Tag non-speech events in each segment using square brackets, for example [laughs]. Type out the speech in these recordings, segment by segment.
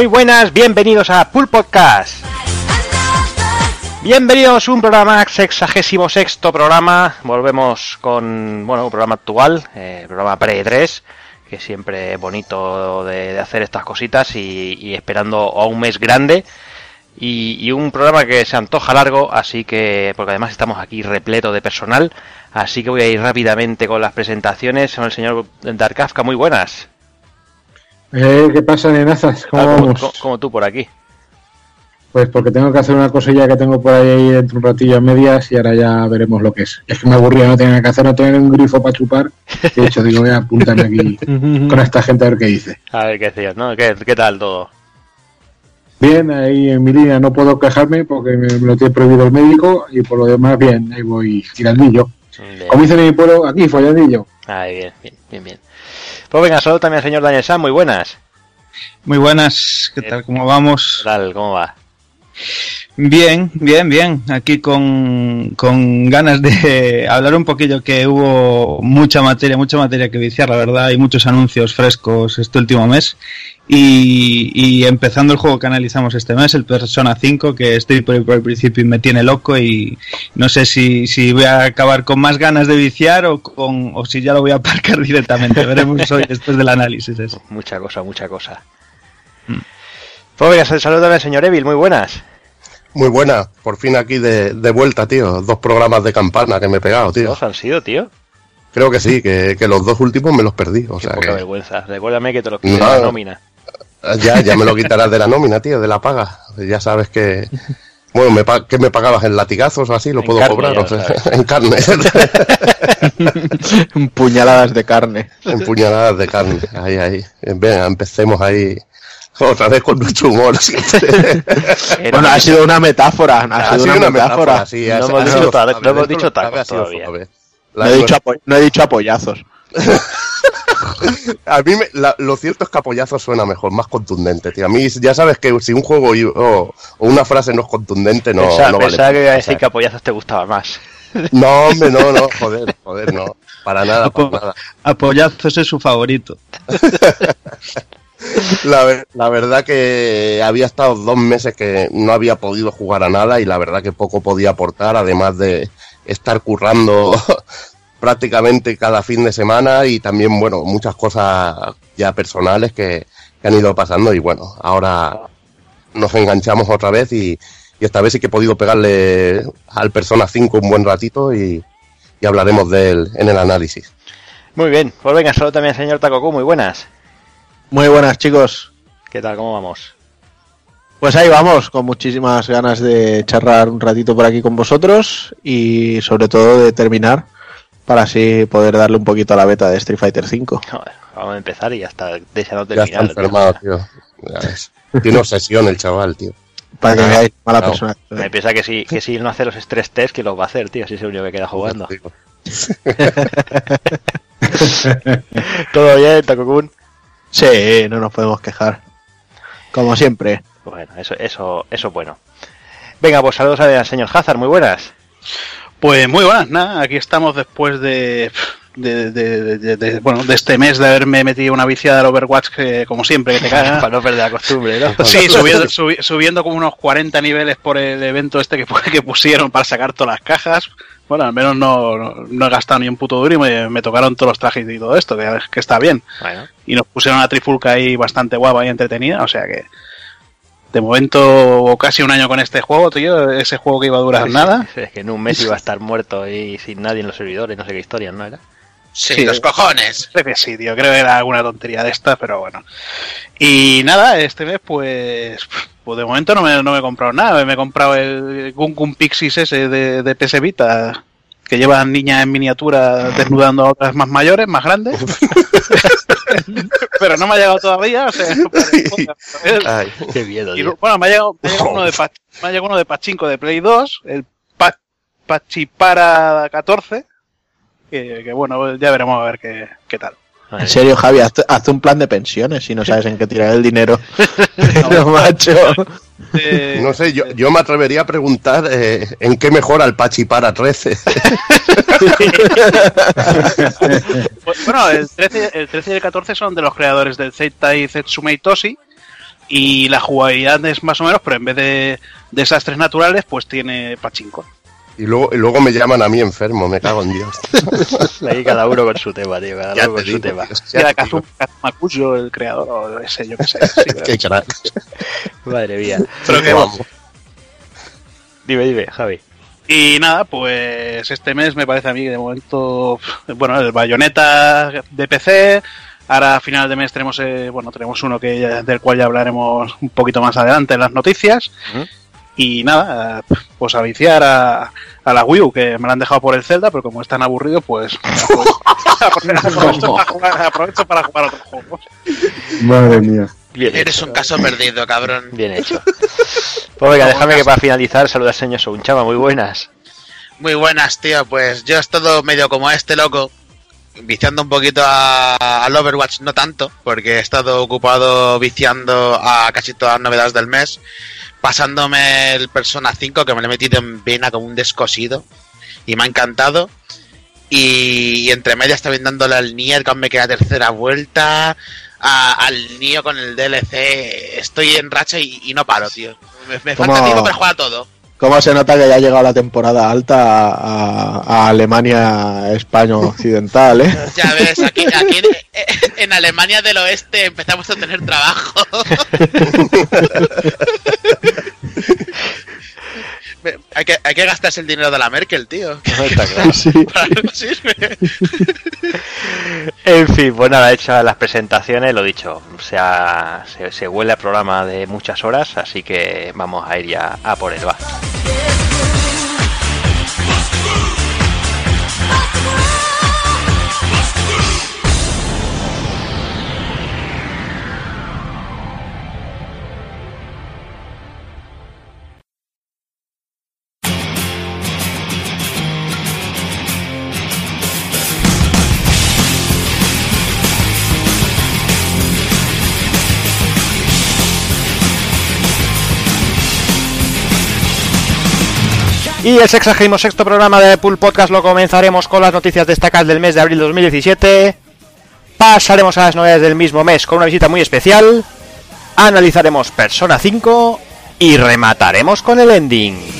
Muy buenas, bienvenidos a Pool Podcast. Bienvenidos a un programa, sexagésimo sexto programa. Volvemos con, bueno, un programa actual, eh, programa pre-3, que siempre es bonito de, hacer estas cositas y, y esperando a un mes grande. Y, y un programa que se antoja largo, así que, porque además estamos aquí repleto de personal, así que voy a ir rápidamente con las presentaciones. Son el señor Darkafka, muy buenas. Eh, ¿Qué pasa, nenazas? ¿Cómo Ah, como, vamos? como- como tú por aquí. Pues porque tengo que hacer una cosilla que tengo por ahí dentro un ratillo a medias y ahora ya veremos lo que es. Es que me aburría, no tenía nada que hacer, no tenía un grifo para chupar. De hecho, digo, voy a apuntarme aquí [laughs] con esta gente a ver qué dice. A ver qué decías, ¿no? ¿Qué, qué tal todo? Bien, ahí en mi línea no puedo quejarme porque me, me lo tiene prohibido el médico y por lo demás, bien, ahí voy tirandillo. Bien. Como dicen en mi pueblo, aquí follandillo. Ay, bien, bien, bien, bien. Pues venga, solo también al señor Daniel San, muy buenas. Muy buenas, ¿qué tal? ¿Cómo vamos? ¿Qué tal? ¿Cómo va? Bien, bien, bien. Aquí con, con ganas de [laughs] hablar un poquillo que hubo mucha materia, mucha materia que viciar, la verdad, y muchos anuncios frescos este último mes. Y, y empezando el juego que analizamos este mes, el Persona 5, que estoy por, por el principio y me tiene loco y no sé si, si voy a acabar con más ganas de viciar o, con, o si ya lo voy a aparcar [laughs] directamente. Veremos hoy después del análisis eso. Mucha cosa, mucha cosa. Mm. Pues saludos al señor Evil, muy buenas. Muy buena, por fin aquí de, de vuelta, tío. Dos programas de campana que me he pegado, tío. ¿Dos han sido, tío? Creo que sí, que, que los dos últimos me los perdí. O sea Poca que vergüenza. Recuérdame que te lo quité de la nómina. ya, ya me lo quitarás de la nómina, tío, de la paga. Ya sabes que. Bueno, me pa- ¿qué me pagabas? ¿En latigazos o así? ¿Lo En puedo carne, cobrar? O sea, [laughs] en carne. [laughs] Puñaladas de carne. en puñaladas de carne. Ahí, ahí. Venga, empecemos ahí. Otra vez con nuestro humor. [laughs] Bueno, ha sido una metáfora. Ha, Ha sido una, metáfora. sí, No hemos dicho tacos todavía. No he, dicho apo- no he dicho apoyazos. [laughs] A mí me- la- lo cierto es que apoyazo suena mejor, más contundente, tío. A mí ya sabes que si un juego y- o, o una frase no es contundente, no, pensaba no vale. pensaba que iba a decir que apoyazos te gustaba más. No, hombre, no, no, [laughs] joder, joder, no. Para nada, para nada. Apoyazos es su favorito. La, ver- la verdad que había estado dos meses que no había podido jugar a nada y la verdad que poco podía aportar, además de estar currando [laughs] prácticamente cada fin de semana y también, bueno, muchas cosas ya personales que, han ido pasando y bueno, ahora nos enganchamos otra vez y, y esta vez sí que he podido pegarle al Persona 5 un buen ratito y, y hablaremos de él en el análisis. Muy bien, pues venga, solo también señor Takoku, muy buenas. Muy buenas, chicos. ¿Qué tal? ¿Cómo vamos? Pues ahí vamos, con muchísimas ganas de charlar un ratito por aquí con vosotros y sobre todo de terminar para así poder darle un poquito a la beta de Street Fighter V. [laughs] Joder, vamos a empezar y ya está deseando Ya está terminar. enfermado, tío. Tiene obsesión el chaval, tío. Para que veáis mala claro. persona. Me piensa que si, que si no hace los stress test, que los va a hacer, tío, si es el único que queda jugando. [laughs] [laughs] ¿Todo bien, Takokun? Sí, no nos podemos quejar. Como siempre. Bueno, eso, eso, eso es bueno. Venga, pues saludos al señor Hazard, muy buenas. Pues muy buenas, nada, aquí estamos después de, de, de- de- de- bueno, de este mes de haberme metido una viciada al Overwatch que, como siempre, que te caga. [laughs] Para no perder la costumbre, ¿no? Sí, subiendo, subi- subiendo como unos 40 niveles por el evento este que, que pusieron para sacar todas las cajas. Bueno, al menos no, no, no he gastado ni un puto duro y me, me tocaron todos los trajes y todo esto, que, que está bien. Bueno, Y nos pusieron una trifulca ahí bastante guapa y entretenida, o sea que de momento casi un año con este juego, tío, ese juego que iba a durar nada. es que en un mes iba a estar muerto y sin nadie en los servidores, no sé qué historia, ¿no era? Sí, los cojones. Creo que sí, tío. Creo que era alguna tontería de esta, pero bueno. Y nada, este mes, pues. Pues de momento no me, no me he comprado nada. Me he comprado el Gun Gun Pixies ese de, de PS Vita. Que llevan niñas en miniatura desnudando a otras más mayores, más grandes. [laughs] pero no me ha llegado todavía. O sea, Ay, Qué miedo, y, bueno, me ha llegado, me ha llegado uno de Pach- me ha llegado uno de Pachinko de Play 2, el Pa- Pachipara 14. Que, que bueno, ya veremos a ver qué, qué tal. En serio, Javi, hazte, hazte un plan de pensiones si no sabes en qué tirar el dinero. [laughs] Pero, [laughs] macho. Eh, no sé, yo, yo me atrevería a preguntar eh, en qué mejora el Pachipara 13. pues, [laughs] bueno, el 13, el 13 y el 14 son de los creadores del Zeitai Zetsumei Toshi. Y la jugabilidad es más o menos, pero en vez de desastres naturales, pues tiene pachinko. Y luego, y luego me llaman a mí enfermo, me cago en Dios. [laughs] Ahí cada uno con su tema, tío. Cada Ya uno te con su digo, tema. tío, Ya ya te Kazuma digo. Kazuma Kuyo, el creador, o ese, yo qué sé. [laughs] sí, Qué crack. [laughs] Madre mía. Pero que Vamos. Dime, dime, Javi. Y nada, pues este mes me parece a mí que de momento, bueno, el Bayonetta de PC. Ahora a final de mes tenemos, eh, bueno, tenemos uno que ya- del cual ya hablaremos un poquito más adelante en las noticias. Ujú. Y nada, pues a viciar a, a la Wii U, que me la han dejado por el Zelda, pero como es tan aburrido, pues aprovecho, [laughs] aprovecho para jugar, aprovecho para jugar otros juegos. Madre mía. Bien Eres hecho. un caso perdido, cabrón. Bien hecho. [laughs] Pues venga, déjame que para finalizar saluda al señor Sounchama, muy buenas. Muy buenas, tío. Pues yo he estado medio como este loco, viciando un poquito a- al Overwatch, no tanto, porque he estado ocupado viciando a casi todas las novedades del mes, pasándome el Persona 5, que me lo he metido en vena como un descosido, y me ha encantado. Y, y entre medias también dándole al Nier, que aún me queda tercera vuelta, a- al Nio con el DLC. Estoy en racha y, y no paro, tío. Me, falta tiempo para jugar a todo. ¿Cómo se nota que ya ha llegado la temporada alta a, a Alemania, España occidental, eh? Ya ves, aquí, aquí en, Alemania del Oeste empezamos a tener trabajo. [laughs] Hay, que, hay que gastarse el dinero de la Merkel, tío. [laughs] Está claro. Sí. Para algo sirve. En fin, pues nada, hechas las presentaciones, lo dicho, o sea, se, se huele a programa de muchas horas, así que vamos a ir ya a por el va. Y el sexagésimo sexto programa de Pool Podcast lo comenzaremos con las noticias destacadas del mes de abril de 2017. Pasaremos a las novedades del mismo mes con una visita muy especial. Analizaremos Persona 5 y remataremos con el ending.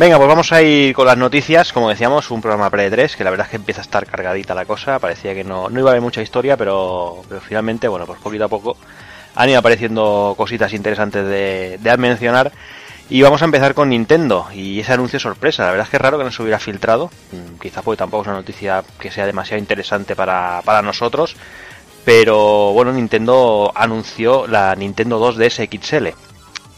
Venga, pues vamos a ir con las noticias. Como decíamos, un programa pre-3 que la verdad es que empieza a estar cargadita la cosa. Parecía que no, no iba a haber mucha historia, pero, finalmente, bueno, pues poquito a poco han ido apareciendo cositas interesantes de, de mencionar. Y vamos a empezar con Nintendo y ese anuncio sorpresa. La verdad es que es raro que no se hubiera filtrado. Mm, Quizá porque tampoco es una noticia que sea demasiado interesante para, para nosotros. Pero bueno, Nintendo anunció la Nintendo 2DS XL.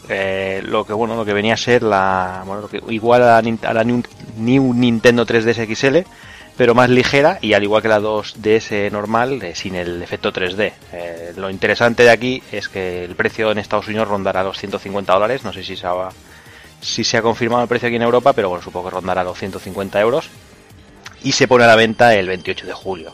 Eh, lo que bueno lo que venía a ser la bueno, lo que, igual a la, New, Nintendo 3DS XL pero más ligera y al igual que la 2DS normal eh, sin el efecto 3D Eh, lo interesante de aquí es que el precio en Estados Unidos rondará los 150 dólares. No sé si se ha, si se ha confirmado el precio aquí en Europa pero bueno supongo que rondará los 150 euros y se pone a la venta el 28 de julio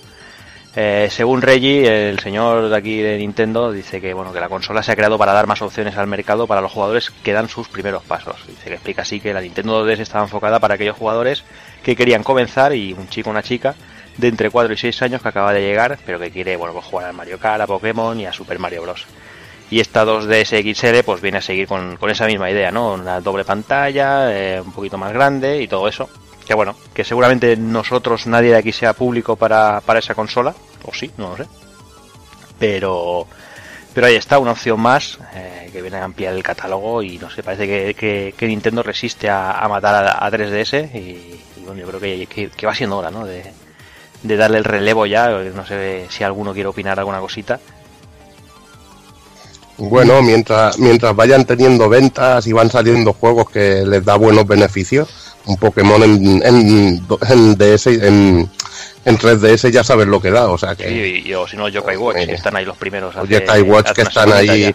eh, según Reggie, el señor de aquí de Nintendo dice que bueno que la consola se ha creado para dar más opciones al mercado para los jugadores que dan sus primeros pasos. Dice que explica así que la Nintendo 2DS estaba enfocada para aquellos jugadores que querían comenzar y un chico una chica de entre 4 y 6 años que acaba de llegar, pero que quiere bueno pues jugar al Mario Kart, a Pokémon y a Super Mario Bros. Y esta 2DS XL pues viene a seguir con, con esa misma idea, ¿no? Una doble pantalla, eh, un poquito más grande y todo eso. Que bueno, que seguramente nosotros, nadie de aquí sea público para, para esa consola, o sí, no lo sé. Pero, pero ahí está, una opción más eh, que viene a ampliar el catálogo y no sé, parece que, que- Nintendo resiste a, matar a, a 3DS y, y bueno, yo creo que, que- que va siendo hora, ¿no? De, de darle el relevo ya. No sé si alguno quiere opinar alguna cosita. Bueno, mientras, mientras vayan teniendo ventas y van saliendo juegos que les da buenos beneficios, un Pokémon en, en, en DS, en, en 3DS ya sabes lo que da, o sea que... Sí, y, o si no, Yokai Watch, Eh, que están ahí los primeros. Hace- Kai Watch que están ahí, ya.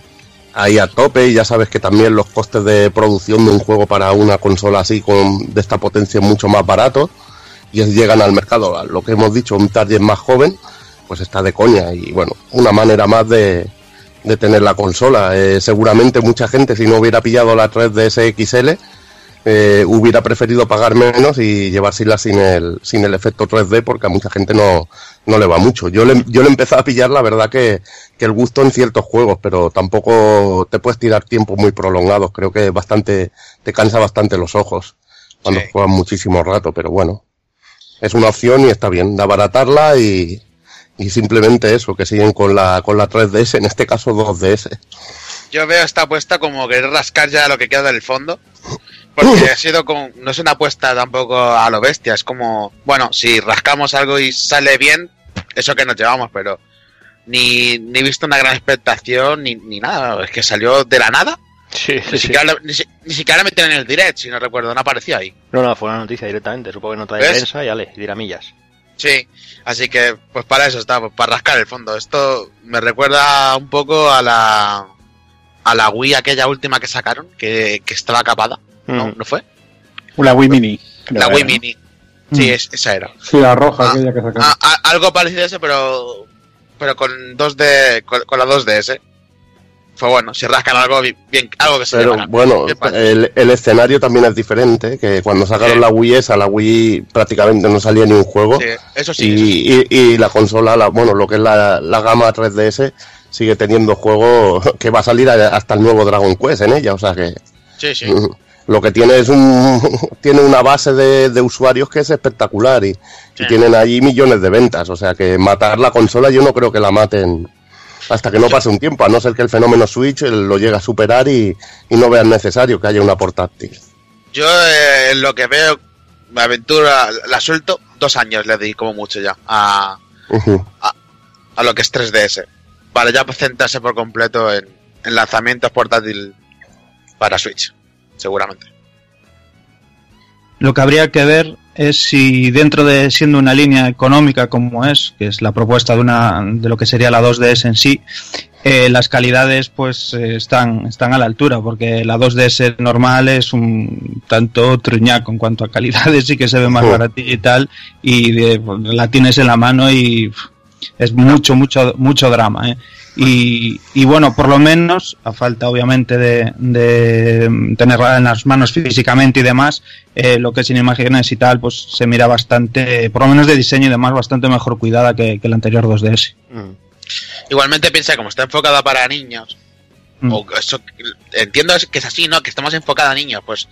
ahí a tope y ya sabes que también los costes de producción de un juego para una consola así con de esta potencia es mucho más barato y es- llegan al mercado, lo que hemos dicho, un target más joven, pues está de coña y bueno, una manera más de, de tener la consola. Eh, seguramente mucha gente si no hubiera pillado la 3DS XL eh, hubiera preferido pagar menos y llevársela sin el, sin el efecto 3D porque a mucha gente no, no le va mucho. Yo le, yo le empecé a pillar la verdad que, que el gusto en ciertos juegos, pero tampoco te puedes tirar tiempos muy prolongados. Creo que bastante, te cansa bastante los ojos cuando Sí. juegas muchísimo rato, pero bueno, es una opción y está bien, de abaratarla y, y simplemente eso, que siguen con la, con la 3DS, en este caso 2DS. Yo veo esta apuesta como querer rascar ya lo que queda del fondo. Porque ha sido como. No es una apuesta tampoco a lo bestia. Es como. Bueno, si rascamos algo y sale bien, eso que nos llevamos, pero. Ni, ni he visto una gran expectación ni, ni nada. Es que salió de la nada. Sí, Ni sí, siquiera, ni, ni siquiera la metieron en el direct, si no recuerdo. No aparecía ahí. No, no, fue una noticia directamente. Supongo que nota de ¿Ves? prensa y ale, y diramillas. Sí, así que pues para eso está, pues, para rascar el fondo. Esto me recuerda un poco a la a la Wii aquella última que sacaron, que, que estaba capada, ¿no? Mm. ¿No fue? La Wii Mini. La Wii. Mini. Sí, es- esa era. Sí, la roja, Ah, aquella que sacaron. Ah, ah, algo parecido a eso, pero pero con 2D con, con la 2DS. Fue bueno, si rascan algo bi- bien, algo que se Pero llevará. bueno, el, el escenario también es diferente, que cuando sacaron Sí. la Wii S, a la Wii prácticamente no salía ni un juego. sí, eso sí. eso sí. y, la consola, la, bueno, lo que es la, la gama 3DS, sigue teniendo juegos [laughs] que va a salir hasta el nuevo Dragon Quest en ella, o sea que Sí, sí. [laughs] lo que tiene es un [laughs] tiene una base de, de usuarios que es espectacular y, tienen allí millones de ventas, o sea que matar la consola yo no creo que la maten hasta que no pase un tiempo, a no ser que el fenómeno Switch eh, lo llegue a superar y, y no vean necesario que haya una portátil. Yo eh, en lo que veo, me aventura, la suelto, dos años le di como mucho ya a, a lo que es 3DS. Para ya centrarse por completo en, en lanzamientos portátil para Switch, seguramente. Lo que habría que ver es si dentro de siendo una línea económica como es, que es la propuesta de una de lo que sería la 2DS en sí, eh, las calidades pues eh, están están a la altura porque la 2DS normal es un tanto truñaco en cuanto a calidades [laughs] sí que se ve más Ujú. baratilla y tal y de- la tienes en la mano y es mucho mucho mucho drama ¿eh? Y, y bueno por lo menos a falta obviamente de, de tenerla en las manos físicamente y demás eh, lo que es sin imágenes y tal pues se mira bastante por lo menos de diseño y demás bastante mejor cuidada que, que la anterior 2DS Mm. Igualmente piensa, como está enfocada para niños, Mm. o eso, entiendo que es así, ¿no? Que estamos enfocada a niños, pues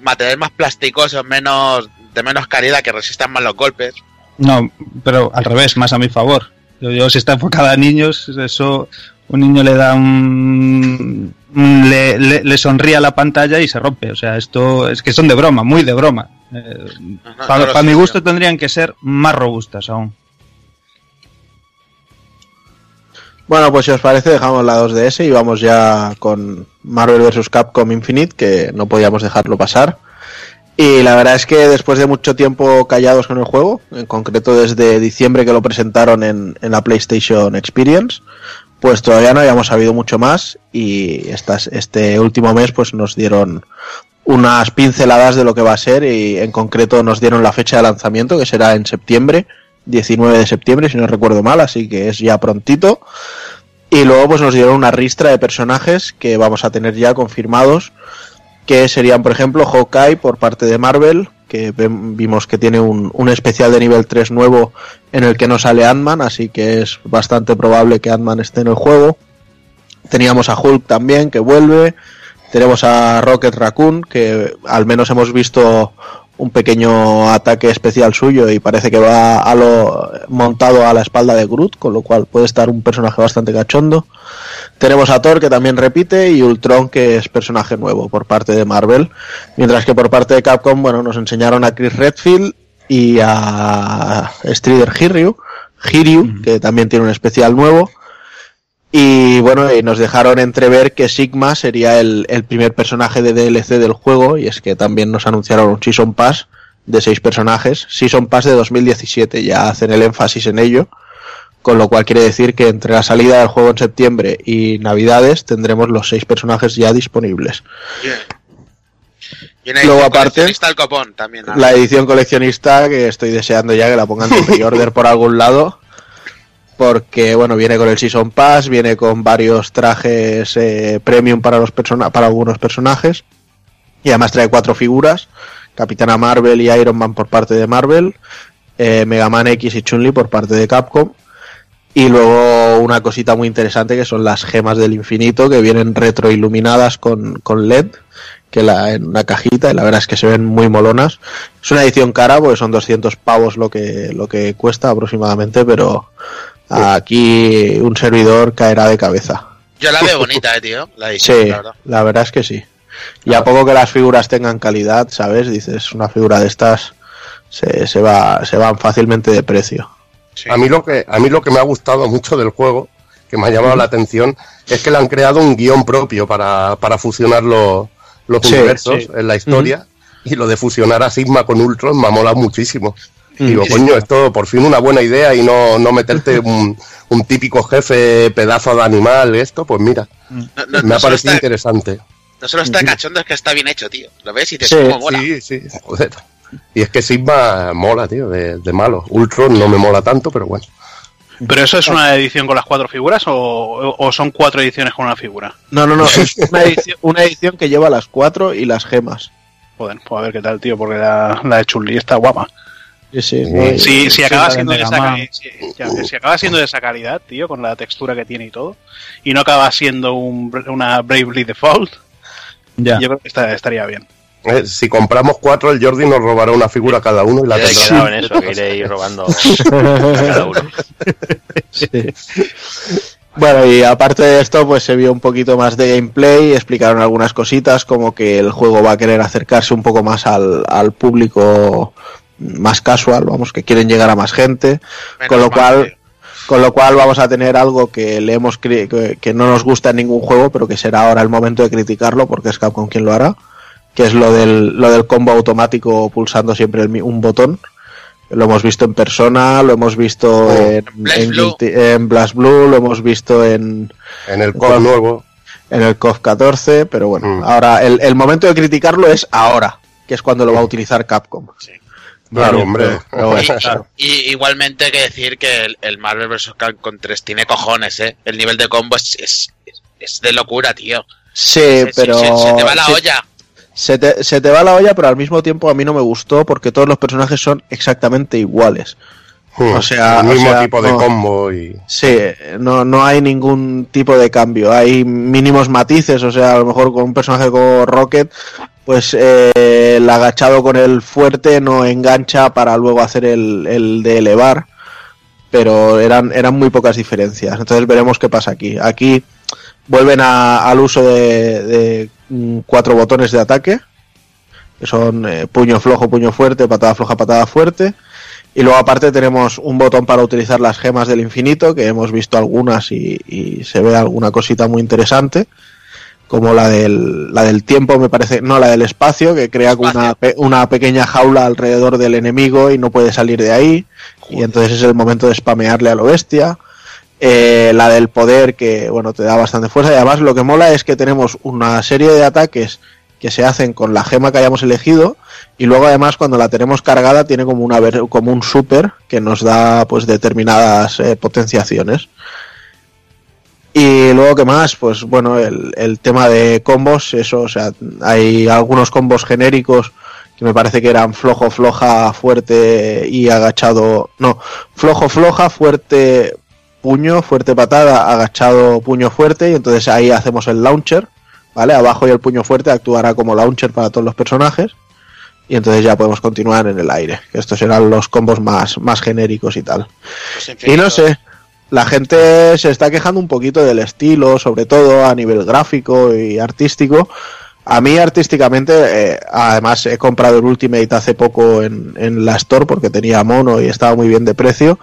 materiales más plasticosos, menos, de menos calidad, que resistan más los golpes. No, pero al revés, más a mi favor. Yo, si está enfocada a niños, eso un niño le da un, le, le, le sonríe a la pantalla y se rompe. O sea, esto es que son de broma, muy de broma. Eh, Ajá, para mi gusto tendrían que ser más robustas aún. Bueno, pues si os parece, dejamos la 2DS y vamos ya con Marvel vs. Capcom Infinite, que no podíamos dejarlo pasar. Y la verdad es que después de mucho tiempo callados con el juego, en concreto desde diciembre que lo presentaron en, en la PlayStation Experience, pues todavía no habíamos sabido mucho más y estas, este último mes pues nos dieron unas pinceladas de lo que va a ser y en concreto nos dieron la fecha de lanzamiento que será en septiembre, 19 de septiembre si no recuerdo mal, así que es ya prontito. Y luego pues nos dieron una ristra de personajes que vamos a tener ya confirmados, que serían por ejemplo Hawkeye por parte de Marvel, que vimos que tiene un, un especial de nivel 3 nuevo en el que no sale Ant-Man, así que es bastante probable que Ant-Man esté en el juego. Teníamos a Hulk también, que vuelve. Tenemos a Rocket Raccoon, que al menos hemos visto un pequeño ataque especial suyo y parece que va a lo montado a la espalda de Groot, con lo cual puede estar un personaje bastante cachondo. Tenemos a Thor que también repite y Ultron que es personaje nuevo por parte de Marvel, mientras que por parte de Capcom, bueno, nos enseñaron a Chris Redfield y a Strider Hiryu, Hiryu, que también tiene un especial nuevo. Y bueno, y nos dejaron entrever que Sigma sería el, el primer personaje de DLC del juego, y es que también nos anunciaron un Season Pass de seis personajes, Season Pass de 2017, ya hacen el énfasis en ello, con lo cual quiere decir que entre la salida del juego en septiembre y Navidades tendremos los seis personajes ya disponibles. Bien. Y una Luego, aparte, coleccionista el copón también. ¿no? La edición coleccionista que estoy deseando ya que la pongan de [laughs] pre-order por algún lado. Porque, bueno, viene con el Season Pass, viene con varios trajes eh, premium para, los persona para algunos personajes. Y además trae cuatro figuras. Capitana Marvel y Iron Man por parte de Marvel. eh, Mega Man X y Chun-Li por parte de Capcom. Y luego una cosita muy interesante que son las gemas del infinito que vienen retroiluminadas con, con LED que la, en una cajita y la verdad es que se ven muy molonas. Es una edición cara porque son 200 pavos lo que, lo que cuesta aproximadamente, pero aquí un servidor caerá de cabeza. Yo la veo [laughs] bonita, eh, tío. La edición, Sí, la verdad. la verdad es que sí. Y a poco que las figuras tengan calidad, ¿sabes? Dices, una figura de estas se, se, va, se van fácilmente de precio. Sí. A mí lo que a mí lo que me ha gustado mucho del juego, que me ha llamado la atención, es que le han creado un guion propio para, para fusionar los, los Sí, universos sí. en la historia. Y lo de fusionar a Sigma con Ultron me ha molado muchísimo. Mm. Digo, coño, esto por fin una buena idea y no, no meterte un, un típico jefe pedazo de animal, esto, pues mira, No, no- me no ha parecido está, interesante. no solo está cachondo, es que está bien hecho, tío. Lo ves y te Sí, como mola. Sí, sí, joder. Y es que Sigma mola, tío, de, de malo. Ultron no me mola tanto, pero bueno. ¿Pero eso es una edición con las cuatro figuras o, o- o son cuatro ediciones con una figura? No, no, no, es [laughs] una edición, una edición que lleva las cuatro y las gemas. Joder, pues a ver qué tal, tío, porque la, la de Chun-Li está guapa. Sí, sí. Sí. Si, si acaba siendo de esa Man. cali- si, ya, que si acaba siendo de esa calidad, tío, con la textura que tiene y todo, y no acaba siendo un, una Bravely Default, Ya. yo creo que está- estaría bien. Eh, si compramos cuatro, el Jordi nos robará una figura cada uno y la tendrá. quedado en eso, que iré ir robando [laughs] a cada uno. Sí. Bueno, y aparte de esto, pues se vio un poquito más de gameplay, explicaron algunas cositas, como que el juego va a querer acercarse un poco más al, al público más casual, vamos, que quieren llegar a más gente, Menos con lo mal, cual tío. con lo cual vamos a tener algo que le hemos cri- que, que no nos gusta en ningún juego, pero que será ahora el momento de criticarlo, porque es Capcom quien lo hará, que es lo del, lo del combo automático pulsando siempre el mi- un botón. Lo hemos visto en persona, lo hemos visto Oh, en, Blast en, Blue. En Blast Blue, lo hemos visto en, En el COD nuevo. en el KOF 14, pero bueno, Mm. ahora el, el momento de criticarlo es ahora, que es cuando lo va a utilizar Capcom. Claro, hombre. Y, claro. y igualmente hay que decir que el, el Marvel vs. Capcom 3 tiene cojones, ¿eh? El nivel de combo es, es, es de locura, tío. Sí, Se- se- pero... se, se te va la sí, olla. Se te, se te va la olla, pero al mismo tiempo a mí no me gustó porque todos los personajes son exactamente iguales. Hmm, O sea, el o mismo sea, tipo de no. combo y. Sí, no, no hay ningún tipo de cambio. Hay mínimos matices, o sea, a lo mejor con un personaje como Rocket, pues eh, el agachado con el fuerte no engancha para luego hacer el, el de elevar, pero eran, eran muy pocas diferencias. Entonces veremos qué pasa aquí. Aquí vuelven a- al uso de, de, mm, cuatro botones de ataque, que son eh, puño flojo, puño fuerte, patada floja, patada fuerte. Y luego aparte tenemos un botón para utilizar las gemas del infinito, que hemos visto algunas y, y se ve alguna cosita muy interesante, como la del, la del tiempo, me parece, no, la del espacio, que crea una, una pequeña jaula alrededor del enemigo y no puede salir de ahí, y entonces es el momento de spamearle a lo bestia. Eh, la del poder, que bueno, te da bastante fuerza, y además lo que mola es que tenemos una serie de ataques que se hacen con la gema que hayamos elegido, y luego además cuando la tenemos cargada tiene como un super que nos da pues determinadas eh, potenciaciones. Y luego qué más pues bueno el, el tema de combos eso o sea hay algunos combos genéricos que me parece que eran flojo floja fuerte y agachado no flojo floja fuerte puño fuerte patada agachado puño fuerte y entonces ahí hacemos el launcher vale abajo y el puño fuerte actuará como launcher para todos los personajes y entonces ya podemos continuar en el aire. Que estos serán los combos más, más genéricos y tal. Pues Y no sé, la gente se está quejando un poquito del estilo, sobre todo a nivel gráfico y artístico, A mí artísticamente, eh, además he comprado el Ultimate hace poco en, en, la Store porque tenía mono y estaba muy bien de precio.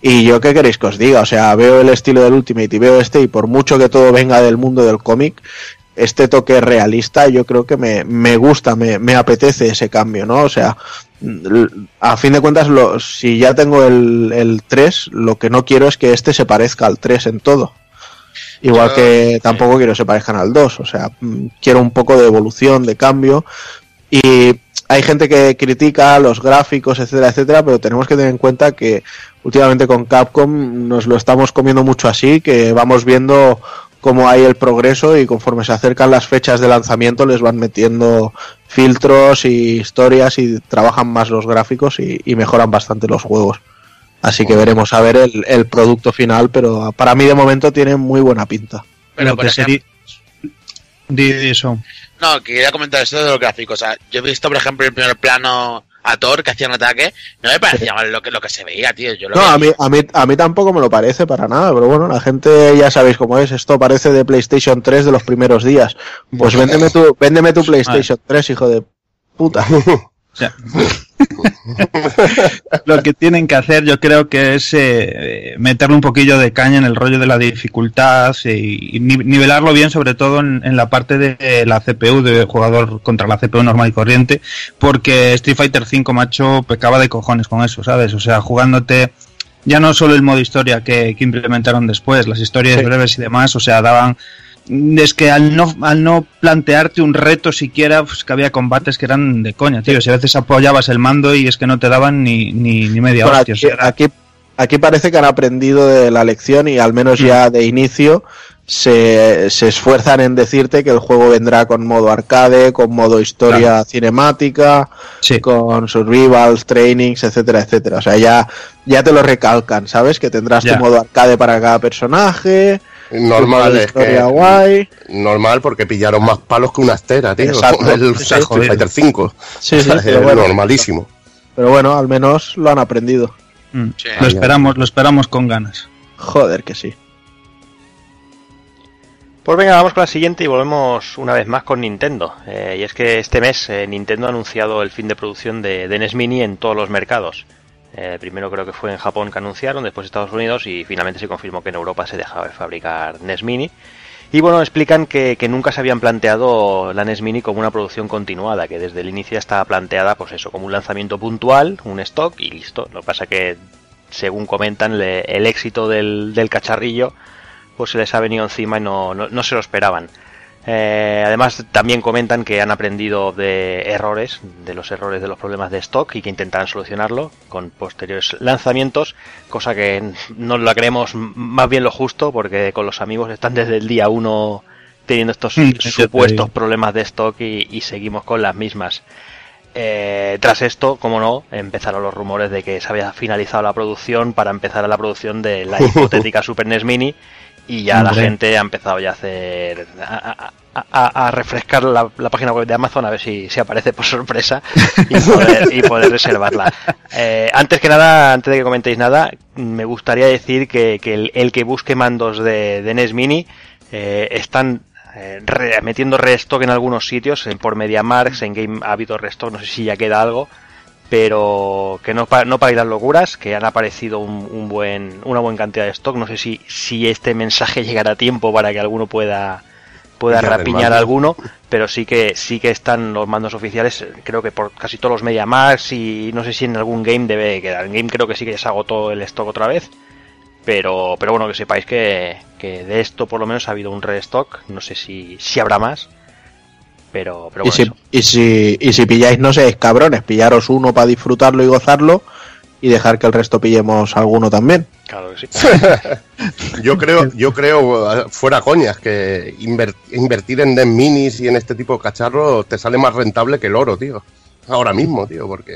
Y yo qué queréis que os diga, o sea, veo el estilo del Ultimate y veo este y por mucho que todo venga del mundo del cómic, este toque realista yo creo que me, me gusta, me, me, apetece ese cambio, ¿no? O sea, a fin de cuentas, lo, si ya tengo el, el 3, lo que no quiero es que este se parezca al 3 en todo. Igual Yo- que tampoco quiero que se parezcan al 2, o sea, mm, quiero un poco de evolución, de cambio. Y hay gente que critica los gráficos, etcétera, etcétera, pero tenemos que tener en cuenta que últimamente con Capcom nos lo estamos comiendo mucho así, que vamos viendo cómo hay el progreso y conforme se acercan las fechas de lanzamiento les van metiendo filtros y historias y trabajan más los gráficos y, y mejoran bastante los juegos. Así que veremos a ver el, el producto final, pero para mí de momento tiene muy buena pinta. Pero por ejemplo, sería- Di eso. no, quería comentar esto de los gráficos. O sea, yo he visto, por ejemplo, el primer plano a Thor que hacía un ataque. No me parecía mal lo que, lo que se veía, tío. Yo lo No, veía a mí, a, mí, a mí tampoco me lo parece para nada, pero bueno, la gente ya sabéis cómo es, esto parece de PlayStation 3 de los primeros días. Pues véndeme tu, véndeme tu PlayStation 3, hijo de puta. [laughs] O sea, [laughs] [laughs] lo que tienen que hacer yo creo que es eh, meterle un poquillo de caña en el rollo de la dificultad y, y ni- nivelarlo bien sobre todo en, en la parte de la CPU de jugador contra la CPU normal y corriente porque Street Fighter 5 macho pecaba de cojones con eso sabes o sea jugándote ya no solo el modo historia que, que implementaron después las historias Sí. breves y demás o sea daban es que al no, al no plantearte un reto siquiera, pues que había combates que eran de coña, tío. Si a veces apoyabas el mando y es que no te daban ni, ni, ni media Bueno, hostia. aquí, aquí, aquí parece que han aprendido de la lección y al menos ya de inicio se, se esfuerzan en decirte que el juego vendrá con modo arcade, con modo historia cinemática, sí. con survivals, trainings, etcétera, etcétera. O sea, ya, ya te lo recalcan, ¿sabes? Que tendrás Ya. tu modo arcade para cada personaje. Normal, es que. guay. Normal porque pillaron más palos que una estera, tío. Exacto. [laughs] El Sí, Street. Fighter 5. Sí, sí, pero bueno, normalísimo. pero bueno, al menos lo han aprendido. Mm. Sí. Lo esperamos, lo esperamos con ganas. Joder, que sí. Pues venga, vamos con la siguiente y volvemos una vez más con Nintendo. Eh, y es que este mes eh, Nintendo ha anunciado el fin de producción de, de NES Mini en todos los mercados. Eh, primero creo que fue en Japón que anunciaron, después Estados Unidos y finalmente se confirmó que en Europa se dejaba de fabricar NES Mini. Y bueno, explican que, nunca se habían planteado la NES Mini como una producción continuada, que desde el inicio estaba planteada pues eso, como un lanzamiento puntual, un stock y listo. Lo que pasa que, según comentan, le- el éxito del, del cacharrillo pues se les ha venido encima y no, no, no se lo esperaban. Eh, además, también comentan que han aprendido de errores, de los errores de los problemas de stock y que intentarán solucionarlo con posteriores lanzamientos, cosa que no la creemos más bien lo justo, porque con los amigos están desde el día 1 teniendo estos [laughs] supuestos problemas de stock y, y seguimos con las mismas. Eh, tras esto, como no, empezaron los rumores de que se había finalizado la producción para empezar la producción de la [laughs] hipotética Super NES Mini y ya la gente ha empezado ya a hacer a, a- a- a refrescar la, la página web de Amazon a ver si, si aparece por sorpresa [laughs] y poder, y poder reservarla. Eh, antes que nada, antes de que comentéis nada, me gustaría decir que, que el, el que busque mandos de, de NES Mini eh, están eh, re- metiendo restock en algunos sitios, en por MediaMarkt, en Game ha habido restock, no sé si ya queda algo, pero que no, pa- no para ir las locuras, que han aparecido un, un buen, una buena cantidad de stock. No sé si, si este mensaje [laughs] llegará a tiempo para que alguno pueda pueda rapiñar alguno, pero sí que sí que están los mandos oficiales, creo que por casi todos los MediaMarkt y no sé si en algún game debe quedar. En game creo que sí que ya se agotó el stock otra vez. Pero, pero bueno, que sepáis que, que de esto por lo menos ha habido un restock. No sé si, si habrá más. Pero, pero y, bueno, si, y, si, y si pilláis, no seáis cabrones, pillaros uno para disfrutarlo y gozarlo y dejar que el resto pillemos alguno también. Claro que sí. [laughs] Yo creo, yo creo, fuera coñas, que inver- invertir en NES minis y en este tipo de cacharros te sale más rentable que el oro, tío. Ahora mismo, tío, porque.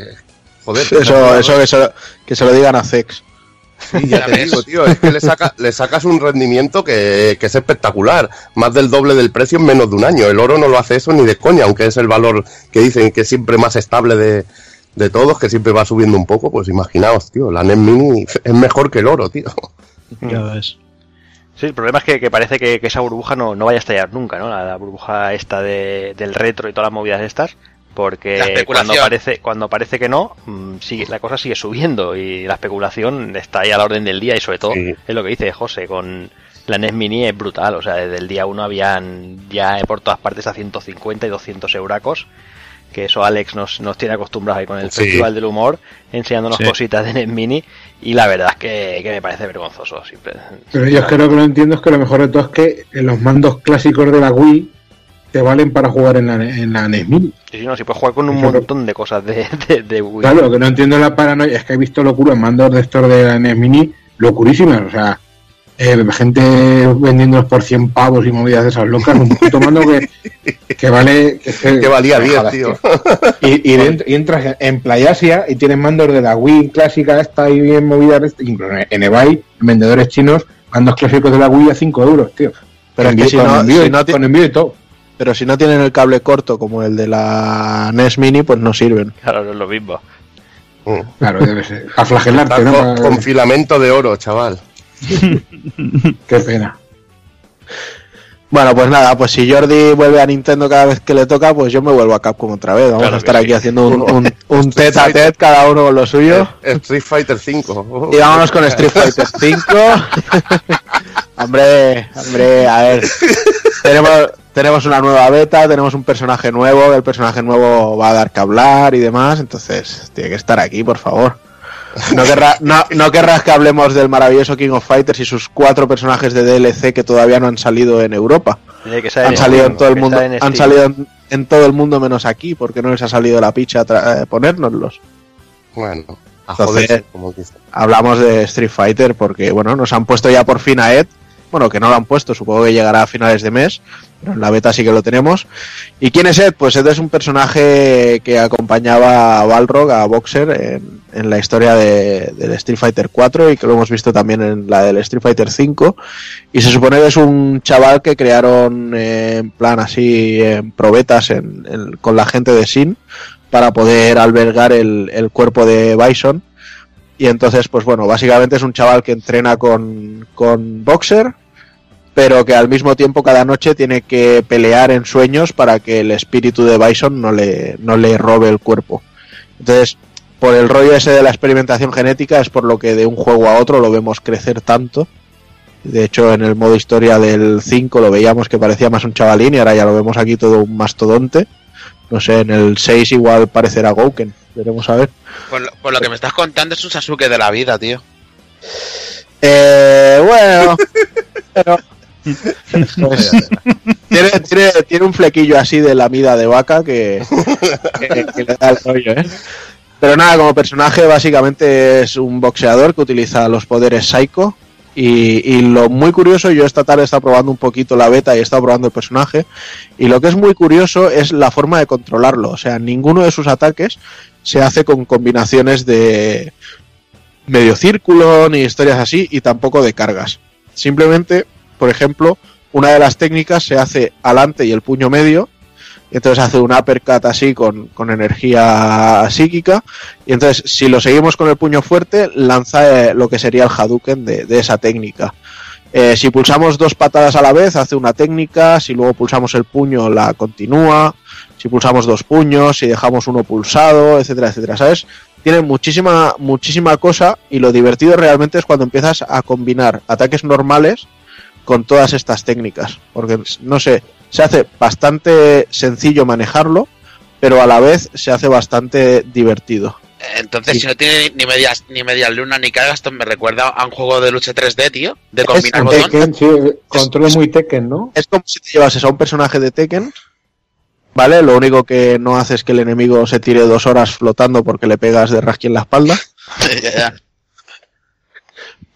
Joder, Eso, eso que, se, lo- que se lo digan a Zex. Sí, ya te digo, tío, es que le, saca- le sacas un rendimiento que, que es espectacular. Más del doble del precio en menos de un año. El oro no lo hace eso ni de coña, aunque es el valor que dicen que es siempre más estable de, de todos, que siempre va subiendo un poco. Pues imaginaos, tío, la NES Mini es mejor que el oro, tío. Ya ves. Sí, el problema es que, que parece que, que esa burbuja no, no vaya a estallar nunca, ¿no? La, la burbuja esta de, del retro y todas las movidas estas. Porque cuando parece, cuando parece que no, mm, sigue, la cosa sigue subiendo y la especulación está ahí a la orden del día y sobre todo Sí. es lo que dice José, con la NES Mini es brutal, o sea, desde el día 1 habían ya por todas partes a 150 y 200 euracos, que eso Alex nos, nos tiene acostumbrados ahí con el Sí. Festival del Humor, enseñándonos Sí. cositas de NES Mini y la verdad es que, que me parece vergonzoso. siempre. Pero yo es que lo que no entiendo es que lo mejor de todo es que los mandos clásicos de la Wii te valen para jugar en la, en la NES Mini. Sí, sí, no, si puedes jugar con un Eso que- montón de cosas de, de, de Wii. Claro, lo que no entiendo es la paranoia es que he visto locura en mandos de estos de la NES Mini, locurísimas, o sea, eh, gente vendiéndolos por 100 pavos y movidas de esas locas, un puto mando que, que vale... Que, Que valía me 10, jodas, tío. Y, y, dentro- y entras en Playasia y tienes mandos de la Wii clásica esta y bien movida, incluso en eBay, en vendedores chinos, mandos clásicos de la Wii a 5 euros, tío. Pero es que Envío- si con, no- envío, si y- no ti- con envío y todo. Pero si no tienen el cable corto como el de la NES Mini, pues no sirven. Claro, no es lo mismo. Mm. Claro, debe ser. A flagelarte, ¿no? con, filamento de oro, chaval. [laughs] Qué pena. Bueno, pues nada, pues si Jordi vuelve a Nintendo cada vez que le toca, pues yo me vuelvo a Capcom otra vez. Vamos Claro a estar aquí sí. haciendo un, un, [laughs] un tete a tete, cada uno con lo suyo. Eh, Street Fighter 5. Y vámonos con Street Fighter 5. [laughs] hombre, hombre, a ver. Tenemos, tenemos una nueva beta, tenemos un personaje nuevo, el personaje nuevo va a dar que hablar y demás, entonces tiene que estar aquí, por favor. No, querrá- no, no querrás que hablemos del maravilloso King of Fighters y sus cuatro personajes de DLC que todavía no han salido en Europa. Que Han salido en todo el mundo, está en han Steam. salido en, en todo el mundo menos aquí, porque no les ha salido la picha eh, ponérnoslos. Bueno, a Entonces- joderse, como dicen. hablamos de Street Fighter porque, bueno, nos han puesto ya por fin a Ed. Bueno, que no lo han puesto, supongo que llegará a finales de mes, pero en la beta sí que lo tenemos. ¿Y quién es Ed? Pues Ed es un personaje que acompañaba a Balrog, a Boxer, en, la historia de, del Street Fighter 4 y que lo hemos visto también en la del Street Fighter 5. Y se supone que es un chaval que crearon eh, en plan así, en probetas en- con la gente de Sin para poder albergar el cuerpo de Bison. Y entonces, pues bueno, básicamente es un chaval que entrena con, con Boxer, pero que al mismo tiempo cada noche tiene que pelear en sueños para que el espíritu de Bison no le, no le robe el cuerpo. Entonces, por el rollo ese de la experimentación genética, es por lo que de un juego a otro lo vemos crecer tanto. De hecho, en el modo historia del 5 lo veíamos que parecía más un chavalín y ahora ya lo vemos aquí todo un mastodonte. No sé, en el 6 igual parecerá Gouken. Veremos a ver. Por lo, por lo que me estás contando es un Sasuke de la vida, tío. Eh, bueno, [laughs] pero pues, tiene, tiene, tiene un flequillo así de la mida de vaca que, que- que le da el rollo, ¿eh? Pero nada, como personaje básicamente es un boxeador que utiliza los poderes Psycho. Y, lo muy curioso, yo esta tarde he estado probando un poquito la beta y he estado probando el personaje. Y lo que es muy curioso es la forma de controlarlo. O sea, ninguno de sus ataques se hace con combinaciones de, medio círculo ni historias así y tampoco de cargas. Simplemente, por ejemplo, una de las técnicas se hace alante y el puño medio, entonces hace un uppercut así con, con energía psíquica, y entonces si lo seguimos con el puño fuerte, lanza eh, lo que sería el Hadouken de, de esa técnica. Eh, si pulsamos dos patadas a la vez, hace una técnica, si luego pulsamos el puño, la continúa, si pulsamos dos puños, si dejamos uno pulsado, etcétera, etcétera, ¿sabes? tiene muchísima, muchísima cosa y lo divertido realmente es cuando empiezas a combinar ataques normales con todas estas técnicas. Porque, no sé, se hace bastante sencillo manejarlo, pero a la vez se hace bastante divertido. Entonces, Sí. si no tiene ni medias ni medias luna ni cargas, esto me recuerda a un juego de lucha 3D, tío. De Es combinar botón. Tekken, sí, control muy Tekken, ¿no? Es como si te llevases a un personaje de Tekken, ¿vale? Lo único que no hace es que el enemigo se tire dos horas flotando porque le pegas de rasqui en la espalda. [laughs]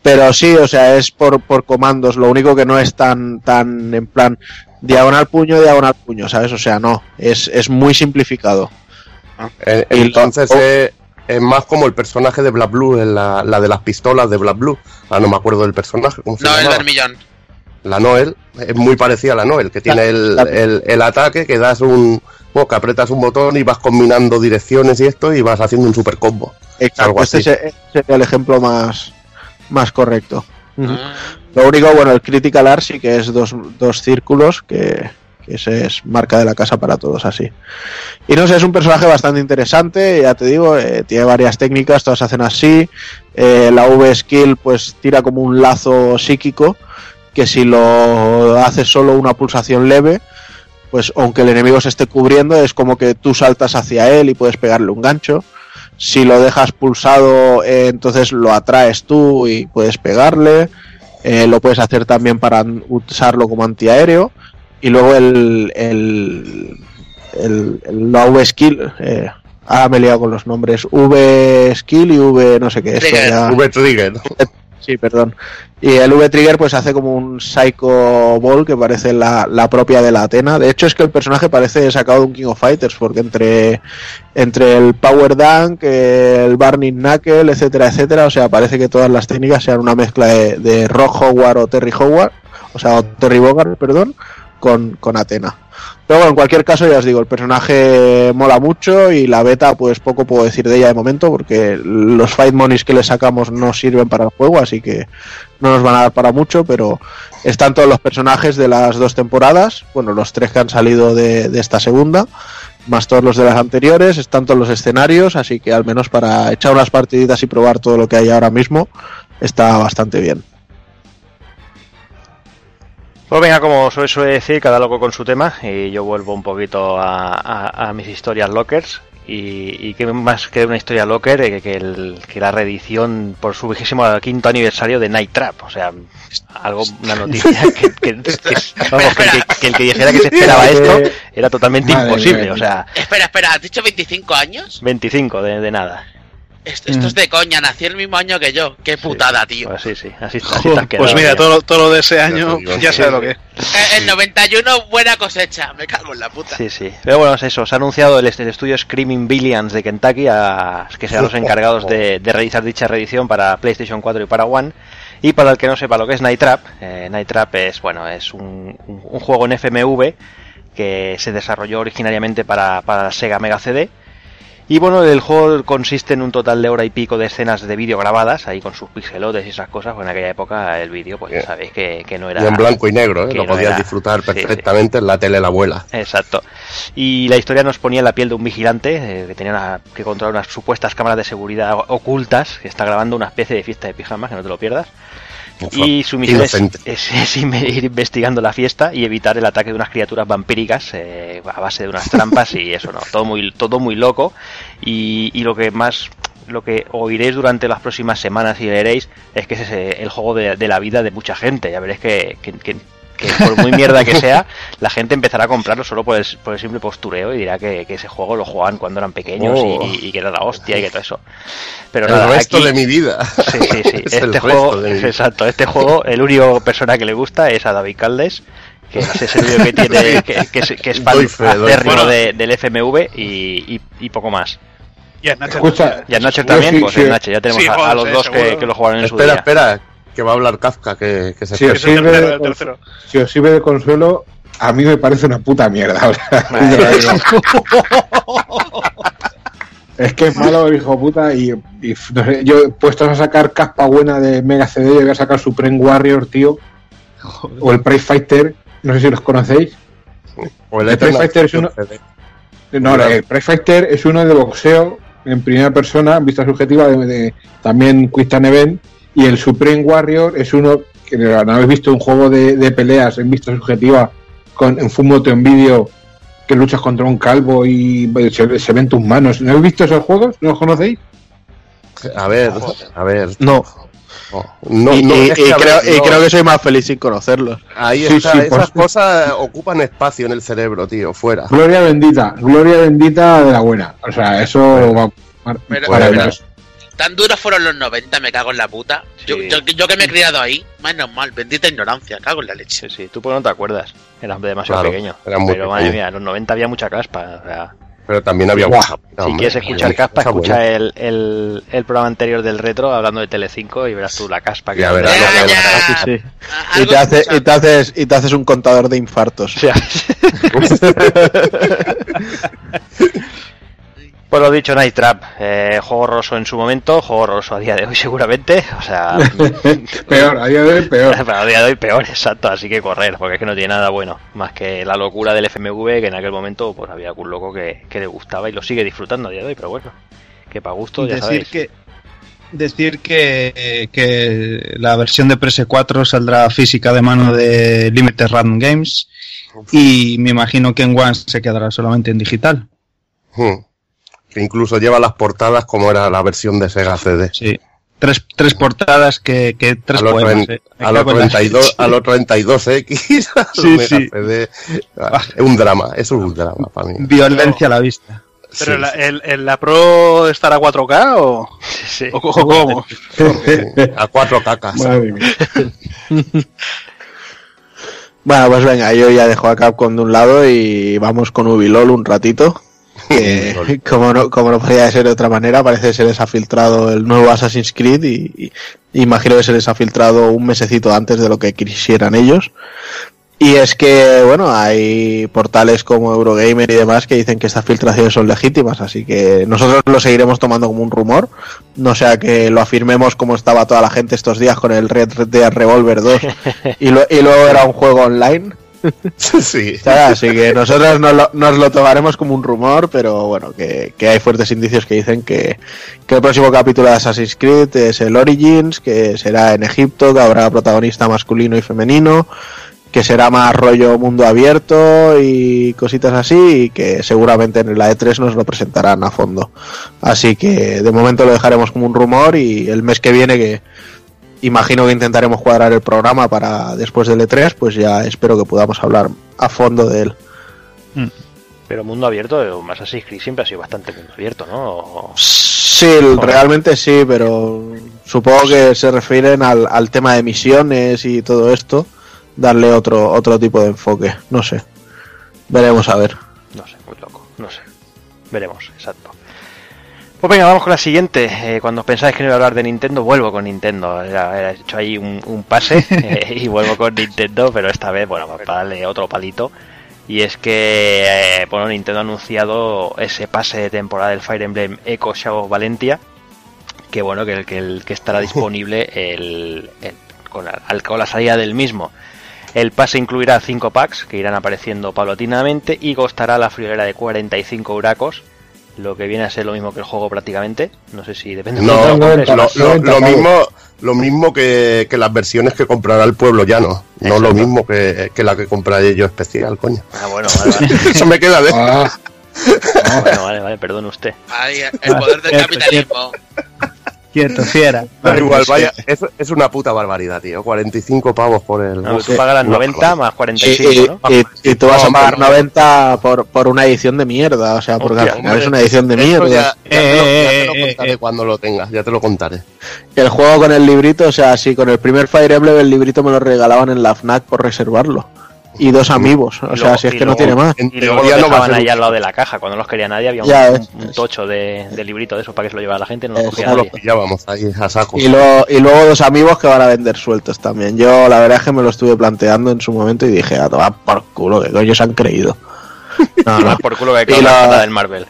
Pero sí, o sea, es por, por comandos. Lo único que no es tan, tan en plan diagonal puño, diagonal puño, ¿sabes? O sea, no. Es, es muy simplificado. Entonces lo- eh, es más como el personaje de Black Blue, en la, la de las pistolas de Black Blue. Ah, no me acuerdo del personaje. ¿cómo se No, el llamaba? del millón. La Noel es muy parecida a la Noel, que tiene el, el, el ataque que das un. Bueno, que apretas un botón y vas combinando direcciones y esto y vas haciendo un super combo. Exacto, Algo este así. se- sería el ejemplo más, más correcto. Ah, Lo único, bueno, el Critical Art sí que es dos, dos círculos, que, que ese es marca de la casa para todos así. Y no sé, es un personaje bastante interesante, ya te digo, eh, tiene varias técnicas, todas hacen así. Eh, la V-Skill pues tira como un lazo psíquico, que si lo haces solo una pulsación leve, pues aunque el enemigo se esté cubriendo, es como que tú saltas hacia él y puedes pegarle un gancho. Si lo dejas pulsado, eh, entonces lo atraes tú y puedes pegarle. Eh, lo puedes hacer también para usarlo como antiaéreo. Y luego el, el, el, el- la V-Skill, eh, ahora me he liado con los nombres, V-Skill y V no sé qué. esto Trigger. ya- V-Trigger. Sí, perdón. Y el V-Trigger pues hace como un Psycho Ball que parece la, la propia de la Atena. De hecho es que el personaje parece sacado de un King of Fighters porque entre, entre el Power Dunk, el Burning Knuckle, etcétera, etcétera, o sea, parece que todas las técnicas sean una mezcla de, de Rock Howard o Terry Howard, o sea, o Terry Bogard, perdón, con, con Atena. Pero bueno, en cualquier caso, ya os digo, el personaje mola mucho y la beta, pues poco puedo decir de ella de momento, porque los fight monies que le sacamos no sirven para el juego, así que no nos van a dar para mucho, pero están todos los personajes de las dos temporadas, bueno, los tres que han salido de, de esta segunda, más todos los de las anteriores, están todos los escenarios, así que al menos para echar unas partiditas y probar todo lo que hay ahora mismo, está bastante bien. Pues venga, como suele, suele decir, cada loco con su tema, y yo vuelvo un poquito a, a- a mis historias lockers. Y, y que más que una historia locker eh, que, el- que la reedición por su vigésimo quinto aniversario de Night Trap. O sea, algo, una noticia [laughs] que, que- que- vamos, que- que- que el que dijera que se esperaba esto era totalmente Madre imposible. mía. O sea, Espera, espera, ¿has dicho 25 años? 25 de, de nada. Esto, esto es de coña, nació el mismo año que yo. Qué putada, tío. Pues sí, sí, así, así has quedado. Pues mira, todo, todo lo de ese año, ya sí. sabes lo que es. Eh, El 91, buena cosecha. Me cago en la puta. Sí, sí. Pero bueno, es eso. Se ha anunciado el, el estudio Screaming Billions de Kentucky, a- que serán los [laughs] encargados de, de realizar dicha reedición para PlayStation 4 y para One. Y para el que no sepa lo que es Night Trap, eh, Night Trap es, bueno, es un, un- un juego en FMV que se desarrolló originariamente para, para la Sega Mega CD. Y bueno, el juego consiste en un total de hora y pico de escenas de vídeo grabadas, ahí con sus pixelotes y esas cosas. Pues en aquella época el vídeo, pues ya sabéis que, que no era... Y en blanco y negro, ¿eh? que lo no podías era- disfrutar sí, sí. perfectamente en la tele de la abuela. Exacto. Y la historia nos ponía en la piel de un vigilante eh, que tenía una- que controlar unas supuestas cámaras de seguridad ocultas que está grabando una especie de fiesta de pijamas, que no te lo pierdas. Y su misión es, [laughs] ir investigando la fiesta y evitar el ataque de unas criaturas vampíricas eh, a base de unas trampas y eso, ¿no? Todo muy, todo muy loco. Y, y lo que más lo que oiréis durante las próximas semanas y leeréis es que ese es el juego de, de la vida de mucha gente. Ya veréis que, que- que- que por muy mierda que sea, [laughs] la gente empezará a comprarlo solo por el, por el simple postureo y dirá que, que ese juego lo jugaban cuando eran pequeños y- Oh. y, y que era la hostia y que todo eso. Pero el nada, resto aquí- de mi vida. Sí, sí, sí. [laughs] Es el Este juego, exacto, este juego, el único persona que le gusta es a David Caldes, que ese es el único que tiene, que, que es, que es fan de- del FMV y, y- y poco más. Y a Nacho- Escucha, Y a Nacho Yo también, pues sí. Nacho, ya tenemos Sí, a, los sí, dos que, seguro. que lo jugaron en su espera, día. espera, que va a hablar Kafka, que, que se Sí, espera. Es el sirve tercero, de el tercero. Si os sirve de consuelo, a mí me parece una puta mierda. [laughs] es que es malo hijo puta y, y no sé, yo puestos a sacar caspa buena de Mega CD, yo voy a sacar Supreme Warrior, tío. O el Price Fighter, no sé si los conocéis. O el El Eternal Fighter es uno-. No, el Price Fighter es uno de boxeo en primera persona, vista subjetiva, de, de- también Quick Time Event. Y el Supreme Warrior es uno que no habéis visto un juego de, de peleas en vista subjetiva con en full moto en vídeo que luchas contra un calvo y se, se ven tus manos. ¿No habéis visto esos juegos? ¿No los conocéis? A ver, a ver. No, No, y, no, y- creo, ver, y creo que soy más feliz sin conocerlos. Ahí Sí, está, sí, esas pues- cosas ocupan espacio en el cerebro, tío, fuera. Gloria bendita, gloria bendita de la buena. O sea, eso va mar- Pero- maravilloso. Tan duros fueron los 90, me cago en la puta. Yo, Sí. yo, yo que me he criado ahí, menos mal, bendita ignorancia, cago en la leche. Sí, sí, tú porque no te acuerdas, eras demasiado Claro, pequeño. era muy Pero madre mía, en los 90 había mucha caspa. o sea, Pero también había si hombre, quieres escuchar caspa, escucha el, el, el programa anterior del retro hablando de Telecinco y verás tú la caspa que Ya verás. Ya, ya. Sí, sí. Y te, hace, y, te haces, y te haces un contador de infartos. [laughs] O sea, [laughs] Por lo dicho, dicho Night Trap, eh, juego horroroso en su momento, juego horroroso a día de hoy seguramente, o sea... [laughs] peor, a día de hoy peor. [laughs] a día de hoy peor, exacto, así que correr, porque es que no tiene nada bueno, más que la locura del FMV, que en aquel momento pues había algún loco que, que le gustaba y lo sigue disfrutando a día de hoy, pero bueno, que para gusto ya decir sabéis. que decir que, que la versión de PS4 saldrá física de mano de Limited Random Games y me imagino que en One se quedará solamente en digital. Hmm. Que incluso lleva las portadas como era la versión de Sega CD. Sí. Tres, tres portadas que, que tres a los, poemas, tren- eh. A los cago en la- 32, a los 32X, a los Sí, sí. CD. Es un drama, eso es un drama para mí. Violencia a la vista. ¿Pero Sí, la, sí. el, el- la Pro estará a 4K o, Sí. o cómo? [laughs] [laughs] A cuatro cacas. Madre mía. [laughs] Bueno, pues venga, yo ya dejo a Capcom de un lado y vamos con Ubilol un ratito. [laughs] Que, como, no, como no podía ser de otra manera, parece que se les ha filtrado el nuevo Assassin's Creed y, y imagino que se les ha filtrado un mesecito antes de lo que quisieran ellos. Y es que, bueno, hay portales como Eurogamer y demás que dicen que estas filtraciones son legítimas, así que nosotros lo seguiremos tomando como un rumor, no sea que lo afirmemos como estaba toda la gente estos días con el Red Dead Revolver 2 [laughs] y, lo- y luego era un juego online. [laughs] sí. Así que nosotros nos lo, nos lo tomaremos como un rumor, pero bueno, que, que hay fuertes indicios que dicen que, que el próximo capítulo de Assassin's Creed es el Origins, que será en Egipto, que habrá protagonista masculino y femenino, que será más rollo mundo abierto y cositas así, y que seguramente en la E3 nos lo presentarán a fondo. Así que de momento lo dejaremos como un rumor y el mes que viene que imagino que intentaremos cuadrar el programa para después del E3, pues ya espero que podamos hablar a fondo de él. Pero mundo abierto, Assassin's Creed siempre ha sido bastante mundo abierto, ¿no? O- Sí, realmente sí, pero supongo que se refieren al, al tema de misiones y todo esto, darle otro, otro tipo de enfoque, no sé. Veremos a ver. No sé, muy loco, no sé. Veremos, exacto. Pues venga, vamos con la siguiente. Eh, cuando pensáis que no iba a hablar de Nintendo, vuelvo con Nintendo. He hecho ahí un, un pase [laughs] eh, y vuelvo con Nintendo, pero esta vez, bueno, para darle otro palito. Y es que, eh, bueno, Nintendo ha anunciado ese pase de temporada del Fire Emblem Echo Shadow Valentia. Que bueno, que, el, que, el, que estará [laughs] disponible el, el- con, la, al- con la salida del mismo. El pase incluirá 5 packs que irán apareciendo paulatinamente y costará la friolera de 45 huracos, lo que viene a ser lo mismo que el juego prácticamente. No sé si depende No, de no, lo, lo- 90 lo pavos. mismo lo mismo que, que las versiones que comprará el pueblo llano. No Exacto. lo mismo que, que la que compraré yo especial, coño. Ah, bueno, vale, vale. [laughs] Eso me queda de... Ah, Bueno, vale, vale, perdone usted. El poder del [laughs] capitalismo. Quieto, fiera. Da igual, vaya, es, es una puta barbaridad, tío. 45 pavos por el... No, tú pagarás Una 90 más Y, 45, y- ¿no? y- y tú vas a No, pagar pero- 90 por, por una edición de mierda, o sea, porque Hostia, al final Hombre, es una edición de mierda. Ya, ya te lo, ya te lo Eh, eh, contaré eh, cuando lo tengas, ya te lo contaré. El juego con el librito, o sea, sí, con el primer Fire Emblem el librito me lo regalaban en la FNAC por reservarlo. Y dos amigos, o Y sea, luego- si es que no luego- tiene más. Y luego lo no dejaban ser ahí al lado de la caja. Cuando no los quería nadie, había un, Ya, es- un tocho de, de librito de eso para que se lo llevara la gente. No lo cogía nadie. lo pillábamos ahí a saco. Y, luego, y luego dos amigos que van a vender sueltos también. Yo la verdad es que me lo estuve planteando en su momento y dije, a tomar por culo, que coño se han creído. [laughs] No, no. Por culo que Y la la- del Marvel.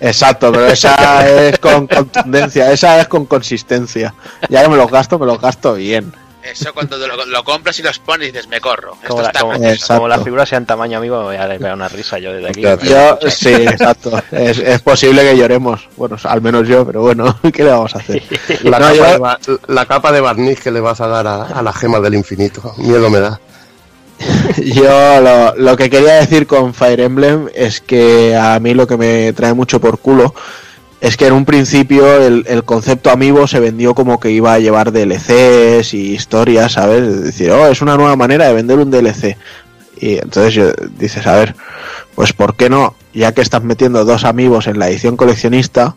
Exacto, pero esa es con contundencia, esa es con consistencia. Ya que me los gasto, me los gasto bien. Eso cuando lo, lo compras y los pones y dices, me corro. Esto Como, la- está como- las figuras sean tamaño amigo, me voy a dar una risa yo desde aquí. Yo, sí, exacto. Es, es posible que lloremos. Bueno, al menos yo, pero bueno, [laughs] ¿qué le vamos a hacer? La, No, capa yo- de ba- la capa de barniz que le vas a dar a, a la gema del infinito. Miedo me da. [laughs] Yo lo, lo que quería decir con Fire Emblem es que a mí lo que me trae mucho por culo es que en un principio el, el concepto Amiibo se vendió como que iba a llevar DLCs y historias, ¿sabes? Es decir, oh, es una nueva manera de vender un DLC. Y entonces yo, dices, a ver, pues ¿por qué no? Ya que estás metiendo dos amigos en la edición coleccionista,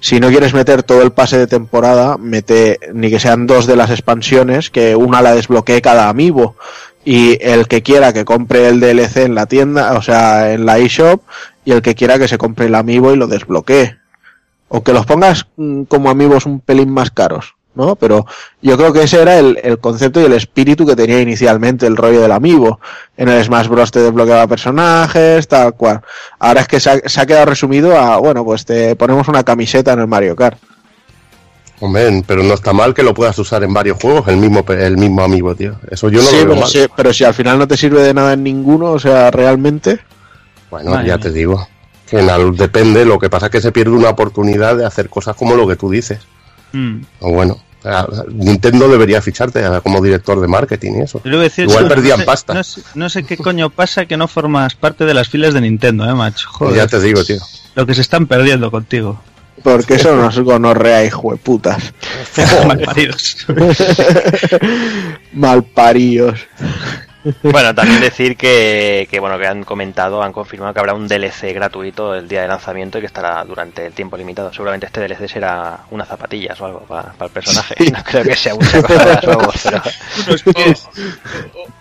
si no quieres meter todo el pase de temporada, mete ni que sean dos de las expansiones, que una la desbloquee cada amiibo. Y el que quiera que compre el DLC en la tienda, o sea, en la eShop, y el que quiera que se compre el amiibo y lo desbloquee. O que los pongas mm, como amigos un pelín más caros. ¿no? Pero yo creo que ese era el, el concepto y el espíritu que tenía inicialmente el rollo del amiibo. En el Smash Bros. te desbloqueaba personajes, tal cual. Ahora es que se ha, se ha quedado resumido a, bueno, pues te ponemos una camiseta en el Mario Kart. Hombre, pero no está mal que lo puedas usar en varios juegos, el mismo, el mismo amigo, tío. Eso yo no sí, lo veo pero, mal. si, pero si al final no te sirve de nada en ninguno, o sea, realmente. Bueno, Vale. ya te digo. En al- depende, lo que pasa es que se pierde una oportunidad de hacer cosas como lo que tú dices. Mm. O bueno, Nintendo debería ficharte como director de marketing y eso. Decir, Igual no perdían sé- pasta. No sé, no sé qué coño pasa que no formas parte de las filas de Nintendo, eh, macho. Joder, Ya te digo, tío. lo que se están perdiendo contigo. Porque eso nos gonorrea, hijo de putas. [laughs] Malparidos. [laughs] Bueno, también decir que, que, bueno que han comentado, han confirmado que habrá un DLC gratuito el día de lanzamiento y que estará durante el tiempo limitado. Seguramente este DLC será unas zapatillas o algo para, el personaje. [laughs] No creo que sea mucha cosa de las [laughs] juegos, pero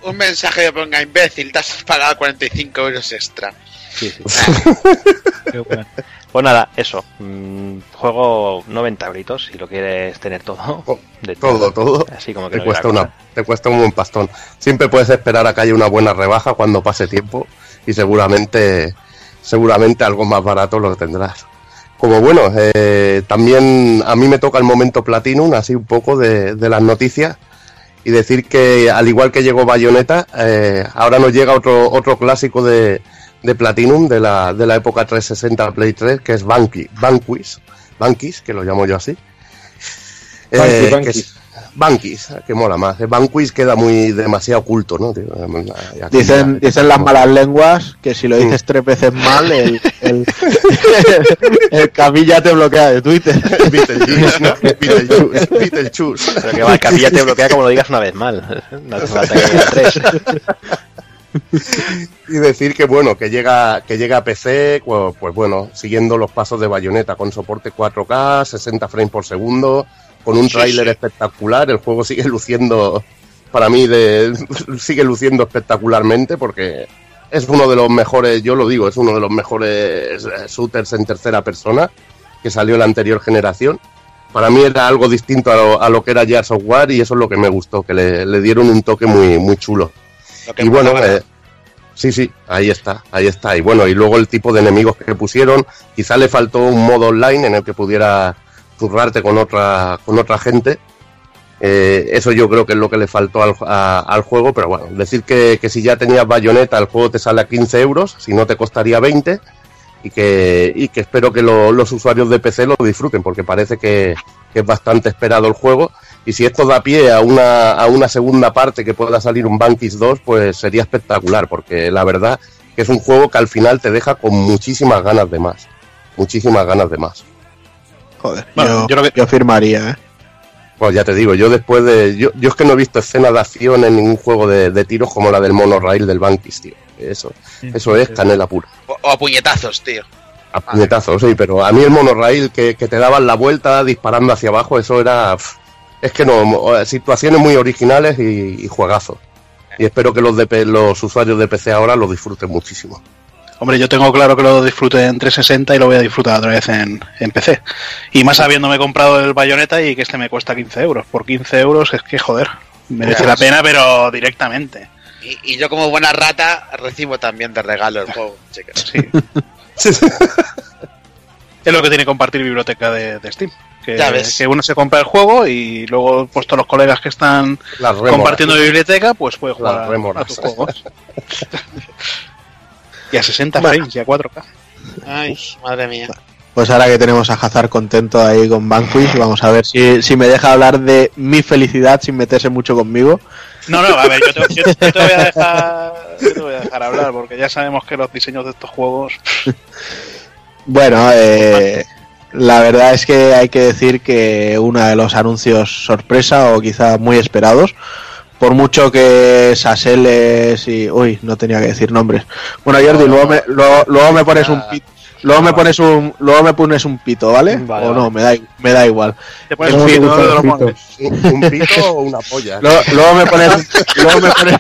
Un, un mensaje que ponga imbécil, te has pagado 45 euros extra. Sí, sí. [laughs] Qué bueno. Pues nada, eso. mm, juego 90 euritos si lo quieres tener todo. De Todo, todo. Así como que Te no cuesta, una, te cuesta un buen pastón. Siempre puedes esperar a que haya una buena rebaja cuando pase tiempo y seguramente, seguramente algo más barato lo tendrás. Como bueno, eh, también a mí me toca el momento Platinum, así un poco de, de las noticias, y decir que al igual que llegó Bayonetta, eh, ahora nos llega otro, otro clásico de, de Platinum de la, de la época 360 Play 3, que es Banqui, Banquis, Banquis, que lo llamo yo así. Eh, Banqui, que es- Banquis, que mola más. Eh, Banquis queda muy demasiado oculto, ¿no? tío? Y aquí Dicen, ya- dicen las malas lenguas que si lo dices tres veces mal, el, el, [laughs] el Camilla te bloquea de Twitter. [laughs] Beetlejuice, ¿no? [laughs] Beetlejuice, Beetlejuice. Pero que va, el capilla te bloquea como lo digas una vez mal. No hace falta que digas tres. Y decir que bueno, que llega, que llega a PC, pues, pues bueno, siguiendo los pasos de Bayonetta, con soporte 4K, 60 frames por segundo, con un Sí, tráiler sí. espectacular, el juego sigue luciendo, para mí, de, sigue luciendo espectacularmente porque es uno de los mejores, yo lo digo, es uno de los mejores eh, shooters en tercera persona que salió en la anterior generación. Para mí era algo distinto a lo, a lo que era Gears of War y eso es lo que me gustó, que le, le dieron un toque muy, muy chulo. Y bueno, eh, sí, sí, ahí está, ahí está. Y bueno, y luego el tipo de enemigos que pusieron, quizá le faltó un modo online en el que pudiera zurrarte con otra, con otra gente. Eh, eso yo creo que es lo que le faltó al, a- al juego, pero bueno, decir que, que si ya tenías bayoneta el juego te sale a 15 euros, si no te costaría 20, y que, y que espero que lo- los usuarios de PC lo disfruten, porque parece que, que es bastante esperado el juego. Y si esto da pie a una, a una segunda parte que pueda salir un Bankis 2, pues sería espectacular, porque la verdad que es un juego que al final te deja con muchísimas ganas de más. Muchísimas ganas de más. Joder, Bueno, yo, yo lo que- yo firmaría, ¿eh? Pues ya te digo, yo después de. Yo, yo es que no he visto escena de acción en ningún juego de, de tiros como la del monorail del Bankis, tío. Eso, eso es canela pura. O, o a puñetazos, tío. A puñetazos, sí, pero a mí el monorail que, que te daban la vuelta disparando hacia abajo, eso era. Es que no, situaciones muy originales y, y juegazos. Y espero que los, de, los usuarios de PC ahora lo disfruten muchísimo. Hombre, yo tengo claro que lo disfruté en 360 y lo voy a disfrutar otra vez en, en PC. Y más habiéndome comprado el Bayonetta y que este me cuesta 15 euros. Por 15 euros es que, joder, merece la pena, pero directamente. Y, y yo como buena rata recibo también de regalo el juego, [laughs] chicos. Sí. [laughs] es lo que tiene compartir biblioteca de, de Steam. Que, Ya ves. que uno se compra el juego y luego pues todos los colegas que están Las compartiendo biblioteca pues puede jugar a, a tus juegos. [laughs] y a 60 Bueno. frames y a 4K. Ay, madre mía. Pues ahora que tenemos a Hazard contento ahí con Vanquish, vamos a ver si, si me deja hablar de mi felicidad sin meterse mucho conmigo. No, no, a ver, yo te, yo- yo te voy a dejar yo te voy a dejar hablar porque ya sabemos que los diseños de estos juegos [laughs] Bueno, eh, la verdad es que hay que decir que uno de los anuncios sorpresa o quizá muy esperados, por mucho que Saseles y... Uy, no tenía que decir nombres. Bueno, Jordi, luego me, luego, luego me pones un pito. Luego me pones un, luego me pones un pito, ¿vale? Vale, o no, vale. me da, me da igual. te pones ¿Cómo un pito, pones? ¿Un, un pito o una polla? Luego, luego me pones, un- luego me pones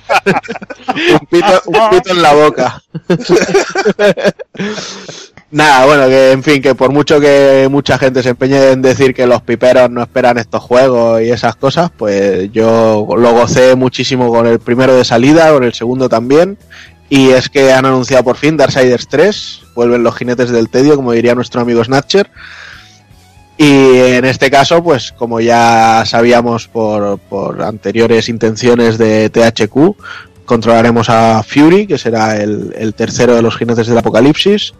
un pito, un pito en la boca. [laughs] Nada, bueno, que en fin, que por mucho que mucha gente se empeñe en decir que los piperos no esperan estos juegos y esas cosas, pues yo lo gocé muchísimo con el primero de salida, con el segundo también. Y es que han anunciado por fin Darksiders 3, vuelven los jinetes del tedio, como diría nuestro amigo Snatcher. Y en este caso, pues como ya sabíamos por, por anteriores intenciones de THQ, controlaremos a Fury, que será el, el tercero de los jinetes del apocalipsis.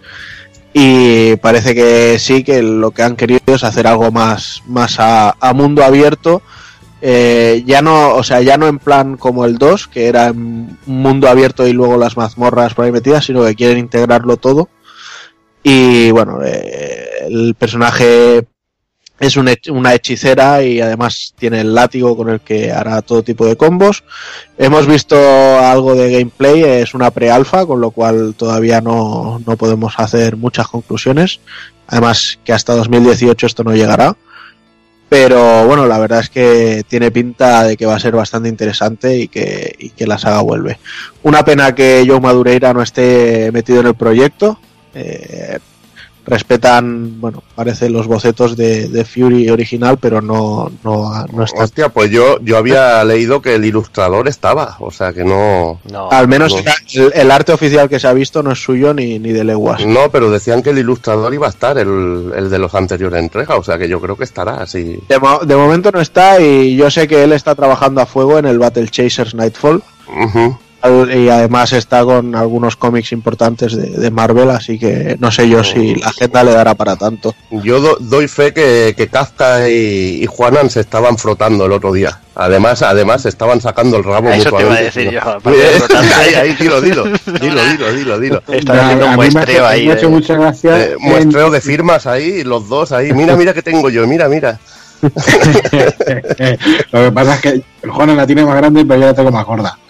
Y parece que sí, que lo que han querido es hacer algo más, más a, a mundo abierto. Eh, ya no, o sea, ya no en plan como el 2, que era un mundo abierto y luego las mazmorras por ahí metidas, sino que quieren integrarlo todo. Y bueno, eh, el personaje es una hechicera y además tiene el látigo con el que hará todo tipo de combos. Hemos visto algo de gameplay, es una pre-alfa, con lo cual todavía no, no podemos hacer muchas conclusiones. Además que hasta 2018 esto no llegará. Pero bueno, la verdad es que tiene pinta de que va a ser bastante interesante y que, y que la saga vuelve. Una pena que Joe Madureira no esté metido en el proyecto. Eh, respetan, bueno, parece los bocetos de, de Fury original, pero no, no, no está. Hostia, pues yo, yo había leído que el ilustrador estaba, o sea que no. No. Al menos no. el, el arte oficial que se ha visto no es suyo ni, ni de leguas. No, pero decían que el ilustrador iba a estar, el, el de los anteriores entregas, o sea que yo creo que estará así. De, mo- de momento no está y yo sé que él está trabajando a fuego en el Battle Chasers Nightfall y además está con algunos cómics importantes de, de Marvel, así que no sé yo si la agenda le dará para tanto. Yo do- doy fe que, que Kafka y, y Juanan se estaban frotando el otro día. Además, además estaban sacando el rabo Eso te iba a mutuamente. decir yo. [laughs] Aparte de frotando. ahí, ahí, dilo, dilo, dilo, dilo, dilo, dilo. [laughs] Están haciendo un me ha muestreo hecho- ahí. me ha hecho de- mucha gracia. Eh, en- muestreo de firmas ahí, los dos ahí. Mira, mira que tengo yo, mira, mira. [laughs] Lo que pasa es que el Juan la tiene más grande, pero yo la tengo más gorda. [laughs]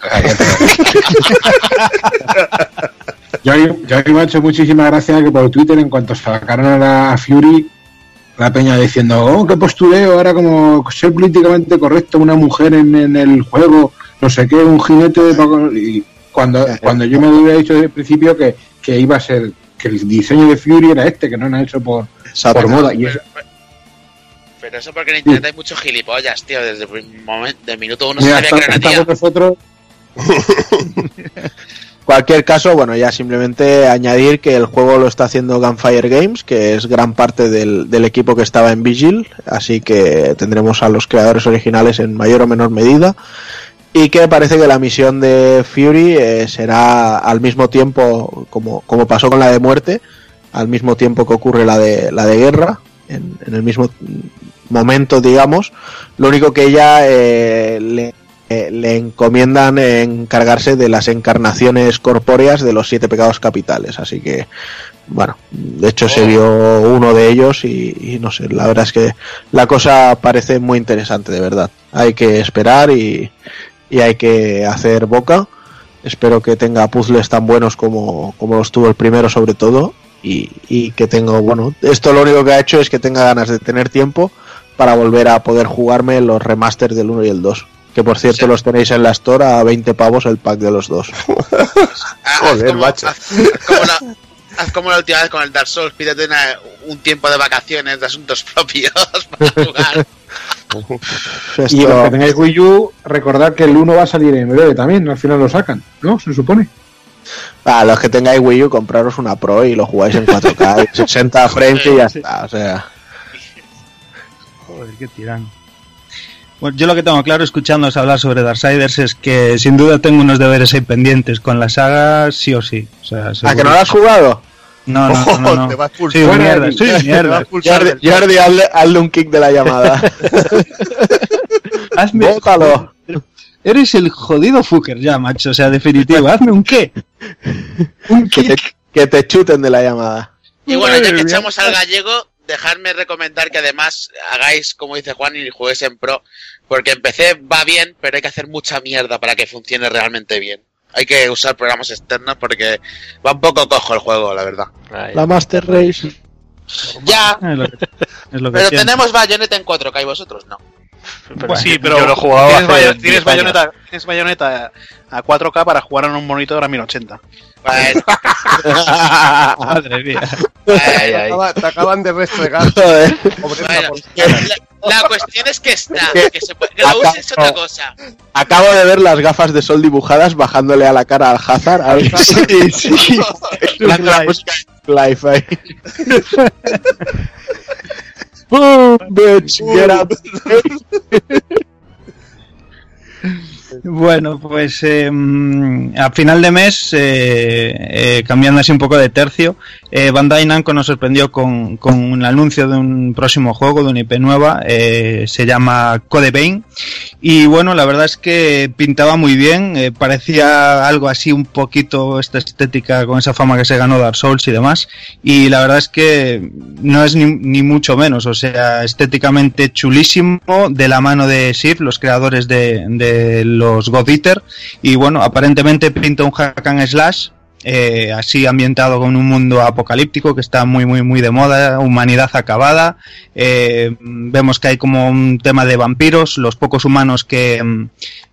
Yo, yo me ha hecho muchísima gracia que por Twitter, en cuanto sacaron a Fury, la peña diciendo, oh, qué postureo, ahora como ser políticamente correcto, una mujer en, en el juego, no sé qué, un jinete de... Paco- Y cuando, cuando yo me había dicho desde el principio que, que iba a ser, que el diseño de Fury era este, que no era hecho por, por moda. Y eso, Pero eso porque en internet hay muchos gilipollas, tío. Desde el momento, de minuto uno mira, se sabía que era tía. nosotros [laughs] Cualquier caso, bueno, ya simplemente añadir que el juego lo está haciendo Gunfire Games, que es gran parte del, del equipo que estaba en Vigil, así que tendremos a los creadores originales en mayor o menor medida. Y que parece que la misión de Fury eh, será al mismo tiempo, como, como pasó con la de muerte, al mismo tiempo que ocurre la de, la de guerra, en, en el mismo momento, digamos. Lo único que ella eh, le, eh, le encomiendan encargarse de las encarnaciones corpóreas de los siete pecados capitales. Así que, bueno, de hecho se vio uno de ellos y, y no sé, la verdad es que la cosa parece muy interesante, de verdad. Hay que esperar y, y hay que hacer boca. Espero que tenga puzzles tan buenos como, como los tuvo el primero, sobre todo. Y, y que tenga, bueno, esto lo único que ha hecho es que tenga ganas de tener tiempo para volver a poder jugarme los remasters del 1 y el 2. Que por cierto Sí. los tenéis en la store a 20 pavos el pack de los dos. [laughs] Joder, como, macho. haz- haz como la, haz como la última vez con el Dark Souls, pídete una- un tiempo de vacaciones, de asuntos [laughs] propios para jugar. Esto- Y los que tengáis Wii U, recordad que el 1 va a salir en breve también, al final lo sacan, ¿no? Se supone. A los que tengáis Wii U, compraros una Pro y lo jugáis en 4K, y [laughs] 60 frames y ya está. O sea, Joder, qué tirán. Bueno, yo lo que tengo claro escuchándoos hablar sobre Darksiders es que sin duda tengo unos deberes ahí pendientes con la saga, sí o sí. O sea, ¿A seguro. que no lo has jugado? No, no, no, no, [laughs] no. Te va a Sí, Fuera de mierda, expulsar Jordi, hazle, hazle un kick de la llamada. [laughs] Hazme, Bótalo. Eres el jodido fucker ya, macho. O sea, definitivo. Hazme un qué. [laughs] Un Que te, kick. que te chuten de la llamada. Y bueno, ya que echamos al gallego, dejadme recomendar que además hagáis, como dice Juan, y juguéis en Pro, porque en PC va bien, pero hay que hacer mucha mierda para que funcione realmente bien. Hay que usar programas externos porque va un poco cojo el juego, la verdad. La Master Race. Ya, Es lo que, es lo que pero tenemos Bayonetta en 4K y vosotros no. Pero sí, pero yo lo he jugado tienes, hace Bayo- 10 tienes años. bayoneta, tienes bayoneta a 4K para jugar en un monitor a 1080. Bueno, [laughs] Madre mía. Ay, ay. Te acaban de restregar. [laughs] Bueno, la, la cuestión es que está, Que- se puede- que lo uses es otra cosa. Acabo de ver las gafas de sol dibujadas bajándole a la cara al Hazard. A ver si- sí. [laughs] La, la Life ahí. Boom, bitch, get up. Bueno, pues eh, a final de mes, eh, eh, cambiando así un poco de tercio, eh, Bandai Namco nos sorprendió con, con el anuncio de un próximo juego, de una IP nueva, eh, se llama Code Vein, y bueno, la verdad es que pintaba muy bien, parecía algo así un poquito esta estética con esa fama que se ganó Dark Souls y demás, y la verdad es que no es ni, ni mucho menos, o sea, estéticamente chulísimo, de la mano de Sif, los creadores de, de los God Eater, y bueno, aparentemente pinta un hack and slash, eh, así ambientado con un mundo apocalíptico que está muy muy muy de moda, humanidad acabada, eh, vemos que hay como un tema de vampiros, los pocos humanos que,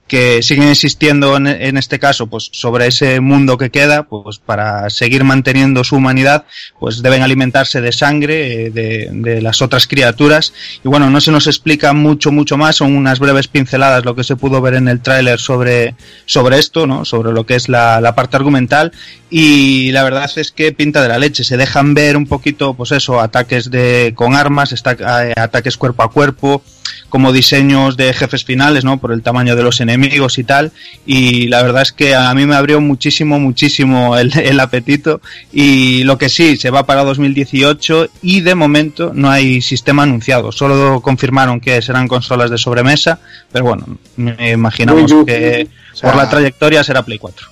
que siguen existiendo en, este caso, pues sobre ese mundo que queda, pues para seguir manteniendo su humanidad, pues deben alimentarse de sangre eh, de, de las otras criaturas. Y bueno, no se nos explica mucho, mucho más, son unas breves pinceladas lo que se pudo ver en el tráiler sobre, sobre esto, ¿no? Sobre lo que es la, la parte argumental. Y la verdad es que pinta de la leche. Se dejan ver un poquito, pues eso, ataques de, con armas, eh, ataques cuerpo a cuerpo, como diseños de jefes finales, ¿no? Por el tamaño de los enemigos y tal. Y la verdad es que a mí me abrió muchísimo, muchísimo el, el apetito. Y lo que sí, se va para 2018 y de momento no hay sistema anunciado. Solo confirmaron que serán consolas de sobremesa, pero bueno, me imaginamos que O sea, por la trayectoria será Play 4.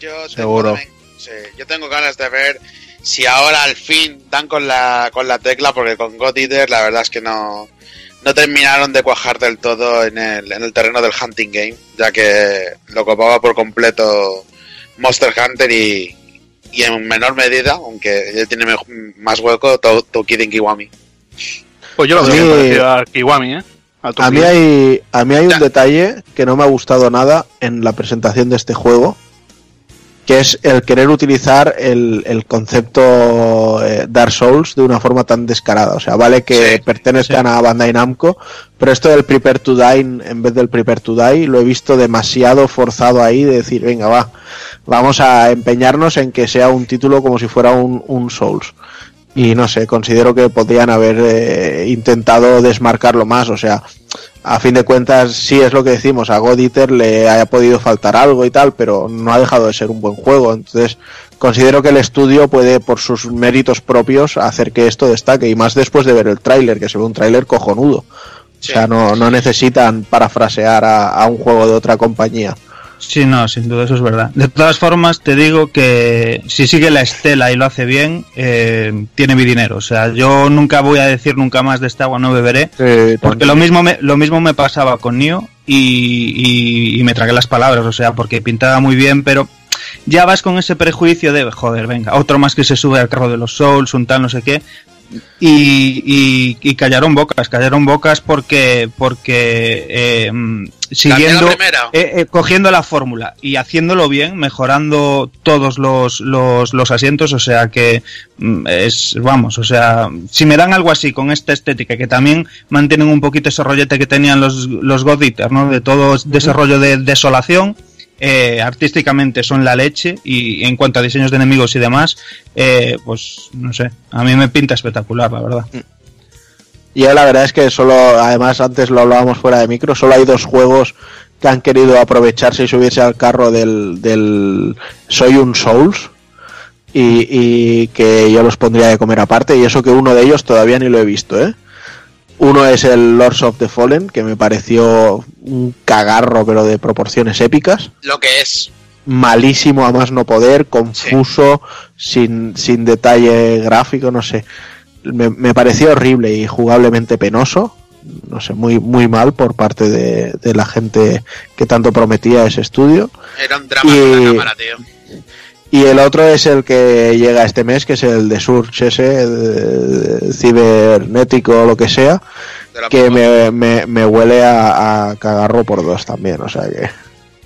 Yo Seguro. sí, yo tengo ganas de ver si ahora al fin dan con la, con la tecla, porque con God Eater la verdad es que no, no terminaron de cuajar del todo en el, en el terreno del hunting game, ya que lo copaba por completo Monster Hunter y, y en menor medida, aunque él tiene más hueco, To- Tokiden Kiwami. Pues yo lo veo parecido a Kiwami, ¿eh? A A mí hay, a mí hay un Ya. detalle que no me ha gustado nada en la presentación de este juego, que es el querer utilizar el, el concepto eh, Dark Souls de una forma tan descarada. O sea, vale que Sí, pertenezcan a Bandai Namco, pero esto del Prepare to Die en en vez del Prepare to Die lo he visto demasiado forzado ahí de decir, venga, va, vamos a empeñarnos en que sea un título como si fuera un, un Souls. Y no sé, considero que podrían haber eh, intentado desmarcarlo más. O sea, a fin de cuentas, sí es lo que decimos, a God Eater le haya podido faltar algo y tal, pero no ha dejado de ser un buen juego. Entonces, considero que el estudio puede, por sus méritos propios, hacer que esto destaque. Y más después de ver el tráiler, que se ve un tráiler cojonudo. Sí. O sea, no, no necesitan parafrasear a, a un juego de otra compañía. Sí, no, sin duda eso es verdad. De todas formas, te digo que si sigue la estela y lo hace bien, eh, tiene mi dinero. O sea, yo nunca voy a decir nunca más de esta agua no beberé, porque lo mismo me, lo mismo me pasaba con Nio y, y- y me tragué las palabras, o sea, porque pintaba muy bien, pero ya vas con ese prejuicio de, joder, venga, otro más que se sube al carro de los Souls, un tal no sé qué. Y, y, y callaron bocas, callaron bocas porque, porque eh, mm, siguiendo, La eh, eh, cogiendo la fórmula y haciéndolo bien, mejorando todos los, los, los asientos, o sea que mm, es, vamos, o sea, si me dan algo así con esta estética, que también mantienen un poquito ese rollete que tenían los, los God Eater, ¿no? De todo desarrollo de desolación, eh, artísticamente son la leche y en cuanto a diseños de enemigos y demás, eh, pues no sé, a mí me pinta espectacular, la verdad. Yo la verdad es que solo, además antes lo hablábamos fuera de micro, solo hay dos juegos que han querido aprovecharse y subirse al carro del, del Soy un Souls y que yo los pondría de comer aparte y eso que uno de ellos todavía ni lo he visto, ¿eh? Uno es el Lords of the Fallen, que me pareció un cagarro pero de proporciones épicas Lo que es. malísimo a más no poder, confuso, sin, sin detalle gráfico, no sé. Me, me pareció horrible y jugablemente penoso. No sé, muy, muy mal por parte de, de la gente que tanto prometía ese estudio. Era un drama Y- con la cámara, tío. Y el otro es el que llega este mes, que es el de Surge ese, cibernético o lo que sea, que me, me, me huele a, a cagarro por dos también, o sea que...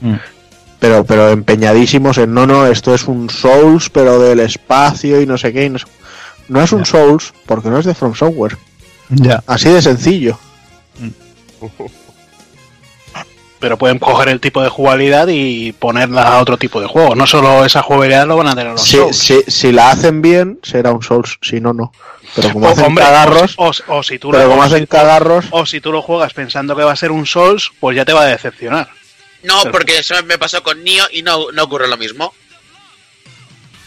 Mm. pero, pero empeñadísimos en no, no, esto es un Souls, pero del espacio y no sé qué. y no, sé- no es un Souls porque no es de From Software. Ya. Así de sencillo. [laughs] Pero pueden coger el tipo de jugabilidad y ponerla a otro tipo de juego. No solo esa jugabilidad lo van a tener los Si, Souls. si, si la hacen bien, será un Souls, si no, no. Pero como O- hacen hombre, cagarros, o, o- o si tú pero lo, como hacen cagarros, o si tú lo juegas pensando que va a ser un Souls, pues ya te va a decepcionar. No, porque eso me pasó con Nio y no, no ocurre lo mismo.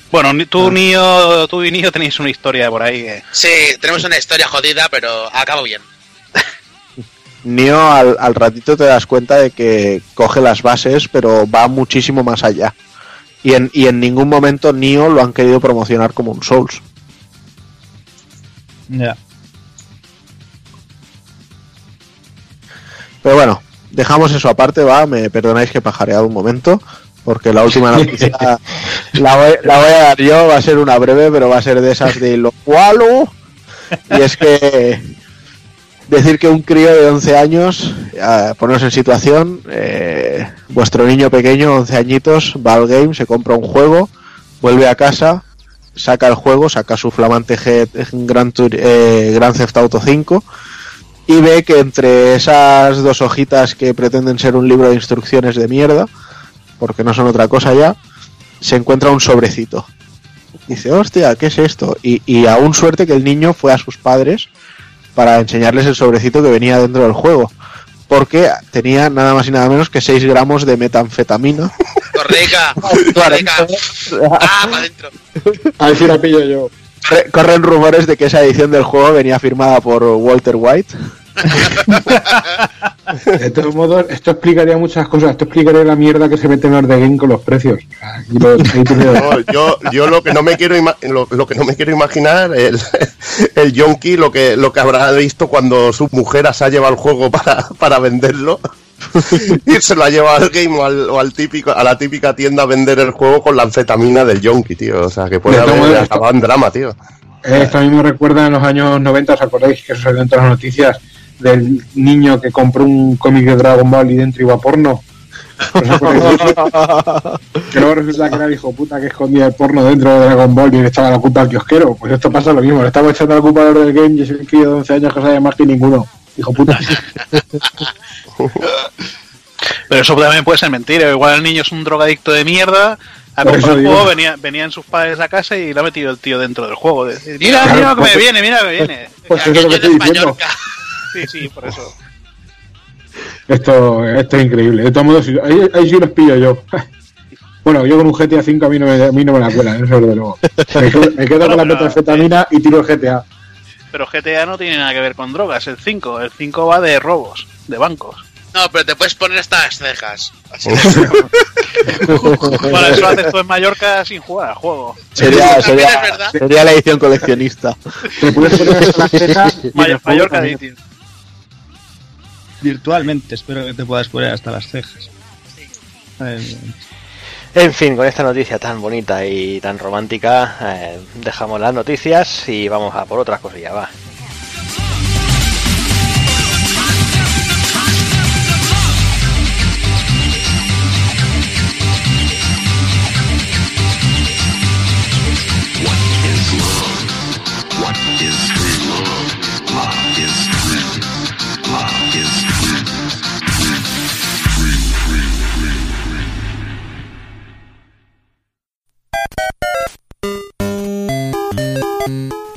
Bueno, ni- Ah. tú, Nio, tú y Nio tenéis una historia por ahí. que- Sí, tenemos una historia jodida, pero acabo bien. Nio al, al ratito te das cuenta de que coge las bases, pero va muchísimo más allá. Y en, y en ningún momento Nio lo han querido promocionar como un Souls. Ya. Pero bueno, dejamos eso aparte, va, me perdonáis que pajareado un momento, porque la última [laughs] noticia la, voy, la voy a dar yo, va a ser una breve, pero va a ser de esas de lo cual, y es que decir que un crío de 11 años, eh, poneros en situación, eh, vuestro niño pequeño, 11 añitos, va al game, se compra un juego, vuelve a casa, saca el juego, saca su flamante G- Gran, Tur- eh, Grand Theft Auto 5 y ve que entre esas dos hojitas que pretenden ser un libro de instrucciones de mierda, porque no son otra cosa ya, se encuentra un sobrecito. Dice, hostia, ¿qué es esto? Y, y aún suerte que el niño fue a sus padres para enseñarles el sobrecito que venía dentro del juego. Porque tenía nada más y nada menos que 6 gramos de metanfetamina. [laughs] Correca, [laughs] correca. Ah, para adentro. Ahí sí la pillo yo. Corre- Corren rumores de que esa edición del juego venía firmada por Walter White. De todos modos, esto explicaría muchas cosas. Esto explicaría la mierda que se mete en los de game con los precios. No, yo, yo lo que no me quiero lo, lo que no me quiero imaginar el, el yonki lo que lo que habrá visto cuando su mujer se ha llevado el juego para, para venderlo. Y se lo ha llevado al game o, al, o al típico a la típica tienda a vender el juego con la anfetamina del yonki tío. O sea que puede haber acabado en drama tío. Esto a mí me recuerda en los años 90, ¿os acordáis que eso salió en todas las noticias del niño que compró un cómic de Dragon Ball y dentro iba porno? ¿Os acordáis de eso? que luego resulta que era el hijo puta que escondía el porno dentro de Dragon Ball y le echaba la culpa al kiosquero. Pues esto pasa lo mismo, le estamos echando la culpa al del game y es el crío de 11 años que sabe más que ninguno. Hijo puta. [laughs] Pero eso también puede ser mentira. Igual el niño es un drogadicto de mierda. Ha comprado el juego, venía, venían sus padres a casa y le ha metido el tío dentro del juego. De mira, Claro, mira que me porque- viene, mira que me viene. Pues eso es lo que estoy diciendo. Sí, sí, por eso. [laughs] Esto, esto es increíble. De todos modos, ahí, ahí sí los pillo yo. [laughs] Bueno, yo con un GTA V a mí no me, a mí no me la cuela, eso desde luego. Me quedo, me quedo con la metanfetamina y tiro el GTA. Pero GTA no tiene nada que ver con drogas, el 5. El 5 va de robos, de bancos. No, pero te puedes poner estas cejas. Así [laughs] Bueno, eso haces tú en Mallorca sin jugar al juego. Sería, sería, sería la edición coleccionista. Te puedes poner en la teta y en May- el juego Mallorca. Edition. Virtualmente, espero que te puedas poner hasta las cejas. Eh, En fin, con esta noticia tan bonita y tan romántica, eh, dejamos las noticias y vamos a por otras cosillas, va.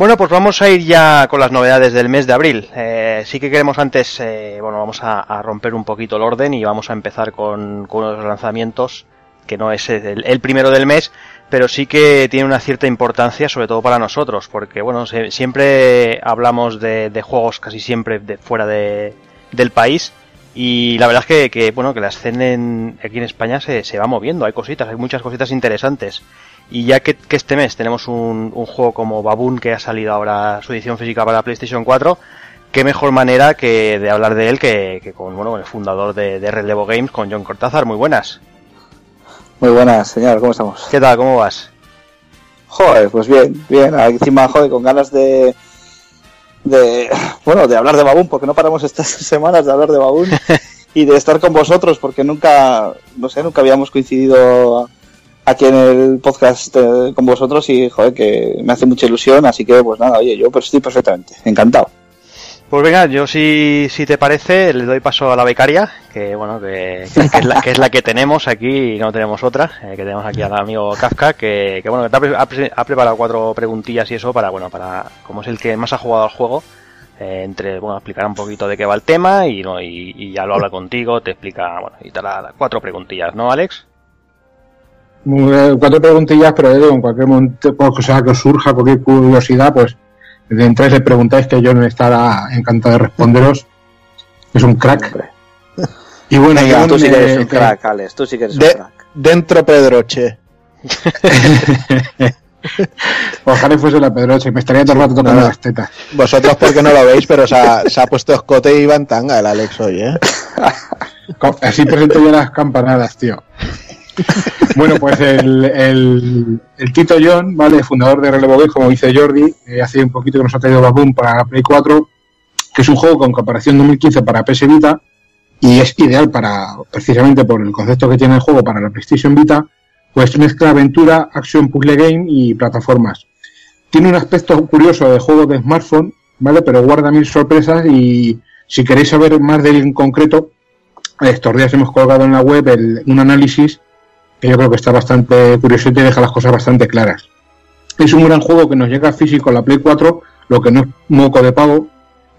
Bueno, pues vamos a ir ya con las novedades del mes de abril. Eh, sí que queremos antes, eh, bueno, vamos a, romper un poquito el orden y vamos a empezar con, con unos lanzamientos que no es el, el primero del mes, pero sí que tiene una cierta importancia, sobre todo para nosotros, porque bueno, se- siempre hablamos de, juegos casi siempre de fuera de, del país y la verdad es que, bueno, que la escena en- aquí en España se, se va moviendo, hay cositas, hay muchas cositas interesantes. Y ya que, que este mes tenemos un, un, juego como Baboon que ha salido ahora su edición física para PlayStation 4, qué mejor manera que de hablar de él que, que con bueno, el fundador de, de, Relevo Games, con John Cortázar. Muy buenas. Muy buenas, señor, ¿cómo estamos? ¿Qué tal? ¿Cómo vas? Joder, pues bien, bien. Encima, joder, con ganas de, de bueno, de hablar de Baboon, porque no paramos estas [laughs] semanas de hablar de Baboon [laughs] y de estar con vosotros, porque nunca, no sé, nunca habíamos coincidido aquí en el podcast eh, con vosotros y, joder, que me hace mucha ilusión, así que, pues nada, oye, yo pues estoy perfectamente, encantado. Pues venga, yo si, si te parece, le doy paso a la becaria, que bueno, que, que, es, la, que es, la, que tenemos aquí y no tenemos otra, eh, que tenemos aquí al amigo Kafka, que, que bueno, que ha, preparado cuatro preguntillas y eso para, bueno, para, como es el que más ha jugado al juego, eh, entre, bueno, explicar un poquito de qué va el tema y, no, y, y ya lo habla contigo, te explica, bueno, y te da cuatro preguntillas, ¿no, Alex? Cuatro preguntillas, pero digo, en cualquier momento, cosa que os surja, cualquier curiosidad, pues de entre le preguntáis que yo no estará encantado de responderos. Es un crack. Y bueno, Venga, tú sí que eres un crack, Alex. Tú sí que eres de, un crack. Dentro Pedroche. [laughs] Ojalá fuese la Pedroche, me estaría todo el rato tocando no, las tetas. Vosotros porque no lo veis, pero se ha, se ha puesto escote y va en tanga el Alex hoy, ¿eh? [laughs] Así presento yo las campanadas, tío. [laughs] bueno, pues el, el, Tito John, ¿vale? Fundador de Relevo como dice Jordi, eh, hace un poquito que nos ha traído Baboon para la Play 4, que es un juego con comparación 2015 para PS Vita y es ideal para, precisamente por el concepto que tiene el juego para la PlayStation Vita, pues mezcla aventura, acción, puzzle game y plataformas. Tiene un aspecto curioso de juego de smartphone, ¿vale? Pero guarda mil sorpresas y si queréis saber más de él en concreto, estos días hemos colgado en la web el, un análisis que yo creo que está bastante curioso y te deja las cosas bastante claras. Es un gran juego que nos llega físico a la Play 4, lo que no es moco de pago,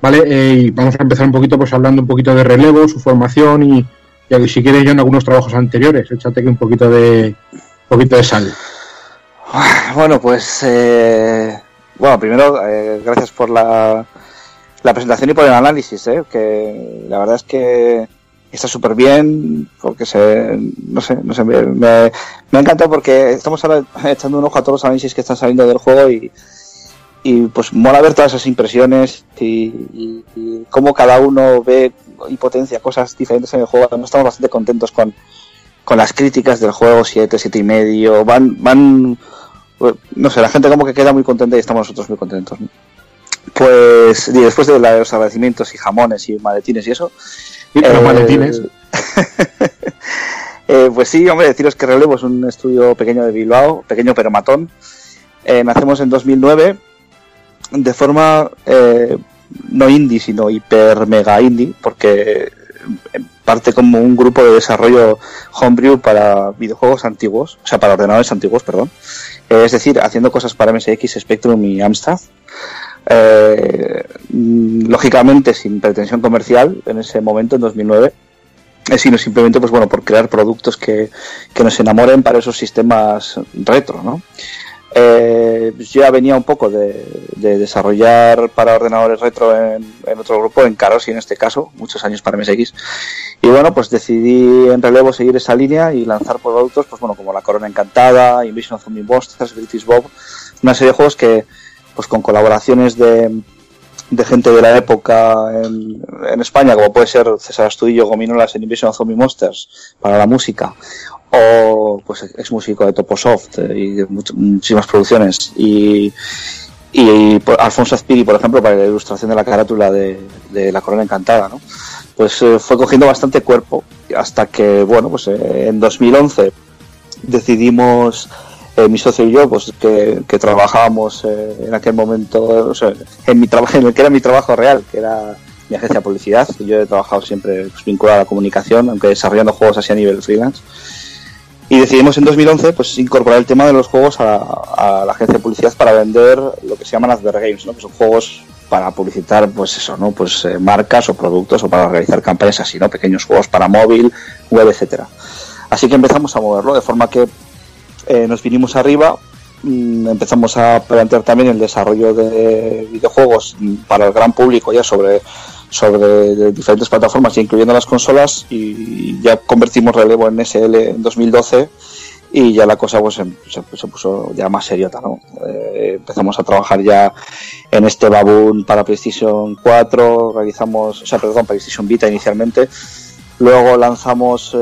¿vale? Eh, y vamos a empezar un poquito pues hablando un poquito de relevo, su formación y, y si quieres yo en algunos trabajos anteriores, échate aquí un poquito de un poquito de sal. Bueno, pues eh, bueno, primero eh, gracias por la, la presentación y por el análisis, que la verdad es que está súper bien porque se no sé no sé me, me, ha encantado porque estamos ahora echando un ojo a todos los análisis que están saliendo del juego y, y pues mola ver todas esas impresiones y, y, cómo cada uno ve y potencia cosas diferentes en el juego. Estamos bastante contentos con, con las críticas del juego 7, 7 y medio van van no sé la gente como que queda muy contenta y estamos nosotros muy contentos pues y después de los agradecimientos y jamones y maletines y eso Pero eh, maletines. [laughs] eh, pues sí, hombre, deciros que Relevo es un estudio pequeño de Bilbao, pequeño pero matón. Eh, nacemos en 2009 de forma eh, no indie, sino hiper mega indie, porque parte como un grupo de desarrollo homebrew para videojuegos antiguos, o sea, para ordenadores antiguos, perdón. es decir, haciendo cosas para MSX, Spectrum y Amstrad. Eh, lógicamente sin pretensión comercial en ese momento, en 2009, sino simplemente pues bueno por crear productos que, que nos enamoren para esos sistemas retro, ¿no? Eh, yo ya venía un poco de, de, desarrollar para ordenadores retro en, otro grupo, en Caros y en este caso, muchos años para MSX. Y bueno, pues decidí en relevo seguir esa línea y lanzar productos, pues bueno, como La Corona Encantada, Invasion of Zombie Monsters, British Bob, una serie de juegos que, pues con colaboraciones de, de gente de la época en, España, como puede ser César Astudillo Gominolas en Invasion of Zombie Monsters para la música, o pues es músico de Toposoft y de much, muchísimas producciones, y, y, y Alfonso Azpiri, por ejemplo, para la ilustración de la carátula de, de La Corona Encantada, ¿no? Pues eh, fue cogiendo bastante cuerpo hasta que, bueno, pues eh, en 2011 decidimos eh, mi socio y yo, pues que, que trabajábamos eh, en aquel momento, en mi trabajo, [laughs] en el que era mi trabajo real, que era mi agencia de publicidad. Yo he trabajado siempre pues, vinculado a la comunicación, aunque desarrollando juegos así a nivel freelance. Y decidimos en 2011 pues incorporar el tema de los juegos a, la agencia de publicidad para vender lo que se llaman Adver Games, ¿no? que son juegos para publicitar pues eso, ¿no? Pues eh, marcas o productos o para realizar campañas así, ¿no? Pequeños juegos para móvil, web, etcétera. Así que empezamos a moverlo de forma que eh, nos vinimos arriba, mmm, empezamos a plantear también el desarrollo de videojuegos para el gran público ya sobre, sobre diferentes plataformas, incluyendo las consolas, y ya convertimos relevo en SL en 2012 y ya la cosa pues se- se puso ya más seriota, ¿no? Eh, empezamos a trabajar ya en este Baboon para PlayStation 4, realizamos, o sea, perdón, PlayStation Vita inicialmente, luego lanzamos eh,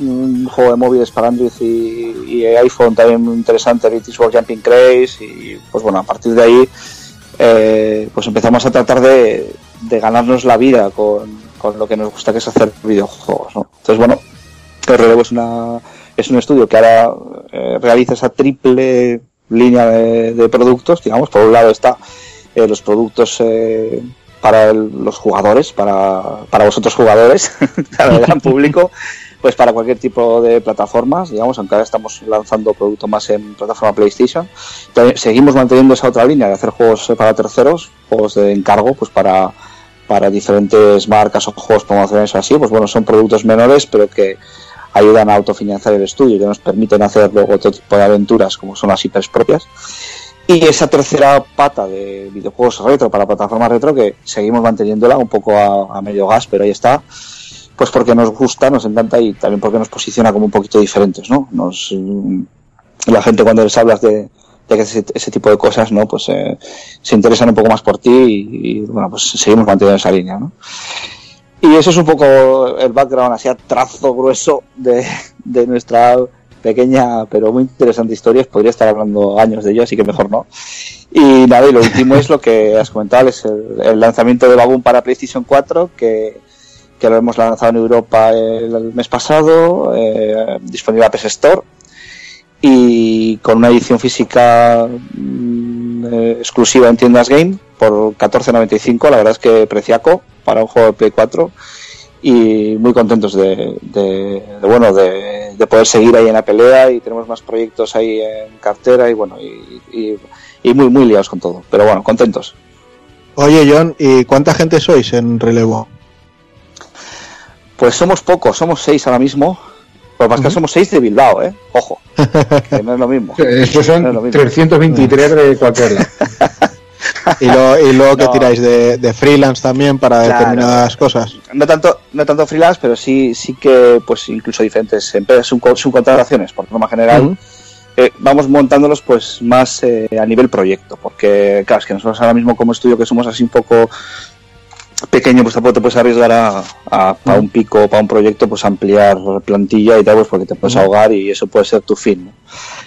un juego de móviles para Android y, iPhone también muy interesante, British World Jumping Craze, y pues bueno, a partir de ahí eh, pues empezamos a tratar de, ganarnos la vida con, con lo que nos gusta que es hacer videojuegos. Entonces bueno, el relevo es una es un estudio que ahora eh, realiza esa triple línea de, de productos, digamos, por un lado está los productos para el- los jugadores, para, para vosotros jugadores, [laughs] para el gran público, pues para cualquier tipo de plataformas, digamos, aunque ahora estamos lanzando producto más en plataforma PlayStation. Seguimos manteniendo esa otra línea de hacer juegos eh, para terceros, juegos de encargo, pues para, para diferentes marcas o juegos promocionales o así, pues bueno, son productos menores, pero que ayudan a autofinanciar el estudio, que nos permiten hacer luego otro tipo de aventuras como son las IPs propias. Y esa tercera pata de videojuegos retro para plataformas retro que seguimos manteniéndola un poco a, medio gas, pero ahí está. Pues porque nos gusta, nos encanta y también porque nos posiciona como un poquito diferentes, ¿no? Nos, mm, la gente cuando les hablas de, de ese, tipo de cosas, ¿no? Pues eh, se interesan un poco más por ti y, y, bueno, pues seguimos manteniendo esa línea, ¿no? Y eso es un poco el background así a trazo grueso de, de nuestra pequeña pero muy interesante historia. Podría estar hablando años de ello, así que mejor no. Y nada, y lo último es lo que has comentado, es el, el lanzamiento de Baboon para PlayStation 4, que, que lo hemos lanzado en Europa el, mes pasado, eh, disponible a PS Store, y con una edición física mm, eh, exclusiva en tiendas Game por 14.95, la verdad es que preciaco para un juego de Play 4 y muy contentos de, de- de, bueno de, de poder seguir ahí en la pelea y tenemos más proyectos ahí en cartera y bueno y, y- y muy muy liados con todo pero bueno contentos Oye, John, ¿y cuánta gente sois en relevo? pues somos pocos somos seis ahora mismo pasa es que somos seis de Bilbao eh ojo que no es lo mismo [laughs] Después No es lo son mismo. 323 de cualquier lado. [laughs] Y, lo, y luego que [laughs] No. tiráis de, de freelance también para Claro. determinadas cosas. no tanto no tanto freelance pero sí sí que pues incluso diferentes empresas subco- subcontrataciones por norma general Ujú. eh, vamos montándolos pues más eh, a nivel proyecto porque claro es que nosotros ahora mismo como estudio que somos así un poco pequeño pues tampoco te puedes arriesgar a, a- para un pico para un proyecto pues ampliar plantilla y tal pues porque te puedes ahogar y eso puede ser tu fin ¿no?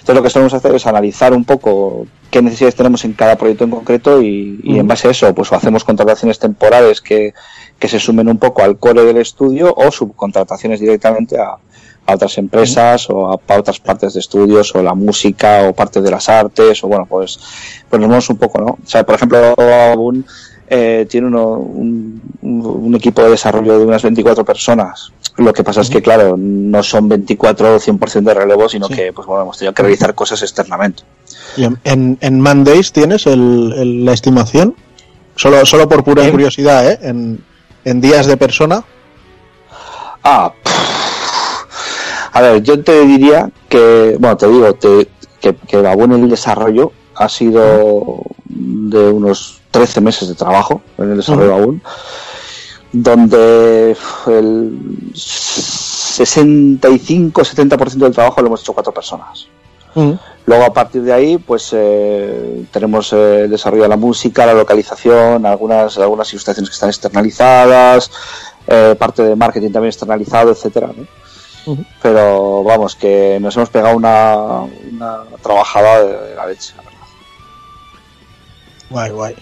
Entonces lo que solemos hacer es analizar un poco qué necesidades tenemos en cada proyecto en concreto y, y en base a eso pues o hacemos contrataciones temporales que, que se sumen un poco al core del estudio o subcontrataciones directamente a, a otras empresas o a, a otras partes de estudios o la música o parte de las artes o bueno pues pues nos vemos un poco no o sea por ejemplo eh, tiene uno- un, un- equipo de desarrollo de unas 24 personas lo que pasa es que claro no son 24 o 100% de relevo sino Sí. que pues bueno hemos tenido que realizar cosas externamente ¿Y en, en, Mondays tienes el, el- la estimación? Solo, solo por pura ¿En? curiosidad, ¿eh? En, en días de persona. Ah, pff. a ver, yo te diría que, bueno, te digo, te- que, que la buena en el desarrollo ha sido de unos 13 meses de trabajo en el desarrollo aún, donde el 65-70% del trabajo lo hemos hecho cuatro personas. Luego a partir de ahí, pues eh, tenemos eh, el desarrollo de la música, la localización, algunas algunas ilustraciones que están externalizadas, eh, parte de marketing también externalizado, etcétera. Pero vamos, que nos hemos pegado una, una trabajada de, de la leche. la verdad. Guay, guay.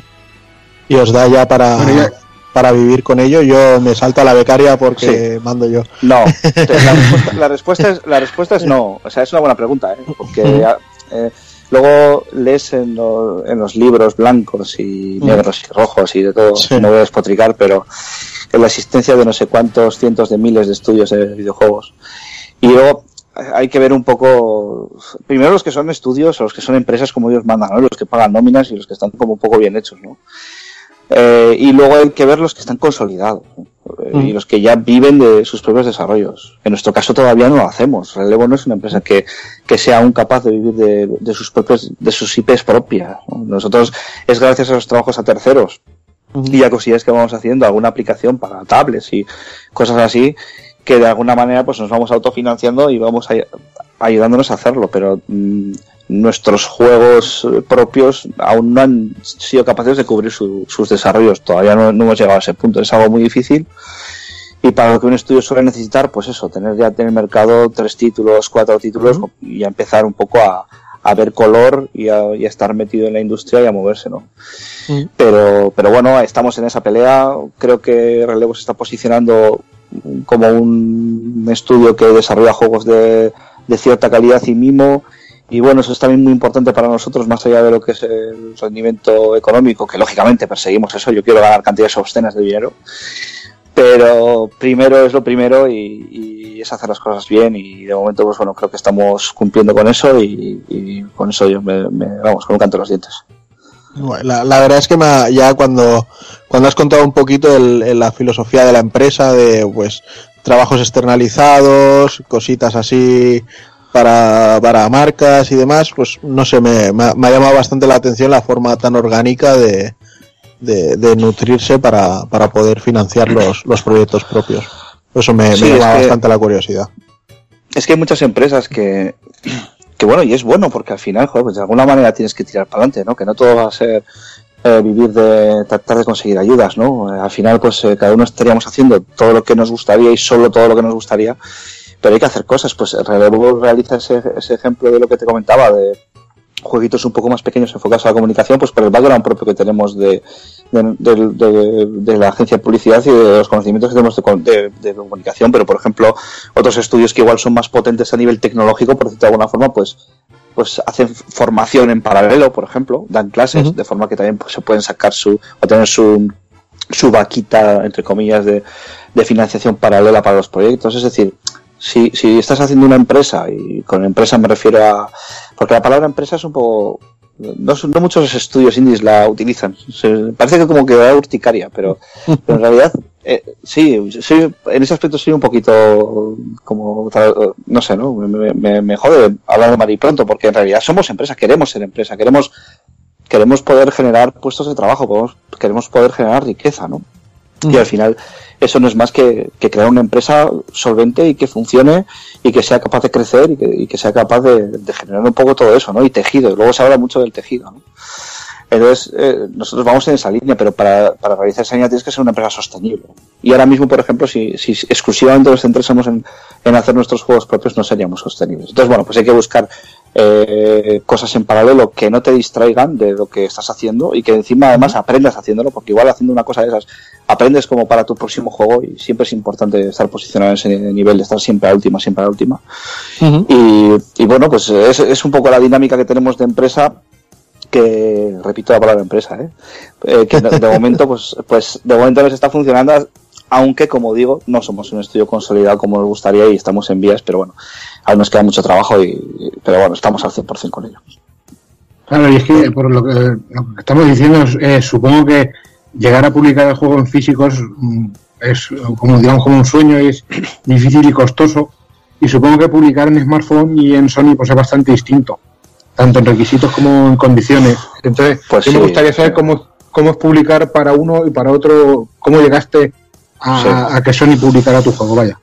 Y os da ya para, Bueno, ya- para vivir con ello. Yo me salta la becaria porque mando yo. No, [laughs] la respuesta, la respuesta es la respuesta es no. O sea, es una buena pregunta, ¿eh? porque eh, luego lees en, lo- en los libros blancos y negros y rojos y de todo. Sí. No voy a despotricar, pero en la existencia de no sé cuántos cientos de miles de estudios de videojuegos. Y luego hay que ver un poco, primero los que son estudios o los que son empresas como ellos mandan, ¿no? los que pagan nóminas y los que están como un poco bien hechos, ¿no? Eh, y luego hay que ver los que están consolidados. Eh, y los que ya viven de sus propios desarrollos. En nuestro caso todavía no lo hacemos. Relevo no es una empresa que, que sea aún capaz de vivir de, de sus propios, de sus IPs propias. ¿no? Nosotros es gracias a los trabajos a terceros y a cosillas que vamos haciendo, alguna aplicación para tablets y cosas así, que de alguna manera pues nos vamos autofinanciando y vamos a, ayudándonos a hacerlo, pero mm, nuestros juegos propios aún no han sido capaces de cubrir sus desarrollos. Todavía no, hemos llegado a ese punto. Es algo muy difícil. Y para lo que un estudio suele necesitar, pues eso, tener ya en el mercado tres títulos, cuatro títulos y a empezar un poco a, a ver color y a, estar metido en la industria y a moverse, ¿no? Pero, pero bueno, estamos en esa pelea. Creo que Relevo se está posicionando como un estudio que desarrolla juegos de, de cierta calidad y mimo y bueno, eso es también muy importante para nosotros, más allá de lo que es el rendimiento económico, que lógicamente perseguimos eso, yo quiero ganar cantidades obscenas de dinero, pero primero es lo primero y, es hacer las cosas bien y de momento pues bueno, creo que estamos cumpliendo con eso y, con eso yo me, vamos, con un canto en los dientes. La, verdad es que ya cuando, cuando has contado un poquito la filosofía de la empresa, de pues trabajos externalizados, cositas así para, para marcas y demás, pues no sé, me, me, ha llamado bastante la atención la forma tan orgánica de, de, nutrirse para, para, poder financiar los, los proyectos propios. Eso me, me llama bastante la curiosidad. Es que hay muchas empresas que, que bueno, y es bueno porque al final, joder, pues de alguna manera tienes que tirar para adelante, ¿no? Que no todo va a ser eh, vivir de tratar de conseguir ayudas, ¿no? al final, pues eh, cada uno estaríamos haciendo todo lo que nos gustaría y solo todo lo que nos gustaría pero hay que hacer cosas. Pues Relevo realiza ese, ese ejemplo de lo que te comentaba, de jueguitos un poco más pequeños enfocados a la comunicación, pues por el background propio que tenemos de, de, la agencia de publicidad y de los conocimientos que tenemos de, comunicación, pero por ejemplo otros estudios que igual son más potentes a nivel tecnológico, por decirlo de alguna forma, pues pues hacen formación en paralelo, por ejemplo, dan clases, de forma que también pues, se pueden sacar su, o tener su, su vaquita, entre comillas, de, de financiación paralela para los proyectos. Es decir, si, si estás haciendo una empresa, y con empresa me refiero a. Porque la palabra empresa es un poco. No, no muchos estudios indies la utilizan. parece que como que va urticaria, [laughs] pero, en realidad, eh, sí, soy, en ese aspecto soy un poquito como. No sé, ¿no? Me, me, me jode hablar de Mari pronto, porque en realidad somos empresa, queremos ser empresa, queremos queremos poder generar puestos de trabajo, queremos poder generar riqueza, ¿no? Y al final eso no es más que, crear una empresa solvente y que funcione y que sea capaz de crecer y que, sea capaz de, generar un poco todo eso, ¿no? Y tejido. Y luego se habla mucho del tejido, ¿no? Entonces, eh, nosotros vamos en esa línea, pero para, para realizar esa línea tienes que ser una empresa sostenible. Y ahora mismo, por ejemplo, si, si exclusivamente nos centrásemos en, en hacer nuestros juegos propios, no seríamos sostenibles. Entonces, bueno, pues hay que buscar eh, cosas en paralelo que no te distraigan de lo que estás haciendo y que encima además aprendas haciéndolo, porque igual haciendo una cosa de esas aprendes como para tu próximo juego y siempre es importante estar posicionado en ese nivel de estar siempre a última, siempre a última. y, bueno, pues es, es, un poco la dinámica que tenemos de empresa que repito la palabra empresa, ¿eh? eh que de, momento pues pues de momento nos está funcionando aunque como digo no somos un estudio consolidado como nos gustaría y estamos en vías pero bueno aún nos queda mucho trabajo y pero bueno estamos al 100% con ello. Claro y es que por lo que, estamos diciendo eh, supongo que llegar a publicar el juego en físicos mm, es como digamos como un sueño es [coughs] difícil y costoso. Y supongo que publicar en smartphone y en Sony pues es bastante distinto tanto en requisitos como en condiciones. Entonces, pues me gustaría saber cómo, cómo es publicar para uno y para otro, cómo llegaste a, que Sony publicara tu juego, vaya.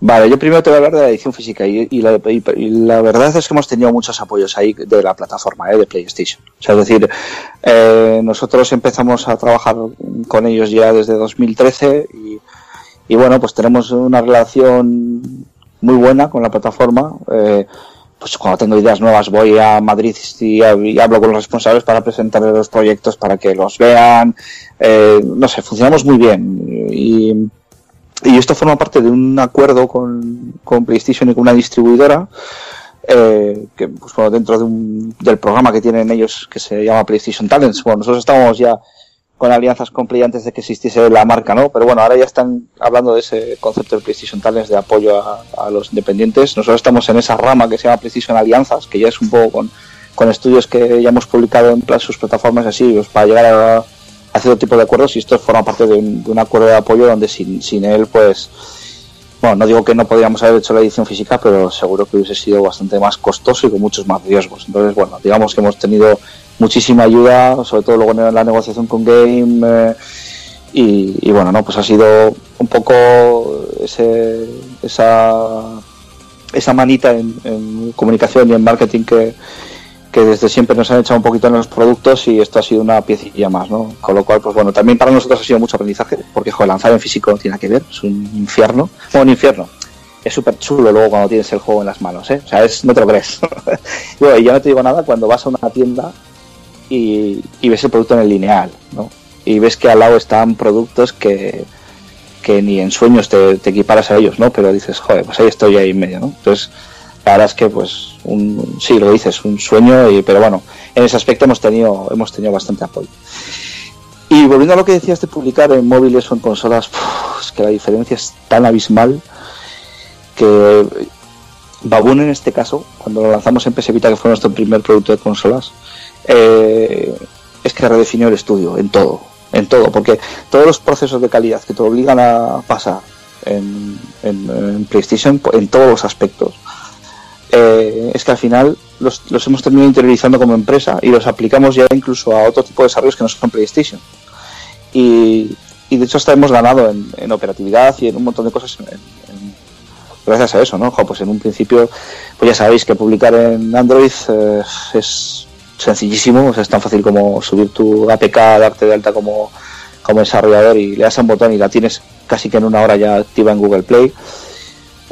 Vale, yo primero te voy a hablar de la edición física y, la, la, verdad es que hemos tenido muchos apoyos ahí de la plataforma ¿eh? de PlayStation. O sea, es decir, eh, nosotros empezamos a trabajar con ellos ya desde 2013 y, y bueno, pues tenemos una relación muy buena con la plataforma. Eh, pues cuando tengo ideas nuevas voy a Madrid y, hablo con los responsables para presentarles los proyectos para que los vean. Eh, no sé, funcionamos muy bien. Y, esto forma parte de un acuerdo con, PlayStation y con una distribuidora. Eh, que pues bueno, dentro de un, del programa que tienen ellos que se llama PlayStation Talents, bueno, nosotros estamos ya con alianzas con antes de que existiese la marca, ¿no? Pero bueno, ahora ya están hablando de ese concepto de PlayStation Talents de apoyo a, los independientes. Nosotros estamos en esa rama que se llama PlayStation Alianzas, que ya es un poco con, con estudios que ya hemos publicado en sus plataformas así, pues para llegar a, a cierto tipo de acuerdos y esto forma parte de un, acuerdo de apoyo donde sin, sin él, pues, bueno, no digo que no podríamos haber hecho la edición física, pero seguro que hubiese sido bastante más costoso y con muchos más riesgos. Entonces, bueno, digamos que hemos tenido muchísima ayuda, sobre todo luego en la negociación con Game. Eh, y, bueno, no, pues ha sido un poco ese, esa, esa manita en, en comunicación y en marketing que, que desde siempre nos han echado un poquito en los productos y esto ha sido una piecilla más, ¿no? Con lo cual, pues bueno, también para nosotros ha sido mucho aprendizaje, porque joder, lanzar en físico no tiene que ver, es un infierno, un infierno, es súper chulo luego cuando tienes el juego en las manos, ¿eh? O sea, es, no te lo crees. [laughs] Bueno, y yo no te digo nada cuando vas a una tienda y, y ves el producto en el lineal, ¿no? Y ves que al lado están productos que, que ni en sueños te, te equiparas a ellos, ¿no? Pero dices, joder, pues ahí estoy ahí en medio, ¿no? Entonces, la verdad es que, pues, un, sí, lo dices, un sueño, y, pero bueno, en ese aspecto hemos tenido, hemos tenido bastante apoyo. Y volviendo a lo que decías de publicar en móviles o en consolas, es que la diferencia es tan abismal que Baboon en este caso, cuando lo lanzamos en PS Vita, que fue nuestro primer producto de consolas, eh, es que redefinió el estudio en todo, en todo, porque todos los procesos de calidad que te obligan a pasar en PlayStation, en todos los aspectos, eh, es que al final los, los hemos terminado interiorizando como empresa y los aplicamos ya incluso a otro tipo de desarrollos que no son PlayStation. Y, y de hecho hasta hemos ganado en, en operatividad y en un montón de cosas gracias a eso, ¿no? Pues en un principio, pues ya sabéis que publicar en Android eh, es sencillísimo, o sea, es tan fácil como subir tu APK, darte de alta como, como desarrollador y le das a un botón y la tienes casi que en una hora ya activa en Google Play.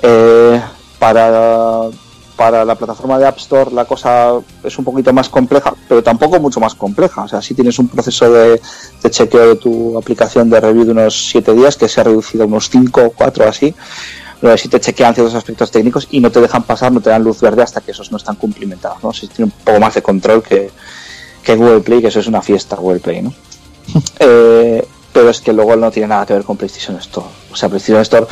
Eh, para, para la plataforma de App Store la cosa es un poquito más compleja, pero tampoco mucho más compleja. O sea, si tienes un proceso de, de chequeo de tu aplicación de review de unos 7 días, que se ha reducido a unos 5 o 4 así, pero si te chequean ciertos aspectos técnicos y no te dejan pasar, no te dan luz verde hasta que esos no están cumplimentados. ¿no? Si tiene un poco más de control que, que Google Play, que eso es una fiesta Google Play, ¿no? [laughs] Eh, pero es que luego no tiene nada que ver con PlayStation Store. O sea, PlayStation Store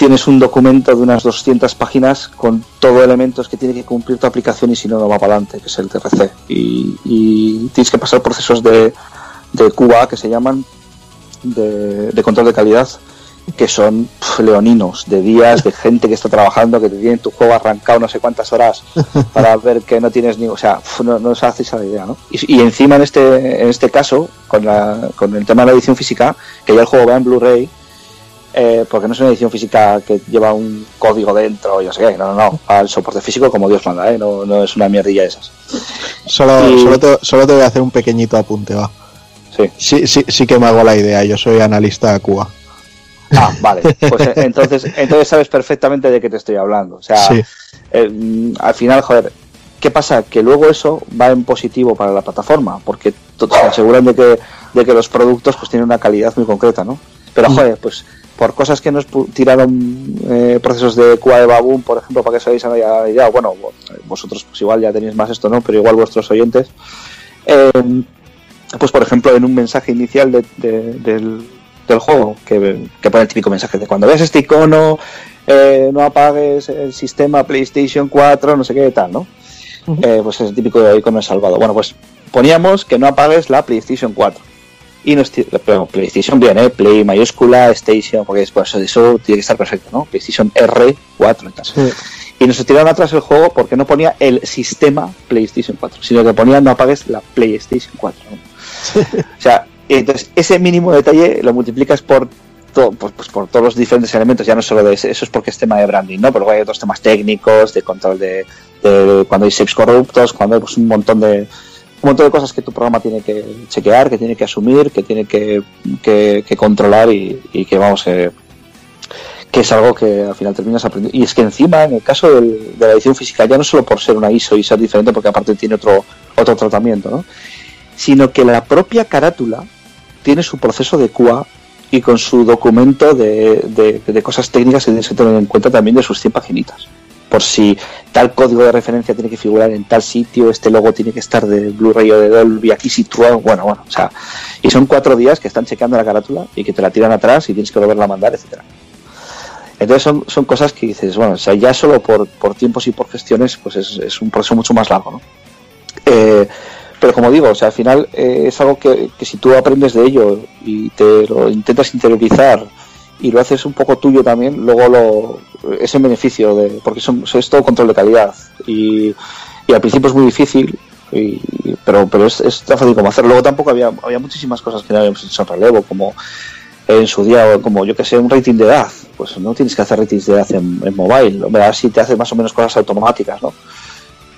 tienes un documento de unas 200 páginas con todo elementos que tiene que cumplir tu aplicación y si no, no va para adelante, que es el TRC. Y, y tienes que pasar procesos de, de QA que se llaman de, de control de calidad que son pf, leoninos, de días, de gente que está trabajando, que te tiene tu juego arrancado no sé cuántas horas [laughs] para ver que no tienes ni, o sea, pf, no, no os hacéis a la idea, ¿no? Y, y encima en este, en este caso, con, la, con el tema de la edición física, que ya el juego va en Blu-ray, eh, porque no es una edición física que lleva un código dentro, yo sé qué, no, no, no, al soporte físico como Dios manda, ¿eh? no, no es una mierdilla de esas. Solo, Y- solo, te, solo te voy a hacer un pequeñito apunte, va. Sí. Sí, sí, sí que me hago la idea, yo soy analista de Cuba. Ah, vale. Pues eh, entonces, [laughs] entonces sabes perfectamente de qué te estoy hablando. O sea, Sí. eh, mm, al final, joder, ¿qué pasa? Que luego eso va en positivo para la plataforma, porque se aseguran de que, de que los productos pues tienen una calidad muy concreta, ¿no? Pero joder, pues por cosas que nos tiraron eh, procesos de QA de por ejemplo, para que hagáis una idea, bueno, vosotros pues igual ya tenéis más esto, ¿no? Pero igual vuestros oyentes, eh, pues por ejemplo en un mensaje inicial de- de- del, del juego que, que pone el típico mensaje de cuando ves este icono eh, no apagues el sistema PlayStation 4 no sé qué tal no Eh, pues es el típico icono salvado. Bueno pues poníamos que no apagues la PlayStation 4 y nos PlayStation bien eh Play mayúscula Station porque después eso, eso tiene que estar perfecto no PlayStation R4 y tal y nos tiraron atrás el juego porque no ponía el sistema PlayStation 4, sino que ponía no apagues la PlayStation 4. ¿no? [laughs] o sea, entonces ese mínimo detalle lo multiplicas por to- pues, pues por todos los diferentes elementos, ya no solo de ese, eso es porque es tema de branding, ¿no? Pero luego hay otros temas técnicos, de control de, de cuando hay saves corruptos, cuando hay pues, un montón de un montón de cosas que tu programa tiene que chequear, que tiene que asumir, que tiene que, que- controlar y, que vamos eh, que es algo que al final terminas aprendiendo. Y es que encima, en el caso de la edición física, ya no solo por ser una ISO y ser diferente, porque aparte tiene otro, otro tratamiento, ¿no? sino que la propia carátula tiene su proceso de QA y con su documento de, de- de cosas técnicas que tienes que tener en cuenta también de sus 100 paginitas. Por si tal código de referencia tiene que figurar en tal sitio, este logo tiene que estar de Blu-ray o de Dolby aquí situado, bueno, bueno, o sea, y son cuatro días que están chequeando la carátula y que te la tiran atrás y tienes que volverla a mandar, etcétera. Entonces son, son cosas que dices, bueno, o sea, ya solo por, por tiempos y por gestiones, pues es, es un proceso mucho más largo, ¿no? Eh, pero como digo, o sea, al final eh, es algo que, que si tú aprendes de ello y te lo intentas interiorizar y lo haces un poco tuyo también, luego lo, es en beneficio de, porque son, es todo control de calidad y, al principio es muy difícil, y- pero, pero es, es tan fácil como hacerlo. Luego tampoco había, había muchísimas cosas que no habíamos hecho en relevo, como en su día, como yo que sé, un rating de edad. Pues no tienes que hacer ratings de edad en, en mobile. Hombre, así te hace más o menos cosas automáticas, ¿no?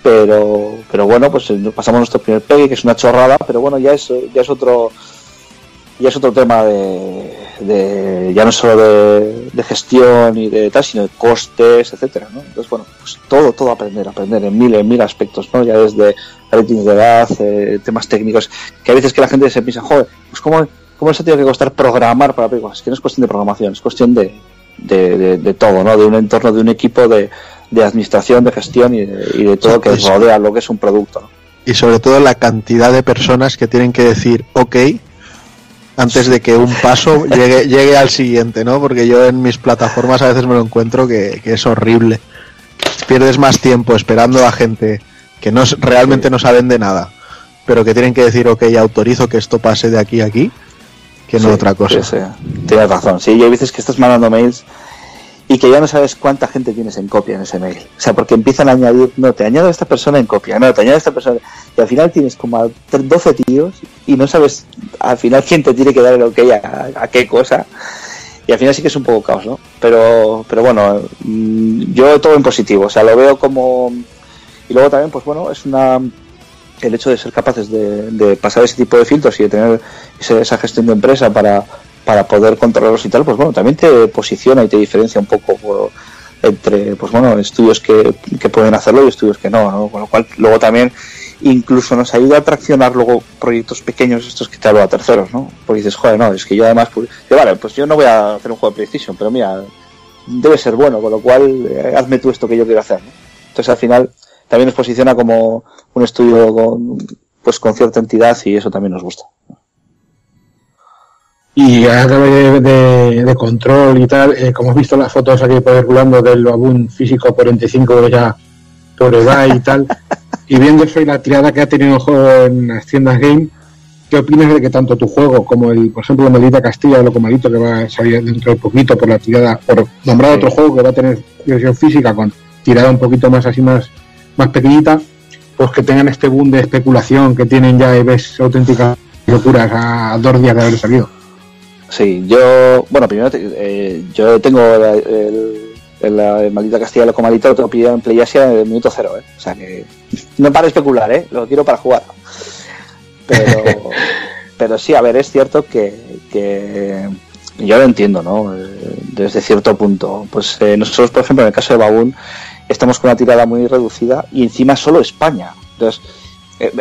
Pero, pero bueno, pues eh, pasamos nuestro primer PEGI, que es una chorrada, pero bueno, ya es, ya es otro ya es otro tema de, de ya no solo de, de gestión y de tal, sino de costes, etcétera, ¿no? Entonces, bueno, pues todo, todo aprender, aprender en mil, en mil aspectos, ¿no? Ya desde ratings de edad, eh, temas técnicos, que a veces que la gente se piensa, joder, pues cómo, cómo se tiene que costar programar para películas. Es que no es cuestión de programación, es cuestión de, de, todo, ¿no? De un entorno, de un equipo de, de administración, de gestión y de, y de todo que Eso. rodea lo que es un producto, ¿no? Y sobre todo la cantidad de personas que tienen que decir ok antes de que un paso llegue, llegue al siguiente, ¿no? Porque yo en mis plataformas a veces me lo encuentro que, que es horrible. Pierdes más tiempo esperando a gente que no realmente no saben de nada, pero que tienen que decir ok, autorizo que esto pase de aquí a aquí, que no Sí, otra cosa. sí, sí. Tienes razón. Sí, y hay veces que estás mandando mails y que ya no sabes cuánta gente tienes en copia en ese mail. O sea, porque empiezan a añadir, no, te añado a esta persona en copia, no, te añado a esta persona. Y al final tienes como a tre- 12 tíos y no sabes al final quién te tiene que dar el ok a, a qué cosa. Y al final sí que es un poco caos, ¿no? Pero, pero bueno, mm, yo todo en positivo. O sea, lo veo como. Y luego también, pues bueno, es una el hecho de ser capaces de, de pasar ese tipo de filtros y de tener esa gestión de empresa para, para poder controlarlos y tal, pues bueno, también te posiciona y te diferencia un poco por- entre, pues bueno, estudios que, que pueden hacerlo y estudios que no, ¿no? Con lo cual, luego también incluso nos ayuda a traccionar luego proyectos pequeños estos que te hablo a terceros, ¿no? Porque dices, joder, no, es que yo además, pues, vale, pues yo no voy a hacer un juego de PlayStation, pero mira, debe ser bueno, con lo cual eh, hazme tú esto que yo quiero hacer, ¿no? Entonces al final también nos posiciona como un estudio con, pues con cierta entidad y eso también nos gusta. Y a través de, de- de control y tal, eh, como has visto las fotos aquí circulando del Baboon físico 45 ya por edad y tal, [laughs] y viendo eso y la tirada que ha tenido el juego en las tiendas game, ¿qué opinas de que tanto tu juego como el, por ejemplo, Maldita Castilla, el Locomalito, que va a salir dentro de poquito por la tirada, por nombrar otro juego que va a tener versión física con tirada un poquito más así más, más pequeñita, pues que tengan este boom de especulación que tienen ya y ves auténticas locuras a dos días de haber salido? Sí, yo, bueno, primero eh, yo tengo la, el, el- la maldita Castilla Loco Malito, lo tengo pillado en PlayAsia en el minuto cero, ¿eh? O sea que no para especular, ¿eh? Lo quiero para jugar. Pero, [laughs] pero sí, a ver, es cierto que, que yo lo entiendo, ¿no? Eh, Desde cierto punto. Pues eh, nosotros, por ejemplo, en el caso de Baboon, estamos con una tirada muy reducida y encima solo España. Entonces,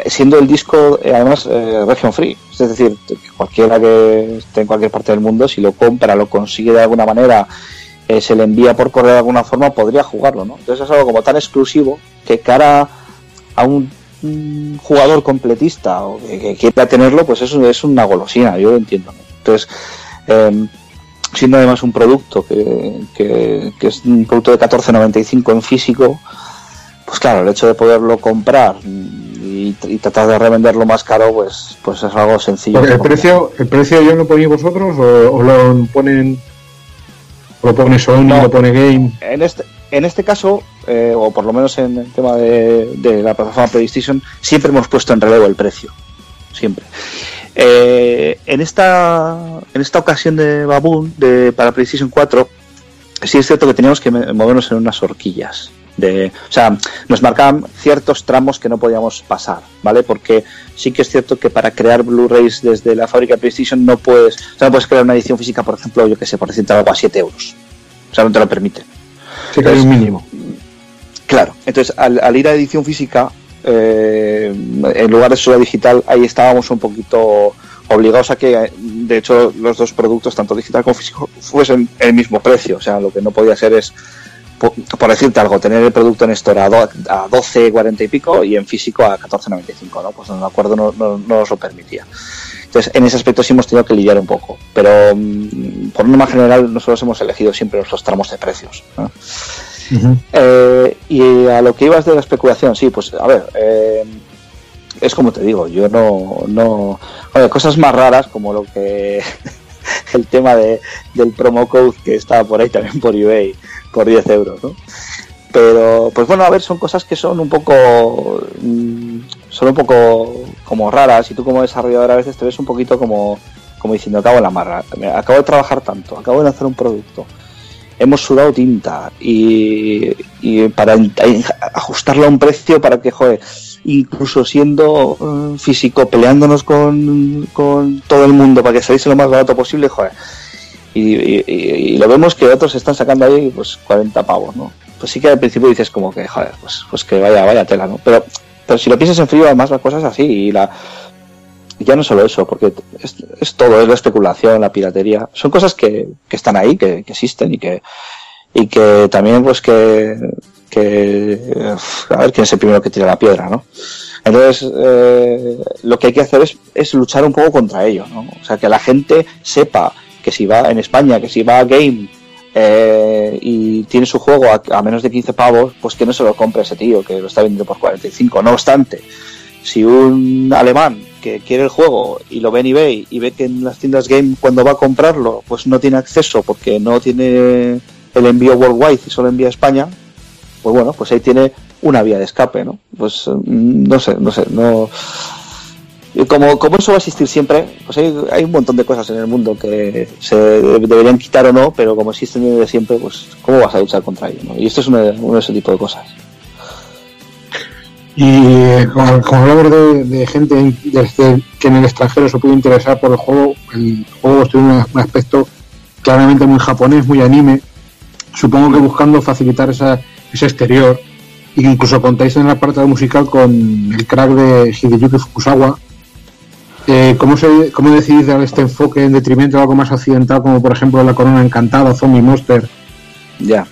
siendo el disco eh, además eh, region free, es decir, cualquiera que esté en cualquier parte del mundo, si lo compra, lo consigue de alguna manera, eh, se le envía por correo de alguna forma, podría jugarlo, ¿no? Entonces es algo como tan exclusivo que cara a un, un jugador completista o que, quiera tenerlo, pues eso es una golosina, yo lo entiendo. Entonces, eh, siendo además un producto que, que- que es un producto de 14.95 en físico, pues claro, el hecho de poderlo comprar y, y tratar de revenderlo más caro, pues, pues es algo sencillo. Porque el precio, el precio ya lo ponéis vosotros o, o lo ponen lo pone Sony, No. lo pone Game. En este, en este caso, eh, o por lo menos en el tema de, de la plataforma PlayStation, siempre hemos puesto en relevo el precio. Siempre. Eh, en, esta, en esta ocasión de Baboon, de, para PlayStation 4, sí es cierto que teníamos que movernos en unas horquillas. De, o sea, nos marcaban ciertos tramos que no podíamos pasar, ¿vale? Porque sí que es cierto que para crear Blu-rays desde la fábrica de PlayStation no puedes, o sea, no puedes crear una edición física, por ejemplo, yo que sé, por decirte algo, a 7 euros. O sea, no te lo permite. Sí que hay un mínimo. Claro, entonces al, al ir a edición física, eh, en lugar de solo digital, ahí estábamos un poquito obligados a que, de hecho, los dos productos, tanto digital como físico, fuesen el mismo precio. O sea, lo que no podía ser es, po- por, decirte algo, tener el producto en store a, do- a 12, 40 y pico y en físico a 14,95, ¿no? Pues el acuerdo no, no, no nos lo permitía. Entonces, en ese aspecto sí hemos tenido que lidiar un poco. Pero, mm, por norma general, nosotros hemos elegido siempre nuestros tramos de precios. ¿no? Eh, y a lo que ibas de la especulación, sí, pues a ver, eh, es como te digo, yo no, no, oye, cosas más raras como lo que [laughs] el tema de, del promo code que estaba por ahí también por eBay por 10 euros, ¿no? Pero, pues bueno, a ver, son cosas que son un poco, mm, son un poco como raras y tú como desarrollador a veces te ves un poquito como como diciendo, acabo en la marra, acabo de trabajar tanto, acabo de lanzar un producto, hemos sudado tinta y, y para ajustarlo a un precio para que, joder, incluso siendo eh, físico, peleándonos con, con todo el mundo para que saliese lo más barato posible, joder. Y, y- y- lo vemos que otros están sacando ahí pues 40 pavos, ¿no? Pues sí que al principio dices como que, joder, pues, pues que vaya, vaya tela, ¿no? Pero, pero si lo piensas en frío, además la cosa es así y la, ya no solo eso, porque es, es todo, es la especulación, la piratería. Son cosas que, que están ahí, que, que existen y que, y que también, pues que, que, a ver quién es el primero que tira la piedra, ¿no? Entonces, eh, lo que hay que hacer es, es luchar un poco contra ello, ¿no? O sea, que la gente sepa que si va en España, que si va a Game eh, y tiene su juego a, a menos de 15 pavos, pues que no se lo compre ese tío, que lo está vendiendo por 45. No obstante, si un alemán que quiere el juego y lo ve en eBay y ve que en las tiendas game cuando va a comprarlo pues no tiene acceso porque no tiene el envío worldwide y solo envía a España pues bueno pues ahí tiene una vía de escape no pues mm, no sé no sé no y como, como eso va a existir siempre, pues hay, hay un montón de cosas en el mundo que se deberían quitar o no, pero como existen desde siempre, pues ¿cómo vas a luchar contra ello? Y esto es uno de, uno de ese tipo de cosas. Y eh, como, hablamos de, gente en- desde que en el extranjero se puede interesar por el juego, el juego tiene un, aspecto claramente muy japonés, muy anime. Supongo que buscando facilitar esa, ese exterior. Incluso contáis en la parte musical con el crack de Hideyuki Fukusawa. Eh, ¿cómo, se, ¿Cómo decidís dar este enfoque en detrimento de algo más occidental, como por ejemplo La Corona Encantada, Zombie Monster? Ya.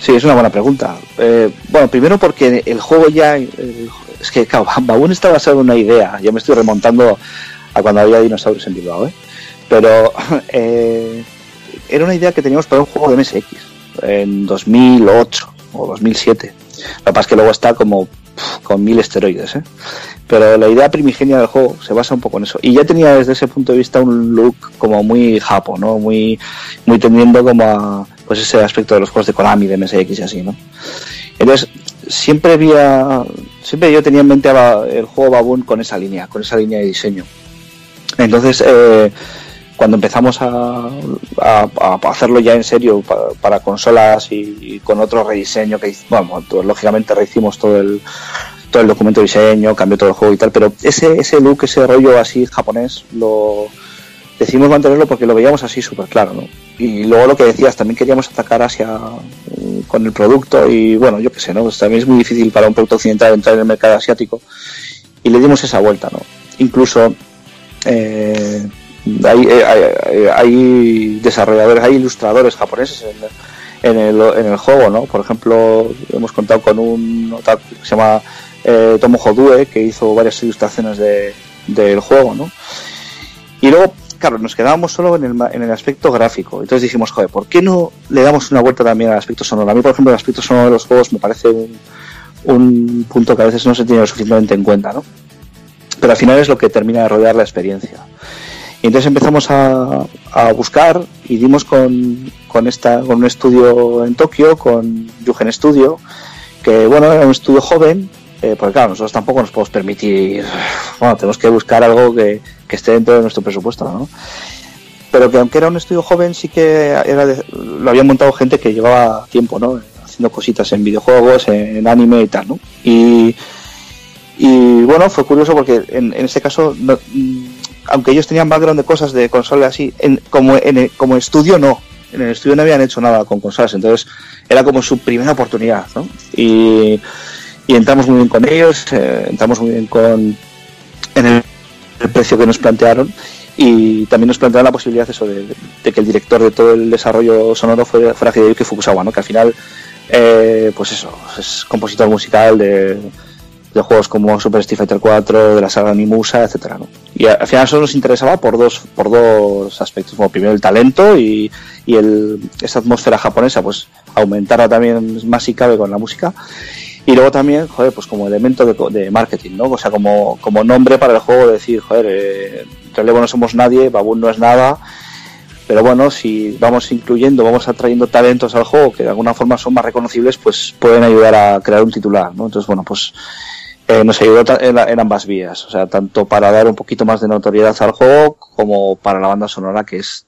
Sí, es una buena pregunta. Eh, bueno, primero porque el juego ya. eh, es que, claro, [laughs] Baboon está basado en una idea. Yo me estoy remontando a cuando había dinosaurios en Bilbao, ¿eh? Pero [laughs] era una idea que teníamos para un juego de MSX en 2008 o 2007. Lo que pasa es que luego está como con mil esteroides, ¿eh? Pero la idea primigenia del juego se basa un poco en eso. Y ya tenía desde ese punto de vista un look como muy japo, ¿no? Muy, muy tendiendo como a pues ese aspecto de los juegos de Konami, de MSX y así, ¿no? Entonces, siempre había, siempre yo tenía en mente el juego Baboon con esa línea, con esa línea de diseño. Entonces, eh, cuando empezamos a, hacerlo ya en serio pa- para, consolas y, con otro rediseño que bueno, pues, lógicamente rehicimos todo el todo el documento de diseño, cambió todo el juego y tal, pero ese, ese look, ese rollo así japonés, lo decidimos mantenerlo porque lo veíamos así súper claro, ¿no? Y luego lo que decías, también queríamos atacar hacia mm, con el producto y bueno, yo qué sé, ¿no? Pues también es muy difícil para un producto occidental entrar en el mercado asiático y le dimos esa vuelta, ¿no? Incluso eh, hay, eh, hay- hay desarrolladores, hay ilustradores japoneses en, en el, en el juego, ¿no? Por ejemplo, hemos contado con un otaku que se llama eh, Tomo Hodue, que hizo varias ilustraciones de, del juego, ¿no? Y luego, claro, nos quedábamos solo en el, en el aspecto gráfico. Entonces dijimos, joder, ¿por qué no le damos una vuelta también al aspecto sonoro? A mí, por ejemplo, el aspecto sonoro de los juegos me parece un, un punto que a veces no se tiene lo suficientemente en cuenta, ¿no? Pero al final es lo que termina de rodear la experiencia. Y entonces empezamos a, a buscar y dimos con, con, esta, con un estudio en Tokio, con Yugen Studio, que bueno, era un estudio joven, eh, porque claro, nosotros tampoco nos podemos permitir, bueno, tenemos que buscar algo que, que esté dentro de nuestro presupuesto, ¿no? Pero que aunque era un estudio joven, sí que era de- lo habían montado gente que llevaba tiempo, ¿no? Haciendo cositas en videojuegos, en, anime y tal, ¿no? Y, y bueno, fue curioso porque en, en este caso, no- aunque ellos tenían background de cosas de consolas así, en- como, en el- como estudio no. En el estudio no habían hecho nada con consolas, entonces era como su primera oportunidad, ¿no? Y, entramos muy bien con ellos, eh, entramos muy bien con en el, precio que nos plantearon y también nos plantearon la posibilidad eso de, de que el director de todo el desarrollo sonoro fuera, fuera Hideyuki Fukusawa, ¿no? Que al final, eh, pues eso, es compositor musical de, de juegos como Super Street Fighter 4, de la saga Nimusa, etcétera, ¿no? Y al final eso nos interesaba por dos, por dos aspectos. Como primero el talento y, y el, esa atmósfera japonesa, pues aumentarla también más si cabe con la música. Y luego también, joder, pues como elemento de, de marketing, ¿no? O sea, como, como nombre para el juego, decir, joder, eh, Relevo no somos nadie, Baboon no es nada, pero bueno, si vamos incluyendo, vamos atrayendo talentos al juego que de alguna forma son más reconocibles, pues pueden ayudar a crear un titular, ¿no? Entonces, bueno, pues eh, nos ayudó en, la- en ambas vías, o sea, tanto para dar un poquito más de notoriedad al juego como para la banda sonora, que es,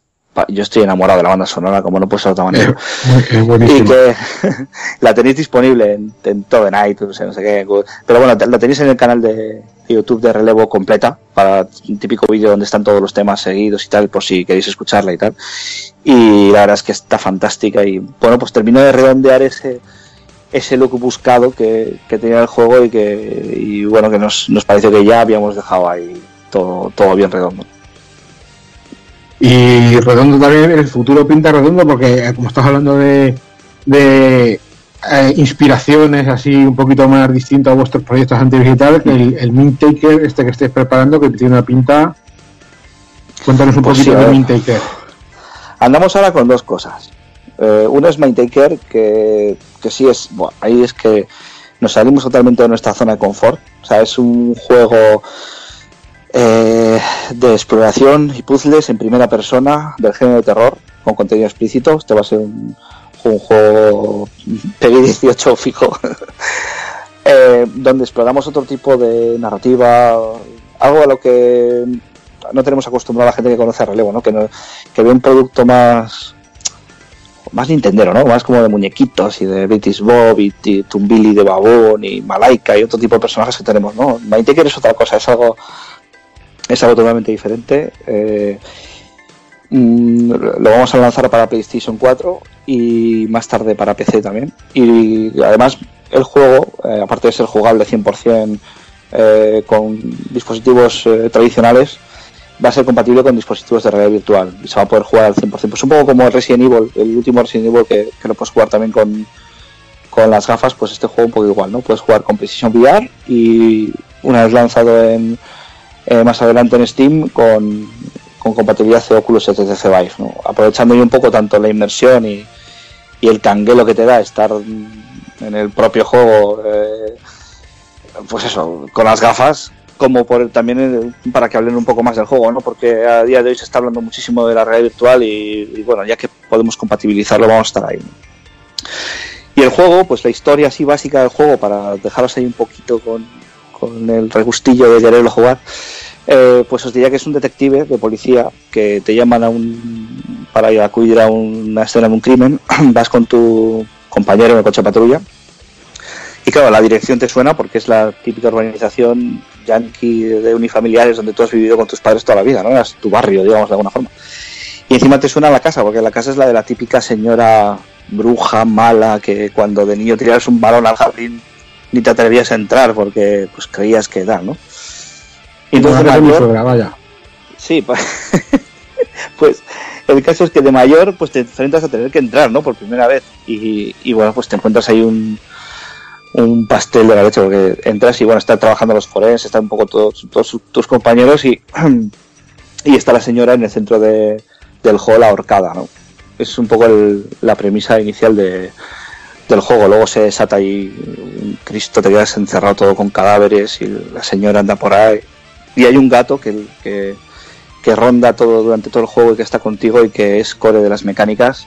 yo estoy enamorado de la banda sonora, como no puede ser de otra manera. Es y buenísimo. que [laughs] la tenéis disponible en, en todo en iTunes, en no sé qué, pero bueno, la tenéis en el canal de YouTube de Relevo completa, para un típico vídeo donde están todos los temas seguidos y tal, por si queréis escucharla y tal. Y la verdad es que está fantástica y bueno, pues termino de redondear ese ese look buscado que, que tenía el juego y que y bueno que nos, nos pareció que ya habíamos dejado ahí todo, todo bien redondo. Y redondo también, el futuro pinta redondo porque eh, como estás hablando de, de eh, inspiraciones así un poquito más distintas a vuestros proyectos que el, el Mint Taker, este que estáis preparando, que tiene una pinta... Cuéntanos un Pues poquito sí, a de ver. Mint Taker. Andamos ahora con dos cosas. Eh, uno es Mindtaker, que, que sí es, bueno, ahí es que nos salimos totalmente de nuestra zona de confort. O sea, es un juego eh, de exploración y puzzles en primera persona del género de terror, con contenido explícito. Este va a ser un, juego PEGI 18 fijo, [laughs] eh, donde exploramos otro tipo de narrativa, algo a lo que no tenemos acostumbrado a la gente que conoce a relevo, ¿no? Que, no, que ve un producto más más nintendero, ¿no? Más como de muñequitos y de British Bob y, y Tumbili de Babón y Malaika y otro tipo de personajes que tenemos, ¿no? Mindtaker es otra cosa, es algo es algo totalmente diferente. Eh, mm, lo vamos a lanzar para PlayStation 4 y más tarde para PC también. Y además el juego, eh, aparte de ser jugable 100% eh, con dispositivos eh, tradicionales, va a ser compatible con dispositivos de realidad virtual y se va a poder jugar al 100%. Pues un poco como el Resident Evil, el último Resident Evil que, que lo puedes jugar también con, con las gafas, pues este juego un poco igual, ¿no? Puedes jugar con PlayStation VR y una vez lanzado en, eh, más adelante en Steam con, con compatibilidad de Oculus y HTC Vive, ¿no? Aprovechando un poco tanto la inmersión y, y el canguelo que te da estar en el propio juego, eh, pues eso, con las gafas, como por también eh, para que hablen un poco más del juego, ¿no? Porque a día de hoy se está hablando muchísimo de la realidad virtual y, bueno, ya que podemos compatibilizarlo, vamos a estar ahí. Y el juego, pues la historia así básica del juego, para dejaros ahí un poquito con, con el regustillo de quererlo jugar, eh, pues os diría que es un detective de policía que te llaman a un para ir a acudir a una escena de un crimen, [clears throat] vas con tu compañero en el coche de patrulla y claro, la dirección te suena porque es la típica urbanización yankee de unifamiliares donde tú has vivido con tus padres toda la vida, ¿no? Es tu barrio, digamos, de alguna forma. Y encima te suena la casa, porque la casa es la de la típica señora bruja, mala, que cuando de niño tiras un balón al jardín ni te atrevías a entrar porque pues creías que da, ¿no? Y entonces de mi mayor, vaya. Sí, [laughs] pues, pues el caso es que de mayor pues te enfrentas a tener que entrar, ¿no? Por primera vez. Y, y bueno, pues te encuentras ahí un, un pastel de la leche, porque entras y bueno, están trabajando los forenses, están un poco todos, tus compañeros y, [clears throat] y está la señora en el centro de, del hall ahorcada, ¿no? Es un poco el- la premisa inicial de, del juego. Luego se desata un Cristo, te quedas encerrado todo con cadáveres y la señora anda por ahí. Y hay un gato que, que, que ronda todo durante todo el juego y que está contigo y que es core de las mecánicas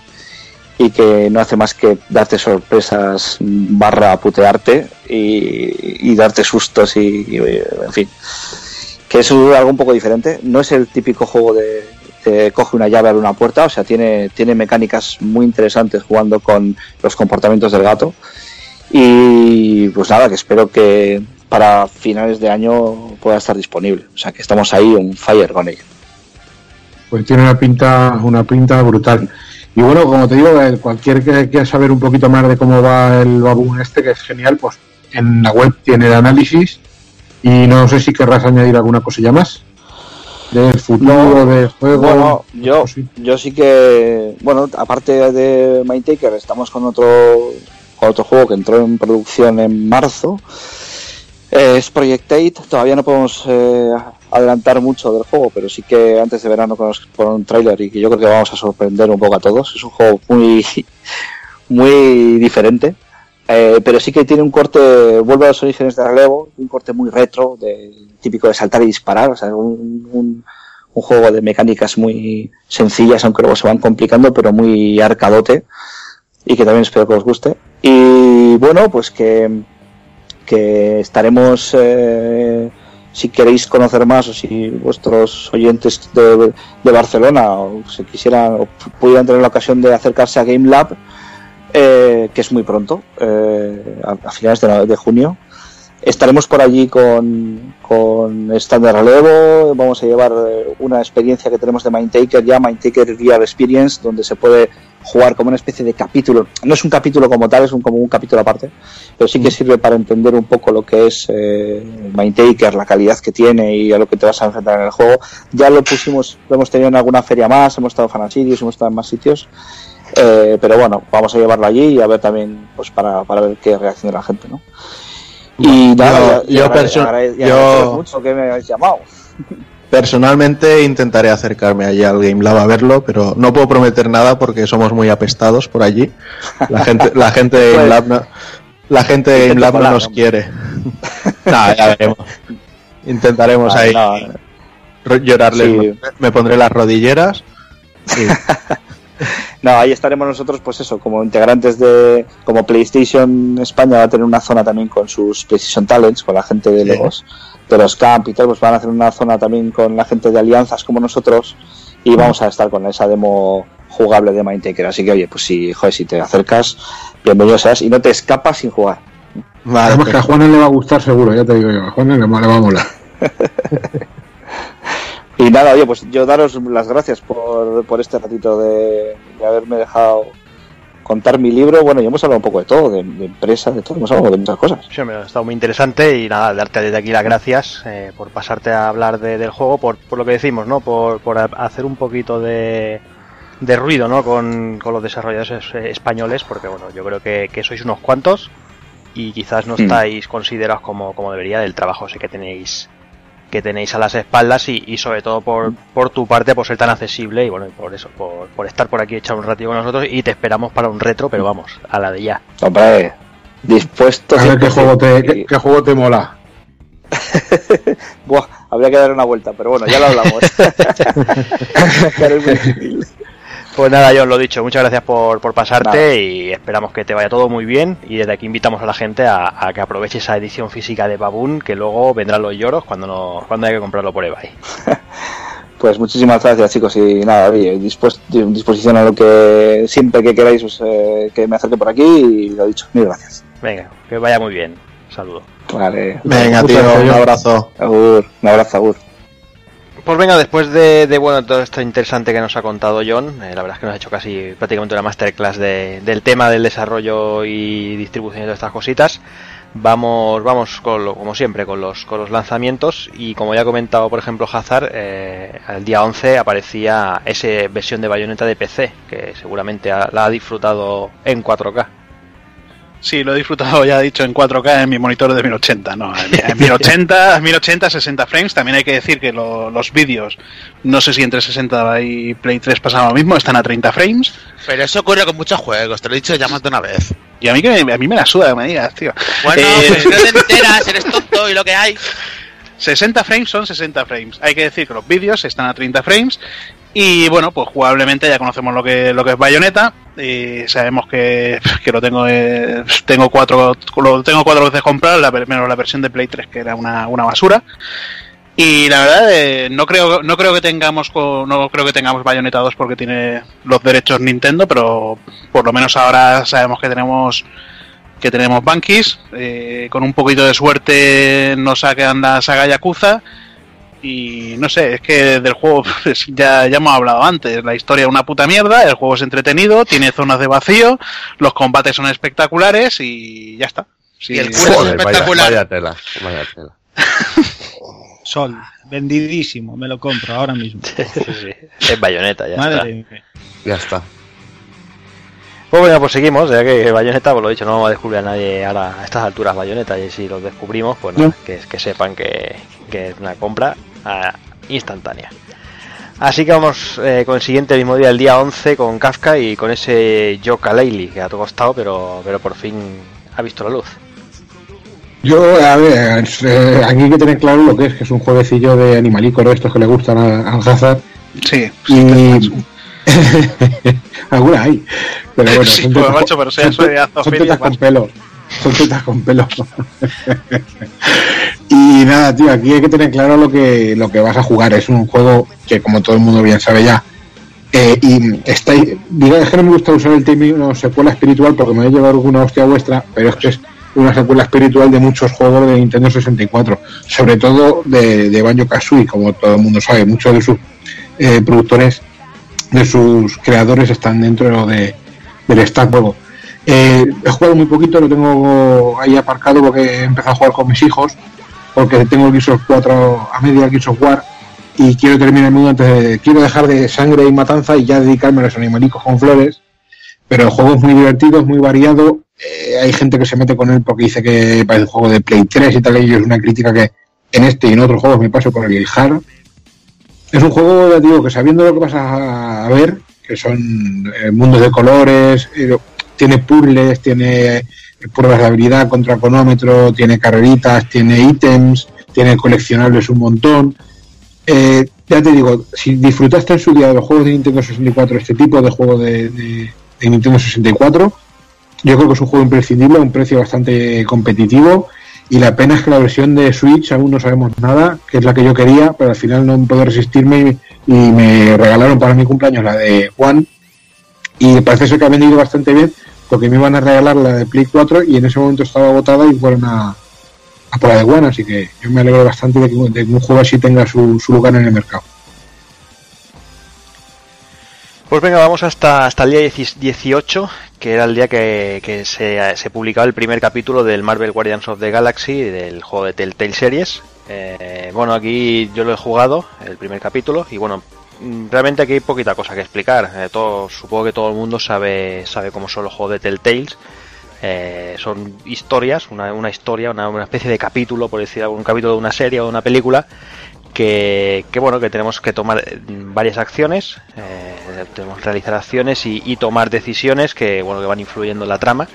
y que no hace más que darte sorpresas barra putearte y, darte sustos y, y, en fin. Que es algo un poco diferente. No es el típico juego de, de coge una llave abre una puerta o sea tiene tiene mecánicas muy interesantes jugando con los comportamientos del gato. Y pues nada que espero que para finales de año pueda estar disponible. O sea que estamos ahí un fire con ello Pues tiene una pinta, una pinta brutal. Y bueno, como te digo, cualquier que quiera saber un poquito más de cómo va el Baboon este, que es genial, pues en la web tiene el análisis. Y no sé si querrás añadir alguna cosilla más. Del futuro, del juego. Bueno, yo, yo sí que, bueno, aparte de Mindtaker, estamos con otro, con otro juego que entró en producción en marzo. Eh, es Project 8. Todavía no podemos eh, adelantar mucho del juego, pero sí que antes de verano con, un tráiler y que yo creo que vamos a sorprender un poco a todos. Es un juego muy, [laughs] muy diferente. Eh, pero sí que tiene un corte, vuelve a los orígenes de relevo, un corte muy retro, de, típico de saltar y disparar, o sea, un, un, un juego de mecánicas muy sencillas, aunque luego se van complicando, pero muy arcadote, y que también espero que os guste. Y bueno, pues que, que estaremos, eh, si queréis conocer más o si vuestros oyentes de, de Barcelona o se quisieran o pudieran tener la ocasión de acercarse a Game Lab, eh, que es muy pronto, eh, a, a finales de, de junio, Estaremos por allí con, con stand de relevo, vamos a llevar eh, una experiencia que tenemos de Mindtaker ya, Mindtaker VR Experience, donde se puede jugar como una especie de capítulo. No es un capítulo como tal, es un, como un capítulo aparte, pero sí que sirve para entender un poco lo que es eh, Mindtaker, la calidad que tiene y a lo que te vas a enfrentar en el juego. Ya lo pusimos, lo hemos tenido en alguna feria más, hemos estado en Fanasitios, hemos estado en más sitios. Eh, pero bueno, vamos a llevarlo allí y a ver también, pues para, para ver qué reacción de la gente, ¿no? Y nada, yo, yo, yo mucho que me hayáis llamado. [laughs] personalmente intentaré acercarme allí al Game Lab a verlo, pero no puedo prometer nada porque somos muy apestados por allí. La gente, la gente de [laughs] Game Pues, Lab no, la gente de Game intenta Lab no colar, nos quiere. [laughs] Nada, ya veremos. Intentaremos ahí llorarles. Sí. Me, pondré las rodilleras. [laughs] No, ahí estaremos nosotros, pues eso, como integrantes de. Como PlayStation España va a tener una zona también con sus PlayStation Talents, con la gente de Sí. los, de los camp y tal, pues van a hacer una zona también con la gente de alianzas como nosotros y vamos a estar con esa demo jugable de Mindtaker. Así que, oye, pues si, joder, si te acercas, bienvenido seas y no te escapas sin jugar. Vale, Además que a Juan le va a gustar seguro, ya te digo yo. A Juan le, le va a molar. [laughs] Y nada, oye, pues yo daros las gracias por, por este ratito de, de haberme dejado contar mi libro. Bueno, y hemos hablado un poco de todo, de, de empresa, de todo, hemos hablado de muchas cosas. Sí, hombre, ha estado muy interesante y nada, darte desde aquí las gracias eh, por pasarte a hablar de- del juego, por, por lo que decimos, ¿no? Por, por hacer un poquito de, de ruido, ¿no? Con, con los desarrolladores es- españoles, porque bueno, yo creo que, que sois unos cuantos y quizás no Mm. estáis considerados como, como debería del trabajo ese que tenéis que tenéis a las espaldas y, y sobre todo por, por tu parte por ser tan accesible y bueno y por eso por, por estar por aquí echar un ratito con nosotros y te esperamos para un retro pero vamos a la de ya Hombre, dispuesto. A ver qué 100%. juego te, qué, qué juego te mola. [laughs] Buah, habría que dar una vuelta, pero bueno, ya lo hablamos. [laughs] [laughs] Muy difícil. Pues nada, John, lo dicho, muchas gracias por, por pasarte y esperamos que te vaya todo muy bien. Y desde aquí invitamos a la gente a, a que aproveche esa edición física de Baboon, que luego vendrán los lloros cuando no, cuando hay que comprarlo por eBay. [laughs] Pues muchísimas gracias, chicos. Y nada, oye, dispues- disposición a lo que siempre que queráis pues, eh, que me acerque por aquí. Y lo dicho, mil gracias. Venga, que vaya muy bien. Saludo. Vale. Venga, tío, un abrazo. Agur, un abrazo, Agur. Pues venga, después de, de, bueno todo esto interesante que nos ha contado John, eh, la verdad es que nos ha hecho casi prácticamente una masterclass de- del tema del desarrollo y distribución de todas estas cositas. Vamos, vamos con lo- como siempre con los, con los lanzamientos y como ya ha comentado por ejemplo Hazard, eh, el día 11 aparecía esa versión de Bayonetta de PC, que seguramente la ha disfrutado en 4K. Sí, lo he disfrutado, ya he dicho, en 4K en mi monitor de 1080. No, en, en 1080, 1080, 60 frames. También hay que decir que lo- los vídeos, no sé si entre 60 y Play 3 pasa lo mismo, están a 30 frames. Pero eso ocurre con muchos juegos, te lo he dicho ya más de una vez. Y a mí, que, a mí me la suda que me digas, tío. Bueno, Eh, pues no te enteras, eres tonto y lo que hay. 60 frames son 60 frames. Hay que decir que los vídeos están a 30 frames. Y bueno, pues jugablemente ya conocemos lo que, lo que es Bayonetta. Y sabemos que, que lo tengo eh, tengo cuatro lo tengo cuatro veces comprado, la, menos la versión de Play 3 que era una, una basura. Y la verdad eh, no creo no creo que tengamos no creo que tengamos Bayonetta 2 porque tiene los derechos Nintendo, pero por lo menos ahora sabemos que tenemos que tenemos Bankis, eh, con un poquito de suerte nos sacan la saga Yakuza y no sé, es que del juego [laughs] pues, ya, ya hemos hablado antes, la historia es una puta mierda, el juego es entretenido, tiene zonas de vacío, los combates son espectaculares y ya está. Sí, Y el culo es Joder, vaya, espectacular. vaya tela, vaya tela. [laughs] Sol, vendidísimo, me lo compro ahora mismo. [laughs] Es Bayonetta, ya está. Madre mía. Ya está. Pues bueno, pues seguimos, ya que Bayonetta, pues lo he dicho, no vamos a descubrir a nadie ahora a estas alturas Bayonetta, y si los descubrimos, pues nada, que, que sepan que, que es una compra ah, instantánea. Así que vamos eh, con el siguiente mismo día, el día 11, con Kafka y con ese Joka Laylee, que ha costado, pero, pero por fin ha visto la luz. Yo, a ver, eh, aquí hay que tener claro lo que es, que es un jueguecillo de animalícoro, estos que le gustan a, a Hazard. Sí, Y. [laughs] Alguna hay. Pero [laughs] bueno, Sí, son pues, tetas macho, con- pero son son tetas con pelos. Con pelo. [laughs] y nada, tío, aquí hay que tener claro lo que, lo que vas a jugar. Es un juego que, como todo el mundo bien sabe ya, eh, y está, digo, es que no me gusta usar el término secuela espiritual porque me voy a llevar alguna hostia vuestra, pero es que es una secuela espiritual de muchos juegos de Nintendo 64, sobre todo de, de Banjo Kazooie, como todo el mundo sabe. Muchos de sus eh, productores, de sus creadores, están dentro de, del stack juego. Eh, he jugado muy poquito, lo tengo ahí aparcado porque he empezado a jugar con mis hijos, porque tengo el Gears of 4 a media Gears of War y quiero terminar el mundo antes de, quiero dejar de sangre y matanza y ya dedicarme a los animalicos con flores pero el juego es muy divertido, es muy variado eh, hay gente que se mete con él porque dice que parece un juego de Play 3 y tal y es una crítica que en este y en otros juegos me paso por el hard es un juego, digo, que sabiendo lo que vas a, ver, que son eh, mundos de colores, tiene puzzles, tiene pruebas de habilidad contra cronómetro, tiene carreritas, tiene ítems, tiene coleccionables un montón. Eh, ya te digo, si disfrutaste en su día de los juegos de Nintendo 64, este tipo de juego de, Nintendo 64, yo creo que es un juego imprescindible, a un precio bastante competitivo. Y la pena es que la versión de Switch aún no sabemos nada, que es la que yo quería, pero al final no puedo resistirme y me regalaron para mi cumpleaños la de Juan. Y parece ser que ha vendido bastante bien, porque me iban a regalar la de Play 4 y en ese momento estaba agotada y fueron a, a por la de One, así que yo me alegro bastante de que, de que un juego así tenga su, su lugar en el mercado. Pues venga, vamos hasta, hasta el día 18, que era el día que, que se, se, publicaba el primer capítulo del Marvel Guardians of the Galaxy, del juego de Telltale Series. Eh, bueno, aquí yo lo he jugado, el primer capítulo, y bueno, realmente aquí hay poquita cosa que explicar. Eh, todo, supongo que todo el mundo sabe, sabe cómo son los juegos de Telltales. Eh, son historias, una, una historia, una, especie de capítulo, por decir algo, un capítulo de una serie o de una película, que, que, bueno que tenemos que tomar varias acciones eh, tenemos que realizar acciones y, y, tomar decisiones que bueno que van influyendo en la trama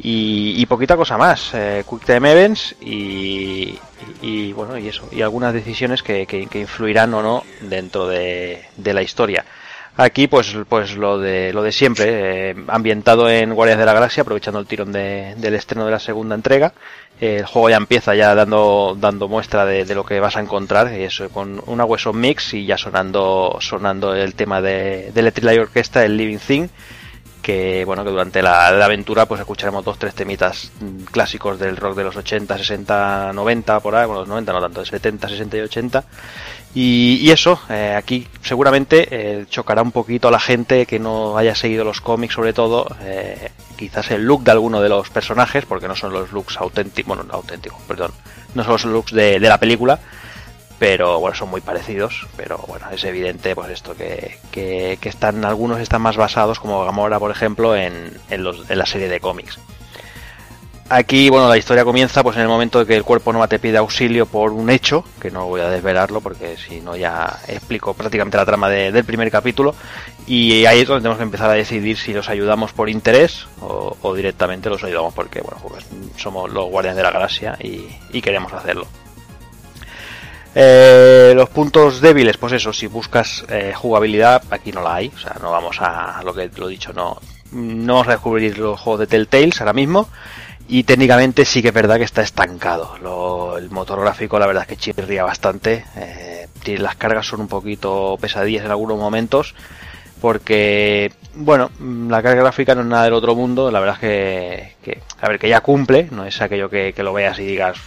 y, y poquita cosa más eh, quick time events y, y, bueno y eso y algunas decisiones que, que, que influirán o no dentro de, de, la historia. Aquí pues pues lo de lo de siempre eh, ambientado en Guardias de la Galaxia aprovechando el tirón de, del estreno de la segunda entrega el juego ya empieza ya dando dando muestra de, de, lo que vas a encontrar y eso con una Weson Mix y ya sonando sonando el tema de, de Electric Light Orchestra el Living Thing que bueno que durante la, aventura pues escucharemos dos tres temitas clásicos del rock de los 80 60 90 por ahí bueno los 90 no tanto de 70 60 y 80 y, eso eh, aquí seguramente eh, chocará un poquito a la gente que no haya seguido los cómics sobre todo eh, quizás el look de alguno de los personajes porque no son los looks auténticos bueno no auténticos perdón no son los looks de, de la película pero bueno, son muy parecidos, pero bueno, es evidente pues esto que, que, están, algunos están más basados, como Gamora, por ejemplo, en, en, los, en la serie de cómics. Aquí, bueno, la historia comienza pues en el momento de que el cuerpo Nova te pide auxilio por un hecho, que no voy a desvelarlo porque si no ya explico prácticamente la trama de, del primer capítulo, y ahí es donde tenemos que empezar a decidir si los ayudamos por interés o, o directamente los ayudamos porque, bueno, pues somos los guardianes de la galaxia y queremos hacerlo. Eh, los puntos débiles, pues eso, si buscas eh, jugabilidad, aquí no la hay, o sea, no vamos a lo que lo he dicho, no, no vamos a descubrir los juegos de Telltales ahora mismo. Y técnicamente sí que es verdad que está estancado. El motor gráfico, la verdad es que chirría bastante. Eh, las cargas son un poquito pesadillas en algunos momentos. Porque, bueno, la carga gráfica no es nada del otro mundo. La verdad es que, a ver, que ya cumple. No es aquello que, que lo veas y digas,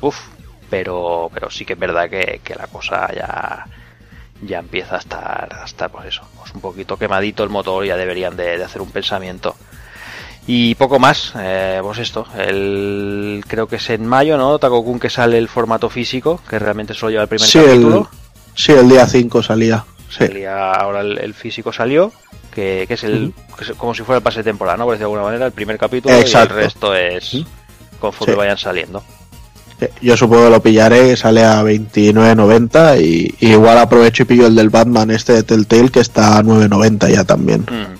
uff, pero, pero sí que es verdad que, que la cosa ya, ya empieza a estar, a estar pues eso, pues un poquito quemadito el motor, ya deberían de, de hacer un pensamiento. Y poco más, eh, pues esto, el, creo que es en mayo, ¿no? Takokun que sale el formato físico, que realmente solo lleva el primer sí, capítulo. El, sí, el día 5 salía. Sí. salía ahora el, el, físico salió, que, que es el, uh -huh. que es como si fuera el pase de temporada, ¿no? Por decirlo de alguna manera, el primer capítulo Exacto. y el resto es conforme sí. vayan saliendo. Yo supongo que lo pillaré, sale a 29.90 y, y, igual aprovecho y pillo el del Batman este de Telltale que está a 9.90 ya también. Mm.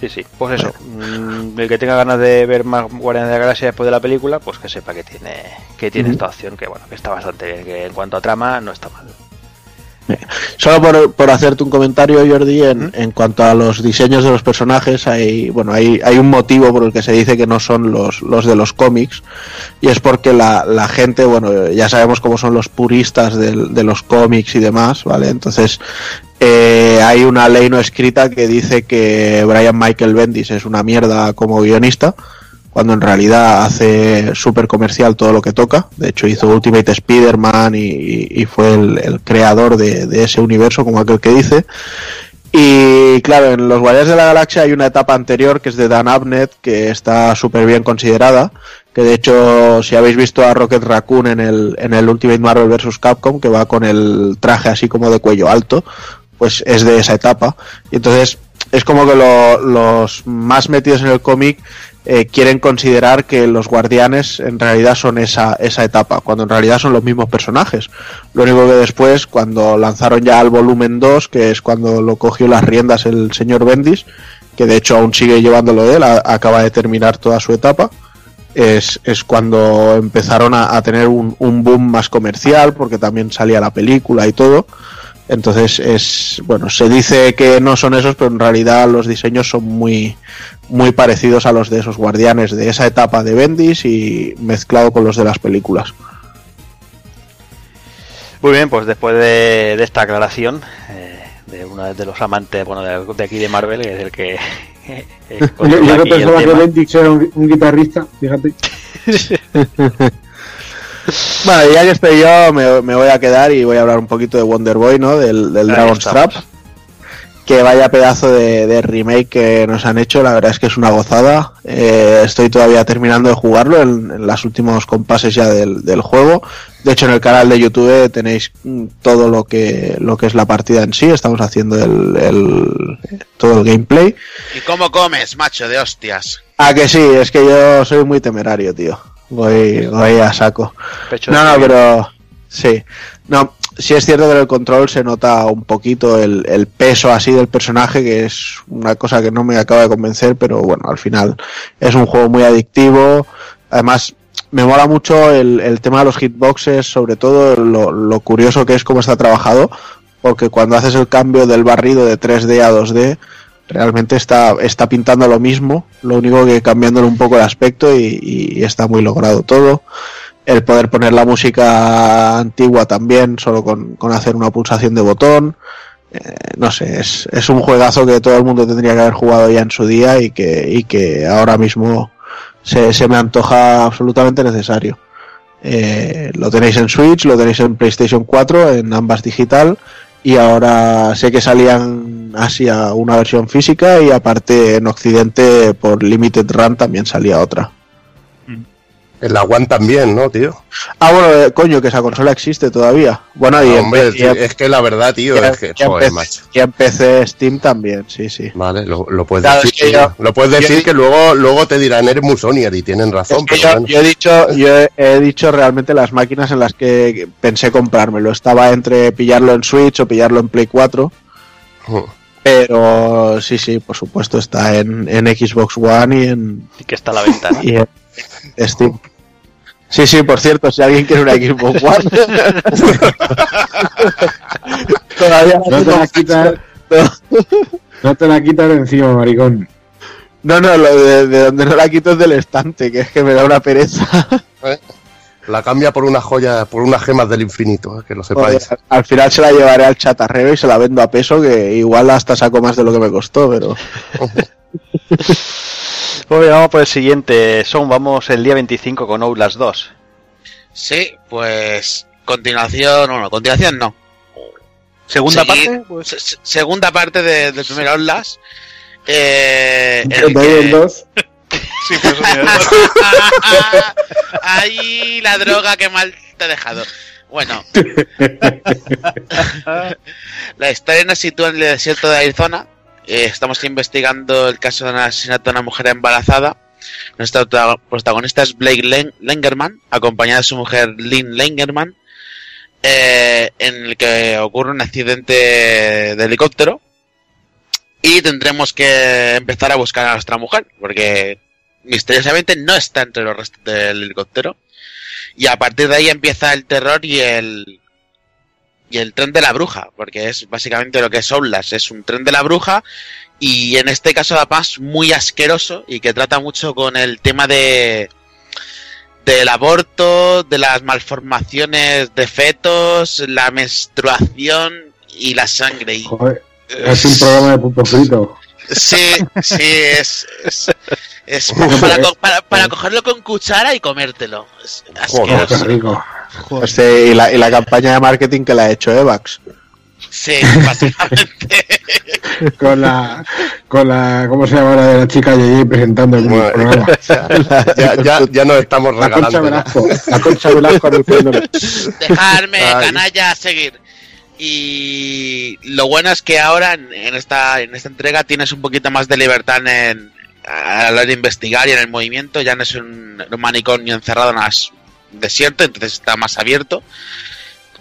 Sí, sí, pues eso. Bueno. Mm, el que tenga ganas de ver más Guardianes de la Galaxia después de la película, pues que sepa que tiene que tiene esta opción, que bueno, que está bastante bien, que en cuanto a trama no está mal. Solo por, por hacerte un comentario, Jordi, en, en, cuanto a los diseños de los personajes, hay, bueno, hay, hay un motivo por el que se dice que no son los, los de los cómics, y es porque la, la gente, bueno, ya sabemos cómo son los puristas de, de los cómics y demás, ¿vale? Entonces, eh, hay una ley no escrita que dice que Brian Michael Bendis es una mierda como guionista, cuando en realidad hace súper comercial todo lo que toca. De hecho, hizo Ultimate Spider-Man y, y, fue el, creador de, de, ese universo, como aquel que dice. Y claro, en los Guardianes de la Galaxia hay una etapa anterior que es de Dan Abnett, que está súper bien considerada. Que de hecho, si habéis visto a Rocket Raccoon en el, en el Ultimate Marvel vs. Capcom, que va con el traje así como de cuello alto, pues es de esa etapa. Y entonces es como que lo, los más metidos en el cómic eh, quieren considerar que los guardianes en realidad son esa, esa etapa, cuando en realidad son los mismos personajes. Lo único que después, cuando lanzaron ya el volumen 2, que es cuando lo cogió las riendas el señor Bendis, que de hecho aún sigue llevándolo de él, acaba de terminar toda su etapa, es, es cuando empezaron a, a tener un, un, boom más comercial, porque también salía la película y todo. Entonces es, bueno, se dice que no son esos, pero en realidad los diseños son muy, muy parecidos a los de esos guardianes de esa etapa de Bendis y mezclado con los de las películas. Muy bien, pues después de, de esta aclaración eh, de uno de los amantes, bueno, de, de, aquí de Marvel, que es el que... [laughs] Eh, [laughs] yo no pensaba que Bendis era un, un guitarrista, fíjate. [laughs] Bueno, ya que estoy yo, me, me, voy a quedar y voy a hablar un poquito de Wonder Boy, ¿no? Del, del Dragon's Trap. Que vaya pedazo de, de, remake que nos han hecho, la verdad es que es una gozada. Eh, estoy todavía terminando de jugarlo en, en los últimos compases ya del, del, juego. De hecho, en el canal de YouTube tenéis todo lo que, lo que es la partida en sí. Estamos haciendo el, el todo el gameplay. ¿Y cómo comes, macho de hostias? Ah, que sí, es que yo soy muy temerario, tío voy, voy a saco. Pecho no, no, pero sí. No, sí es cierto que en el control se nota un poquito el, el, peso así del personaje, que es una cosa que no me acaba de convencer, pero bueno, al final es un juego muy adictivo. Además, me mola mucho el, el tema de los hitboxes, sobre todo lo, lo, curioso que es cómo está trabajado, porque cuando haces el cambio del barrido de 3D a 2D, realmente está, está pintando lo mismo, lo único que cambiándole un poco el aspecto y, y, está muy logrado todo. El poder poner la música antigua también, solo con, con hacer una pulsación de botón. Eh, no sé, es, es, un juegazo que todo el mundo tendría que haber jugado ya en su día y que, y que ahora mismo se, se me antoja absolutamente necesario. Eh, lo tenéis en Switch, lo tenéis en PlayStation 4, en ambas digital y ahora sé que salían así a una versión física y aparte en Occidente por Limited Run también salía otra. En la One también, ¿no, tío? Ah, bueno, eh, coño, que esa consola existe todavía. Bueno, no, y hombre, y es que la verdad, tío, es que, y joder, en macho. En PC Steam también, sí, sí. Vale, lo, lo puedes Claro, decir, es que tío. yo- lo puedes decir yo- que luego, luego te dirán eres Musonier y tienen razón, que pero yo, bueno. yo he dicho, yo he, he dicho realmente las máquinas en las que pensé comprármelo. Estaba entre pillarlo en Switch o pillarlo en Play 4. Pero sí, sí, por supuesto, está en, en Xbox One y en, Y que está a la venta, ¿no? y en Steam. Sí, sí, por cierto, si alguien quiere una Xbox One. [laughs] Todavía No te la quitas, no te la quitas de encima, maricón. No, no, lo de, de donde no la quito es del estante, que es que me da una pereza. La cambia por una joya, por unas gemas del infinito, eh, que lo sepáis. al final se la llevaré al chatarrero y se la vendo a peso, que igual hasta saco más de lo que me costó, pero. [laughs] Muy bien, vamos por el siguiente. Son, vamos el día 25 con Outlast 2. Sí, pues continuación, no, no, continuación no. Segunda Seguir- parte, pues, se- se- segunda parte de- del primer Outlast. Eh, el que... 2. Sí, pues, [laughs] Ay, la droga que mal te he dejado. Bueno, [laughs] la historia nos sitúa en el desierto de Arizona. Eh, estamos investigando el caso de un asesinato de una mujer embarazada. Nuestra prota- protagonista es Blake Len- Lengerman, acompañada de su mujer Lynn Lengerman, eh, en el que ocurre un accidente de helicóptero. Y tendremos que empezar a buscar a nuestra mujer, porque misteriosamente no está entre los restos del helicóptero. Y a partir de ahí empieza el terror y el y el tren de la bruja, porque es básicamente lo que es Outlast, es un tren de la bruja y en este caso además muy asqueroso y que trata mucho con el tema de del aborto, de las malformaciones de fetos, la menstruación y la sangre. Es un programa de punto frito. Sí, sí, es. es, es para, co- para- para cogerlo con cuchara y comértelo. Es Joder, qué asqueroso. rico. Este, y, la, y la campaña de marketing que la ha hecho Evax. Sí, básicamente. [laughs] Con la, con la, ¿cómo se llama la de la chica Yeye presentando el Bueno, programa? [laughs] Ya, ya, ya nos estamos La Concha regalando. Velasco, la Concha Velasco. Dejarme, Ay. canalla, seguir. Y lo bueno es que ahora en, en esta en esta entrega tienes un poquito más de libertad en a la hora de investigar y en el movimiento. Ya no es un, un manicomio encerrado en las desierto, entonces está más abierto.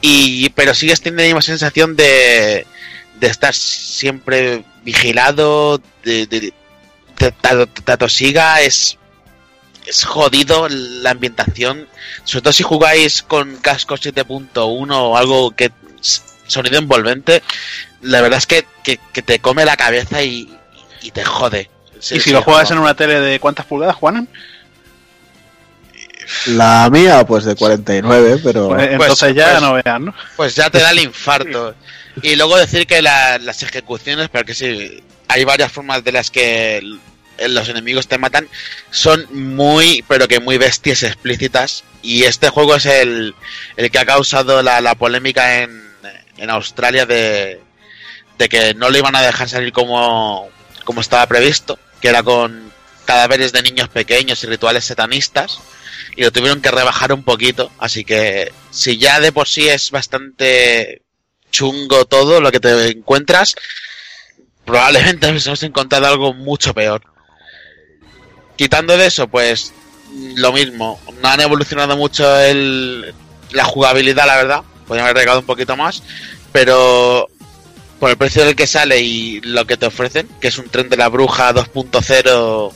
Y pero sigues teniendo la misma sensación de, de estar siempre vigilado, de, de, atosiga, es es jodido la ambientación, sobre todo si jugáis con casco 7.1 o algo que sonido envolvente, la verdad es que, que- que te come la cabeza y, y te jode. y si lo juegas en una tele de cuántas pulgadas, Juanan, La mía, pues de 49, pero. pues, entonces ya pues- no vean, ¿no? Pues ya te da el infarto. Y luego decir que la- las ejecuciones, porque sí, hay varias formas de las que los enemigos te matan, son muy, pero que muy bestias explícitas. Y este juego es el, el que ha causado la, la polémica en, en Australia de, de que no le iban a dejar salir como, como estaba previsto, que era con cadáveres de niños pequeños y rituales satanistas y lo tuvieron que rebajar un poquito. Así que si ya de por sí es bastante chungo todo lo que te encuentras, probablemente nos hemos encontrado algo mucho peor. Quitando de eso, pues lo mismo. No han evolucionado mucho el, la jugabilidad, la verdad. Podrían haber regado un poquito más. Pero por el precio del que sale y lo que te ofrecen, que es un tren de la bruja 2.0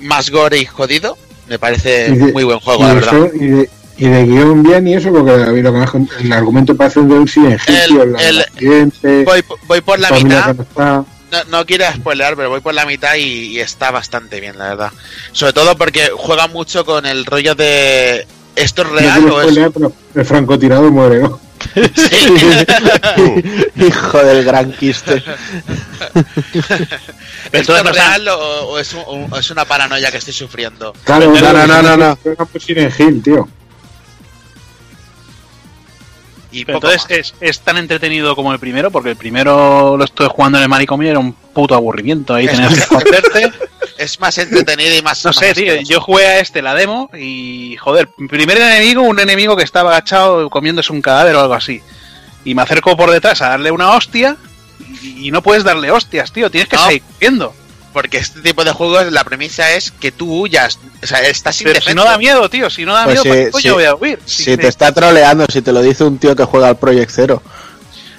más gore y jodido, me parece de- muy buen juego, la verdad. eso- y, de, y de guion bien y eso, porque lo que más el argumento parece un accidente, Voy, voy por la mitad. no. No, quiero spoilear, pero voy por la mitad y, y está bastante bien, la verdad. Sobre todo porque juega mucho con el rollo de. ¿Esto es No real quiero o es.? el francotirador muere, ¿no? [laughs] Hijo del gran quiste. ¿Esto es no real o, o es, un- o es una paranoia que estoy sufriendo? Claro, No, no, no, no, no. Silent Hill, tío. Y Pero entonces es, es tan entretenido como el primero, porque el primero lo estuve jugando en el manicomio y era un puto aburrimiento. Ahí tenías que esconderte. [laughs] es más entretenido y más. No más sé, tío. Yo jugué a este, la demo, y joder, primer enemigo, un enemigo que estaba agachado comiéndose un cadáver o algo así. Y me acerco por detrás a darle una hostia, y, y no puedes darle hostias, tío. Tienes que No. seguir corriendo. Porque este tipo de juegos, la premisa es que tú huyas. O sea, estás Pero indefenso. si no da miedo, tío. Si no da Pues miedo, sí, ¿para qué coño sí. voy a huir? Si Si me- te está troleando, si te lo dice un tío que juega al Project Zero,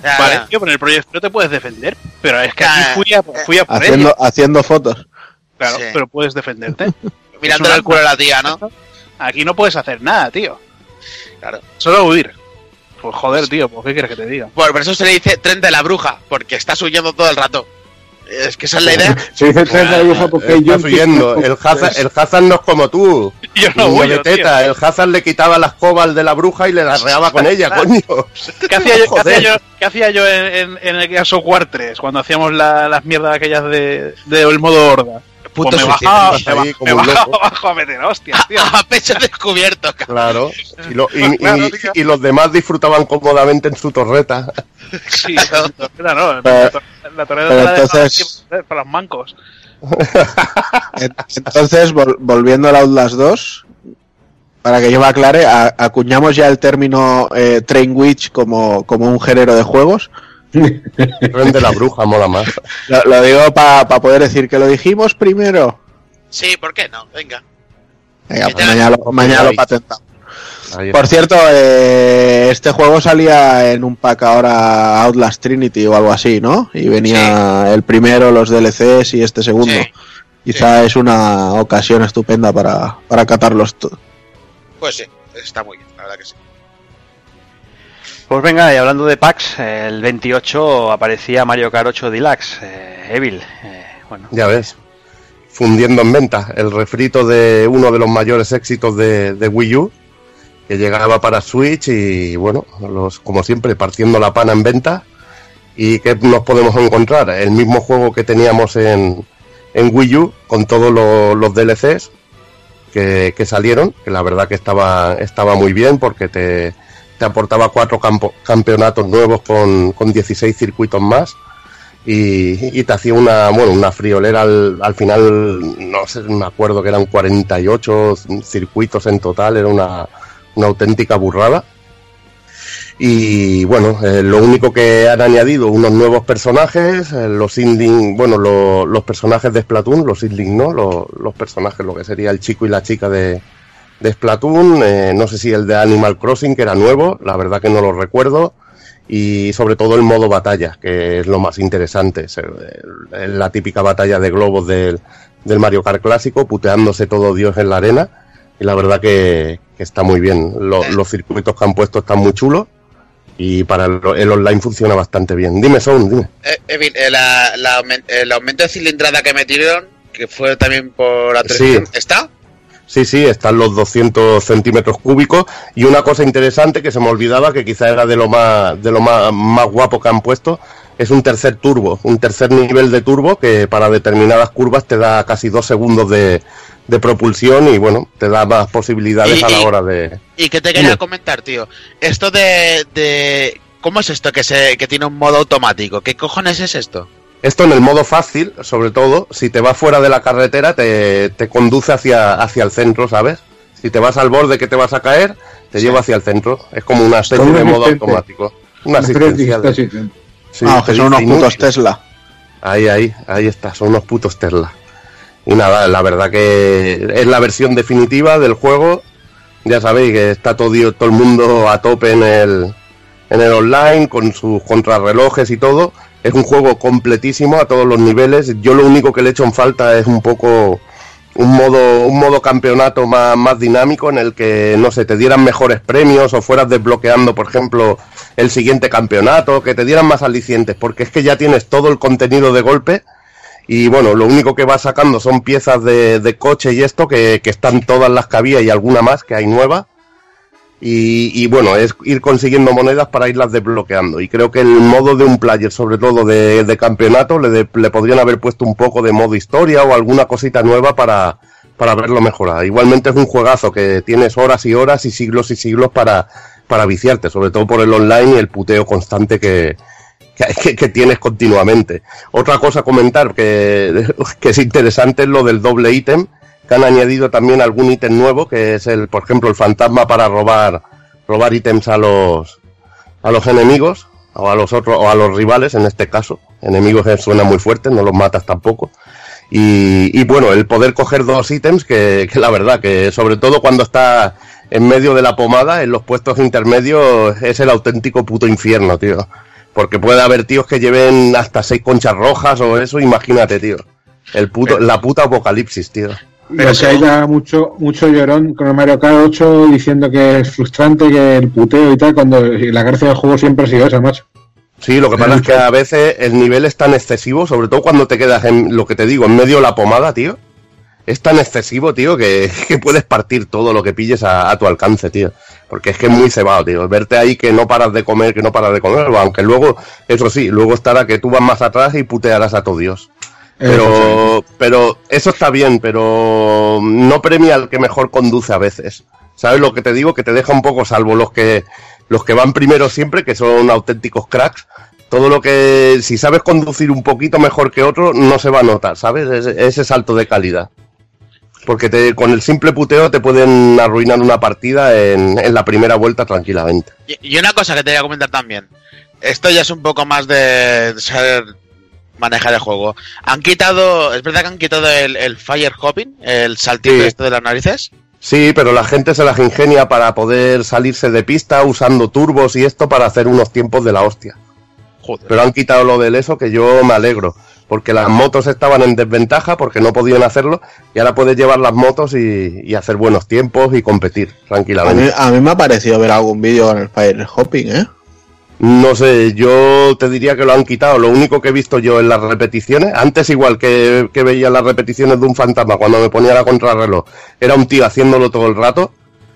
Vale, tío, pero en el proyecto te puedes defender. Pero es que aquí fui a, fui a por haciendo, ella. haciendo fotos. Claro, Sí. pero puedes defenderte. [laughs] Mirándole una- culo a la tía, ¿no? Aquí no puedes hacer nada, tío. Claro. Solo huir. Pues joder, tío, pues ¿qué quieres que te diga? Por por eso se le dice tren de la bruja, porque estás huyendo todo el rato. Es que esa es la idea. [laughs] Se dice tren de la bruja porque Estás John huyendo. El Hazard, el Hazard no es como tú. [laughs] Yo no de teta. El Hazard le quitaba las cobas de la bruja y le las reaba con ella, coño. [laughs] ¿Qué hacía yo, qué hacía yo, qué hacía yo en, en, en el Gears of War 3 cuando hacíamos la- las mierdas aquellas de, de el modo horda? Puto Pues me bajaba, me, ahí como me un bajaba loco. abajo a meter hostias, tío. [laughs] A pecho descubierto, cabrón. Claro. Y, lo- y- y- Claro, tío. y los demás disfrutaban cómodamente en su torreta. Sí, la torreta no, Pero- la torreta te la dejaba entonces- siempre para los mancos. [laughs] En- Entonces, vol- volviendo al Outlast 2, para que yo me aclare, acuñamos ya el término eh, Train Witch como, como un género de juegos. De la bruja mola más. Lo, lo digo para poder decir que lo dijimos primero. Sí, ¿por qué no? Venga. Venga, ¿Qué pues mañana, lo- mañana lo Ahí. patentamos. Por cierto, eh, este juego salía en un pack ahora Outlast Trinity o algo así, ¿no? Y venía el primero, los DLCs y este segundo. Sí. Quizá es una ocasión estupenda para, para catarlos todos. Pues sí, está muy bien, la verdad que sí. Pues venga, y hablando de packs, el 28 aparecía Mario Kart 8 Deluxe, eh, Evil. eh, bueno, Ya ves. Fundiendo en venta el refrito de uno de los mayores éxitos de, de Wii U, que llegaba para Switch y bueno, los, como siempre, partiendo la pana en venta. ¿Y qué nos podemos encontrar? El mismo juego que teníamos en, en Wii U, con todos lo- los DLCs que, que salieron, que la verdad que estaba, estaba muy bien porque te, te aportaba cuatro campo- campeonatos nuevos con, con 16 circuitos más y, y te hacía una, bueno, una friolera al, al final, no sé, me acuerdo que eran 48 circuitos en total, era una, una auténtica burrada. Y bueno, eh, lo único que han añadido unos nuevos personajes, eh, los Inding, bueno, lo- los personajes de Splatoon, los Inding, ¿no? Lo- los personajes, lo que sería el chico y la chica de, de Splatoon, eh, no sé si el de Animal Crossing, que era nuevo, la verdad que no lo recuerdo, y sobre todo el modo batalla, que es lo más interesante, es la típica batalla de globos del, del Mario Kart clásico, puteándose todo Dios en la arena, y la verdad que, que está muy bien. Lo- los circuitos que han puesto están muy chulos, y para el, el online funciona bastante bien. Dime, Sound, dime. Eh, eh, la- la aumen- el aumento de cilindrada que metieron, que fue también por la televisión, ¿está? Sí, sí, están los 200 centímetros cúbicos y una cosa interesante que se me olvidaba, que quizá era de lo más, de lo más, más guapo que han puesto, es un tercer turbo, un tercer nivel de turbo que para determinadas curvas te da casi dos segundos de, de propulsión y bueno, te da más posibilidades Y- a la y- hora de... Y que te quería comentar, tío. Esto de, de... ¿Cómo es esto que, se, que tiene un modo automático? ¿Qué cojones es esto? Esto en el modo fácil, sobre todo, si te vas fuera de la carretera, te, te conduce hacia, hacia el centro, ¿sabes? Si te vas al borde que te vas a caer, te lleva hacia el centro. Es como una especie de modo automático. Una especie de. Sí, ah, que son unos putos. Tesla. Ahí, ahí, ahí está, son unos putos Tesla. Y nada, la verdad que es la versión definitiva del juego. Ya sabéis que está todo, todo el mundo a tope en el, en el online, con sus contrarrelojes y todo. Es un juego completísimo a todos los niveles. Yo lo único que le echo en falta es un poco un modo, un modo campeonato más, más dinámico en el que, no sé, te dieran mejores premios o fueras desbloqueando, por ejemplo, el siguiente campeonato, que te dieran más alicientes, porque es que ya tienes todo el contenido de golpe y bueno, lo único que vas sacando son piezas de, de coche y esto, que, que están todas las que había y alguna más que hay nueva. Y, y bueno, es ir consiguiendo monedas para irlas desbloqueando. Y creo que el modo de un player, sobre todo de, de campeonato, le, de- le podrían haber puesto un poco de modo historia o alguna cosita nueva para, para verlo mejorar. Igualmente es un juegazo que tienes horas y horas y siglos y siglos para, para viciarte, sobre todo por el online y el puteo constante que, que, que- tienes continuamente. Otra cosa a comentar que, [laughs] que es interesante es lo del doble ítem, que han añadido también algún ítem nuevo, que es el, por ejemplo, el fantasma para robar, robar ítems a los, a los enemigos, o a los otros, o a los rivales en este caso. Enemigos que suena muy fuerte, no los matas tampoco. Y, y bueno, el poder coger dos ítems que, que la verdad que sobre todo cuando está en medio de la pomada, en los puestos intermedios, es el auténtico puto infierno, tío. Porque puede haber tíos que lleven hasta seis conchas rojas o eso, imagínate, tío. El puto, la puta apocalipsis, tío. Pero que haya mucho, mucho llorón con el Mario Kart 8 diciendo que es frustrante, que el puteo y tal, cuando la gracia del juego siempre ha sido esa, macho. Sí, lo que pasa es que a veces el nivel es tan excesivo, sobre todo cuando te quedas en lo que te digo, en medio de la pomada, tío. Es tan excesivo, tío, que, [laughs] que puedes partir todo lo que pilles a, a tu alcance, tío. Porque es que es muy cebado, tío. Verte ahí que no paras de comer, que no paras de comer, aunque luego, eso sí, luego estará que tú vas más atrás y putearás a todo Dios. Pero, pero eso está bien, pero no premia al que mejor conduce a veces. ¿Sabes lo que te digo? Que te deja un poco salvo los que, los que van primero siempre, que son auténticos cracks. Todo lo que, si sabes conducir un poquito mejor que otro, no se va a notar, ¿sabes? Ese, ese salto de calidad. Porque te, con el simple puteo te pueden arruinar una partida en, en la primera vuelta tranquilamente. Y, y una cosa que te voy a comentar también. Esto ya es un poco más de saber manejar el juego. Han quitado, es verdad que han quitado el, el fire hopping, el saltito Sí. este de las narices. Sí, pero la gente se las ingenia para poder salirse de pista usando turbos y esto para hacer unos tiempos de la hostia. Joder. Pero han quitado lo del eso que yo me alegro. Porque las motos estaban en desventaja porque no podían hacerlo y ahora puedes llevar las motos y, y hacer buenos tiempos y competir A mí, tranquilamente. a mí me ha parecido ver algún vídeo en el Fire Hopping, ¿eh? No sé, yo te diría que lo han quitado. Lo único que he visto yo en las repeticiones, antes igual que, que veía las repeticiones de un fantasma cuando me ponía la contrarreloj, era un tío haciéndolo todo el rato.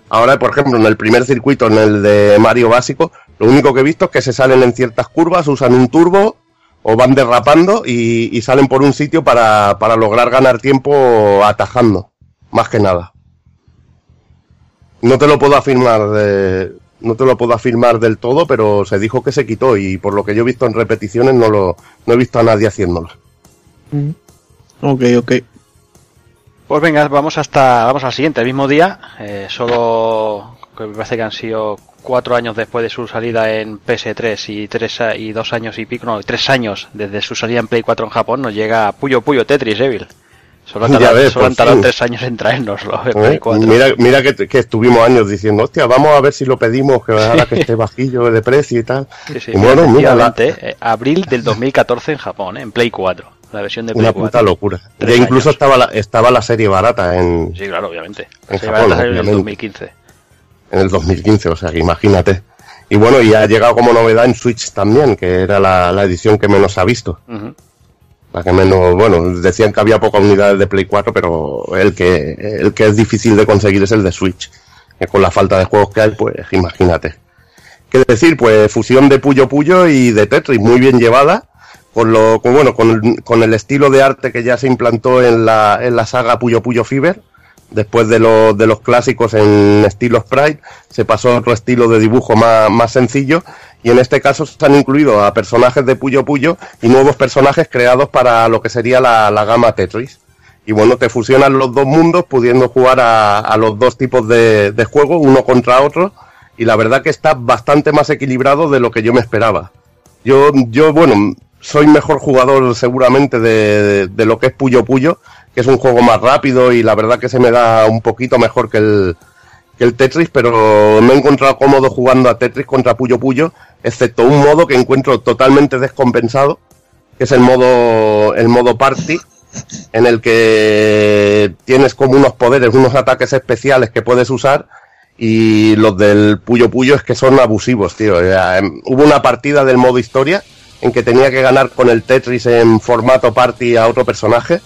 Ahora, por ejemplo, en el primer circuito, en el de Mario básico, lo único que he visto es que se salen en ciertas curvas, usan un turbo o van derrapando y, salen por un sitio para, para lograr ganar tiempo atajando, más que nada. No te lo puedo afirmar de, no te lo puedo afirmar del todo, pero se dijo que se quitó y por lo que yo he visto en repeticiones no lo no he visto a nadie haciéndolo. Ok, ok. Pues venga, vamos hasta vamos al siguiente, el mismo día, eh, solo que me parece que han sido cuatro años después de su salida en PS3 y tres a- y dos años y pico, no, tres años desde su salida en Play 4 en Japón, nos llega Puyo Puyo Tetris Evil. Solo han [laughs] Ya tardado, ves, solo por han tardado fin. tres años en traérnoslo en ¿Eh? Play 4. Mira, mira que, que estuvimos años diciendo, hostia, vamos a ver si lo pedimos, que ahora que [laughs] esté bajillo de precio y tal. Sí, sí, y bueno, mira, la- eh, abril del 2014 en Japón, eh, en Play 4, la versión de Play una 4. puta locura. Ya incluso años. estaba la, estaba la serie barata en, Sí, claro, obviamente. En Se Japón, va a salir en el obviamente. 2015. en el 2015, o sea, que imagínate. Y bueno, y ha llegado como novedad en Switch también, que era la, la edición que menos ha visto. Ujú. La que menos, bueno, decían que había pocas unidades de Play 4, pero el que, el que es difícil de conseguir es el de Switch. Que con la falta de juegos que hay, pues imagínate. ¿Qué decir? Pues fusión de Puyo Puyo y de Tetris, muy bien llevada. Con lo, con, bueno, con, con el estilo de arte que ya se implantó en la, en la saga Puyo Puyo Fever. Después de, los de los clásicos en estilo sprite, se pasó a otro estilo de dibujo más, más sencillo. Y en este caso se han incluido a personajes de Puyo Puyo y nuevos personajes creados para lo que sería la, la gama Tetris. Y bueno, te fusionan los dos mundos pudiendo jugar a, los dos tipos de, de juego, uno contra otro. Y la verdad que está bastante más equilibrado de lo que yo me esperaba. Yo, yo bueno, soy mejor jugador seguramente de, de lo que es Puyo Puyo, que es un juego más rápido y la verdad que se me da un poquito mejor que el, que el Tetris, pero me he encontrado cómodo jugando a Tetris contra Puyo Puyo, excepto un modo que encuentro totalmente descompensado, que es el modo, el modo Party, en el que tienes como unos poderes, unos ataques especiales que puedes usar y los del Puyo Puyo es que son abusivos, tío. Em, hubo una partida del modo historia en que tenía que ganar con el Tetris en formato party a otro personaje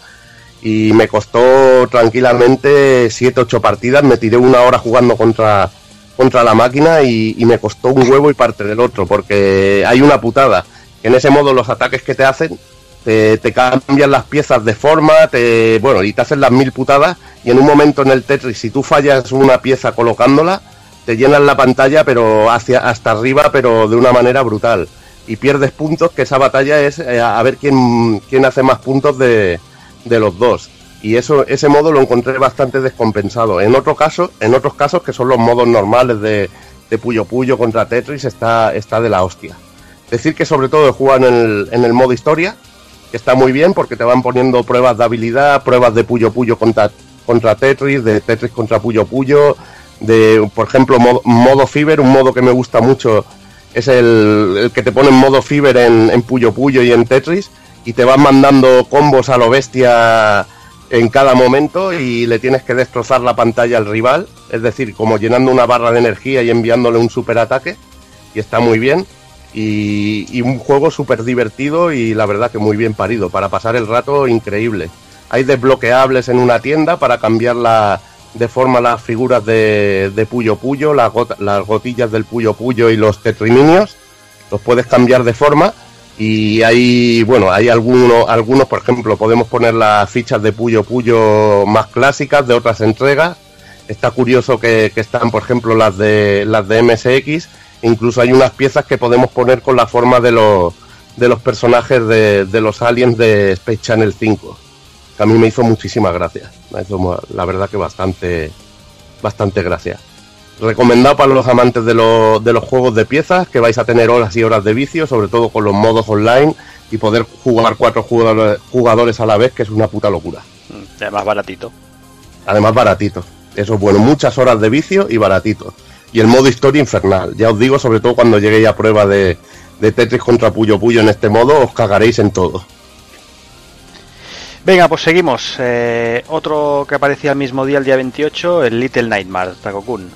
y me costó tranquilamente 7-8 partidas, me tiré una hora jugando contra, contra la máquina y, y me costó un huevo y parte del otro, porque hay una putada, en ese modo los ataques que te hacen te, te cambian las piezas de forma, te, bueno, y te hacen las mil putadas, y en un momento en el Tetris, si tú fallas una pieza colocándola, te llenan la pantalla pero hacia hasta arriba, pero de una manera brutal. Y pierdes puntos, que esa batalla es eh, a ver quién, quién hace más puntos de, de los dos. Y eso, ese modo lo encontré bastante descompensado. En otro caso, en otros casos, que son los modos normales de, de Puyo Puyo contra Tetris, está, está de la hostia. Decir que sobre todo jugado en el, en el modo historia, que está muy bien porque te van poniendo pruebas de habilidad, pruebas de Puyo Puyo contra, contra Tetris, de Tetris contra Puyo Puyo, de, por ejemplo, modo, Fever, un modo que me gusta mucho, es el, que te pone en modo Fever en, en Puyo Puyo y en Tetris, y te van mandando combos a lo bestia en cada momento y le tienes que destrozar la pantalla al rival, es decir, como llenando una barra de energía y enviándole un superataque, y está muy bien. Y, un juego súper divertido y la verdad que muy bien parido, para pasar el rato increíble. Hay desbloqueables en una tienda para cambiar la, de forma las figuras de, de Puyo Puyo, las, gota- las gotillas del Puyo Puyo y los tetriminios, los puedes cambiar de forma y hay, bueno, hay algunos, algunos, por ejemplo, podemos poner las fichas de Puyo Puyo más clásicas de otras entregas. Está curioso que, están, por ejemplo, las de las de MSX. Incluso hay unas piezas que podemos poner con la forma de los de los personajes de, los aliens de Space Channel 5. Que a mí me hizo muchísimas gracias. Me hizo, la verdad que bastante, bastante gracia. Recomendado para los amantes de, los- de los juegos de piezas, que vais a tener horas y horas de vicio, sobre todo con los modos online y poder jugar cuatro jugadores, a la vez, que es una puta locura. Mm, Además baratito. Además baratito. Eso es bueno, muchas horas de vicio y baratito. Y el modo historia infernal. Ya os digo, sobre todo cuando lleguéis a prueba de, de Tetris contra Puyo Puyo en este modo, os cagaréis en todo. Venga, pues seguimos. Eh, otro que aparecía el mismo día, el día 28, el Little Nightmares, Takokun.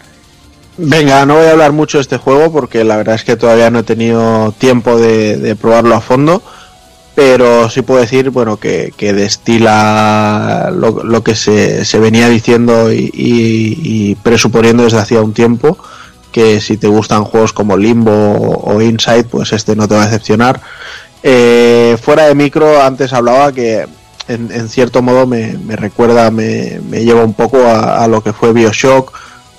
Venga, no voy a hablar mucho de este juego porque la verdad es que todavía no he tenido tiempo de, probarlo a fondo, pero sí puedo decir, bueno, que, destila lo, que se, se venía diciendo y, presuponiendo desde hacía un tiempo, que si te gustan juegos como Limbo o Inside, pues este no te va a decepcionar. Eh, fuera de micro, antes hablaba que en, en cierto modo me, recuerda, me, lleva un poco a lo que fue Bioshock,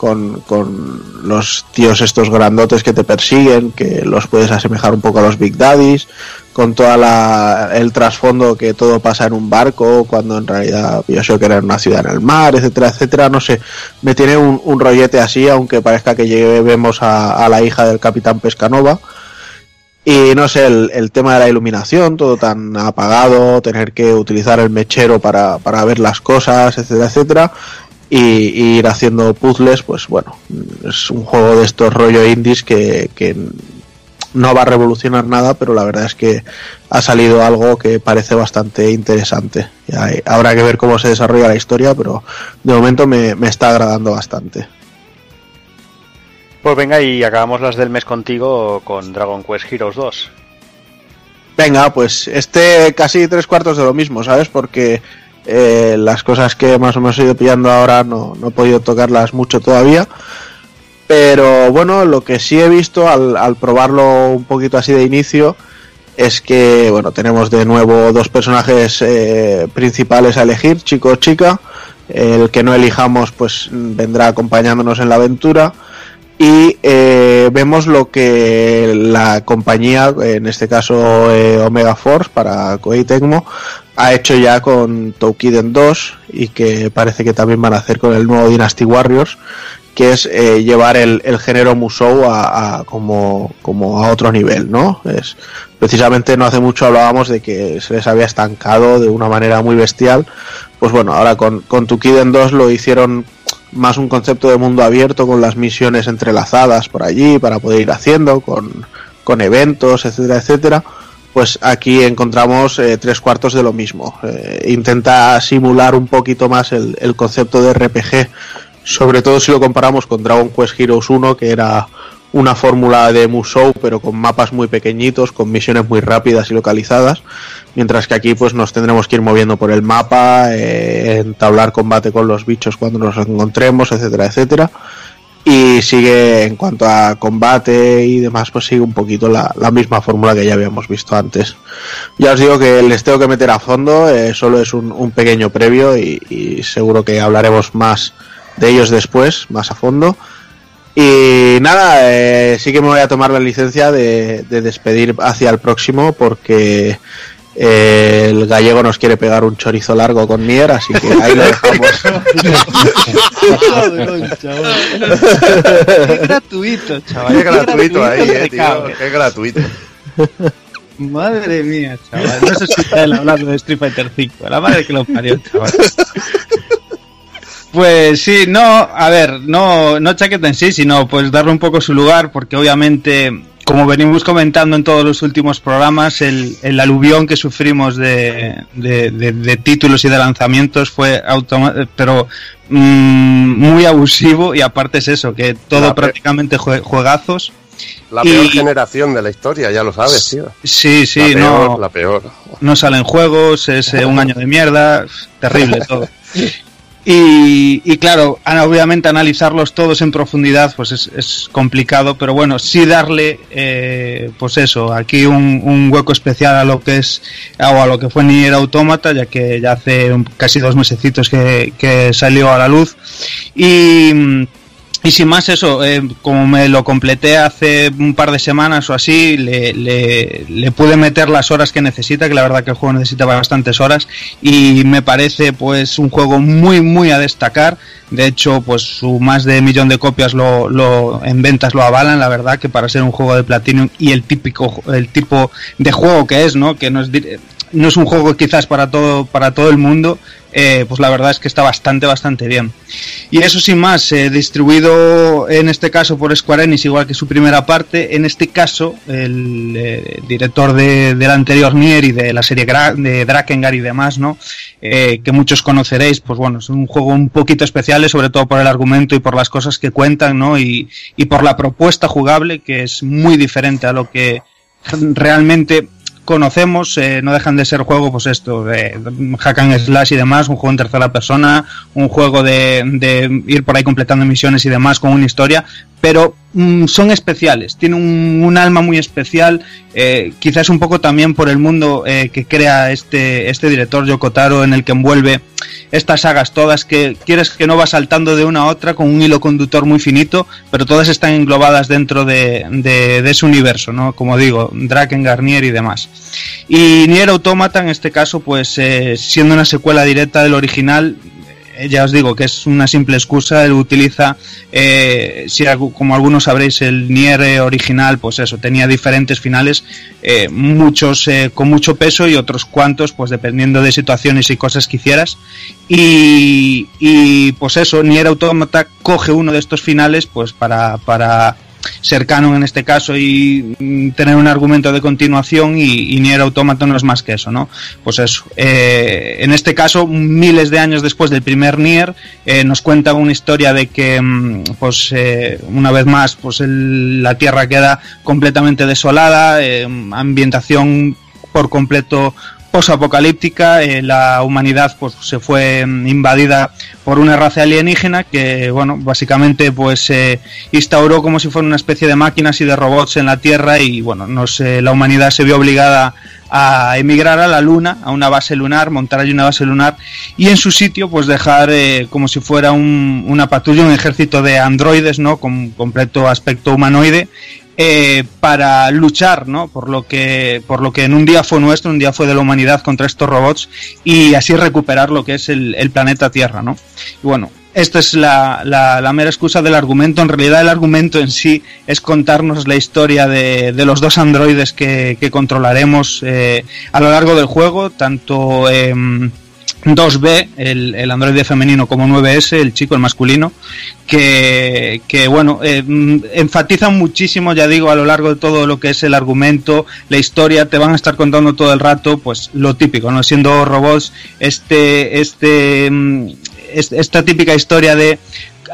con, con los tíos estos grandotes que te persiguen, que los puedes asemejar un poco a los Big Daddies, con toda la, el trasfondo que todo pasa en un barco, cuando en realidad Bioshock era en una ciudad en el mar, etcétera, etcétera, no sé, me tiene un, un rollete así, aunque parezca que llevemos a, a la hija del Capitán Pescanova. Y no sé, el, el tema de la iluminación, todo tan apagado, tener que utilizar el mechero para, para ver las cosas, etcétera, etcétera. Y, y ir haciendo puzzles, pues bueno, es un juego de estos rollo indies que, que no va a revolucionar nada, pero la verdad es que ha salido algo que parece bastante interesante. Hay- habrá que ver cómo se desarrolla la historia, pero de momento me, me está agradando bastante. Pues venga, y acabamos las del mes contigo con Dragon Quest Heroes 2. Venga, pues este casi tres cuartos de lo mismo, ¿sabes? Porque eh, las cosas que más o menos he ido pillando ahora no, no he podido tocarlas mucho todavía. Pero bueno, lo que sí he visto al, probarlo un poquito así de inicio es que, bueno, tenemos de nuevo dos personajes eh, principales a elegir, chico o chica. El que no elijamos, pues vendrá acompañándonos en la aventura y eh, vemos lo que la compañía, en este caso Omega Force para Koei Tecmo, ha hecho ya con Toukiden 2 y que parece que también van a hacer con el nuevo Dynasty Warriors, que es eh, llevar el, el género Musou a, como, como a otro nivel, ¿no? Es, precisamente no hace mucho hablábamos de que se les había estancado de una manera muy bestial, pues bueno, ahora con, con Toukiden 2 lo hicieron más un concepto de mundo abierto con las misiones entrelazadas por allí para poder ir haciendo con, con eventos, etcétera, etcétera. Pues aquí encontramos eh, tres cuartos de lo mismo. Eh, intenta simular un poquito más el, concepto de RPG, sobre todo si lo comparamos con Dragon Quest Heroes 1, que era una fórmula de Musou, pero con mapas muy pequeñitos, con misiones muy rápidas y localizadas, mientras que aquí pues nos tendremos que ir moviendo por el mapa, eh, entablar combate con los bichos cuando nos encontremos, etcétera, etcétera. Y sigue en cuanto a combate y demás, pues sigue un poquito la, la misma fórmula que ya habíamos visto antes. Ya os digo que les tengo que meter a fondo, eh, solo es un, un pequeño previo y, seguro que hablaremos más de ellos después, más a fondo. Y nada, eh, sí que me voy a tomar la licencia de, de despedir hacia el próximo porque eh, el gallego nos quiere pegar un chorizo largo con Nier, así que ahí lo dejamos. [laughs] Qué gratuito, chaval. Qué gratuito ahí, eh, tío. Qué gratuito. Madre mía, chaval. No se escucha él hablando de Street Fighter 5. La madre que lo parió, chaval. Pues sí, no, a ver, no, no chaqueta en sí, sino pues darle un poco su lugar, porque obviamente, como venimos comentando en todos los últimos programas, el, el aluvión que sufrimos de, de, de- de títulos y de lanzamientos fue automa- pero mm, muy abusivo y aparte es eso, que todo La prácticamente jue- juegazos. La Y- peor generación de la historia, ya lo sabes, tío. Sí, sí, la peor, no, la peor. no salen juegos, es eh, un año de mierda, terrible todo. [laughs] Y, y claro, obviamente analizarlos todos en profundidad pues es, es complicado, pero bueno, sí darle, eh, pues eso, aquí un, un hueco especial a lo que es, o a lo que fue Nier Automata, ya que ya hace un- casi dos mesecitos que, que salió a la luz. Y, y sin más eso, eh, como me lo completé hace un par de semanas o así, le, le, le pude meter las horas que necesita, que la verdad que el juego necesita bastantes horas, y me parece pues un juego muy muy a destacar. De hecho, pues su más de millón de copias lo, lo en ventas lo avalan, la verdad que para ser un juego de Platinum y el típico el tipo de juego que es, ¿no? Que no es no es un juego quizás para todo para todo el mundo, eh, pues la verdad es que está bastante bastante bien. Y eso sin más, eh, distribuido en este caso por Square Enix, igual que su primera parte. En este caso, el eh, director de, del anterior Nier y de la serie de Drakengard y demás, ¿no? Que muchos conoceréis, pues bueno, es un juego un poquito especial, sobre todo por el argumento y por las cosas que cuentan, ¿no? Y, y por la propuesta jugable, que es muy diferente a lo que realmente conocemos, eh, no dejan de ser juegos, pues esto, de hack and slash y demás, un juego en tercera persona, un juego de, de ir por ahí completando misiones y demás con una historia, pero mm, son especiales, tienen un alma muy especial, eh, quizás un poco también por el mundo eh, que crea este, este director Yokotaro en el que envuelve estas sagas todas que quieres que no va saltando de una a otra con un hilo conductor muy finito, pero todas están englobadas dentro de, de, ese universo, ¿no? Como digo, Draken, Garnier y demás. Y Nier Automata en este caso, pues eh, siendo una secuela directa del original, ya os digo que es una simple excusa, él utiliza, eh, si, como algunos sabréis, el Nier eh, original, pues eso, tenía diferentes finales, eh, muchos eh, con mucho peso y otros cuantos, pues dependiendo de situaciones y cosas que hicieras. Y, y pues eso, Nier Automata coge uno de estos finales, pues para, para ser en este caso y mm, tener un argumento de continuación y, y Nier Automata no es más que eso, ¿no? Pues eso. Eh, en este caso, miles de años después del primer Nier, eh, nos cuenta una historia de que, mm, pues, eh, una vez más, pues el- la Tierra queda completamente desolada, ambientación por completo posapocalíptica, eh, la humanidad pues se fue mm, invadida por una raza alienígena que bueno básicamente pues se instauró como si fuera una especie de máquinas y de robots en la Tierra y bueno nos, eh, la humanidad se vio obligada a emigrar a la Luna, a una base lunar, montar allí una base lunar y en su sitio pues dejar eh, como si fuera un- una patrulla, un ejército de androides, ¿no? Con completo aspecto humanoide eh, para luchar, ¿no? Por lo que por lo que en un día fue nuestro, un día fue de la humanidad contra estos robots y así recuperar lo que es el, el planeta Tierra, ¿no? Y bueno, esta es la, la, mera excusa del argumento. En realidad el argumento en sí es contarnos la historia de, de los dos androides que, que controlaremos eh, a lo largo del juego, tanto em, 2B, el, el androide femenino, como 9S, el chico, el masculino, que, que bueno, mm, enfatizan muchísimo, ya digo, a lo largo de todo lo que es el argumento, la historia, te van a estar contando todo el rato, pues lo típico, ¿no? Siendo robots, este, este, es- esta típica historia de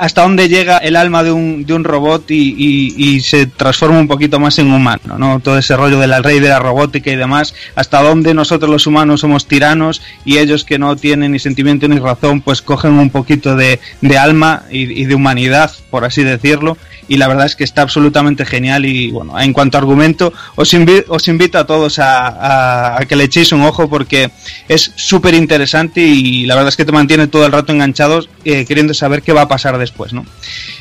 hasta dónde llega el alma de un, de un robot y, y- se transforma un poquito más en humano, ¿no? Todo ese rollo de la rey de la robótica y demás, hasta dónde nosotros los humanos somos tiranos y ellos que no tienen ni sentimiento ni razón, pues cogen un poquito de, de alma y de humanidad, por así decirlo, y la verdad es que está absolutamente genial y bueno, en cuanto a argumento, os, invi- os invito a todos a, que le echéis un ojo porque es súper interesante y la verdad es que te mantiene todo el rato enganchados eh, queriendo saber qué va a pasar después, ¿no?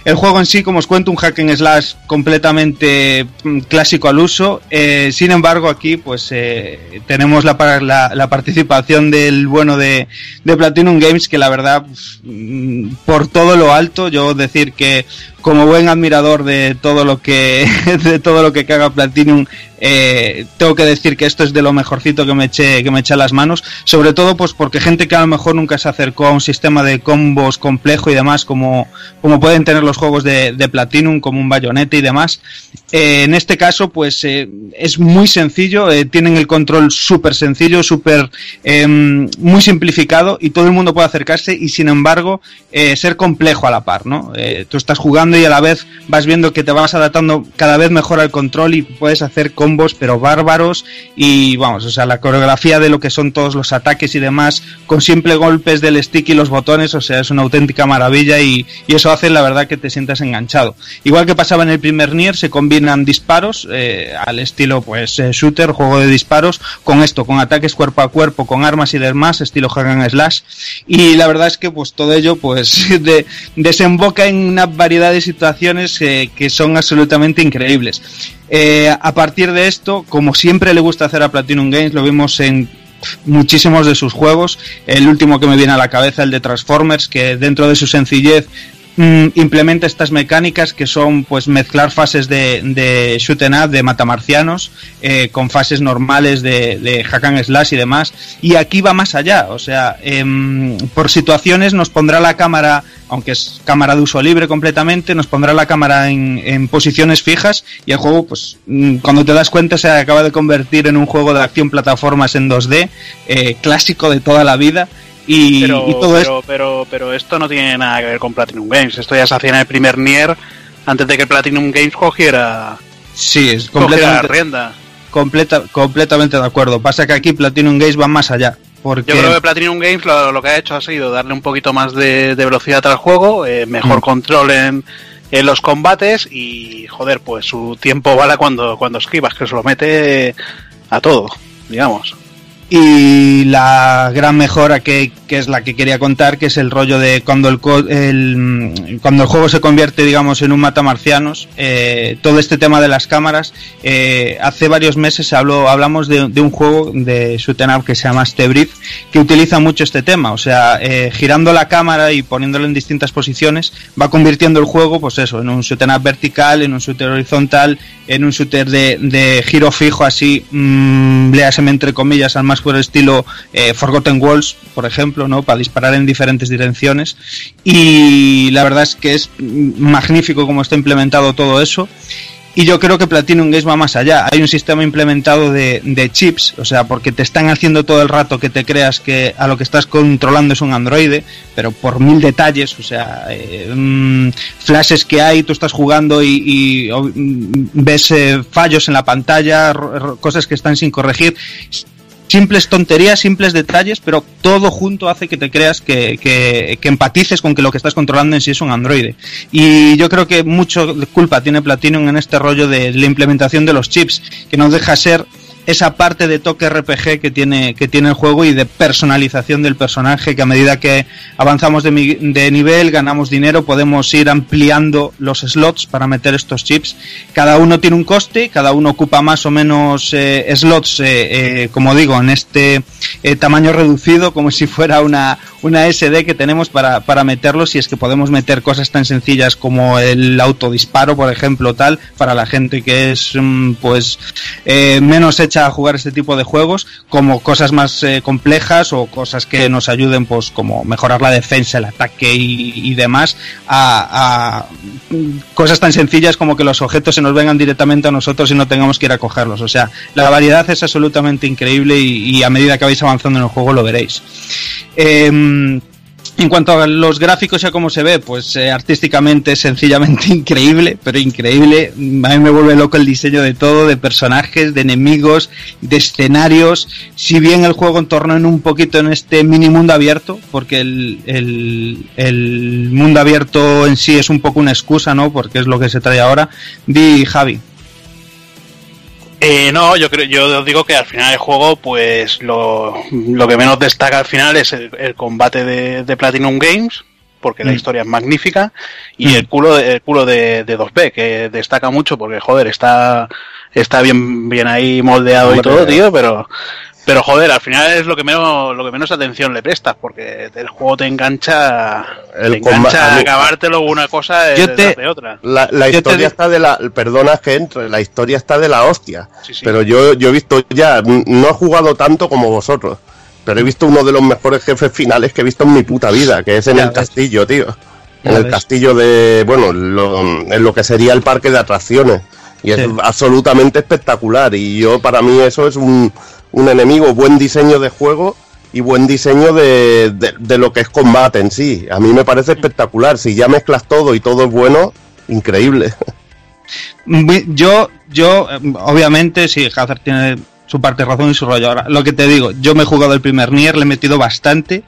El juego en sí, como os cuento, un hack and slash completamente mm, clásico al uso. eh, sin embargo, aquí pues eh, tenemos la, la, la participación del bueno de, de Platinum Games, que la verdad, mm, por todo lo alto, yo decir que como buen admirador de todo lo que [laughs] de todo lo que haga Platinum eh, tengo que decir que esto es de lo mejorcito que me eché que me eché a las manos sobre todo pues porque gente que a lo mejor nunca se acercó a un sistema de combos complejo y demás como como pueden tener los juegos de, de Platinum como un Bayonetta y demás eh, en este caso pues eh, es muy sencillo eh, tienen el control súper sencillo súper eh, muy simplificado y todo el mundo puede acercarse y sin embargo ser complejo a la par no tú estás jugando y a la vez vas viendo que te vas adaptando cada vez mejor al control y puedes hacer combos pero bárbaros y vamos, o sea, la coreografía de lo que son todos los ataques y demás con simple golpes del stick y los botones, o sea, es una auténtica maravilla y, y eso hace la verdad que te sientas enganchado. Igual que pasaba en el primer Nier, se disparos eh, al estilo pues eh, shooter, juego de disparos, con esto, con ataques cuerpo a cuerpo, con armas y demás, estilo hack slash y la verdad es que pues todo ello pues [laughs] de- desemboca en una variedad de situaciones eh, que son absolutamente increíbles. A partir de esto, como siempre le gusta hacer a Platinum Games, lo vimos en muchísimos de sus juegos. El último que me viene a la cabeza, el de Transformers, que dentro de su sencillez mm, implementa estas mecánicas que son pues mezclar fases de, de shoot 'em up, de matamarcianos, eh, con fases normales de, de hack and slash y demás. Y aquí va más allá, o sea, em, por situaciones nos pondrá la cámara aunque es cámara de uso libre completamente, nos pondrá la cámara en, en posiciones fijas y el juego, pues mm, cuando te das cuenta, se acaba de convertir en un juego de acción plataformas en 2D, eh, clásico de toda la vida. Y, pero, y todo pero, esto. pero, pero esto no tiene nada que ver con Platinum Games. Esto ya se hacía en el primer Nier antes de que Platinum Games cogiera, Sí, es cogiera la completamente, rienda. completa, completamente de acuerdo. Pasa que aquí Platinum Games va más allá. Porque Yo creo que Platinum Games lo, lo que ha hecho ha sido darle un poquito más de, de velocidad al juego, eh, mejor Mm. control en, en los combates y, joder, pues su tiempo bala cuando, cuando esquivas, que se lo mete a todo, digamos. Y la gran mejora que, que es la que quería contar, que es el rollo de cuando el, el- cuando el juego se convierte, digamos, en un matamarcianos, eh, todo este tema de las cámaras, eh, hace varios meses se habló, hablamos de, un juego de shoot que se llama Stebrief, que utiliza mucho este tema, o sea, eh, girando la cámara y poniéndola en distintas posiciones, va convirtiendo el juego, pues eso, en un shoot vertical, en un shooter horizontal, en un shooter de, giro fijo así, mmm, léaseme entre comillas, al más puro estilo Forgotten Walls, por ejemplo, ¿no? Para disparar en diferentes direcciones. Y la verdad es que es magnífico como está implementado todo eso. Y yo creo que Platinum Games va más allá. Hay un sistema implementado de, chips, o sea, porque te están haciendo todo el rato que te creas que a lo que estás controlando es un androide, pero por mil detalles, o sea, eh, mm, flashes que hay, tú estás jugando y, mm, ves eh, fallos en la pantalla, cosas que están sin corregir simples tonterías, simples detalles, pero todo junto hace que te creas que, que, que empatices con que lo que estás controlando en sí es un androide. Y yo creo que mucho culpa tiene Platinum en este rollo de la implementación de los chips, que no deja ser esa parte de toque RPG que tiene, que tiene el juego y de personalización del personaje, que a medida que avanzamos de, mi- de nivel, ganamos dinero, podemos ir ampliando los slots para meter estos chips. Cada uno tiene un coste, cada uno ocupa más o menos eh, slots, eh, eh, como digo, en este tamaño reducido, como si fuera una, una SD que tenemos para, para meterlos, y es que podemos meter cosas tan sencillas como el autodisparo, por ejemplo, tal, para la gente que es mm, pues menos a jugar este tipo de juegos, como cosas más eh, complejas o cosas que nos ayuden, pues como mejorar la defensa, el ataque y, demás, a, mm, cosas tan sencillas como que los objetos se nos vengan directamente a nosotros y no tengamos que ir a cogerlos. O sea, la variedad es absolutamente increíble y, y a medida que vais avanzando en el juego lo veréis. Em, en cuanto a los gráficos y a cómo se ve, pues eh, artísticamente sencillamente [laughs] increíble, pero increíble. A mí me vuelve loco el diseño de todo, de personajes, de enemigos, de escenarios. Si bien el juego entorna en un poquito en este mini mundo abierto, porque el, el, el mundo abierto en sí es un poco una excusa, ¿no? Porque es lo que se trae ahora. Di Javi. Eh, no, yo creo, yo os digo que al final el juego, pues lo, lo que menos destaca al final es el, el combate de, de Platinum Games, porque la Mm. historia es magnífica, y Mm. el culo, de, el culo de, de 2B, que destaca mucho porque, joder, está, está bien, bien ahí moldeado y todo, tío, pero, pero joder, al final es lo que menos, lo que menos atención le prestas, porque el juego te engancha, El te engancha a acabártelo una cosa Yo te- de otra. La, la Yo te historia está de la. Perdona que entre, la historia está de la hostia. Sí, sí. Pero yo, yo he visto ya, no he jugado tanto como vosotros, pero he visto uno de los mejores jefes finales que he visto en mi puta vida, que es en Ya el ves. castillo, tío. En el ves. castillo de, bueno, lo- en lo que sería el parque de atracciones. Y es Sí. absolutamente espectacular. Y yo, para mí, eso es un, un enemigo, buen diseño de juego y buen diseño de, de- lo que es combate en sí. A mí me parece espectacular. Si ya mezclas todo y todo es bueno, increíble. Yo, yo, eh, obviamente, sí, Hazard tiene su parte razón y su rollo. Ahora, lo que te digo, yo me he jugado el primer Nier, le he metido bastante.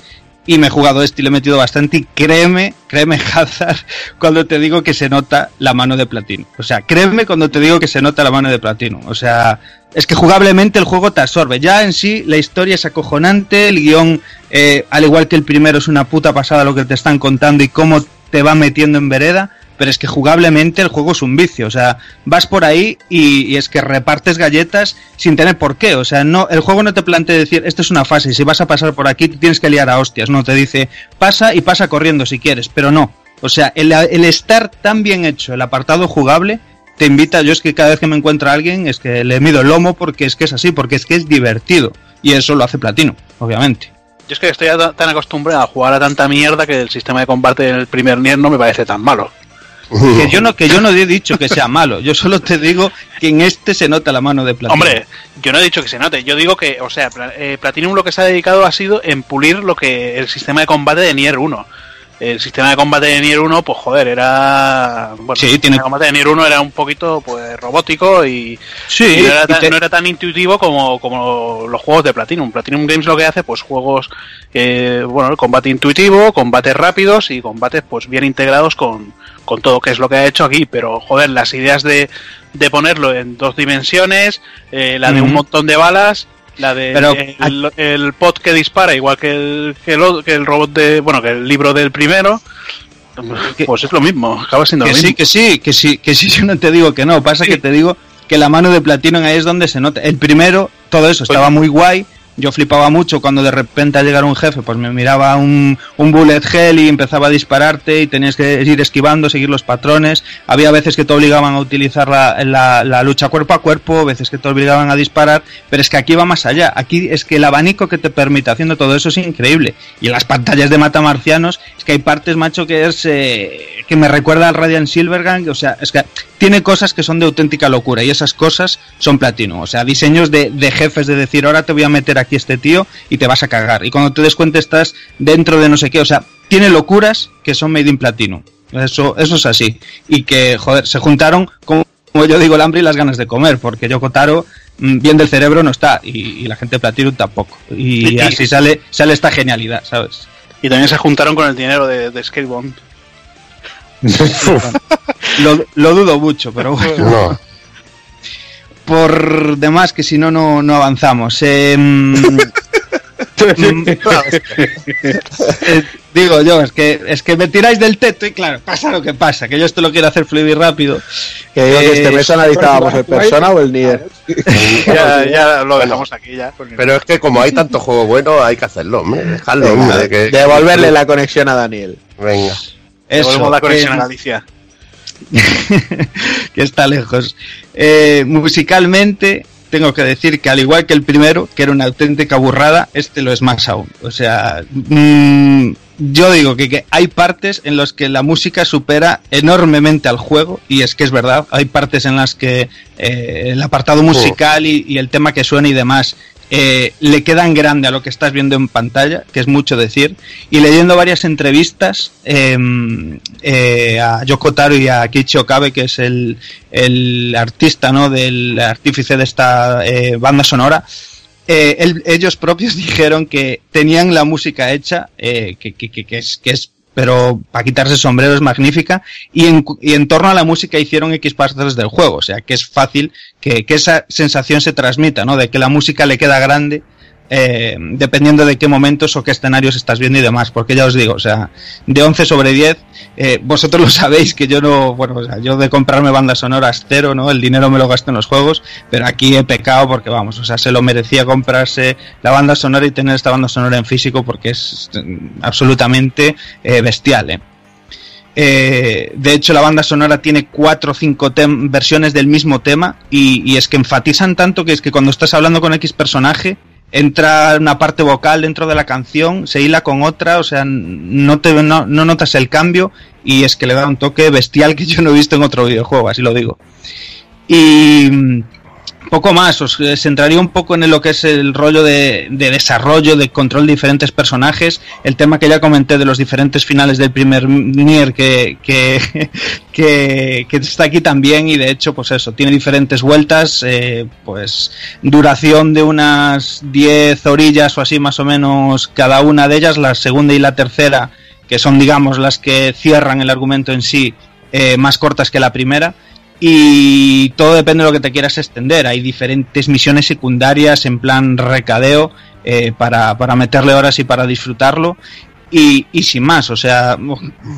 Y me he jugado este y le he metido bastante. Y créeme, créeme, [laughs] Hazard, cuando te digo que se nota la mano de platino. O sea, créeme cuando te digo que se nota la mano de platino. O sea, es que jugablemente el juego te absorbe. Ya en sí, la historia es acojonante. El guion, eh, al igual que el primero, es una puta pasada lo que te están contando y cómo te va metiendo en vereda pero es que jugablemente el juego es un vicio, o sea, vas por ahí y, es que repartes galletas sin tener por qué, o sea, no, el juego no te plantea decir, esto es una fase y si vas a pasar por aquí te tienes que liar a hostias, no, te dice, pasa y pasa corriendo si quieres, pero no, o sea, el, estar tan bien hecho, el apartado jugable, te invita, yo es que cada vez que me encuentro a alguien es que le mido el lomo porque es que es así, porque es que es divertido y eso lo hace Platino, obviamente. Yo es que estoy tan acostumbrado a jugar a tanta mierda que el sistema de combate en el primer Nier no me parece tan malo. [laughs] Que yo no, que yo no he dicho que sea malo, yo solo te digo que en este se nota la mano de Platinum. Hombre, yo no he dicho que se note, yo digo que, o sea, eh, Platinum lo que se ha dedicado ha sido en pulir lo que el sistema de combate de Nier 1. El sistema de combate de Nier 1, pues joder, era. Bueno, Sí, el sistema tiene- de combate de Nier 1 era un poquito pues robótico y, Sí, y no, era y tan, te- no era tan intuitivo como, como los juegos de Platinum. Platinum Games lo que hace, pues juegos, eh, bueno, el combate intuitivo, combates rápidos y combates pues bien integrados con, con todo, que es lo que ha hecho aquí. Pero joder, las ideas de, de ponerlo en dos dimensiones, eh, la de un montón de balas, la de Pero- el, el pot que dispara, igual que el, que el, que el robot de, bueno, que el libro del primero. Que- Pues es lo mismo, acaba siendo que lo sí, mismo. que sí, que sí, que sí, [laughs] yo no te digo que no, pasa Sí. que te digo que la mano de Platinum ahí es donde se nota. El primero, todo eso estaba muy guay. Yo flipaba mucho cuando de repente al llegar un jefe, pues me miraba un, un bullet hell y empezaba a dispararte y tenías que ir esquivando, seguir los patrones. Había veces que te obligaban a utilizar la, la- lucha cuerpo a cuerpo, veces que te obligaban a disparar, pero es que aquí va más allá. Aquí es que el abanico que te permite haciendo todo eso es increíble. Y en las pantallas de matamarcianos, es que hay partes, macho, que es eh, que me recuerda al Radiant Silvergun, o sea, es que tiene cosas que son de auténtica locura y esas cosas son platino. O sea, diseños de, de jefes de decir, ahora te voy a meter aquí este tío y te vas a cagar. Y cuando te des cuenta estás dentro de no sé qué. O sea, tiene locuras que son made in platino. Eso, eso es así. Y que, joder, se juntaron, como, como yo digo, el hambre y las ganas de comer, porque Yoko Taro mm, bien del cerebro no está y, y la gente de Platinum tampoco. Y Y- así sale, sale esta genialidad, ¿sabes? Y también se juntaron con el dinero de, de Skatebomb. [laughs] Lo, lo dudo mucho, pero [laughs] bueno. No. Por demás, que si no, no no avanzamos. Eh, mm, mm, eh, digo yo, es que, es que me tiráis del teto y claro, pasa lo que pasa, que yo esto lo quiero hacer fluido y rápido. Que digo que este Eh, mes analizábamos el Persona o el Nier. [laughs] Ya, ya lo dejamos aquí ya. Pero es que como hay tanto juego bueno, hay que hacerlo, hombre. Dejarlo, hombre. de que- Devolverle la conexión a Daniel. Venga. Devolvemos Eso, la conexión eh, a Galicia. [laughs] que está lejos. Eh, musicalmente, tengo que decir que al igual que el primero, que era una auténtica burrada, este lo es más aún. O sea, mm, yo digo que, que hay partes en las que la música supera enormemente al juego, y es que es verdad, hay partes en las que eh, el apartado musical y, y el tema que suena y demás eh, le quedan grande a lo que estás viendo en pantalla, que es mucho decir, y leyendo varias entrevistas eh, eh, a Yoko Taro y a Kichi Okabe, que es el, el artista, ¿no? del artífice de esta eh, banda sonora, eh, ellos propios [laughs] dijeron que tenían la música hecha, que es, que es, pero para quitarse sombrero es magnífica, y en, y en torno a la música hicieron X partes del juego, o sea que es fácil que, que esa sensación se transmita, ¿no? De que la música le queda grande, eh, dependiendo de qué momentos o qué escenarios estás viendo y demás, porque ya os digo, o sea, de 11 sobre 10, eh, vosotros lo sabéis que yo no, bueno, o sea, yo de comprarme bandas sonoras cero, ¿no? El dinero me lo gasto en los juegos, pero aquí he pecado porque vamos, o sea, se lo merecía comprarse la banda sonora y tener esta banda sonora en físico porque es mm, absolutamente eh, bestial, ¿eh? De hecho, la banda sonora tiene cuatro o cinco versiones del mismo tema y, y es que enfatizan tanto que es que cuando estás hablando con X personaje entra una parte vocal dentro de la canción, se hila con otra, o sea, no, te, no, no notas el cambio y es que le da un toque bestial que yo no he visto en otro videojuego, así lo digo. Y poco más, os eh, centraría un poco en lo que es el rollo de, de desarrollo, de control de diferentes personajes, el tema que ya comenté de los diferentes finales del primer Nier que, que, [laughs] que, que está aquí también y de hecho pues eso, tiene diferentes vueltas, eh, pues duración de unas 10 orillas o así más o menos cada una de ellas, la segunda y la tercera, que son digamos las que cierran el argumento en sí, eh, más cortas que la primera y todo depende de lo que te quieras extender. Hay diferentes misiones secundarias en plan recadeo eh, para, para meterle horas y para disfrutarlo. Y, y sin más, o sea,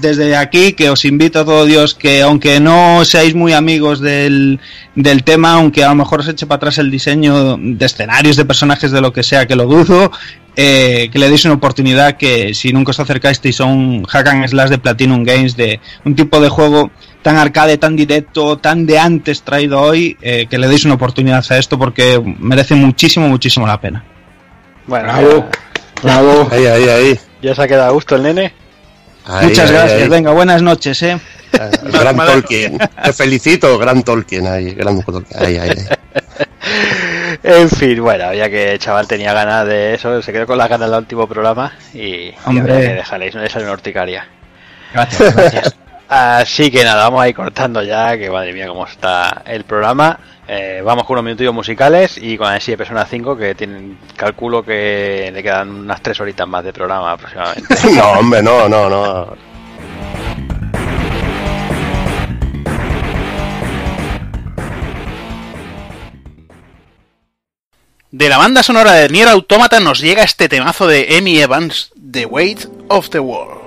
desde aquí que os invito a todo Dios que aunque no seáis muy amigos del, del tema, aunque a lo mejor os eche para atrás el diseño de escenarios, de personajes, de lo que sea, que lo dudo, eh, que le deis una oportunidad que si nunca os acercasteis a un hack and slash de Platinum Games, de un tipo de juego tan arcade, tan directo, tan de antes traído hoy, eh, que le deis una oportunidad a esto porque merece muchísimo, muchísimo la pena. Bueno, Bravo. Bravo. Ahí, ahí, ahí. ¿Ya se ha quedado a gusto el nene? Ahí, Muchas ahí, gracias. ahí. Venga, buenas noches, ¿eh? Eh, Gran [laughs] Tolkien. Te felicito, Gran Tolkien. Ahí, gran Tolkien. Ahí, ahí, ahí. En fin, bueno, ya que el chaval tenía ganas de eso, se quedó con las ganas del último programa y, Hombre. que dejarle, no le salió una horticaria. Gracias, [laughs] gracias. Así que nada, vamos a ir cortando ya, que madre mía cómo está el programa. Eh, vamos con unos minutillos musicales y con así de Persona 5 que tienen, calculo que le quedan unas tres horitas más de programa aproximadamente. [laughs] No, hombre, no, no, no. De la banda sonora de Nier Automata nos llega este temazo de Amy Evans, The Weight of the World.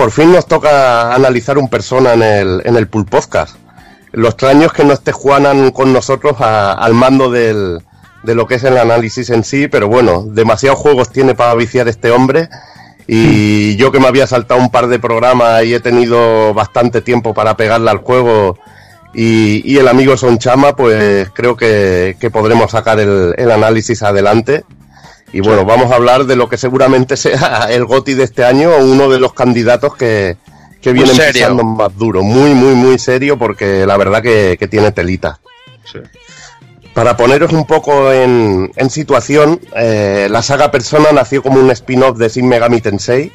Por fin nos toca analizar un persona en el, en el Pool Podcast. Lo extraño es que no esté Juanan con nosotros a- al mando del, de lo que es el análisis en sí, pero bueno, demasiados juegos tiene para viciar este hombre. Y yo que me había saltado un par de programas y he tenido bastante tiempo para pegarle al juego y, y el amigo Son Chama, pues creo que, que podremos sacar el, el análisis adelante. Y bueno, vamos a hablar de lo que seguramente sea [laughs] el GOTI de este año uno de los candidatos que, que serio. pisando más duro. Muy, muy, muy serio porque la verdad que, que tiene telita. Para poneros un poco en, en situación, eh, la saga Persona nació como un spin-off de Shin Megami Tensei,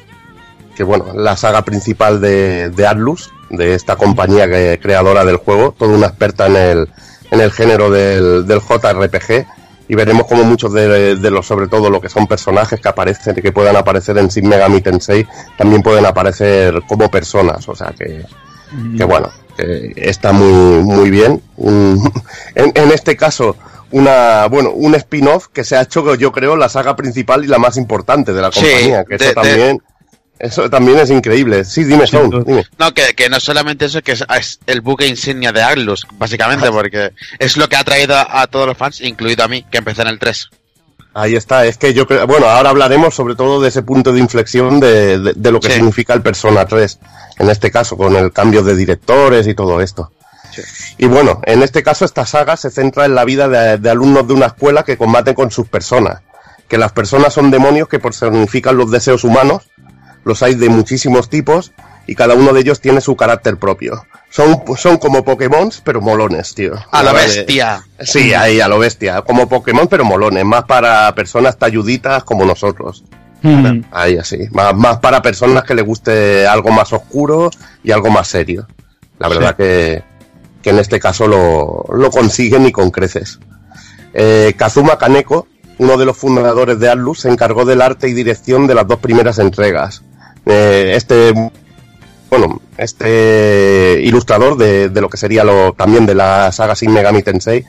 que bueno, la saga principal de, de Atlus, de esta compañía que- creadora del juego, toda una experta en el, en el género del, del JRPG, y veremos como muchos de, de los, sobre todo lo que son personajes que aparecen, que puedan aparecer en Shin Megami Tensei, también pueden aparecer como personas, o sea que, que bueno, que está muy, muy bien. Un- [laughs] en, en este caso, una, bueno, un spin-off que se ha hecho, yo creo, la saga principal y la más importante de la Sí, compañía, que de- eso de- también, eso también es increíble. Sí, dime, Sound, dime. No, que, que no solamente eso, que es, es el buque insignia de Aglus, básicamente, porque es lo que ha traído a, a todos los fans, incluido a mí, que empecé en el 3. Ahí está, es que yo creo, bueno, ahora hablaremos sobre todo de ese punto de inflexión de, de- de lo que Sí. significa el Persona 3, en este caso, con el cambio de directores y todo esto. Y bueno, en este caso esta saga se centra en la vida de, de alumnos de una escuela que combaten con sus personas, que las personas son demonios que personifican los deseos humanos, los hay de muchísimos tipos y cada uno de ellos tiene su carácter propio. Son, son como Pokémon, pero molones, tío. A la de- bestia. Sí, ahí a lo bestia, como Pokémon pero molones, más para personas talluditas como nosotros. Mm. Ahí así, más, más para personas que les guste algo más oscuro y algo más serio. La verdad que, que en este caso lo, lo consiguen y con creces. Eh, Kazuma Kaneko, uno de los fundadores de Atlus, se encargó del arte y dirección de las dos primeras entregas. Eh, este, bueno, este ilustrador de, de lo que sería lo, también de la saga Shin Megami Tensei,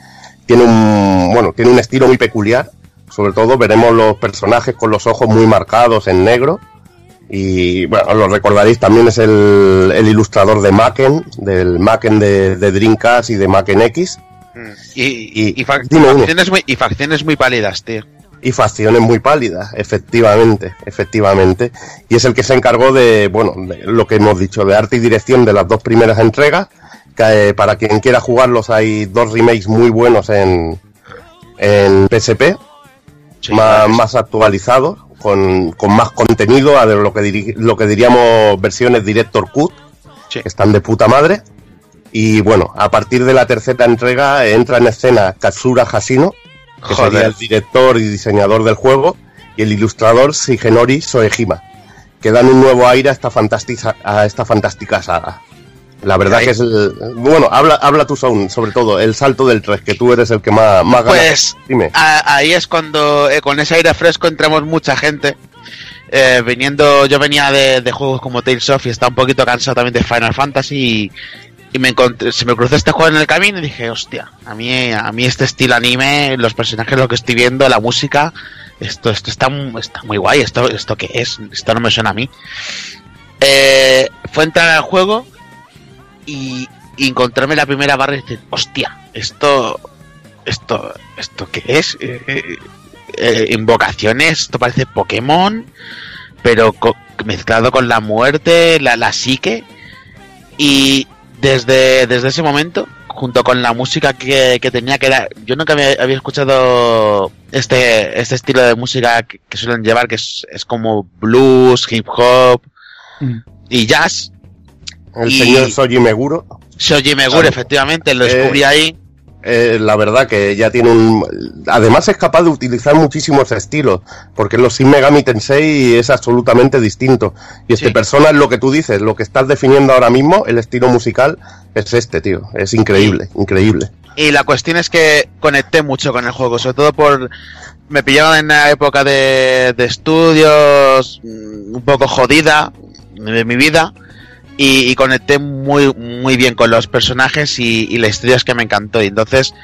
tiene un, bueno, tiene un estilo muy peculiar. Sobre todo veremos los personajes con los ojos muy marcados en negro. Y bueno, lo recordaréis, también es el, el ilustrador de Maken, del Maken de, de Dreamcast y de Maken X. Y, y, y fac- dime, dime. facciones muy, y facciones muy pálidas, tío. Y facciones muy pálidas, efectivamente, efectivamente. Y es el que se encargó de, bueno, de lo que hemos dicho, de arte y dirección de las dos primeras entregas. Que, eh, para quien quiera jugarlos hay dos remakes muy buenos en, en PSP, más, más actualizados, con, con más contenido, a de lo que, diri- lo que diríamos versiones Director Cut, que están de puta madre. Y bueno, a partir de la tercera entrega entra en escena Katsura Hashino, que Joder. sería el director y diseñador del juego, y el ilustrador Shigenori Soejima, que dan un nuevo aire a esta fantástica, a esta fantástica saga. La verdad que es el... Bueno, habla, habla tú, Sound, sobre todo, el salto del 3, que tú eres el que más, más ganas. Pues Dime. a- ahí es cuando eh, con ese aire fresco entramos mucha gente eh, viniendo, yo venía de, de juegos como Tales of y estaba un poquito cansado también de Final Fantasy y, y me encontré, se me cruzó este juego en el camino y dije, hostia, a mí, a mí este estilo anime, los personajes, lo que estoy viendo, la música, esto, esto está, está muy guay, esto, esto qué es, esto no me suena a mí. Eh, fue entrar al juego y, y encontrarme la primera barra y decir, hostia, esto, esto, esto qué es, Eh, eh, eh, invocaciones, esto parece Pokémon, pero co- mezclado con la muerte, la, la psique, y desde, desde ese momento, junto con la música que, que tenía que era, yo nunca había, había escuchado este, este estilo de música que, que suelen llevar, que es, es como blues, hip hop Mm. y jazz. El Y- señor Soji Meguro. Shoji Meguro, efectivamente, lo Eh, descubrí ahí. Eh, la verdad que ya tiene un... Además es capaz de utilizar muchísimos estilos, porque los Shin Megami Tensei es absolutamente distinto. Y este Sí. persona es lo que tú dices, lo que estás definiendo ahora mismo, el estilo musical, es este, tío. Es increíble, increíble. Y la cuestión es que conecté mucho con el juego, sobre todo por... Me pillaban en la época de, de estudios, mm, un poco jodida de mi vida, y, conecté muy, muy bien con los personajes y, y la historia es que me encantó. Y entonces,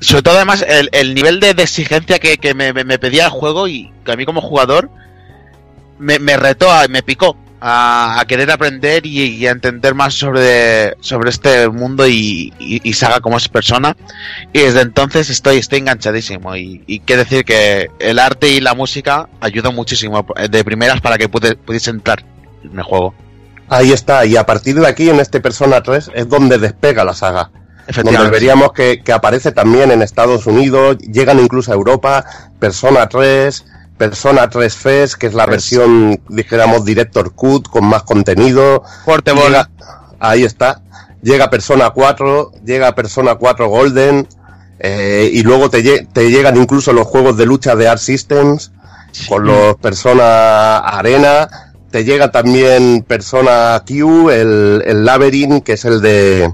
sobre todo además, el, el nivel de, exigencia que, que me, pedía el juego y que a mí como jugador me, me retó, a- me picó a, querer aprender y, a entender más sobre, sobre este mundo y, y, saga como es persona. Y desde entonces estoy, estoy enganchadísimo. Y, y quiero decir que el arte y la música ayudan muchísimo eh, de primeras para que pude- pudiese entrar en el juego. Ahí está, y a partir de aquí, en este Persona 3, es donde despega la saga. Donde veríamos que, que aparece también en Estados Unidos, llegan incluso a Europa, Persona 3, Persona 3 Fest, que es la versión, dijéramos, Director Cut, con más contenido. Portable. Ahí está. Llega Persona 4, llega Persona 4 Golden, eh, y luego te, te llegan incluso los juegos de lucha de Art Systems, con los Persona Arena. Te llega también Persona Q, el, el Labyrinth, que es el de,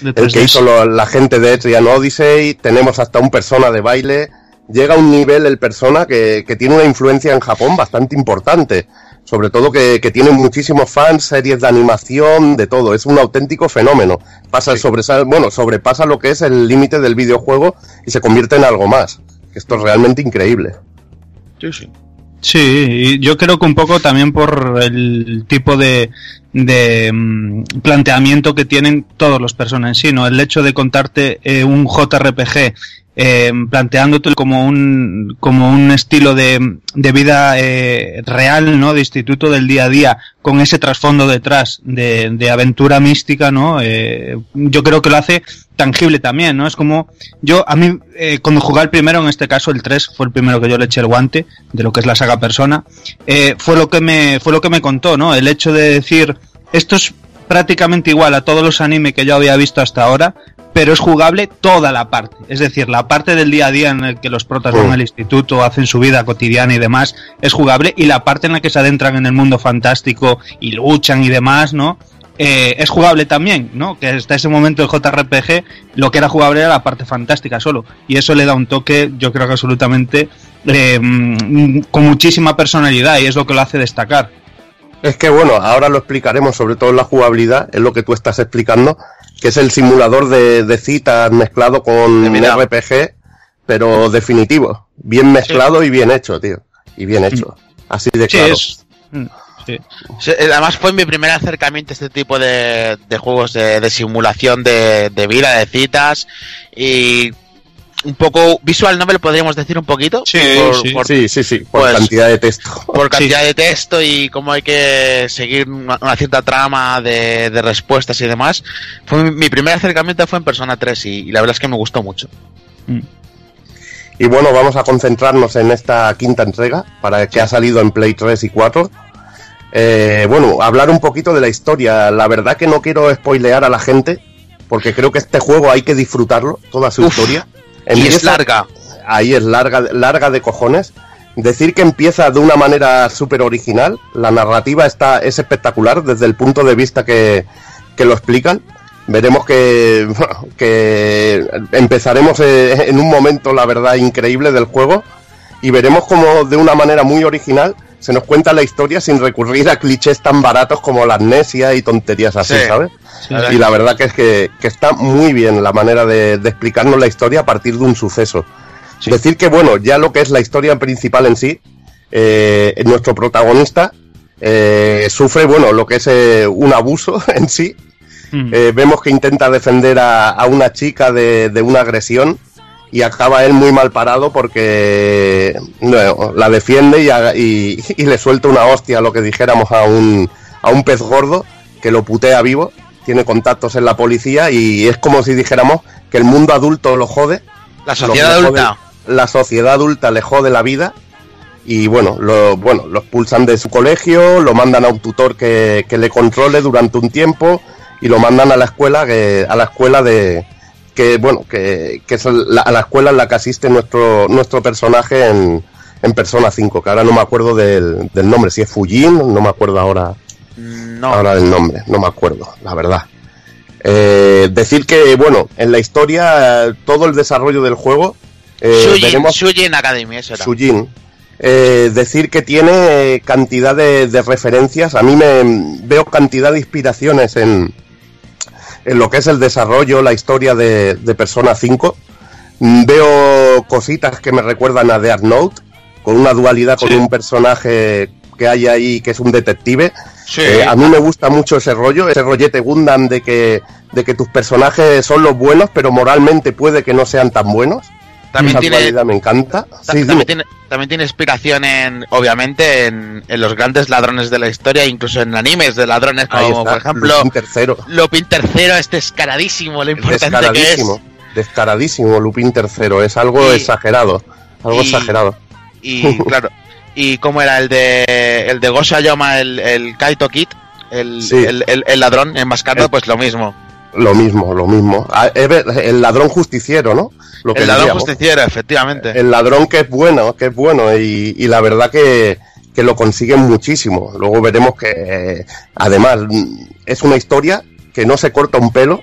De el que 3DS. hizo lo- la gente de Etrian Odyssey, tenemos hasta un persona de baile, llega a un nivel el persona que, que tiene una influencia en Japón bastante importante, sobre todo que, que tiene muchísimos fans, series de animación, de todo, es un auténtico fenómeno, pasa el sobresal, bueno, sobrepasa lo que es el límite del videojuego y se convierte en algo más, esto es realmente increíble. Sí, y yo creo que un poco también por el tipo de, de mm, planteamiento que tienen todos los personas en sí, ¿no? El hecho de contarte eh, un JRPG eh, planteándote como un, como un estilo de, de vida eh, real, ¿no? De instituto del día a día, con ese trasfondo detrás de, aventura mística, ¿no? Eh, yo creo que lo hace tangible también, ¿no? Es como, yo, a mí, cuando jugué el primero, en este caso el 3, fue el primero que yo le eché el guante, de lo que es la saga Persona, fue lo que me, fue lo que me contó, ¿no? El hecho de decir, esto es prácticamente igual a todos los anime que yo había visto hasta ahora, pero es jugable toda la parte. Es decir, la parte del día a día en el que los protas van Mm. al instituto, hacen su vida cotidiana y demás, es jugable, y la parte en la que se adentran en el mundo fantástico y luchan y demás, ¿no? Eh, es jugable también, ¿no? Que hasta ese momento el JRPG lo que era jugable era la parte fantástica solo. Y eso le da un toque, yo creo que absolutamente eh, mm, con muchísima personalidad y es lo que lo hace destacar. Es que bueno, ahora lo explicaremos, sobre todo la jugabilidad, es lo que tú estás explicando, que es el simulador de, de citas mezclado con. RPG, pero definitivo. Bien mezclado y bien hecho, tío. Y bien hecho. Así de Sí, claro. es- mm, sí. Sí, eh, Además fue mi primer acercamiento a este tipo de, de juegos de, de simulación de, de vida, de citas y un poco visual novel podríamos decir un poquito Sí, por, sí. por- Sí, sí, sí, por Pues- cantidad de texto. por cantidad de texto y cómo hay que seguir una, una cierta trama de, de respuestas y demás. Fue mi, mi primer acercamiento fue en Persona 3 y, y la verdad es que me gustó mucho. Y bueno, vamos a concentrarnos en esta quinta entrega, para que ha salido en Play 3 y 4. Eh, bueno, hablar un poquito de la historia. La verdad que no quiero spoilear a la gente, porque creo que este juego hay que disfrutarlo, toda su Uf, historia. Y es larga. ahí es larga, larga de cojones. Decir que empieza de una manera súper original, la narrativa está, es espectacular desde el punto de vista que, que lo explican. Veremos que, [laughs] que empezaremos eh, en un momento, la verdad, increíble del juego y veremos como de una manera muy original se nos cuenta la historia sin recurrir a clichés tan baratos como la amnesia y tonterías así, Sí. ¿sabes? Sí. Y la verdad que es que, que está muy bien la manera de, de explicarnos la historia a partir de un suceso. Decir que, bueno, ya lo que es la historia principal en sí, eh, nuestro protagonista eh, sufre, bueno, lo que es eh, un abuso [laughs] en sí. Eh, vemos que intenta defender a, a una chica de, de una agresión y acaba él muy mal parado porque no, la defiende y, haga- y- y le suelta una hostia, lo que dijéramos, a un, a un pez gordo que lo putea vivo, tiene contactos en la policía y es como si dijéramos que el mundo adulto lo jode. La sociedad Lo- le jode- adulta. la sociedad adulta le jode la vida y bueno, lo, bueno, lo expulsan de su colegio, lo mandan a un tutor que, que le controle durante un tiempo y lo mandan a la escuela que, a la escuela de que bueno que, que es la, a la escuela en la que asiste nuestro nuestro personaje en, en Persona 5 que ahora no me acuerdo del, del nombre si es Fujin no me acuerdo ahora No. ahora del nombre no me acuerdo la verdad Eh, decir que bueno en la historia todo el desarrollo del juego eh, Shujin, veremos Shujin Academy, eso era. Shujin. Eh, decir que tiene cantidad de, de referencias. A mí me veo cantidad de inspiraciones en, en lo que es el desarrollo, la historia de, de Persona 5. Mm, Veo cositas que me recuerdan a Death Note, con una dualidad con un personaje que hay ahí que es un detective. Sí. Eh, a mí me gusta mucho ese rollo, ese rollete Gundam de que, de que tus personajes son los buenos, pero moralmente puede que no sean tan buenos. También Esa tiene- me encanta. Sí, también, tiene, también tiene inspiración en, obviamente, en, en los grandes ladrones de la historia, incluso en animes de ladrones, como está, por ejemplo Lupin tercero. Lupin III, es descaradísimo lo importante que es. Descaradísimo. Descaradísimo Lupin tercero. Es algo Y- exagerado. Algo y- exagerado. Y [laughs] claro, y cómo era el de el de Gosha Yoma, el, el Kaito Kid, el, Sí. el, el- el ladrón enmascarado, El- pues lo mismo. Lo mismo, lo mismo. Ah, El ladrón justiciero, ¿no? Lo que El ladrón diríamos. justiciero, efectivamente. El ladrón que es bueno, que es bueno. Y, y la verdad que, que lo consiguen muchísimo. Luego veremos que, eh, además, mm, es una historia que no se corta un pelo.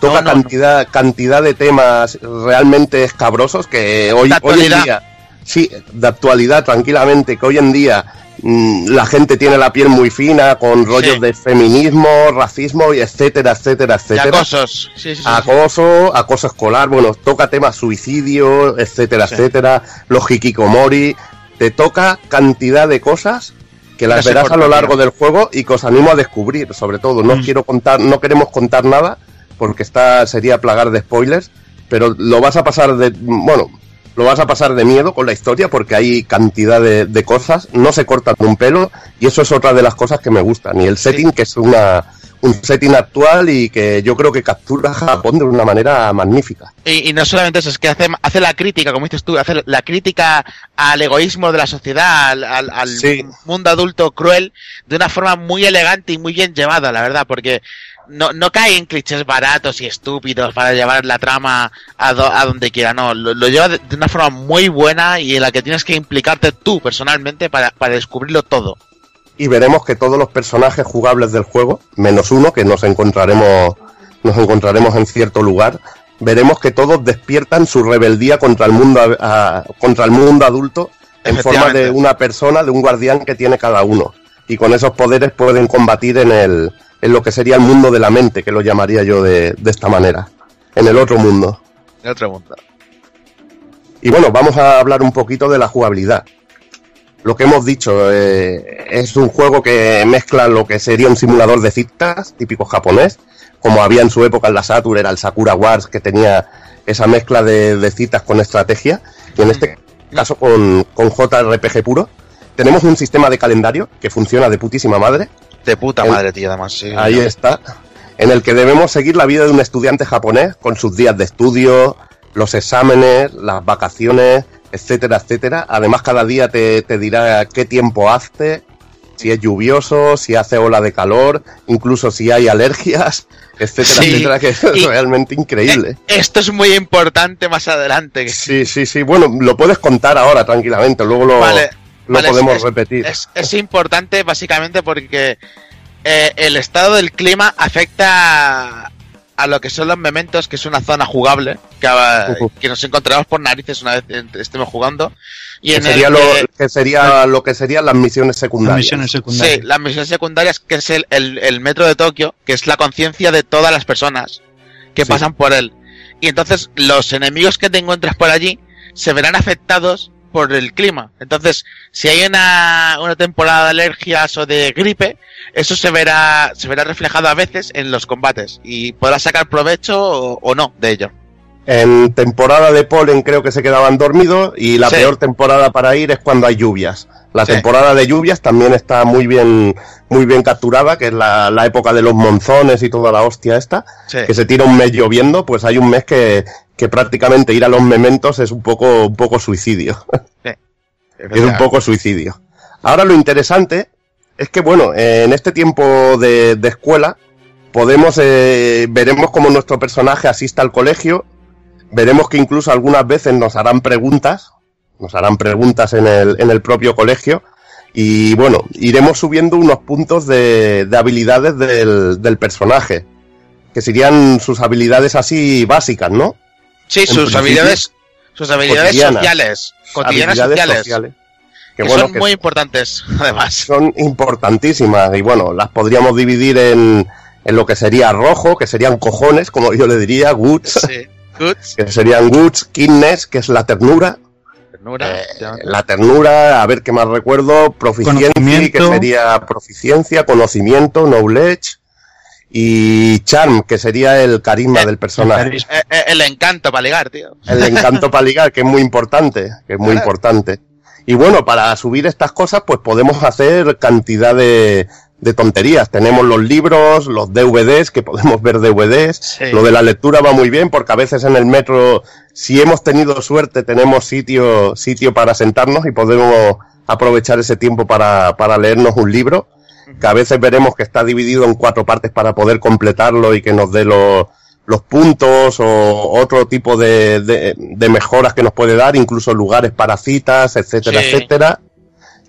Toca No, no, cantidad, cantidad de temas realmente escabrosos que hoy, hoy en día, sí, de actualidad tranquilamente, que hoy en día la gente tiene la piel muy fina con rollos Sí. de feminismo, racismo y etcétera, etcétera, Y etcétera. acosos. Sí, sí. Acoso, acoso escolar, bueno, toca temas suicidio, etcétera, etcétera, los hikikomori, te toca cantidad de cosas que las verás a lo largo del juego y que os animo a descubrir, sobre todo. No os Mm. quiero contar, no queremos contar nada, porque está, sería plagar de spoilers, pero lo vas a pasar de, bueno, lo vas a pasar de miedo con la historia porque hay cantidad de, de cosas, no se cortan de un pelo, y eso es otra de las cosas que me gustan. Y el setting, que es una, un setting actual y que yo creo que captura a Japón de una manera magnífica. Y, y no solamente eso, es que hace, hace la crítica, como dices tú, hace la crítica al egoísmo de la sociedad, al, al- al Sí. mundo adulto cruel, de una forma muy elegante y muy bien llevada, la verdad, porque no, no cae en clichés baratos y estúpidos para llevar la trama a, do- a donde quiera, no, lo, lo lleva de, de una forma muy buena y en la que tienes que implicarte tú personalmente para, para descubrirlo todo. y veremos que todos los personajes jugables del juego, menos uno que nos encontraremos, nos encontraremos en cierto lugar, veremos que todos despiertan su rebeldía contra el mundo, a- contra el mundo adulto en forma de una persona, de un guardián que tiene cada uno. Y con esos poderes pueden combatir en el, en lo que sería el mundo de la mente, que lo llamaría yo de, de esta manera, en el otro mundo. De otro mundo. Y bueno, vamos a hablar un poquito de la jugabilidad. Lo que hemos dicho, eh, es un juego que mezcla lo que sería un simulador de citas, típico japonés, como había en su época en la Saturn, era el Sakura Wars, que tenía esa mezcla de, de citas con estrategia, y en este caso con, con JRPG puro. Tenemos un sistema de calendario que funciona de putísima madre, De puta madre, tío, además, sí. Ahí está. En el que debemos seguir la vida de un estudiante japonés con sus días de estudio, los exámenes, las vacaciones, etcétera, etcétera. Además, cada día te, te dirá qué tiempo hace, si es lluvioso, si hace ola de calor, incluso si hay alergias, etcétera, Sí. etcétera, que es realmente increíble. Eh, Esto es muy importante más adelante. Sí, sí, sí. Bueno, lo puedes contar ahora tranquilamente, luego lo, Vale, lo vale, podemos es- repetir. Es, es importante básicamente porque eh, el estado del clima afecta a lo que son los mementos, que es una zona jugable, que, ah, que nos encontramos por narices una vez estemos jugando. Y Que en sería, el lo, que- sería lo que serían las misiones Las secundarias. misiones secundarias. Sí, las misiones secundarias, que es el, el- el metro de Tokio, que es la conciencia de todas las personas que Sí. pasan por él. Y entonces los enemigos que te encuentras por allí se verán afectados por el clima. Entonces, si hay una, una temporada de alergias o de gripe, eso se verá, se verá reflejado a veces en los combates y podrás sacar provecho o, o no de ello. En temporada de polen creo que se quedaban dormidos y la Sí. peor temporada para ir es cuando hay lluvias. La Sí. temporada de lluvias también está muy bien, muy bien capturada, que es la, la época de los monzones y toda la hostia esta, Sí. que se tira un mes lloviendo, pues hay un mes que, que prácticamente ir a los mementos es un poco, un poco suicidio. [laughs] es un poco suicidio. Ahora lo interesante es que, bueno, eh, en este tiempo de, de escuela podemos, eh, veremos cómo nuestro personaje asista al colegio, veremos que incluso algunas veces nos harán preguntas, nos harán preguntas en el, en el propio colegio, y bueno, iremos subiendo unos puntos de, de habilidades del, del personaje, que serían sus habilidades así básicas, ¿no? Sí, en sus habilidades, sus habilidades cotidianas. sociales, cotidianas Habilidades sociales, Que, que bueno, son que muy importantes, [laughs] además. son importantísimas y bueno, las podríamos dividir en, en lo que sería rojo, que serían cojones, como yo le diría, goods, Sí. Goods, que serían goods, kindness, que es la ternura, ternura, eh, la ternura, a ver qué más recuerdo, proficiencia, que Conocimiento. sería proficiencia, conocimiento, knowledge, y charm, que sería el carisma Eh, del personaje. Eh, el encanto para ligar, tío. El encanto para ligar, que es muy importante, que es muy Claro. importante. Y bueno, para subir estas cosas, pues podemos hacer cantidad de, de tonterías. Tenemos los libros, los DVDs, que podemos ver DVDs. Sí. Lo de la lectura va muy bien, porque a veces en el metro, si hemos tenido suerte, tenemos sitio, sitio para sentarnos y podemos aprovechar ese tiempo para, para leernos un libro. Que a veces veremos que está dividido en cuatro partes para poder completarlo y que nos dé los, los puntos o otro tipo de, de, de mejoras que nos puede dar, incluso lugares para citas, etcétera, Sí. etcétera.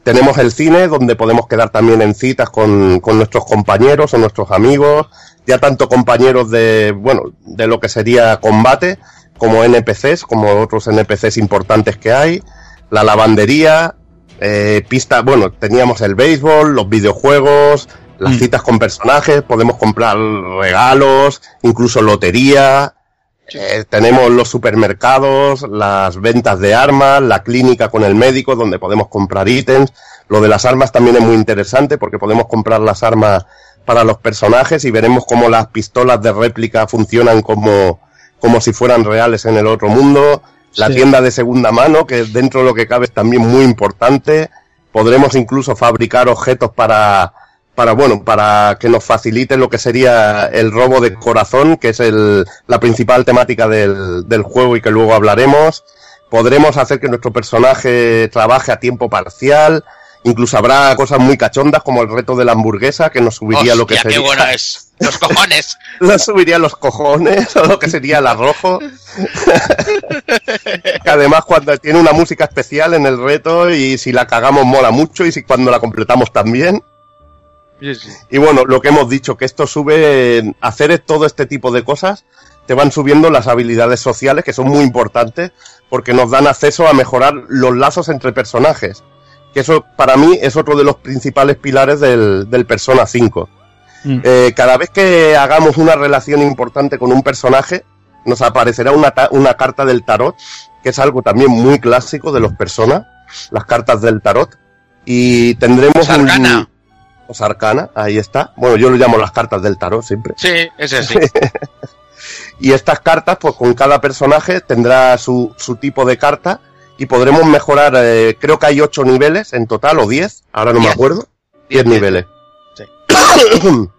Tenemos el cine, donde podemos quedar también en citas con, con nuestros compañeros o nuestros amigos, ya tanto compañeros de, bueno, de lo que sería combate, como NPCs, como otros NPCs importantes que hay, la lavandería, eh, pista, bueno, teníamos el béisbol, los videojuegos, las Mm. citas con personajes, podemos comprar regalos, incluso lotería, eh, tenemos los supermercados, las ventas de armas, la clínica con el médico donde podemos comprar ítems. Lo de las armas también es muy interesante porque podemos comprar las armas para los personajes y veremos cómo las pistolas de réplica funcionan como, como si fueran reales en el otro mundo. La Sí. tienda de segunda mano, que dentro de lo que cabe es también muy importante. Podremos incluso fabricar objetos para, para bueno, para que nos facilite lo que sería el robo de corazón, que es el, la principal temática del, del juego y que luego hablaremos. Podremos hacer que nuestro personaje trabaje a tiempo parcial. Incluso habrá cosas muy cachondas como el reto de la hamburguesa que nos subiría lo que sería. qué bueno [laughs] es. Los cojones. [laughs] Nos subiría los cojones [laughs] o lo que sería el arrojo. que además cuando tiene una música especial en el reto y si la cagamos mola mucho y si cuando la completamos también. Y bueno, lo que hemos dicho, que esto sube, hacer todo este tipo de cosas, te van subiendo las habilidades sociales, que son muy importantes, porque nos dan acceso a mejorar los lazos entre personajes. Que eso para mí es otro de los principales pilares del, del Persona 5. Mm. Eh, cada vez que hagamos una relación importante con un personaje, nos aparecerá una, ta- una carta del tarot, que es algo también muy clásico de los Persona, las cartas del tarot. Y tendremos un- Os arcana, ahí está. Bueno, yo lo llamo las cartas del tarot siempre. Sí, ese sí. [laughs] Y estas cartas, pues con cada personaje tendrá su, su tipo de carta y podremos mejorar, eh, creo que hay ocho niveles en total, o diez, ahora no me Diez. acuerdo. Diez Diez, niveles. Sí. [coughs]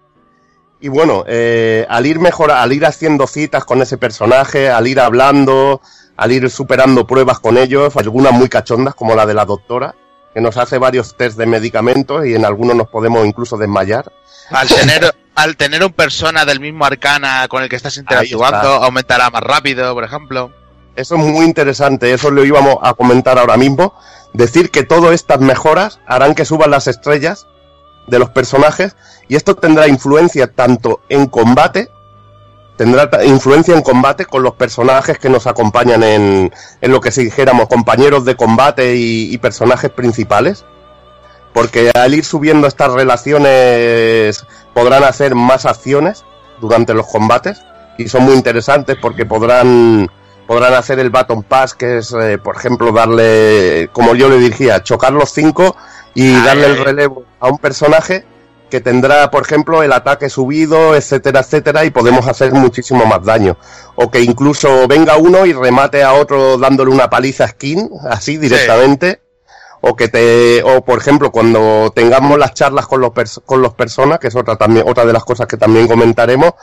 y bueno, eh, al ir mejora, al ir haciendo citas con ese personaje, al ir hablando, al ir superando pruebas con ellos, algunas muy cachondas como la de la doctora, que nos hace varios test de medicamentos y en algunos nos podemos incluso desmayar. Al tener, al tener un persona del mismo arcana con el que estás interactuando, está. aumentará más rápido, por ejemplo. Eso es muy interesante, eso lo íbamos a comentar ahora mismo. Decir que todas estas mejoras harán que suban las estrellas de los personajes y esto tendrá influencia tanto en combate tendrá influencia en combate con los personajes que nos acompañan en, en lo que si dijéramos compañeros de combate y, y personajes principales. Porque al ir subiendo estas relaciones podrán hacer más acciones durante los combates y son muy interesantes porque podrán podrán hacer el Baton Pass, que es, eh, por ejemplo, darle, como yo le dirigía, chocar los cinco y Ay, darle el relevo a un personaje que tendrá, por ejemplo, el ataque subido, etcétera, etcétera, y podemos hacer muchísimo más daño. O que incluso venga uno y remate a otro dándole una paliza a skin, así directamente. O que te, o por ejemplo, cuando tengamos las charlas con los, pers- con los personas, que es otra también, otra de las cosas que también comentaremos,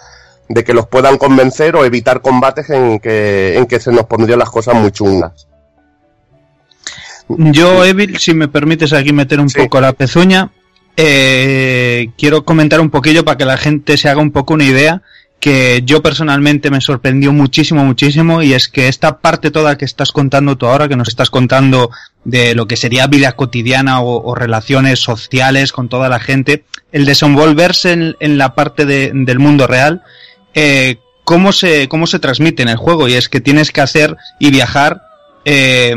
de que los puedan convencer o evitar combates en que, en que se nos pondrían las cosas muy chungas. Yo, Evil, si me permites aquí meter un Sí. poco la pezuña, eh, quiero comentar un poquillo para que la gente se haga un poco una idea que yo personalmente me sorprendió muchísimo, muchísimo, y es que esta parte toda que estás contando tú ahora, que nos estás contando de lo que sería vida cotidiana o, relaciones sociales con toda la gente, el desenvolverse en, la parte de- del mundo real, eh, cómo se, cómo se transmite en el juego, y es que tienes que hacer y viajar eh,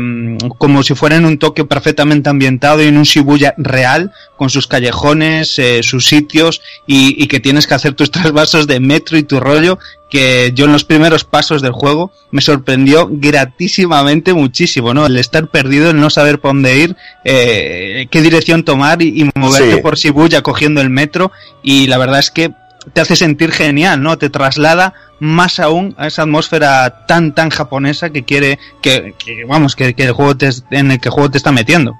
como si fuera en un Tokio perfectamente ambientado y en un Shibuya real, con sus callejones, eh, sus sitios, y, y que tienes que hacer tus [laughs] trasvasos de metro y tu rollo, que yo en los primeros pasos del juego me sorprendió gratísimamente muchísimo, ¿no? El estar perdido, el no saber por dónde ir, eh, qué dirección tomar y, y moverte Sí. por Shibuya cogiendo el metro, y la verdad es que te hace sentir genial, ¿no? Te traslada más aún a esa atmósfera tan tan japonesa que quiere que, que, vamos que, que el juego te, en el que el juego te está metiendo.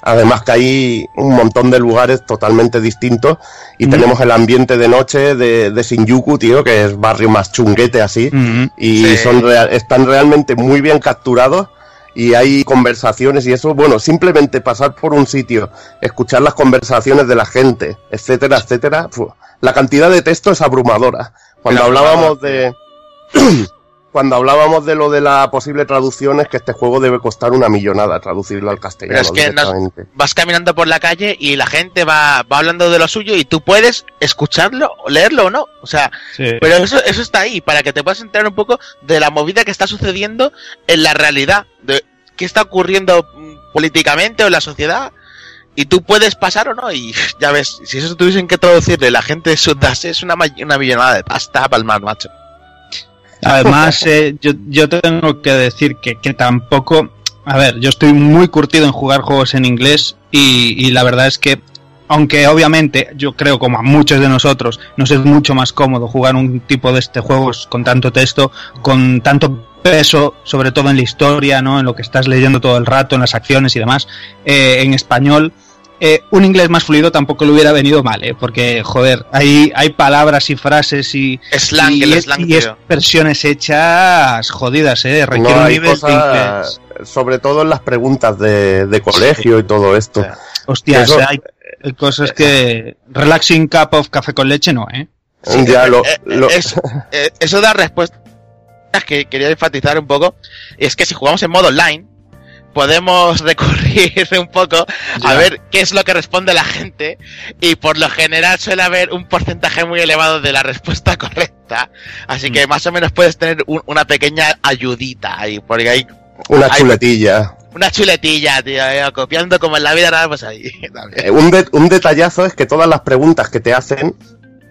Además que hay un montón de lugares totalmente distintos y Ujú. tenemos el ambiente de noche de, de Shinjuku, tío, que es barrio más chunguete así. Ujú. y Sí. son real- están realmente muy bien capturados y hay conversaciones y eso, bueno, simplemente pasar por un sitio, escuchar las conversaciones de la gente, etcétera, etcétera, la cantidad de texto es abrumadora. Cuando hablábamos de [clears throat] cuando hablábamos de lo de la posible traducción es que este juego debe costar una millonada traducirlo al castellano Pero es que nos- directamente. vas caminando por la calle y la gente va, va hablando de lo suyo y tú puedes escucharlo, o leerlo o no. O sea, pero eso, eso está ahí, para que te puedas enterar un poco de la movida que está sucediendo en la realidad, de qué está ocurriendo políticamente o en la sociedad. Y tú puedes pasar o no, y ya ves, si eso tuviesen que traducirle, la gente sudase, es una, ma- una millonada de pasta a palmar, macho. Además, [laughs] eh, yo, yo tengo que decir que, que tampoco. A ver, yo estoy muy curtido en jugar juegos en inglés y, y la verdad es que, aunque obviamente yo creo como a muchos de nosotros nos es mucho más cómodo jugar un tipo de este juegos con tanto texto, con tanto peso, sobre todo en la historia, ¿no? En lo que estás leyendo todo el rato, en las acciones y demás, eh, en español. Eh, un inglés más fluido tampoco le hubiera venido mal, ¿eh? porque, joder, hay, hay palabras y frases y, Slang, y, el slang, y expresiones hechas jodidas, eh. Requiere No un de inglés. sobre todo en las preguntas de, de colegio y todo esto. O sea, Hostias, eso- eh, hay, hay cosas que. Relaxing cup of café con leche, no, eh. Sí, ya lo, eh, eh, lo- es- eh, eso da respuestas que quería enfatizar un poco. Y es que si jugamos en modo online, podemos [laughs] recurrir un poco a ver qué es lo que responde la gente. Y por lo general suele haber un porcentaje muy elevado de la respuesta [laughs] correcta. Así que más o menos puedes tener un- una pequeña ayudita ahí. Porque hay una hay- chuletilla. una chuletilla, tío, eh, copiando como en la vida real, pues ahí. [laughs] también. Eh, un, de- un detallazo es que todas las preguntas que te hacen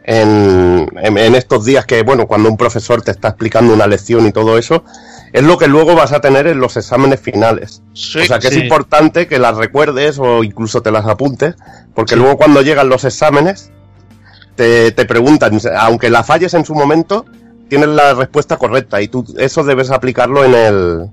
en, en- en estos días que, bueno, cuando un profesor te está explicando una lección y todo eso, es lo que luego vas a tener en los exámenes finales. Sí, o sea que sí. es importante que las recuerdes o incluso te las apuntes, porque Sí. luego cuando llegan los exámenes te, te preguntan, aunque la falles en su momento, tienes la respuesta correcta y tú eso debes aplicarlo en el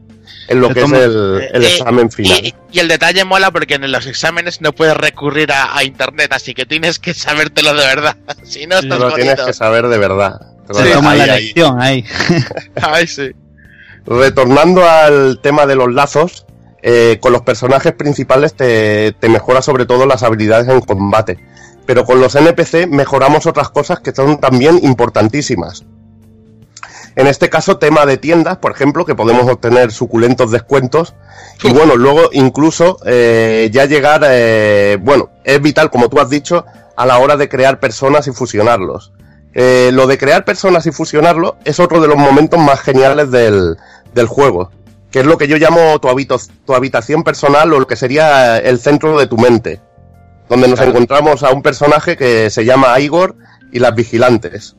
en lo que es el, el Eh, examen final. Y, y el detalle mola porque en los exámenes no puedes recurrir a, a internet, así que tienes que sabértelo de verdad. [laughs] Si no, estás Lo tienes que saber de verdad. Se toma Ahí, la ahí. lección ahí. [laughs] Ay, sí. Retornando al tema de los lazos, eh, con los personajes principales te, te mejora sobre todo las habilidades en combate. Pero con los NPC mejoramos otras cosas que son también importantísimas. En este caso, tema de tiendas, por ejemplo, que podemos obtener suculentos descuentos. Y bueno, luego incluso eh, ya llegar, eh, bueno, es vital, como tú has dicho, a la hora de crear personas y fusionarlos. Eh, lo de crear personas y fusionarlo es otro de los momentos más geniales del, del juego, que es lo que yo llamo tu, habito- tu habitación personal o lo que sería el centro de tu mente, donde nos encontramos a un personaje que se llama Igor y las vigilantes.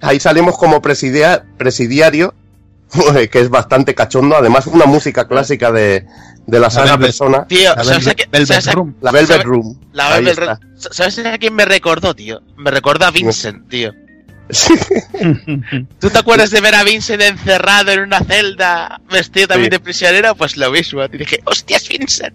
Ahí salimos como presidia- presidiario, [laughs] que es bastante cachondo, además una música clásica de, de la saga Velvet. Persona, Tío, La ¿sabes a Velvet- qué- Velvet sabes a- Room. la Velvet ¿sabes- Room. La Ahí Velvet está. Room. ¿Sabes a quién me recordó, tío? Me recordó a Vincent, tío. [laughs] ¿Tú te acuerdas de ver a Vincent encerrado en una celda, vestido también Sí. de prisionero? Pues lo mismo. Y dije, hostia, es Vincent.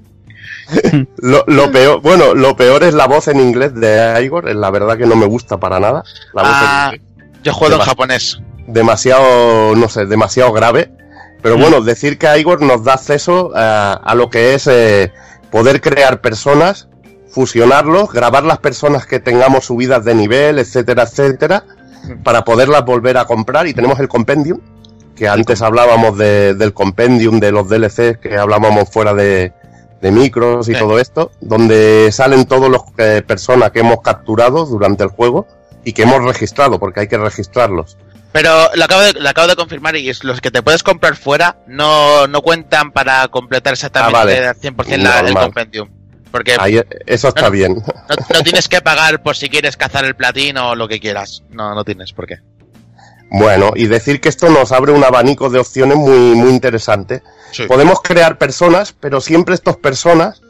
[laughs] Lo, lo peor, bueno, lo peor es la voz en inglés de Igor, la verdad que no me gusta para nada. La voz en Ah, yo juego en japonés. demasiado, no sé, demasiado grave. Pero bueno, decir que Igor nos da acceso a, a lo que es eh, poder crear personas, fusionarlos, grabar las personas que tengamos subidas de nivel, etcétera, etcétera, para poderlas volver a comprar. Y tenemos el compendium, que antes hablábamos de- del compendium, de los DLCs que hablábamos fuera de, de micros y Sí. todo esto, donde salen todos los eh, personas que hemos capturado durante el juego y que hemos registrado, porque hay que registrarlos. Pero lo acabo, de, lo acabo de confirmar y es los que te puedes comprar fuera no, no cuentan para completar exactamente Ah, vale. al 100% la- el compendium. Porque Ahí, eso está No, bien. no, no tienes que pagar por si quieres cazar el platino o lo que quieras. No, no tienes por qué. Bueno, y decir que esto nos abre un abanico de opciones muy, muy interesante. Sí. Podemos crear personas, pero siempre estas personas,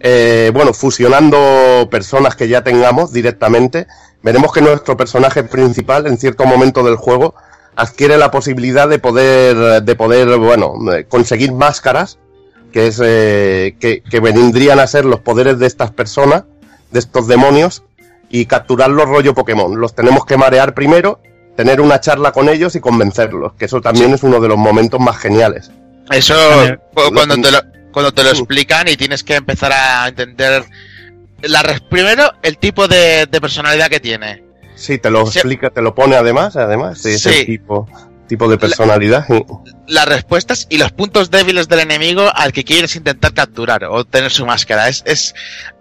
eh, bueno, fusionando personas que ya tengamos directamente, veremos que nuestro personaje principal en cierto momento del juego adquiere la posibilidad de poder, de poder, bueno, conseguir máscaras, que es, eh, que, que vendrían a ser los poderes de estas personas, de estos demonios, y capturarlos rollo Pokémon. Los tenemos que marear primero, tener una charla con ellos y convencerlos, que eso también es uno de los momentos más geniales. Eso cuando te lo, cuando te lo explican y tienes que empezar a entender la primero el tipo de, de personalidad que tiene. Sí, te lo Sí. explica, te lo pone además, además, sí, es Sí. el tipo, tipo de personalidad. sí. las respuestas y los puntos débiles del enemigo al que quieres intentar capturar o tener su máscara. Es, es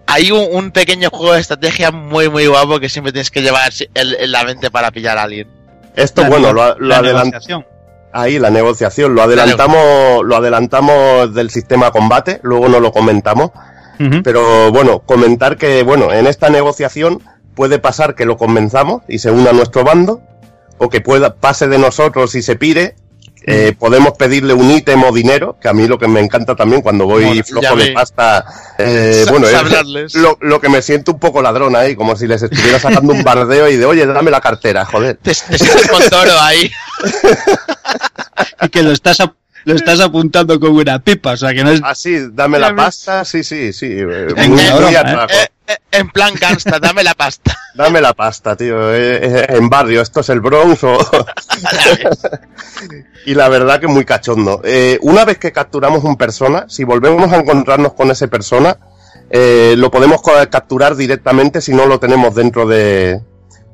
hay un, un pequeño juego de estrategia muy muy guapo que siempre tienes que llevar el- en la mente para pillar a alguien. Esto, La bueno, lo, lo la adelant- negociación. ahí la negociación, lo adelantamos, lo adelantamos del sistema combate, luego no lo comentamos, pero bueno, comentar que, bueno, en esta negociación puede pasar que lo convenzamos y se una a nuestro bando, o que pueda, pase de nosotros y se pire, eh, podemos pedirle un ítem o dinero, que a mí lo que me encanta también cuando voy Bueno, flojo de pasta, eh, bueno, es lo, lo que me siento un poco ladrón ahí, como si les estuviera sacando un bardeo y de, oye, dame la cartera, joder. Te, te sientes con toro ahí. [laughs] Y que lo estás, ap- lo estás apuntando con una pipa, o sea que no es... Así, dame Ya la pasta, sí, sí, sí. eh, En- Muy, muy eh, en plan gangsta, dame la pasta. [laughs] Dame la pasta, tío. eh, eh, en barrio, esto es el Bronx [laughs] y la verdad que muy cachondo. Eh, una vez que capturamos un persona, si volvemos a encontrarnos con ese persona, lo podemos capturar directamente si no lo tenemos dentro de,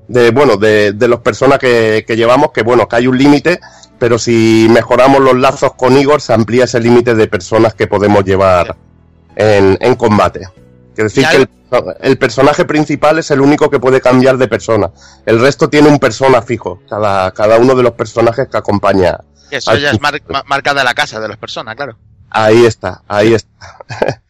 de bueno, de, los personas que, llevamos, que bueno, que hay un límite, pero si mejoramos los lazos con Igor, se amplía ese límite de personas que podemos llevar en combate. Es decir, que el, el personaje principal es el único que puede cambiar de persona. El resto tiene un persona fijo, cada, cada uno de los personajes que acompaña. Eso ya es mar- marca de la casa de las personas, claro. Ahí está, ahí está. [laughs]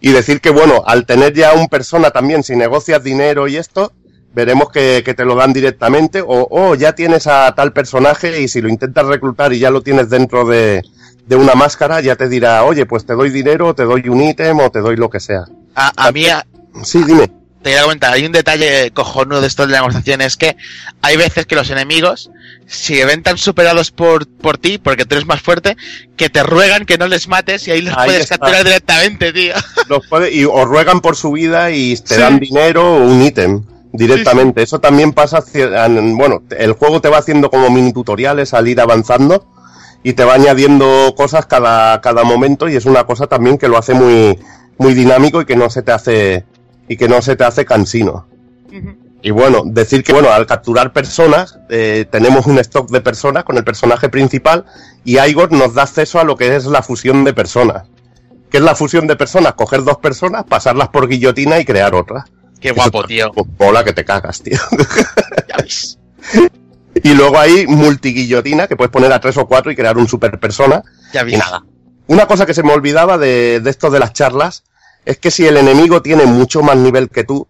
y decir que, bueno, al tener ya un persona también, si negocias dinero y esto, veremos que, que te lo dan directamente, o oh, ya tienes a tal personaje y si lo intentas reclutar y ya lo tienes dentro de, de una máscara, ya te dirá, oye, pues te doy dinero, te doy un ítem o te doy lo que sea. A, a mí a- Sí, dime. te voy a comentar, hay un detalle cojonudo de esto de la negociación, es que hay veces que los enemigos, si se ven tan superados por, por ti, porque tú eres más fuerte, que te ruegan que no les mates y ahí los Ahí puedes está. capturar directamente, tío. [laughs] los puede, y os ruegan por su vida y te Sí. dan dinero o un ítem directamente. Eso también pasa, bueno, el juego te va haciendo como mini tutoriales al ir avanzando y te va añadiendo cosas cada, cada momento y es una cosa también que lo hace muy, muy dinámico y que no se te hace, y que no se te hace cansino. Y bueno, decir que bueno, al capturar personas, eh, tenemos un stock de personas con el personaje principal y Igor nos da acceso a lo que es la fusión de personas. ¿Qué es la fusión de personas? Coger dos personas, pasarlas por guillotina y crear otra. Qué guapo, tío. Pues, Mola que te cagas, tío. Ya ves. [laughs] Y luego hay multiguillotina, que puedes poner a tres o cuatro y crear un super persona. Ya Y ves. nada. Una cosa que se me olvidaba de, de esto de las charlas es que si el enemigo tiene mucho más nivel que tú,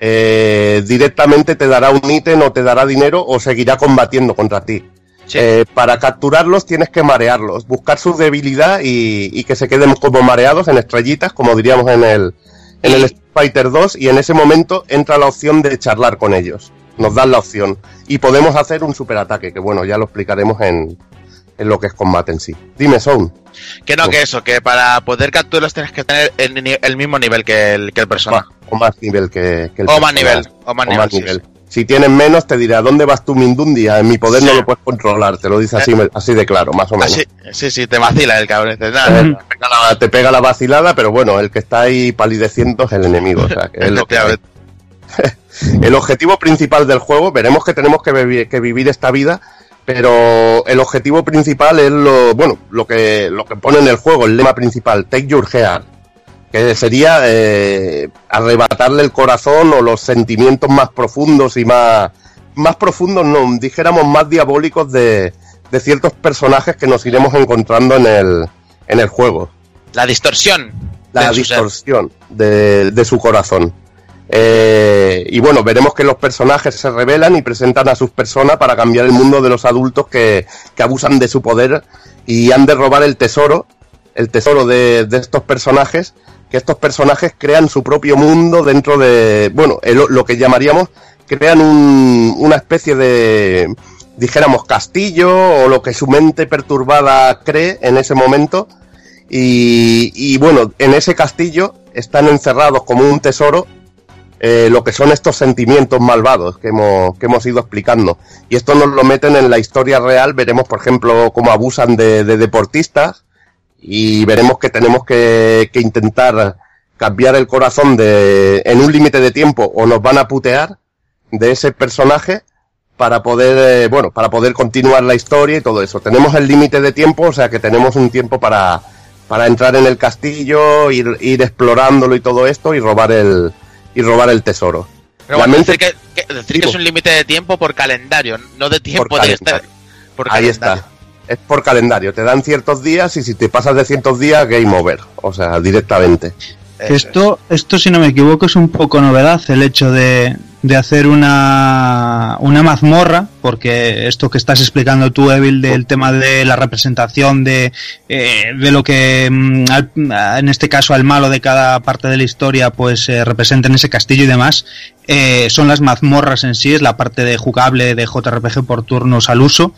eh, directamente te dará un ítem o te dará dinero o seguirá combatiendo contra ti. Sí. Eh, para capturarlos tienes que marearlos, buscar su debilidad y, y que se queden como mareados en estrellitas, como diríamos en el, en el Fighter 2, y en ese momento entra la opción de charlar con ellos. Nos dan la opción. Y podemos hacer un superataque, que bueno, ya lo explicaremos en, en lo que es combate en sí. Dime, Sound. Que no, que eso, que para poder capturarlos tienes que tener el, el mismo nivel que el, que el persona. O más nivel que, que el O más personaje. nivel, o más nivel, sí, sí. Si tienes menos, te dirá, ¿dónde vas tú, Mindundia? En mi poder no lo puedes controlar. Te lo dice así, así de claro, más o menos. Así- sí, sí, te vacila el cabrón. Nada, Eh, te, pega la, te pega la vacilada, pero bueno, el que está ahí palideciendo es el enemigo. O sea, que es lo que hay. [laughs] El objetivo principal del juego, veremos que tenemos que, que vivir esta vida, pero el objetivo principal es lo, bueno, lo que, lo que pone en el juego, el lema principal, Take Your Heart, que sería eh, arrebatarle el corazón o los sentimientos más profundos y más, más profundos, no, dijéramos más diabólicos de, de ciertos personajes que nos iremos encontrando en el, en el juego La distorsión. la de distorsión de, de su corazón. Eh, y bueno, veremos que los personajes se revelan y presentan a sus personas para cambiar el mundo de los adultos que, que abusan de su poder y han de robar el tesoro, el tesoro de, de estos personajes, que estos personajes crean su propio mundo dentro de, bueno, lo que llamaríamos, crean un- una especie de, dijéramos, castillo o lo que su mente perturbada cree en ese momento. Y, y bueno, en ese castillo están encerrados como un tesoro eh, lo que son estos sentimientos malvados que hemos, que hemos ido explicando. Y esto nos lo meten en la historia real. Veremos, por ejemplo, cómo abusan de, de deportistas y veremos que tenemos que, que intentar cambiar el corazón de, en un límite de tiempo o nos van a putear de ese personaje para poder, eh, bueno, para poder continuar la historia y todo eso. Tenemos el límite de tiempo, o sea que tenemos un tiempo para, para entrar en el castillo, ir, ir explorándolo y todo esto y robar el, y robar el tesoro. Pero La bueno, mente- decir, que, que- decir que Digo. es un límite de tiempo por calendario, no de tiempo Por de calendario. Por Ahí calendario. está. Es por calendario. Te dan ciertos días y si te pasas de ciertos días, game over. O sea, directamente. Es. Esto, esto, si no me equivoco, es un poco novedad el hecho de, de hacer una, una mazmorra, porque esto que estás explicando tú, Evil, del tema de la representación de, eh, de lo que, mm, al- en este caso, al malo de cada parte de la historia, pues eh, representa en ese castillo y demás, eh, son las mazmorras en sí, es la parte de jugable de JRPG por turnos al uso,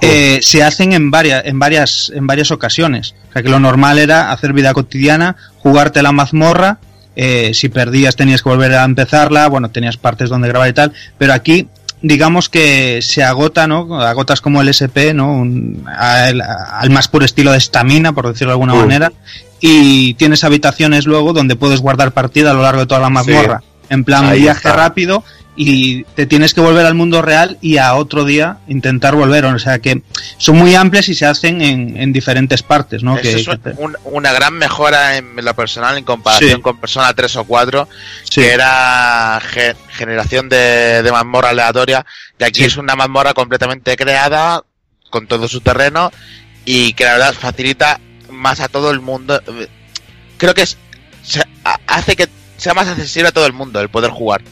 eh, se hacen en varias, en varias, en varias ocasiones. O sea que lo normal era hacer vida cotidiana, jugarte la mazmorra, eh, si perdías tenías que volver a empezarla, bueno, tenías partes donde grabar y tal, pero aquí digamos que se agota, ¿no? Agotas como el SP, ¿no? Un- al, al más puro estilo de estamina, por decirlo de alguna Mm. manera, y tienes habitaciones luego donde puedes guardar partida a lo largo de toda la mazmorra. En plan Ahí viaje está. rápido y te tienes que volver al mundo real y a otro día intentar volver. O sea que son muy amplias y se hacen en, en diferentes partes, ¿no? Eso Que- es que te- un- una gran mejora en lo personal en comparación Sí. con Persona 3 o 4, sí. que era ge- generación de, de mazmorra aleatoria, y aquí Sí. es una mazmorra completamente creada, con todo su terreno, y que la verdad facilita más a todo el mundo. Creo que es, se- hace que sea más accesible a todo el mundo el poder jugar.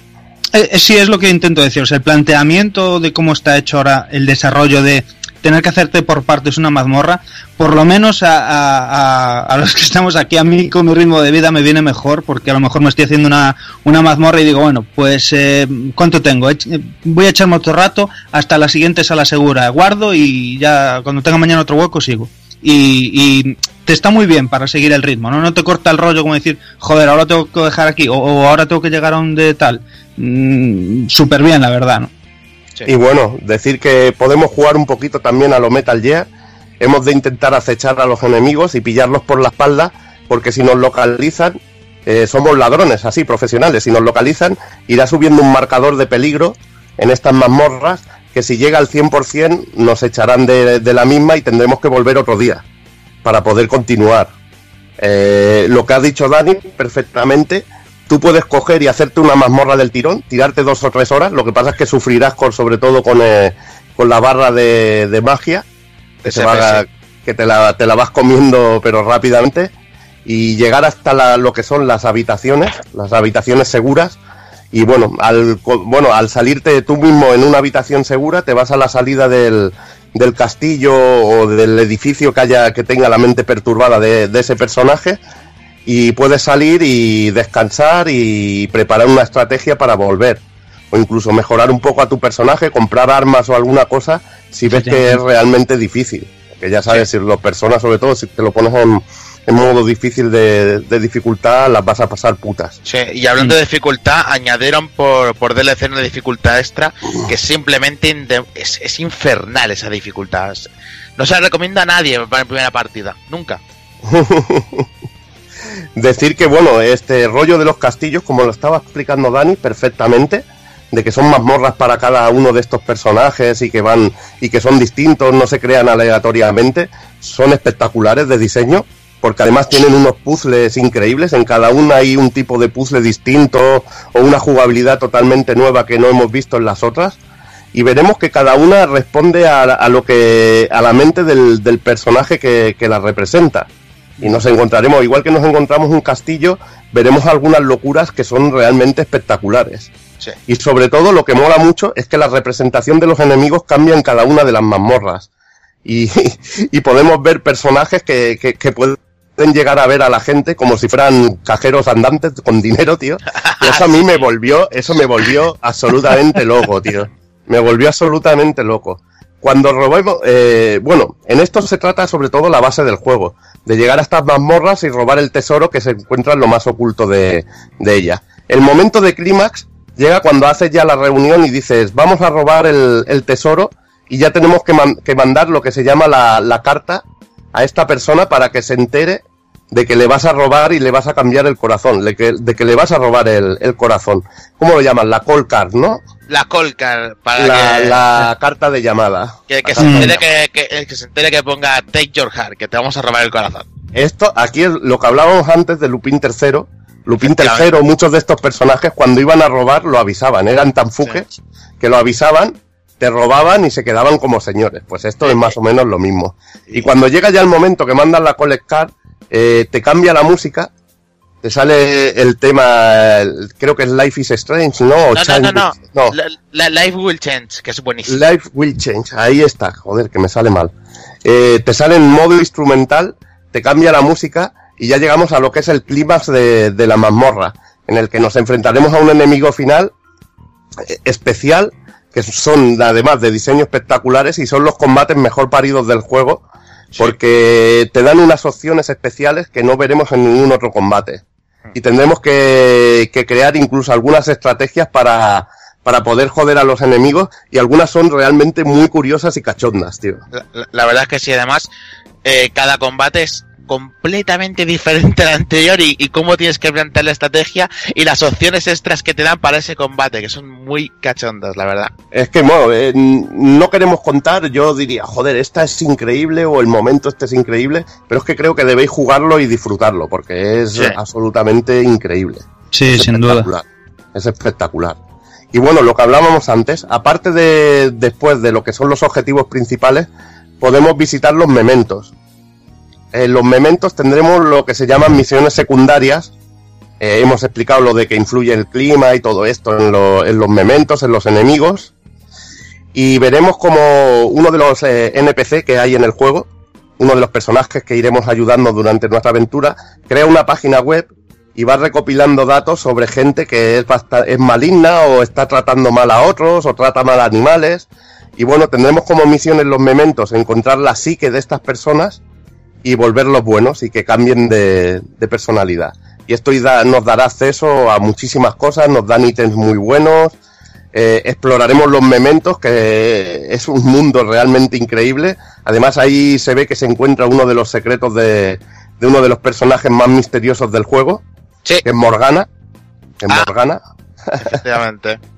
Eh, eh, sí, es lo que intento decir. O sea, el planteamiento de cómo está hecho ahora el desarrollo de tener que hacerte por partes una mazmorra, por lo menos a, a- a- a los que estamos aquí, a mí con mi ritmo de vida me viene mejor, porque a lo mejor me estoy haciendo una, una mazmorra y digo, bueno, pues eh, ¿cuánto tengo? Eh, Voy a echarme otro rato hasta la siguiente sala segura, guardo y ya cuando tenga mañana otro hueco sigo. Y, y te está muy bien para seguir el ritmo, ¿no? No te corta el rollo como decir, joder, ahora tengo que dejar aquí, o, ahora tengo que llegar a donde tal. Mm, Súper bien, la verdad, ¿no? Y bueno, decir que podemos jugar un poquito también a lo Metal Gear. Hemos de intentar acechar a los enemigos y pillarlos por la espalda, porque si nos localizan, eh, somos ladrones, así, profesionales. Si nos localizan, irá subiendo un marcador de peligro en estas mazmorras, que si llega al 100% nos echarán de, de la misma y tendremos que volver otro día para poder continuar. Eh, lo que ha dicho Dani perfectamente, tú puedes coger y hacerte una mazmorra del tirón, tirarte dos o tres horas. Lo que pasa es que sufrirás con, sobre todo con, eh, con la barra de, de magia, que, se va, que te, la, te la vas comiendo pero rápidamente. Y llegar hasta la- lo que son las habitaciones, las habitaciones seguras. Y bueno, al, bueno, al salirte tú mismo en una habitación segura, te vas a la salida del, del castillo o del edificio que haya que tenga la mente perturbada de, de ese personaje y puedes salir y descansar y preparar una estrategia para volver o incluso mejorar un poco a tu personaje, comprar armas o alguna cosa si ves que es realmente difícil. Que ya sabes, si las personas, sobre todo si te lo pones en, en modo difícil de, de dificultad, las vas a pasar putas. Sí, y hablando de dificultad, añadieron por, por DLC una dificultad extra que simplemente es, es infernal esa dificultad. No se la recomienda a nadie para la primera partida, nunca. [laughs] Decir que, bueno, este rollo de los castillos, como lo estaba explicando Dani perfectamente, de que son mazmorras para cada uno de estos personajes y que van y que son distintos, no se crean aleatoriamente, son espectaculares de diseño, porque además tienen unos puzzles increíbles, en cada una hay un tipo de puzzle distinto o una jugabilidad totalmente nueva que no hemos visto en las otras. Y veremos que cada una responde a, a lo que a la mente del, personaje que la representa y nos encontraremos, igual que nos encontramos un castillo, veremos algunas locuras que son realmente espectaculares. Sí. Y sobre todo lo que mola mucho es que la representación de los enemigos cambia en cada una de las mazmorras. Y, [laughs] y podemos ver personajes que, que, que pueden llegar a ver a la gente como si fueran cajeros andantes con dinero, tío. Y eso a mí [laughs] me volvió, eso me volvió absolutamente loco, tío. Me volvió absolutamente loco. Cuando robemos, eh, bueno, en esto se trata sobre todo la base del juego, de llegar a estas mazmorras y robar el tesoro que se encuentra en lo más oculto de, de ella. El momento de clímax llega cuando haces ya la reunión y dices, vamos a robar el, el tesoro y ya tenemos que, que mandar lo que se llama la, la carta a esta persona para que se entere de que le vas a robar y le vas a cambiar el corazón, de que, de que le vas a robar el, el corazón. ¿Cómo lo llaman? La call card, ¿no? La Colcar, para La, que, la carta de llamada. que, que se entere que, que- que se entere que ponga Take Your Heart, que te vamos a robar el corazón. Esto, aquí es lo que hablábamos antes de Lupin III. Lupin Efectivamente. III, muchos de estos personajes cuando iban a robar lo avisaban, eran tan fuques que lo avisaban, te robaban y se quedaban como señores. Pues esto es más o menos lo mismo. Y cuando llega ya el momento que mandan la collect card, eh, te cambia la música, te sale el tema, el- creo que es Life is Strange, ¿no? No, no, Change- no, no. no. La, la- Life Will Change, que es buenísimo. Life will change. Ahí está. Joder, que me sale mal. Eh, te sale en modo instrumental, te cambia la música y ya llegamos a lo que es el clímax de, de la mazmorra, en el que nos enfrentaremos a un enemigo final eh, especial, que son además de diseño espectaculares y son los combates mejor paridos del juego, porque te dan unas opciones especiales que no veremos en ningún otro combate. Y tendremos que, que crear incluso algunas estrategias para, para poder joder a los enemigos y algunas son realmente muy curiosas y cachondas, tío. La, la- la verdad es que sí, además, eh, cada combate es completamente diferente al anterior y, y cómo tienes que plantear la estrategia y las opciones extras que te dan para ese combate, que son muy cachondas, la verdad. Es que, bueno, eh, no queremos contar, yo diría, joder, esta es increíble o el momento este es increíble, pero es que creo que debéis jugarlo y disfrutarlo, porque es Sí. absolutamente increíble. Sí, Es sin duda. espectacular. Es espectacular. Y bueno, lo que hablábamos antes, aparte de después de lo que son los objetivos principales, podemos visitar los mementos. En los mementos tendremos lo que se llaman misiones secundarias. Eh, hemos explicado lo de que influye el clima y todo esto en, en los mementos, en los enemigos. Y veremos como uno de los eh, NPC que hay en el juego, uno de los personajes que iremos ayudando durante nuestra aventura, crea una página web y va recopilando datos sobre gente que es, es maligna o está tratando mal a otros o trata mal a animales. Y bueno, tendremos como misión en los mementos encontrar la psique de estas personas y volverlos buenos y que cambien de, de personalidad. Y esto nos dará acceso a muchísimas cosas, nos dan ítems muy buenos, eh, exploraremos los mementos, que es un mundo realmente increíble. Además ahí se ve que se encuentra uno de los secretos de, de uno de los personajes más misteriosos del juego, Sí, que es Morgana. Que es Ah. Morgana. efectivamente. [laughs]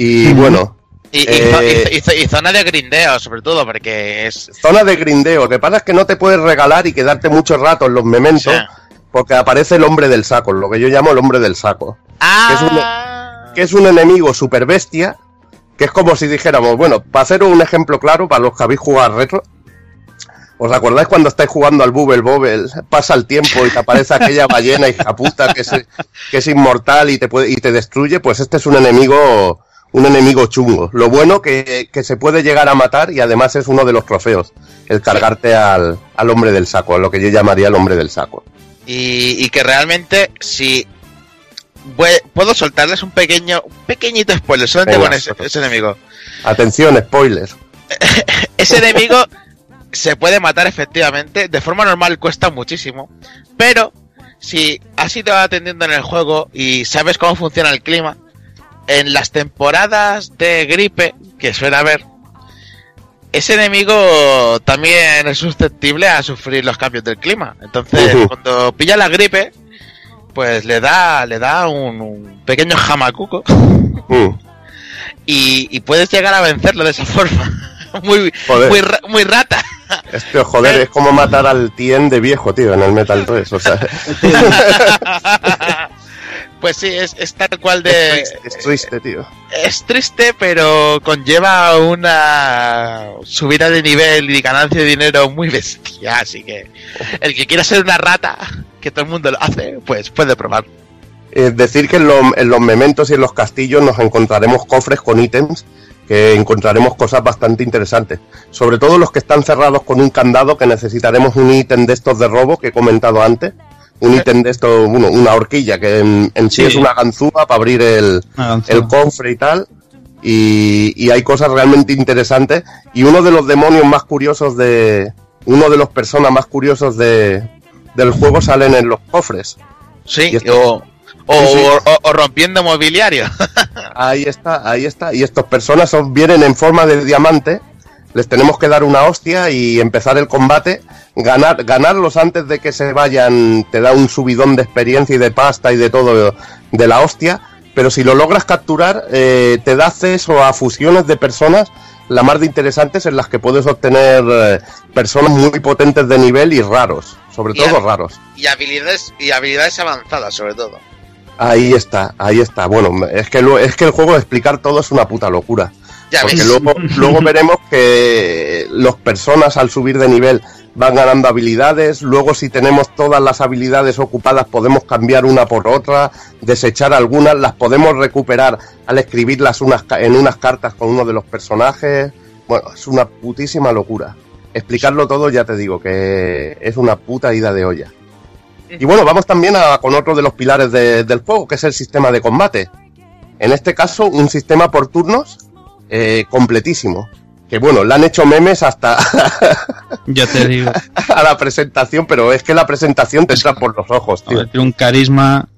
Y bueno, Y, Eh, y zo- y zo- y zona de grindeo, sobre todo, porque es... zona de grindeo. Lo que pasa es que no te puedes regalar y quedarte mucho rato en los mementos. Sí. porque aparece el hombre del saco, lo que yo llamo el hombre del saco. Ah, Que es un- Que es un enemigo super bestia, que es como si dijéramos, bueno, para hacer un ejemplo claro, para los que habéis jugado retro, ¿os acordáis cuando estáis jugando al Bubble Bobble, [laughs] pasa el tiempo y te aparece aquella ballena hija puta que es, que es inmortal y te puede, y te destruye? Pues este es un enemigo, un enemigo chungo. Lo bueno que, que se puede llegar a matar y además es uno de los trofeos, el cargarte al, al hombre del saco, a lo que yo llamaría el hombre del saco. y, y que realmente, si. Puedo soltarles un pequeño, un pequeñito spoiler, solamente Venga, con ese, ese enemigo. Atención, spoiler. [laughs] Ese enemigo se puede matar efectivamente, de forma normal cuesta muchísimo, pero si has ido atendiendo en el juego y sabes cómo funciona el clima, en las temporadas de gripe que suele haber, ese enemigo también es susceptible a sufrir los cambios del clima. Entonces, cuando pilla la gripe, pues le da, le da un, un pequeño jamacuco [laughs] y, y puedes llegar a vencerlo de esa forma. [laughs] muy, Joder. muy, ra- muy rata. Este, joder, es como matar al Tien de viejo, tío, en el Metal 3. O sea, [laughs] Pues sí, es, es tal cual es de... triste, es triste, tío. Es triste, pero conlleva una subida de nivel y ganancia de dinero muy bestia. Así que el que quiera ser una rata, que todo el mundo lo hace, pues puede probar. Es decir, que en, lo- en los mementos y en los castillos nos encontraremos cofres con ítems que encontraremos cosas bastante interesantes. Sobre todo los que están cerrados con un candado, que necesitaremos un ítem de estos de robo que he comentado antes. Un ítem de esto, bueno, una horquilla, que en, en sí, Sí. es una ganzúa para abrir el, el cofre y tal. Y, y hay cosas realmente interesantes. Y uno de los demonios más curiosos de. Uno de los personas más curiosos de, del juego salen en los cofres. Sí, Y esto- o, o, Sí, sí. o- o rompiendo mobiliario. [laughs] Ahí está, ahí está. Y estas personas son, vienen en forma de diamante. Les tenemos que dar una hostia y empezar el combate. Ganar, ganarlos antes de que se vayan te da un subidón de experiencia y de pasta y de todo de la hostia. Pero si lo logras capturar, eh, te da acceso a fusiones de personas la más de interesantes en las que puedes obtener eh, personas muy potentes de nivel y raros. Sobre Y todo raros. y habilidades y habilidades avanzadas, sobre todo. Ahí está, ahí está. Bueno, es que, lo- es que el juego de explicar todo es una puta locura. Ya Porque ves. luego, luego veremos que las personas al subir de nivel van ganando habilidades, luego si tenemos todas las habilidades ocupadas podemos cambiar una por otra, desechar algunas, las podemos recuperar al escribirlas unas, en unas cartas con uno de los personajes. Bueno, es una putísima locura. Explicarlo todo ya te digo que es una puta ida de olla. Y bueno, vamos también a- con otro de los pilares de- del juego, que es el sistema de combate. En este caso, un sistema por turnos eh, completísimo. Que bueno, le han hecho memes hasta [laughs] Ya te digo. a la presentación, pero es que la presentación te entra por los ojos, tío. Tiene un carisma.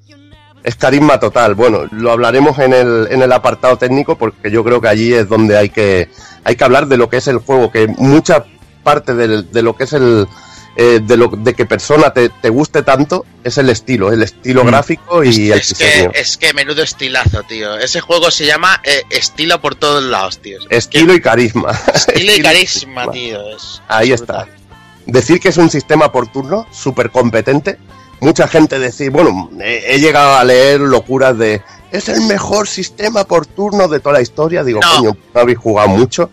Es carisma total. Bueno, lo hablaremos en el, en el apartado técnico porque yo creo que allí es donde hay que, hay que hablar de lo que es el juego, que mucha parte del- de lo que es el... eh, de lo de que persona te, te guste tanto es el estilo, el estilo Mm. gráfico y el es diseño. que, es que menudo estilazo, tío. Ese juego se llama eh, estilo por todos lados, tío. [laughs] [laughs] Estilo y carisma. Estilo y carisma, tío. es- Ahí es está. Decir que es un sistema por turno súper competente. Mucha gente decir, bueno, he, he llegado a leer locuras de es el mejor sistema por turno de toda la historia. Digo, No. coño, no habéis jugado mucho,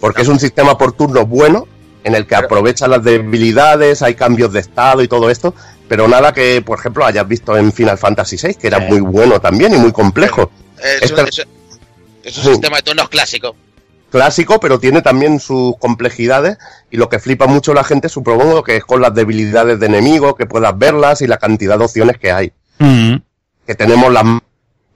porque es un sistema por turno bueno, en el que Pero- aprovecha las debilidades, hay cambios de estado y todo esto, pero nada que, por ejemplo, hayas visto en Final Fantasy VI, que era muy bueno también y muy complejo. Es, un, Este- es- es un Sí. sistema de turnos clásico. clásico, pero tiene también sus complejidades y lo que flipa mucho la gente, supongo que es con las debilidades de enemigos, que puedas verlas y la cantidad de opciones que hay. Mm. Que tenemos las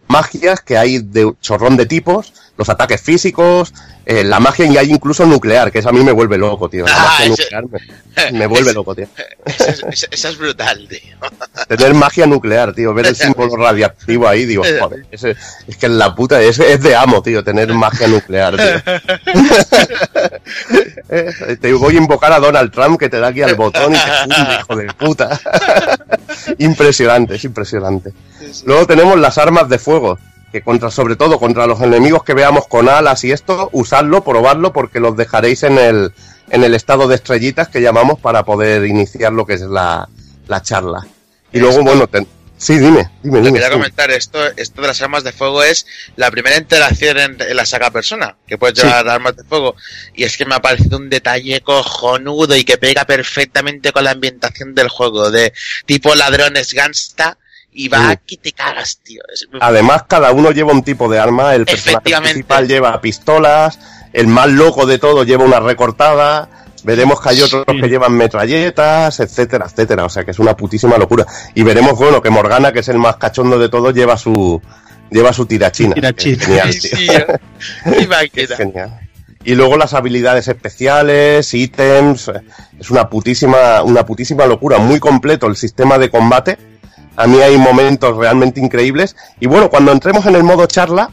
magias, que hay de chorrón de tipos, los ataques físicos, eh, la magia y hay incluso nuclear, que eso a mí me vuelve loco, tío. La Ah, magia ese- nuclear me, me vuelve loco, tío. Esa es, esa- esa es brutal, tío. [laughs] Tener magia nuclear, tío, ver el símbolo radiactivo ahí, digo, joder, ese- es que la puta, es, es de amo, tío, tener magia nuclear, tío. [laughs] Eh, te voy a invocar a Donald Trump que te da aquí al botón y te hijo de puta. [laughs] impresionante, es impresionante. Luego tenemos las armas de fuego, que contra, sobre todo contra los enemigos que veamos con alas y esto, usadlo, probarlo, porque los dejaréis en el, en el estado de estrellitas que llamamos para poder iniciar lo que es la, la charla. Y luego, bueno, ten- sí, dime, dime, dime. quería sí. comentar, esto, esto de las armas de fuego es la primera interacción en, en la saga persona, que puedes llevar armas de fuego. Y es que me ha parecido un detalle cojonudo y que pega perfectamente con la ambientación del juego, de tipo ladrones gangsta, y va Sí. que te cagas, tío. Es- Además, cada uno lleva un tipo de arma. El personaje principal lleva pistolas. El más loco de todo lleva una recortada. Veremos que hay otros que llevan metralletas, etcétera, etcétera. O sea que es una putísima locura. Y veremos, bueno, que Morgana, que es el más cachondo de todos, lleva su lleva su tirachina. Tirachina. genial, Sí, tío. tío. Y. [laughs] Es genial. Y luego las habilidades especiales, ítems, eh, es una putísima, una putísima locura, muy completo el sistema de combate. A mí hay momentos realmente increíbles. Y bueno, cuando entremos en el modo charla,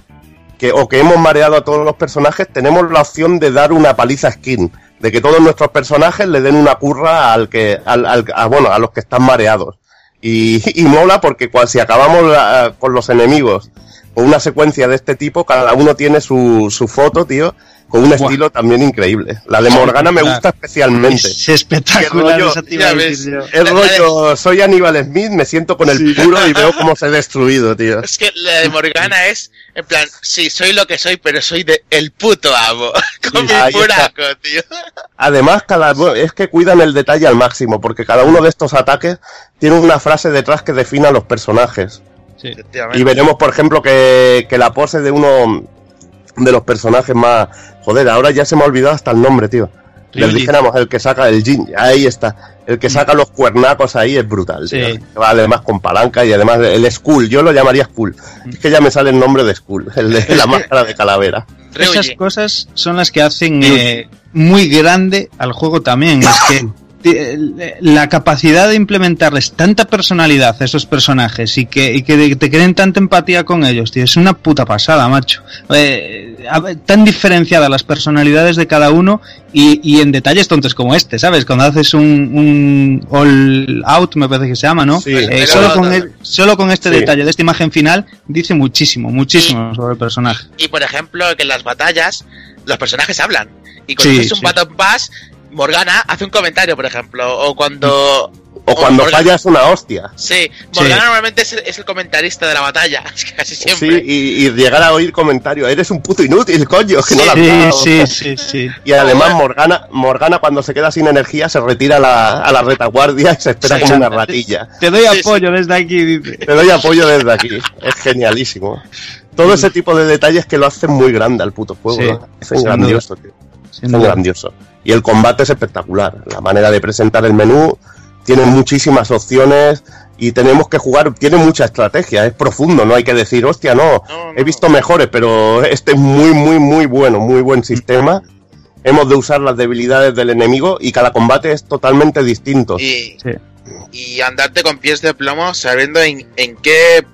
que, o que hemos mareado a todos los personajes, tenemos la opción de dar una paliza skin. De que todos nuestros personajes le den una curra al que, al, al- a, bueno, a los que están mareados. Y, [laughs] y mola porque cual, si acabamos la- con los enemigos con una secuencia de este tipo, cada uno tiene su, su foto, tío, con un estilo también increíble. La de Morgana me gusta especialmente. Es espectacular. Rollo, esa ves. El La- la de- rollo, soy Aníbal Smith, me siento con el puro y veo cómo se ha destruido, tío. Es que la de Morgana es, en plan, sí, soy lo que soy, pero soy de el puto amo. [laughs] Con mi está. buraco, tío. Además, cada es que cuidan el detalle al máximo, porque cada uno de estos ataques tiene una frase detrás que define a los personajes. Sí. Efectivamente. Y veremos, por ejemplo, que, que la pose de uno de los personajes más... Joder, ahora ya se me ha olvidado hasta el nombre, tío. Ryuji. dijéramos, el que saca el Jin, ahí está. El que saca los cuernacos ahí es brutal. Sí. Va además con palanca y además el Skull, yo lo llamaría Skull. Es que ya me sale el nombre de Skull, el de [laughs] la máscara de calavera. Esas cosas son las que hacen eh, muy grande al juego también. Es que [laughs] la capacidad de implementarles tanta personalidad a esos personajes y que, y que te creen tanta empatía con ellos, tío, es una puta pasada, macho. Eh, tan diferenciadas las personalidades de cada uno y, y en detalles tontos como este, ¿sabes? Cuando haces un, un all out, me parece que se llama, ¿no? Sí. Eh, solo, con el- solo con este Sí. detalle de esta imagen final dice muchísimo, muchísimo sobre el personaje. Y por ejemplo, que en las batallas los personajes hablan. Y Sí, cuando haces un sí. Battle Pass, Morgana hace un comentario, por ejemplo. O cuando. O cuando Morgana- falla es una hostia. Sí, Morgana normalmente es el, es el comentarista de la batalla. [laughs] Es que casi Sí, siempre. y, y llegar a oír comentarios, eres un puto inútil, coño, que no la has Sí, dado". sí, [laughs] sí, sí. Y además. Morgana, Morgana cuando se queda sin energía se retira a la, a la retaguardia y se espera como una ratilla. Te doy Sí, apoyo desde aquí, dice. Te doy apoyo desde aquí. Es genialísimo. Todo ese tipo de detalles que lo hacen muy grande al puto juego. Sí, ¿no? Sin grandioso, tío. Duda. grandioso. Y el combate es espectacular. La manera de presentar el menú tiene muchísimas opciones y tenemos que jugar. Tiene mucha estrategia. Es profundo. No hay que decir, hostia, no. No, no. He visto mejores, pero [laughs] este es muy, muy, muy bueno. Muy buen sistema. [laughs] Hemos de usar las debilidades del enemigo y cada combate es totalmente distinto. Y, Sí. y andarte con pies de plomo sabiendo en, en qué...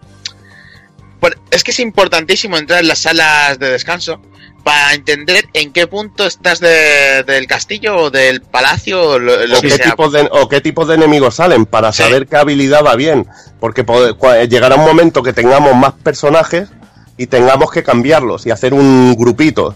es que es importantísimo entrar en las salas de descanso para entender en qué punto estás de- del castillo o del palacio o lo, lo o que qué, sea. tipo de, o qué tipo de enemigos salen para Sí. saber qué habilidad va bien. Porque cua- llegará un momento que tengamos más personajes y tengamos que cambiarlos y hacer un grupito.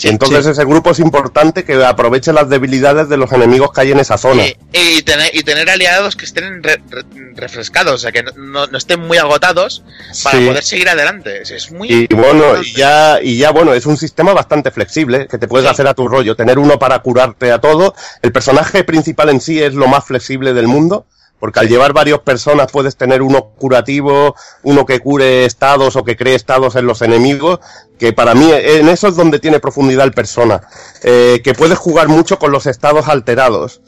Sí, entonces ese grupo es importante que aproveche las debilidades de los enemigos que hay en esa zona. Y, y tener, y tener aliados que estén re- re- refrescados, o sea, que no, no- estén muy agotados para Sí. poder seguir adelante. Es, muy Y bueno, y ya, y ya bueno, es un sistema bastante flexible, que te puedes hacer a tu rollo, tener uno para curarte a todo. El personaje principal en sí es lo más flexible del mundo, porque al llevar varias personas puedes tener uno curativo, uno que cure estados o que cree estados en los enemigos, que para mí en eso es donde tiene profundidad el persona, eh, que puedes jugar mucho con los estados alterados.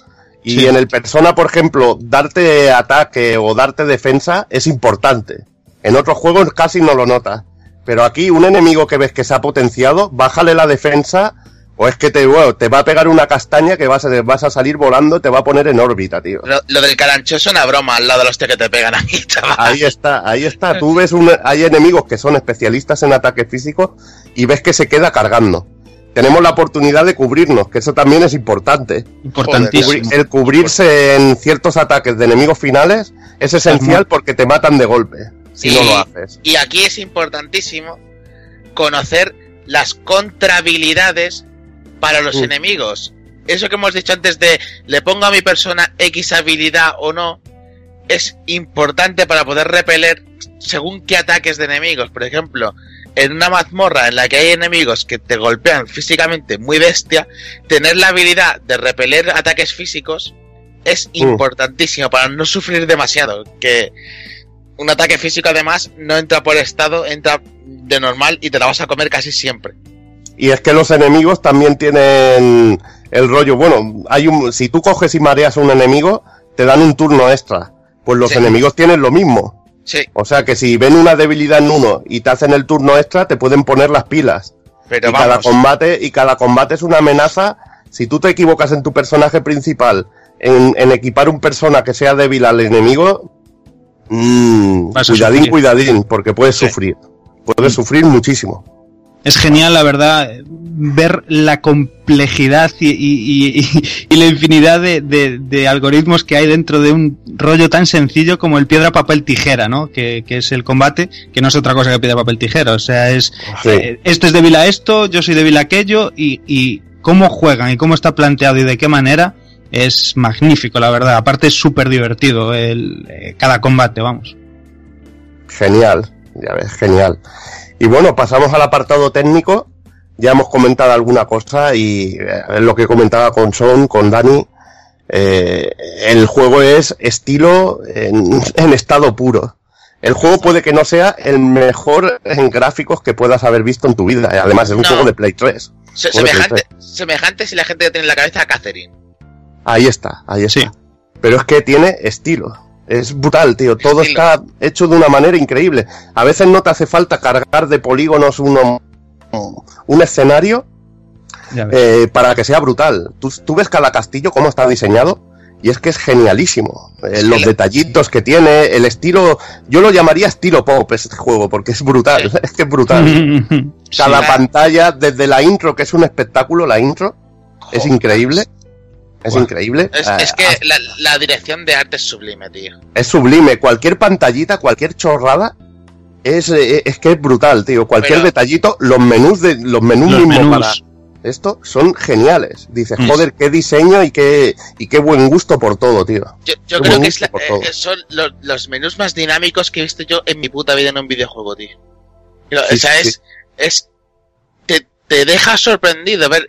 Y Sí. en el persona, por ejemplo, darte ataque o darte defensa es importante. En otros juegos casi no lo notas. Pero aquí un enemigo que ves que se ha potenciado, bájale la defensa o es que te, bueno, te va a pegar una castaña que vas a, vas a salir volando, te va a poner en órbita, tío. Lo, lo del carancho es una broma al lado de los que te pegan aquí, [laughs] chaval. Ahí está, ahí está. Tú ves un, hay enemigos que son especialistas en ataque físico y ves que se queda cargando. Tenemos la oportunidad de cubrirnos, que eso también es importante. Importantísimo. Cubri- el cubrirse en ciertos ataques de enemigos finales es esencial porque te matan de golpe si no lo haces. Y aquí es importantísimo conocer las contrahabilidades para los enemigos. Eso que hemos dicho antes de le pongo a mi persona X habilidad o no, es importante para poder repeler según qué ataques de enemigos. Por ejemplo, en una mazmorra en la que hay enemigos que te golpean físicamente muy bestia, tener la habilidad de repeler ataques físicos es importantísimo para no sufrir demasiado. Que un ataque físico además no entra por estado, entra de normal y te la vas a comer casi siempre. Y es que los enemigos también tienen el rollo, bueno, hay un, si tú coges y mareas a un enemigo, te dan un turno extra. Pues los Sí. enemigos tienen lo mismo. Sí, O sea que si ven una debilidad en uno y te hacen el turno extra, te pueden poner las pilas. pero y cada combate y cada combate es una amenaza. Si tú te equivocas en tu personaje principal en, en equipar un persona que sea débil al enemigo, mm, a cuidadín, sufrir. cuidadín, porque puedes Sí. sufrir. Puedes sufrir muchísimo. Es genial, la verdad, ver la complejidad y, y- y- y la infinidad de, de- de algoritmos que hay dentro de un rollo tan sencillo como el piedra, papel, tijera, ¿no? Que, que es el combate, que no es otra cosa que piedra, papel, tijera. O sea, es Sí. eh, esto es débil a esto, yo soy débil a aquello y, y cómo juegan y cómo está planteado y de qué manera es magnífico, la verdad. Aparte es súper divertido el, eh, cada combate, vamos. Genial, ya ves, genial. Y bueno, pasamos al apartado técnico. Ya hemos comentado alguna cosa y eh, es lo que comentaba con Son, con Dani. eh, el juego es estilo en, [laughs] en estado puro. El juego puede que no sea el mejor en gráficos que puedas haber visto en tu vida. Además, es un No. juego de Play 3. Se- Juego de Play semejante, semejante si la gente tiene en la cabeza a Catherine. Ahí está, ahí está. Sí. Pero es que tiene estilo. Es brutal, tío. Todo Estilo. está hecho de una manera increíble. A veces no te hace falta cargar de polígonos uno, un escenario eh, para que sea brutal. Tú, tú ves cada castillo cómo está diseñado y es que es genialísimo. Eh, Sí, los detallitos que tiene, el estilo... Yo lo llamaría estilo pop este juego porque es brutal. Sí. [laughs] Es que es brutal. [laughs] Cada Sí. pantalla, desde la intro, que es un espectáculo, la intro, es increíble. Es increíble. Es, Eh, es que la, la dirección de arte es sublime, tío. es sublime. Cualquier pantallita, cualquier chorrada, es, eh, es que es brutal, tío. Cualquier Pero- detallito, los menús de los menús Los mismos menús. para esto son geniales. Dices, Mm. joder, qué diseño y qué y qué buen gusto por todo, tío. Yo, yo creo que es la- eh, son lo- los menús más dinámicos que he visto yo en mi puta vida en un videojuego, tío. Pero, Sí, o sea, sí, es, es te, te deja sorprendido. ver,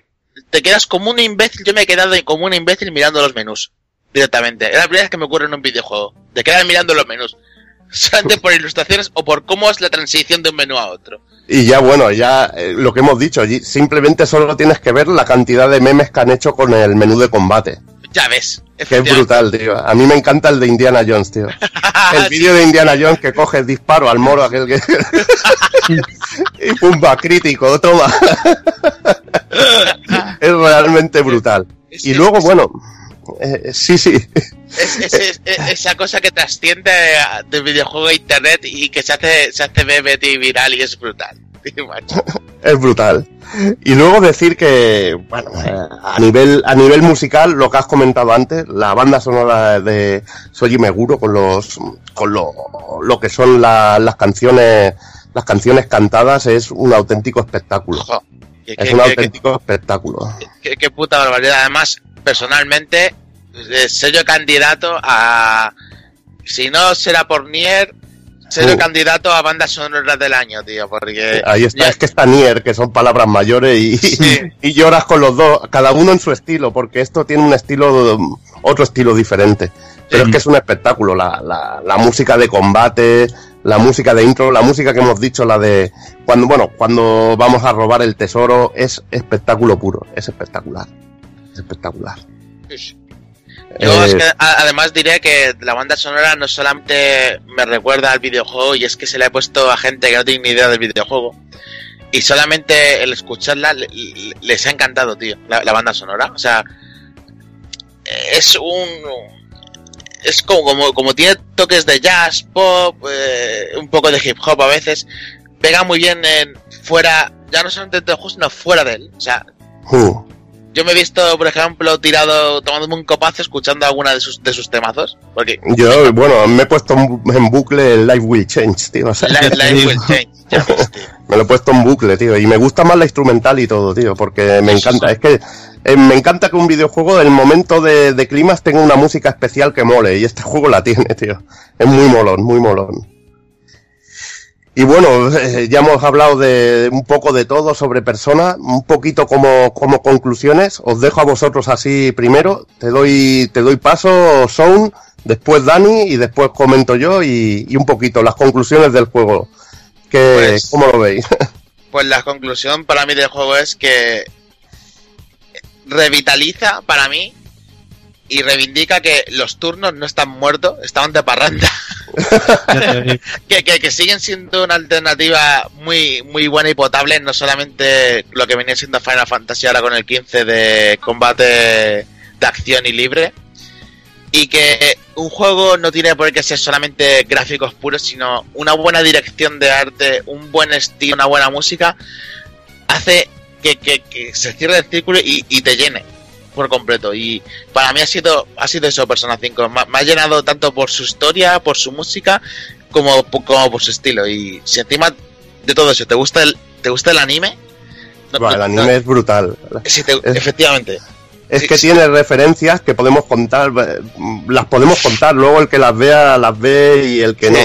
te quedas como un imbécil. Yo me he quedado como un imbécil mirando los menús directamente. Es la primera vez que me ocurre en un videojuego. Te quedas mirando los menús. [laughs] Solamente por ilustraciones o por cómo es la transición de un menú a otro. Y ya bueno, ya eh, lo que hemos dicho, simplemente solo tienes que ver la cantidad de memes que han hecho con el menú de combate. Ya ves. Que es efectivamente. brutal, tío. A mí me encanta el de Indiana Jones, tío. [laughs] El vídeo de Indiana Jones que coge el disparo al moro aquel que... [laughs] [laughs] y pumba, crítico, toma. es realmente brutal. Y luego, bueno, eh, sí, sí, Es, es- es- es- esa cosa que trasciende del videojuego a internet y que se hace, se hace meme y viral y es brutal. Tío, [laughs] macho. [laughs] es brutal. Y luego decir que, bueno, eh, a nivel, a nivel musical, lo que has comentado antes, la banda sonora de Soji Meguro con los, con lo, lo que son la- las canciones, las canciones cantadas es un auténtico espectáculo. Ojo. Que- Es que- un que- auténtico espectáculo. que puta barbaridad. Además, personalmente, eh, sello candidato a. Si no será por Nier, Uh. candidato a bandas sonoras del año, tío. Porque. Ahí está, ya- es que está Nier, que son palabras mayores y, Sí. [laughs] y lloras con los dos, cada uno en su estilo, porque esto tiene un estilo, otro estilo diferente. Pero Sí. es que es un espectáculo, la, la, la música de combate, la música de intro, la música que hemos dicho, la de cuando, bueno, cuando vamos a robar el tesoro, es espectáculo puro, es espectacular. Es espectacular. Yo es que, además diré que la banda sonora no solamente me recuerda al videojuego y es que se la he puesto a gente que no tiene ni idea del videojuego. Y solamente el escucharla le- le- les ha encantado, tío, la, la banda sonora. O sea, es un... Es como, como, como tiene toques de jazz, pop, eh, un poco de hip hop a veces. Pega muy bien en fuera, ya no solamente del juego, sino fuera de él. O sea, uh, yo me he visto, por ejemplo, tirado, tomándome un copazo escuchando alguna de sus, de sus temazos. Porque yo, bueno, me he puesto en bu- en bucle el Life Will Change, tío. o sea, digo. will [laughs] change. Ya ves, tío. [laughs] Me lo he puesto en bucle, tío. Y me gusta más la instrumental y todo, tío, porque me encanta. Es que eh, me encanta que un videojuego del momento de, de climas tenga una música especial que mole, y este [laughs] juego la tiene, tío. Es muy molón, muy molón. Y bueno, eh, ya hemos hablado de un poco de todo sobre Persona, un poquito como, como conclusiones. Os dejo a vosotros así primero. Te doy, te doy paso, Sound, después Dani y después comento yo y, y un poquito las conclusiones del juego. Que, Pues- ¿Cómo lo veis? [laughs] Pues la conclusión para mí del juego es que revitaliza para mí y reivindica que los turnos no están muertos, estaban de parranda. [laughs] [laughs] que, que, siguen siendo una alternativa muy, muy buena y potable, no solamente lo que venía siendo Final Fantasy ahora con el 15 de combate de acción y libre. Y que un juego no tiene por qué ser solamente gráficos puros, sino una buena dirección de arte, un buen estilo, una buena música, hace que, que- se cierre el círculo y te llene por completo. Y para mí ha sido, ha sido eso Persona 5. Me, me ha llenado tanto por su historia, por su música, como, como por su estilo. Y si encima de todo eso te gusta el, te gusta el anime, no- el no- anime es brutal. si te- es- efectivamente. Es que tiene referencias que podemos contar, eh, las podemos contar, luego el que las vea las ve y el que no.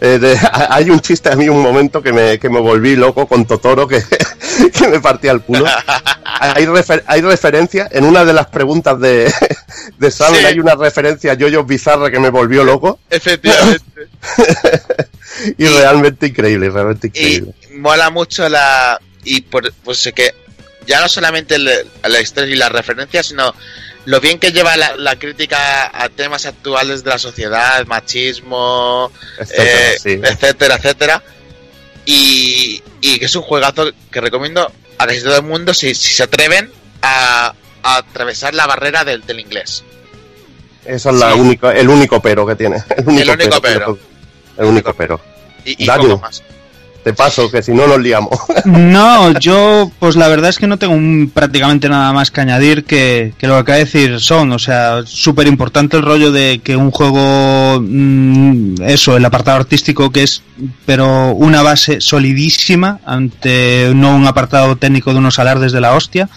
Eh, de- [laughs] hay un chiste a mí un momento que me, que me volví loco con Totoro que, [laughs] que me partía el culo. [laughs] Hay, refer- hay referencia, en una de las preguntas de, de Sam Sí. hay una referencia a Yoyo Bizarra que me volvió loco Efectivamente. y realmente increíble, realmente y increíble. mola mucho la y por pues es que ya no solamente el- la historia y las referencias sino lo bien que lleva la, la crítica a temas actuales de la sociedad machismo Etcétera, eh, sí. etcétera etcétera y, que es un juegazo que recomiendo a casi todo el mundo si, si se atreven a, a atravesar la barrera del, del inglés Eso es la única, el único pero que tiene. [laughs] El único, único pero. El único pero. y, y poco más Te paso, que si no nos liamos. [laughs] No, yo pues la verdad es que no tengo prácticamente nada más que añadir que, que lo que acaba de decir Son, o sea, súper importante el rollo de que un juego, mm, eso, el apartado artístico que es, pero una base solidísima ante no un apartado técnico de unos alardes de la hostia,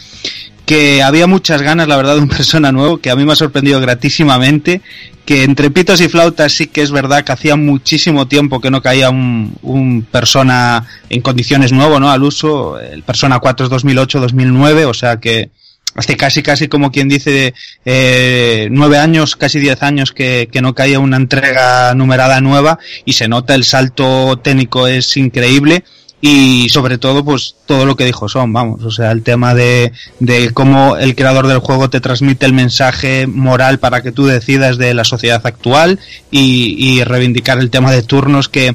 que había muchas ganas, la verdad, de un [laughs] persona nuevo, que a mí me ha sorprendido gratísimamente, que entre pitos y flautas sí que es verdad que hacía muchísimo tiempo que no caía un, un persona en condiciones nuevo, ¿no? Al uso, el persona 4 es 2008-2009, o sea que hace casi, casi como quien dice, eh, nueve años, casi diez años que, que no caía una entrega numerada nueva y se nota el salto técnico es increíble y sobre todo pues todo lo que dijo Son, vamos, o sea, el tema de, de cómo el creador del juego te transmite el mensaje moral para que tú decidas de la sociedad actual y, reivindicar el tema de turnos que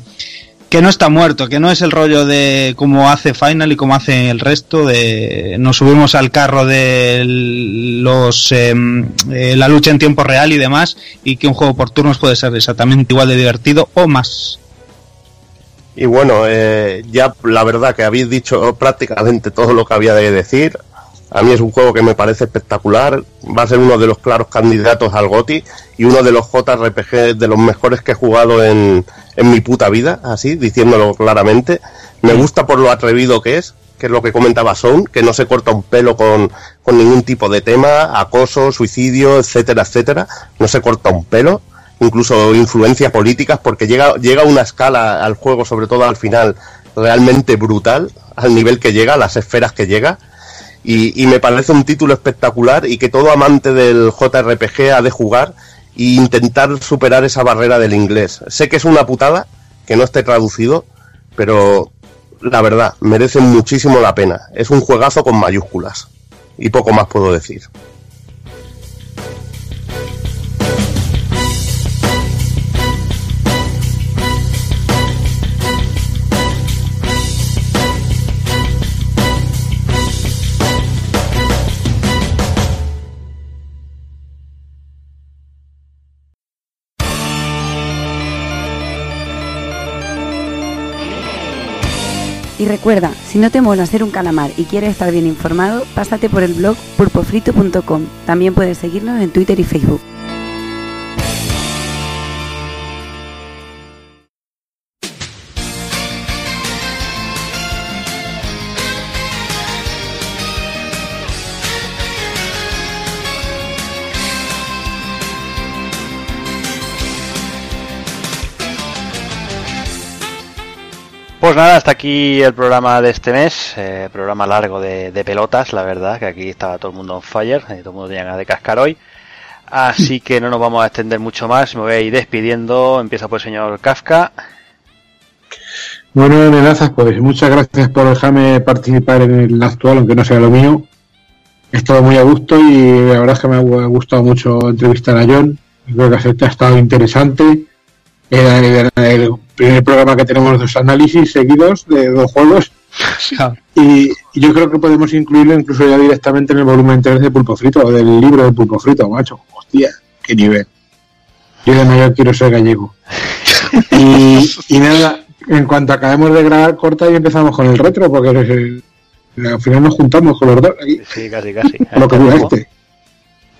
que no está muerto, que no es el rollo de como hace Final y como hace el resto, de nos subimos al carro de los em, eh, la lucha en tiempo real y demás, y que un juego por turnos puede ser exactamente igual de divertido o más. Y bueno, eh, ya la verdad que habéis dicho prácticamente todo lo que había de decir. A mí es un juego que me parece espectacular. Va a ser uno de los claros candidatos al GOTI y uno de los JRPG de los mejores que he jugado en, en mi puta vida, así, diciéndolo claramente. Me gusta por lo atrevido que es, que es lo que comentaba Son, que no se corta un pelo con, con ningún tipo de tema, acoso, suicidio, etcétera, etcétera. No se corta un pelo incluso influencias políticas, porque llega, llega a una escala al juego, sobre todo al final, realmente brutal, al nivel que llega, las esferas que llega. Y, y me parece un título espectacular y que todo amante del JRPG ha de jugar e intentar superar esa barrera del inglés. Sé que es una putada que no esté traducido, pero la verdad, merece muchísimo la pena. Es un juegazo con mayúsculas. Y poco más puedo decir. Y recuerda, si no te mola hacer un calamar y quieres estar bien informado, pásate por el blog pulpofrito.com. También puedes seguirnos en Twitter y Facebook. Pues nada, hasta aquí el programa de este mes, eh, programa largo de, de pelotas, la verdad, que aquí estaba todo el mundo on fire, todo el mundo tenía ganas de cascar hoy. Así que no nos vamos a extender mucho más, me voy a ir despidiendo, empieza por el señor Kafka. Bueno, amenazas, pues muchas gracias por dejarme participar en el actual, aunque no sea lo mío. He estado muy a gusto y la verdad es que me ha gustado mucho entrevistar a John. Creo que ha estado interesante. Era el, el primer programa que tenemos dos análisis seguidos de dos juegos. Y yo creo que podemos incluirlo incluso ya directamente en el volumen 3 de Pulpo Frito, o del libro de Pulpo Frito, macho. Hostia, qué nivel. Yo de mayor quiero ser gallego. [laughs] y, y nada, en cuanto acabemos de grabar corta y empezamos con el retro, porque el- al final nos juntamos con los dos aquí. Sí, casi, casi. Lo que dura este.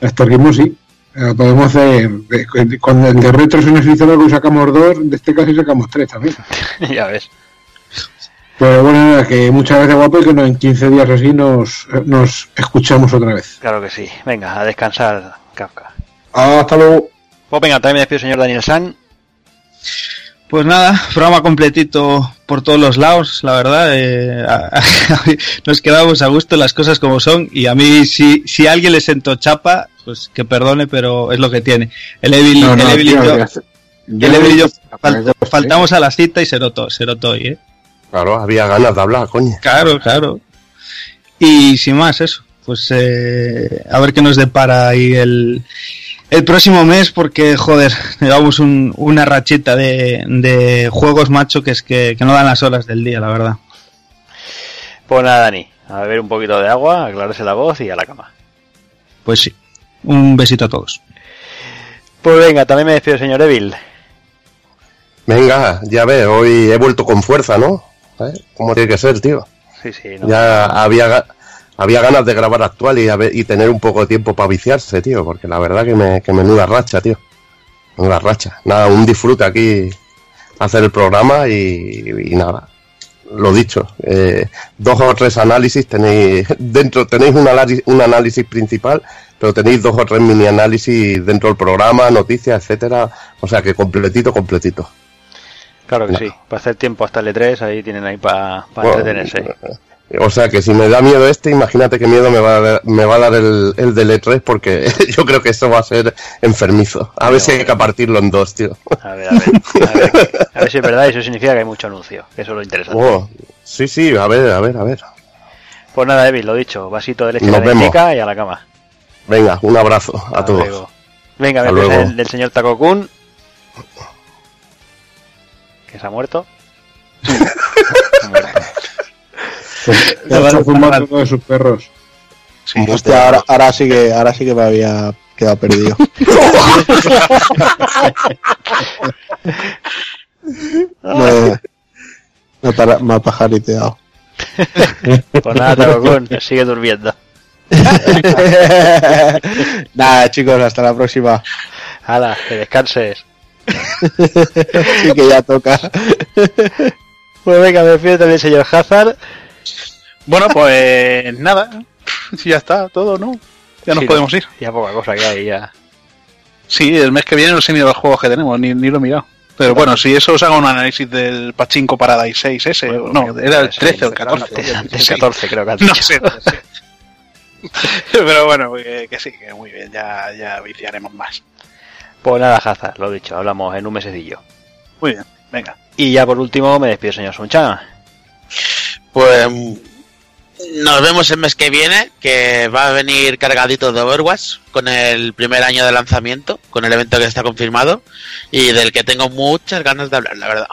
Hasta el ritmo sí. Eh, podemos hacer. de- Con el de retro se nos hizo lo que sacamos dos, de este casi sacamos tres también. [laughs] ya ves. Pero bueno, nada, que muchas gracias guapo y que en 15 días así nos, nos escuchamos otra vez. Claro que sí. Venga, a descansar, Kafka. Hasta luego. Pues venga, también me despido, señor Daniel San. Pues nada, programa completito por todos los lados, la verdad. eh, a- [laughs] nos quedamos a gusto las cosas como son y a mí si, si a alguien le sentó chapa, pues que perdone, pero es lo que tiene. El Evil, No, no, el Evil y yo, el Evil y yo yo- fal- faltamos a la cita y se notó, se notó hoy, ¿eh? Claro, había ganas de hablar, coño. Claro, claro. Y sin más, eso. Pues eh, a ver qué nos depara ahí el, el próximo mes, porque, joder, [laughs] llevamos un- una rachita de, de juegos, macho, que es que, que no dan las horas del día, la verdad. Pues nada, Dani, a beber un poquito de agua, aclararse la voz y a la cama. Pues sí. Un besito a todos. Pues venga, también me despido, señor Evil. Venga, ya ves, hoy he vuelto con fuerza, ¿no? ¿Eh? ¿Cómo tiene que ser, tío? Sí, sí, no. Ya había, había ganas de grabar actual y, y tener un poco de tiempo para viciarse, tío, porque la verdad que, me, que menuda racha, tío. Menuda racha. Nada, un disfrute aquí hacer el programa y, y nada. Lo dicho, eh, dos o tres análisis tenéis [laughs] dentro, tenéis un análisis, un análisis principal, pero tenéis dos o tres mini análisis dentro del programa, noticias, etcétera. O sea que completito, completito. Claro que No. sí. Para hacer tiempo hasta el E3, ahí tienen ahí para Bueno, entretenerse. O sea que si me da miedo este, imagínate qué miedo me va a dar, me va a dar el, el del E3 porque [laughs] yo creo que esto va a ser enfermizo. A ver si hay que partirlo en dos, tío. A ver, a ver. A ver, [laughs] a ver si es verdad, eso significa que hay mucho anuncio. Eso es lo interesante. Oh, sí, sí, a ver, a ver, a ver. Pues nada, Evil, lo dicho. Vasito de leche Nos calentica y a la cama. Venga, un abrazo a Hasta todos. luego. Venga, me luego. del, del señor Taco Kun. Que se ha muerto. [laughs] Ya está fumando uno de sus perros. Hostia, ahora, ahora sí que ahora sí que me había quedado perdido. [laughs] me, me, para- me ha pajariteado. Pues nada, Taco Kun, sigue durmiendo. [laughs] Nada, chicos, hasta la próxima. Hala, que descanses. [laughs] Sí que ya toca. Pues venga, me despido también señor Hazard. Bueno, pues nada. [laughs] Ya está, todo, ¿no? Ya nos Sí, podemos ir. Ya poca cosa que hay, ya. Sí, el mes que viene no sé ni los juegos que tenemos, ni, ni lo he mirado. Pero bueno, si eso os hago un análisis del Pachinko Paradise 6 ese, Bueno, no, era el sí, 13 o el sí, 14. Antes, antes Sí. 14 creo que sé, no sé. [laughs] Pero bueno, que, que sí, que muy bien, ya, ya viciaremos más. Pues nada, Hazard, lo dicho, hablamos en un mesecillo. Muy bien, venga. Y ya por último me despido, señor Sunchan. Pues nos vemos el mes que viene, que va a venir cargadito de Overwatch con el primer año de lanzamiento, con el evento que está confirmado y del que tengo muchas ganas de hablar, la verdad.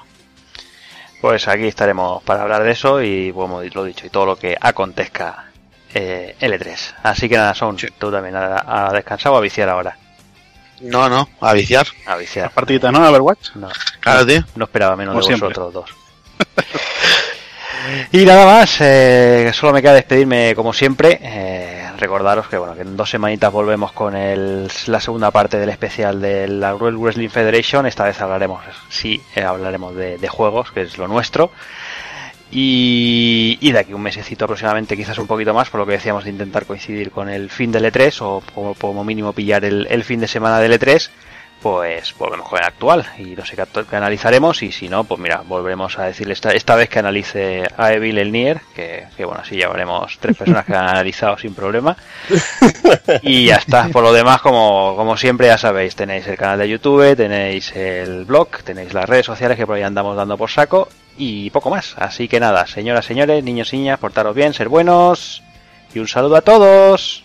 Pues aquí estaremos para hablar de eso y, como lo dicho, y todo lo que acontezca eh, L3. Así que nada, son tú también a, a descansar o a viciar ahora. No, no, a viciar. A viciar. Partiditas, ¿no? Overwatch. No, Claro, tío. no esperaba menos Como de siempre. vosotros dos. [laughs] Y nada más, eh, solo me queda despedirme como siempre. eh, recordaros que bueno que en dos semanitas volvemos con el, la segunda parte del especial de la World Wrestling Federation. Esta vez hablaremos, sí, eh, hablaremos de, de juegos, que es lo nuestro. Y, y de aquí un mesecito aproximadamente, quizás un poquito más, por lo que decíamos de intentar coincidir con el fin del E3 o como, mínimo pillar el, el fin de semana del E3 pues volvemos con el actual. Y no sé qué, analizaremos y si no, pues mira, volveremos a decirle esta, esta vez que analice a Evil el Nier, que, que bueno, así ya veremos tres personas que han analizado sin problema. Y ya está, por lo demás como, como siempre ya sabéis, tenéis el canal de YouTube, tenéis el blog, tenéis las redes sociales que por ahí andamos dando por saco y poco más, así que nada, señoras, señores, niños niñas, portaros bien, ser buenos y un saludo a todos.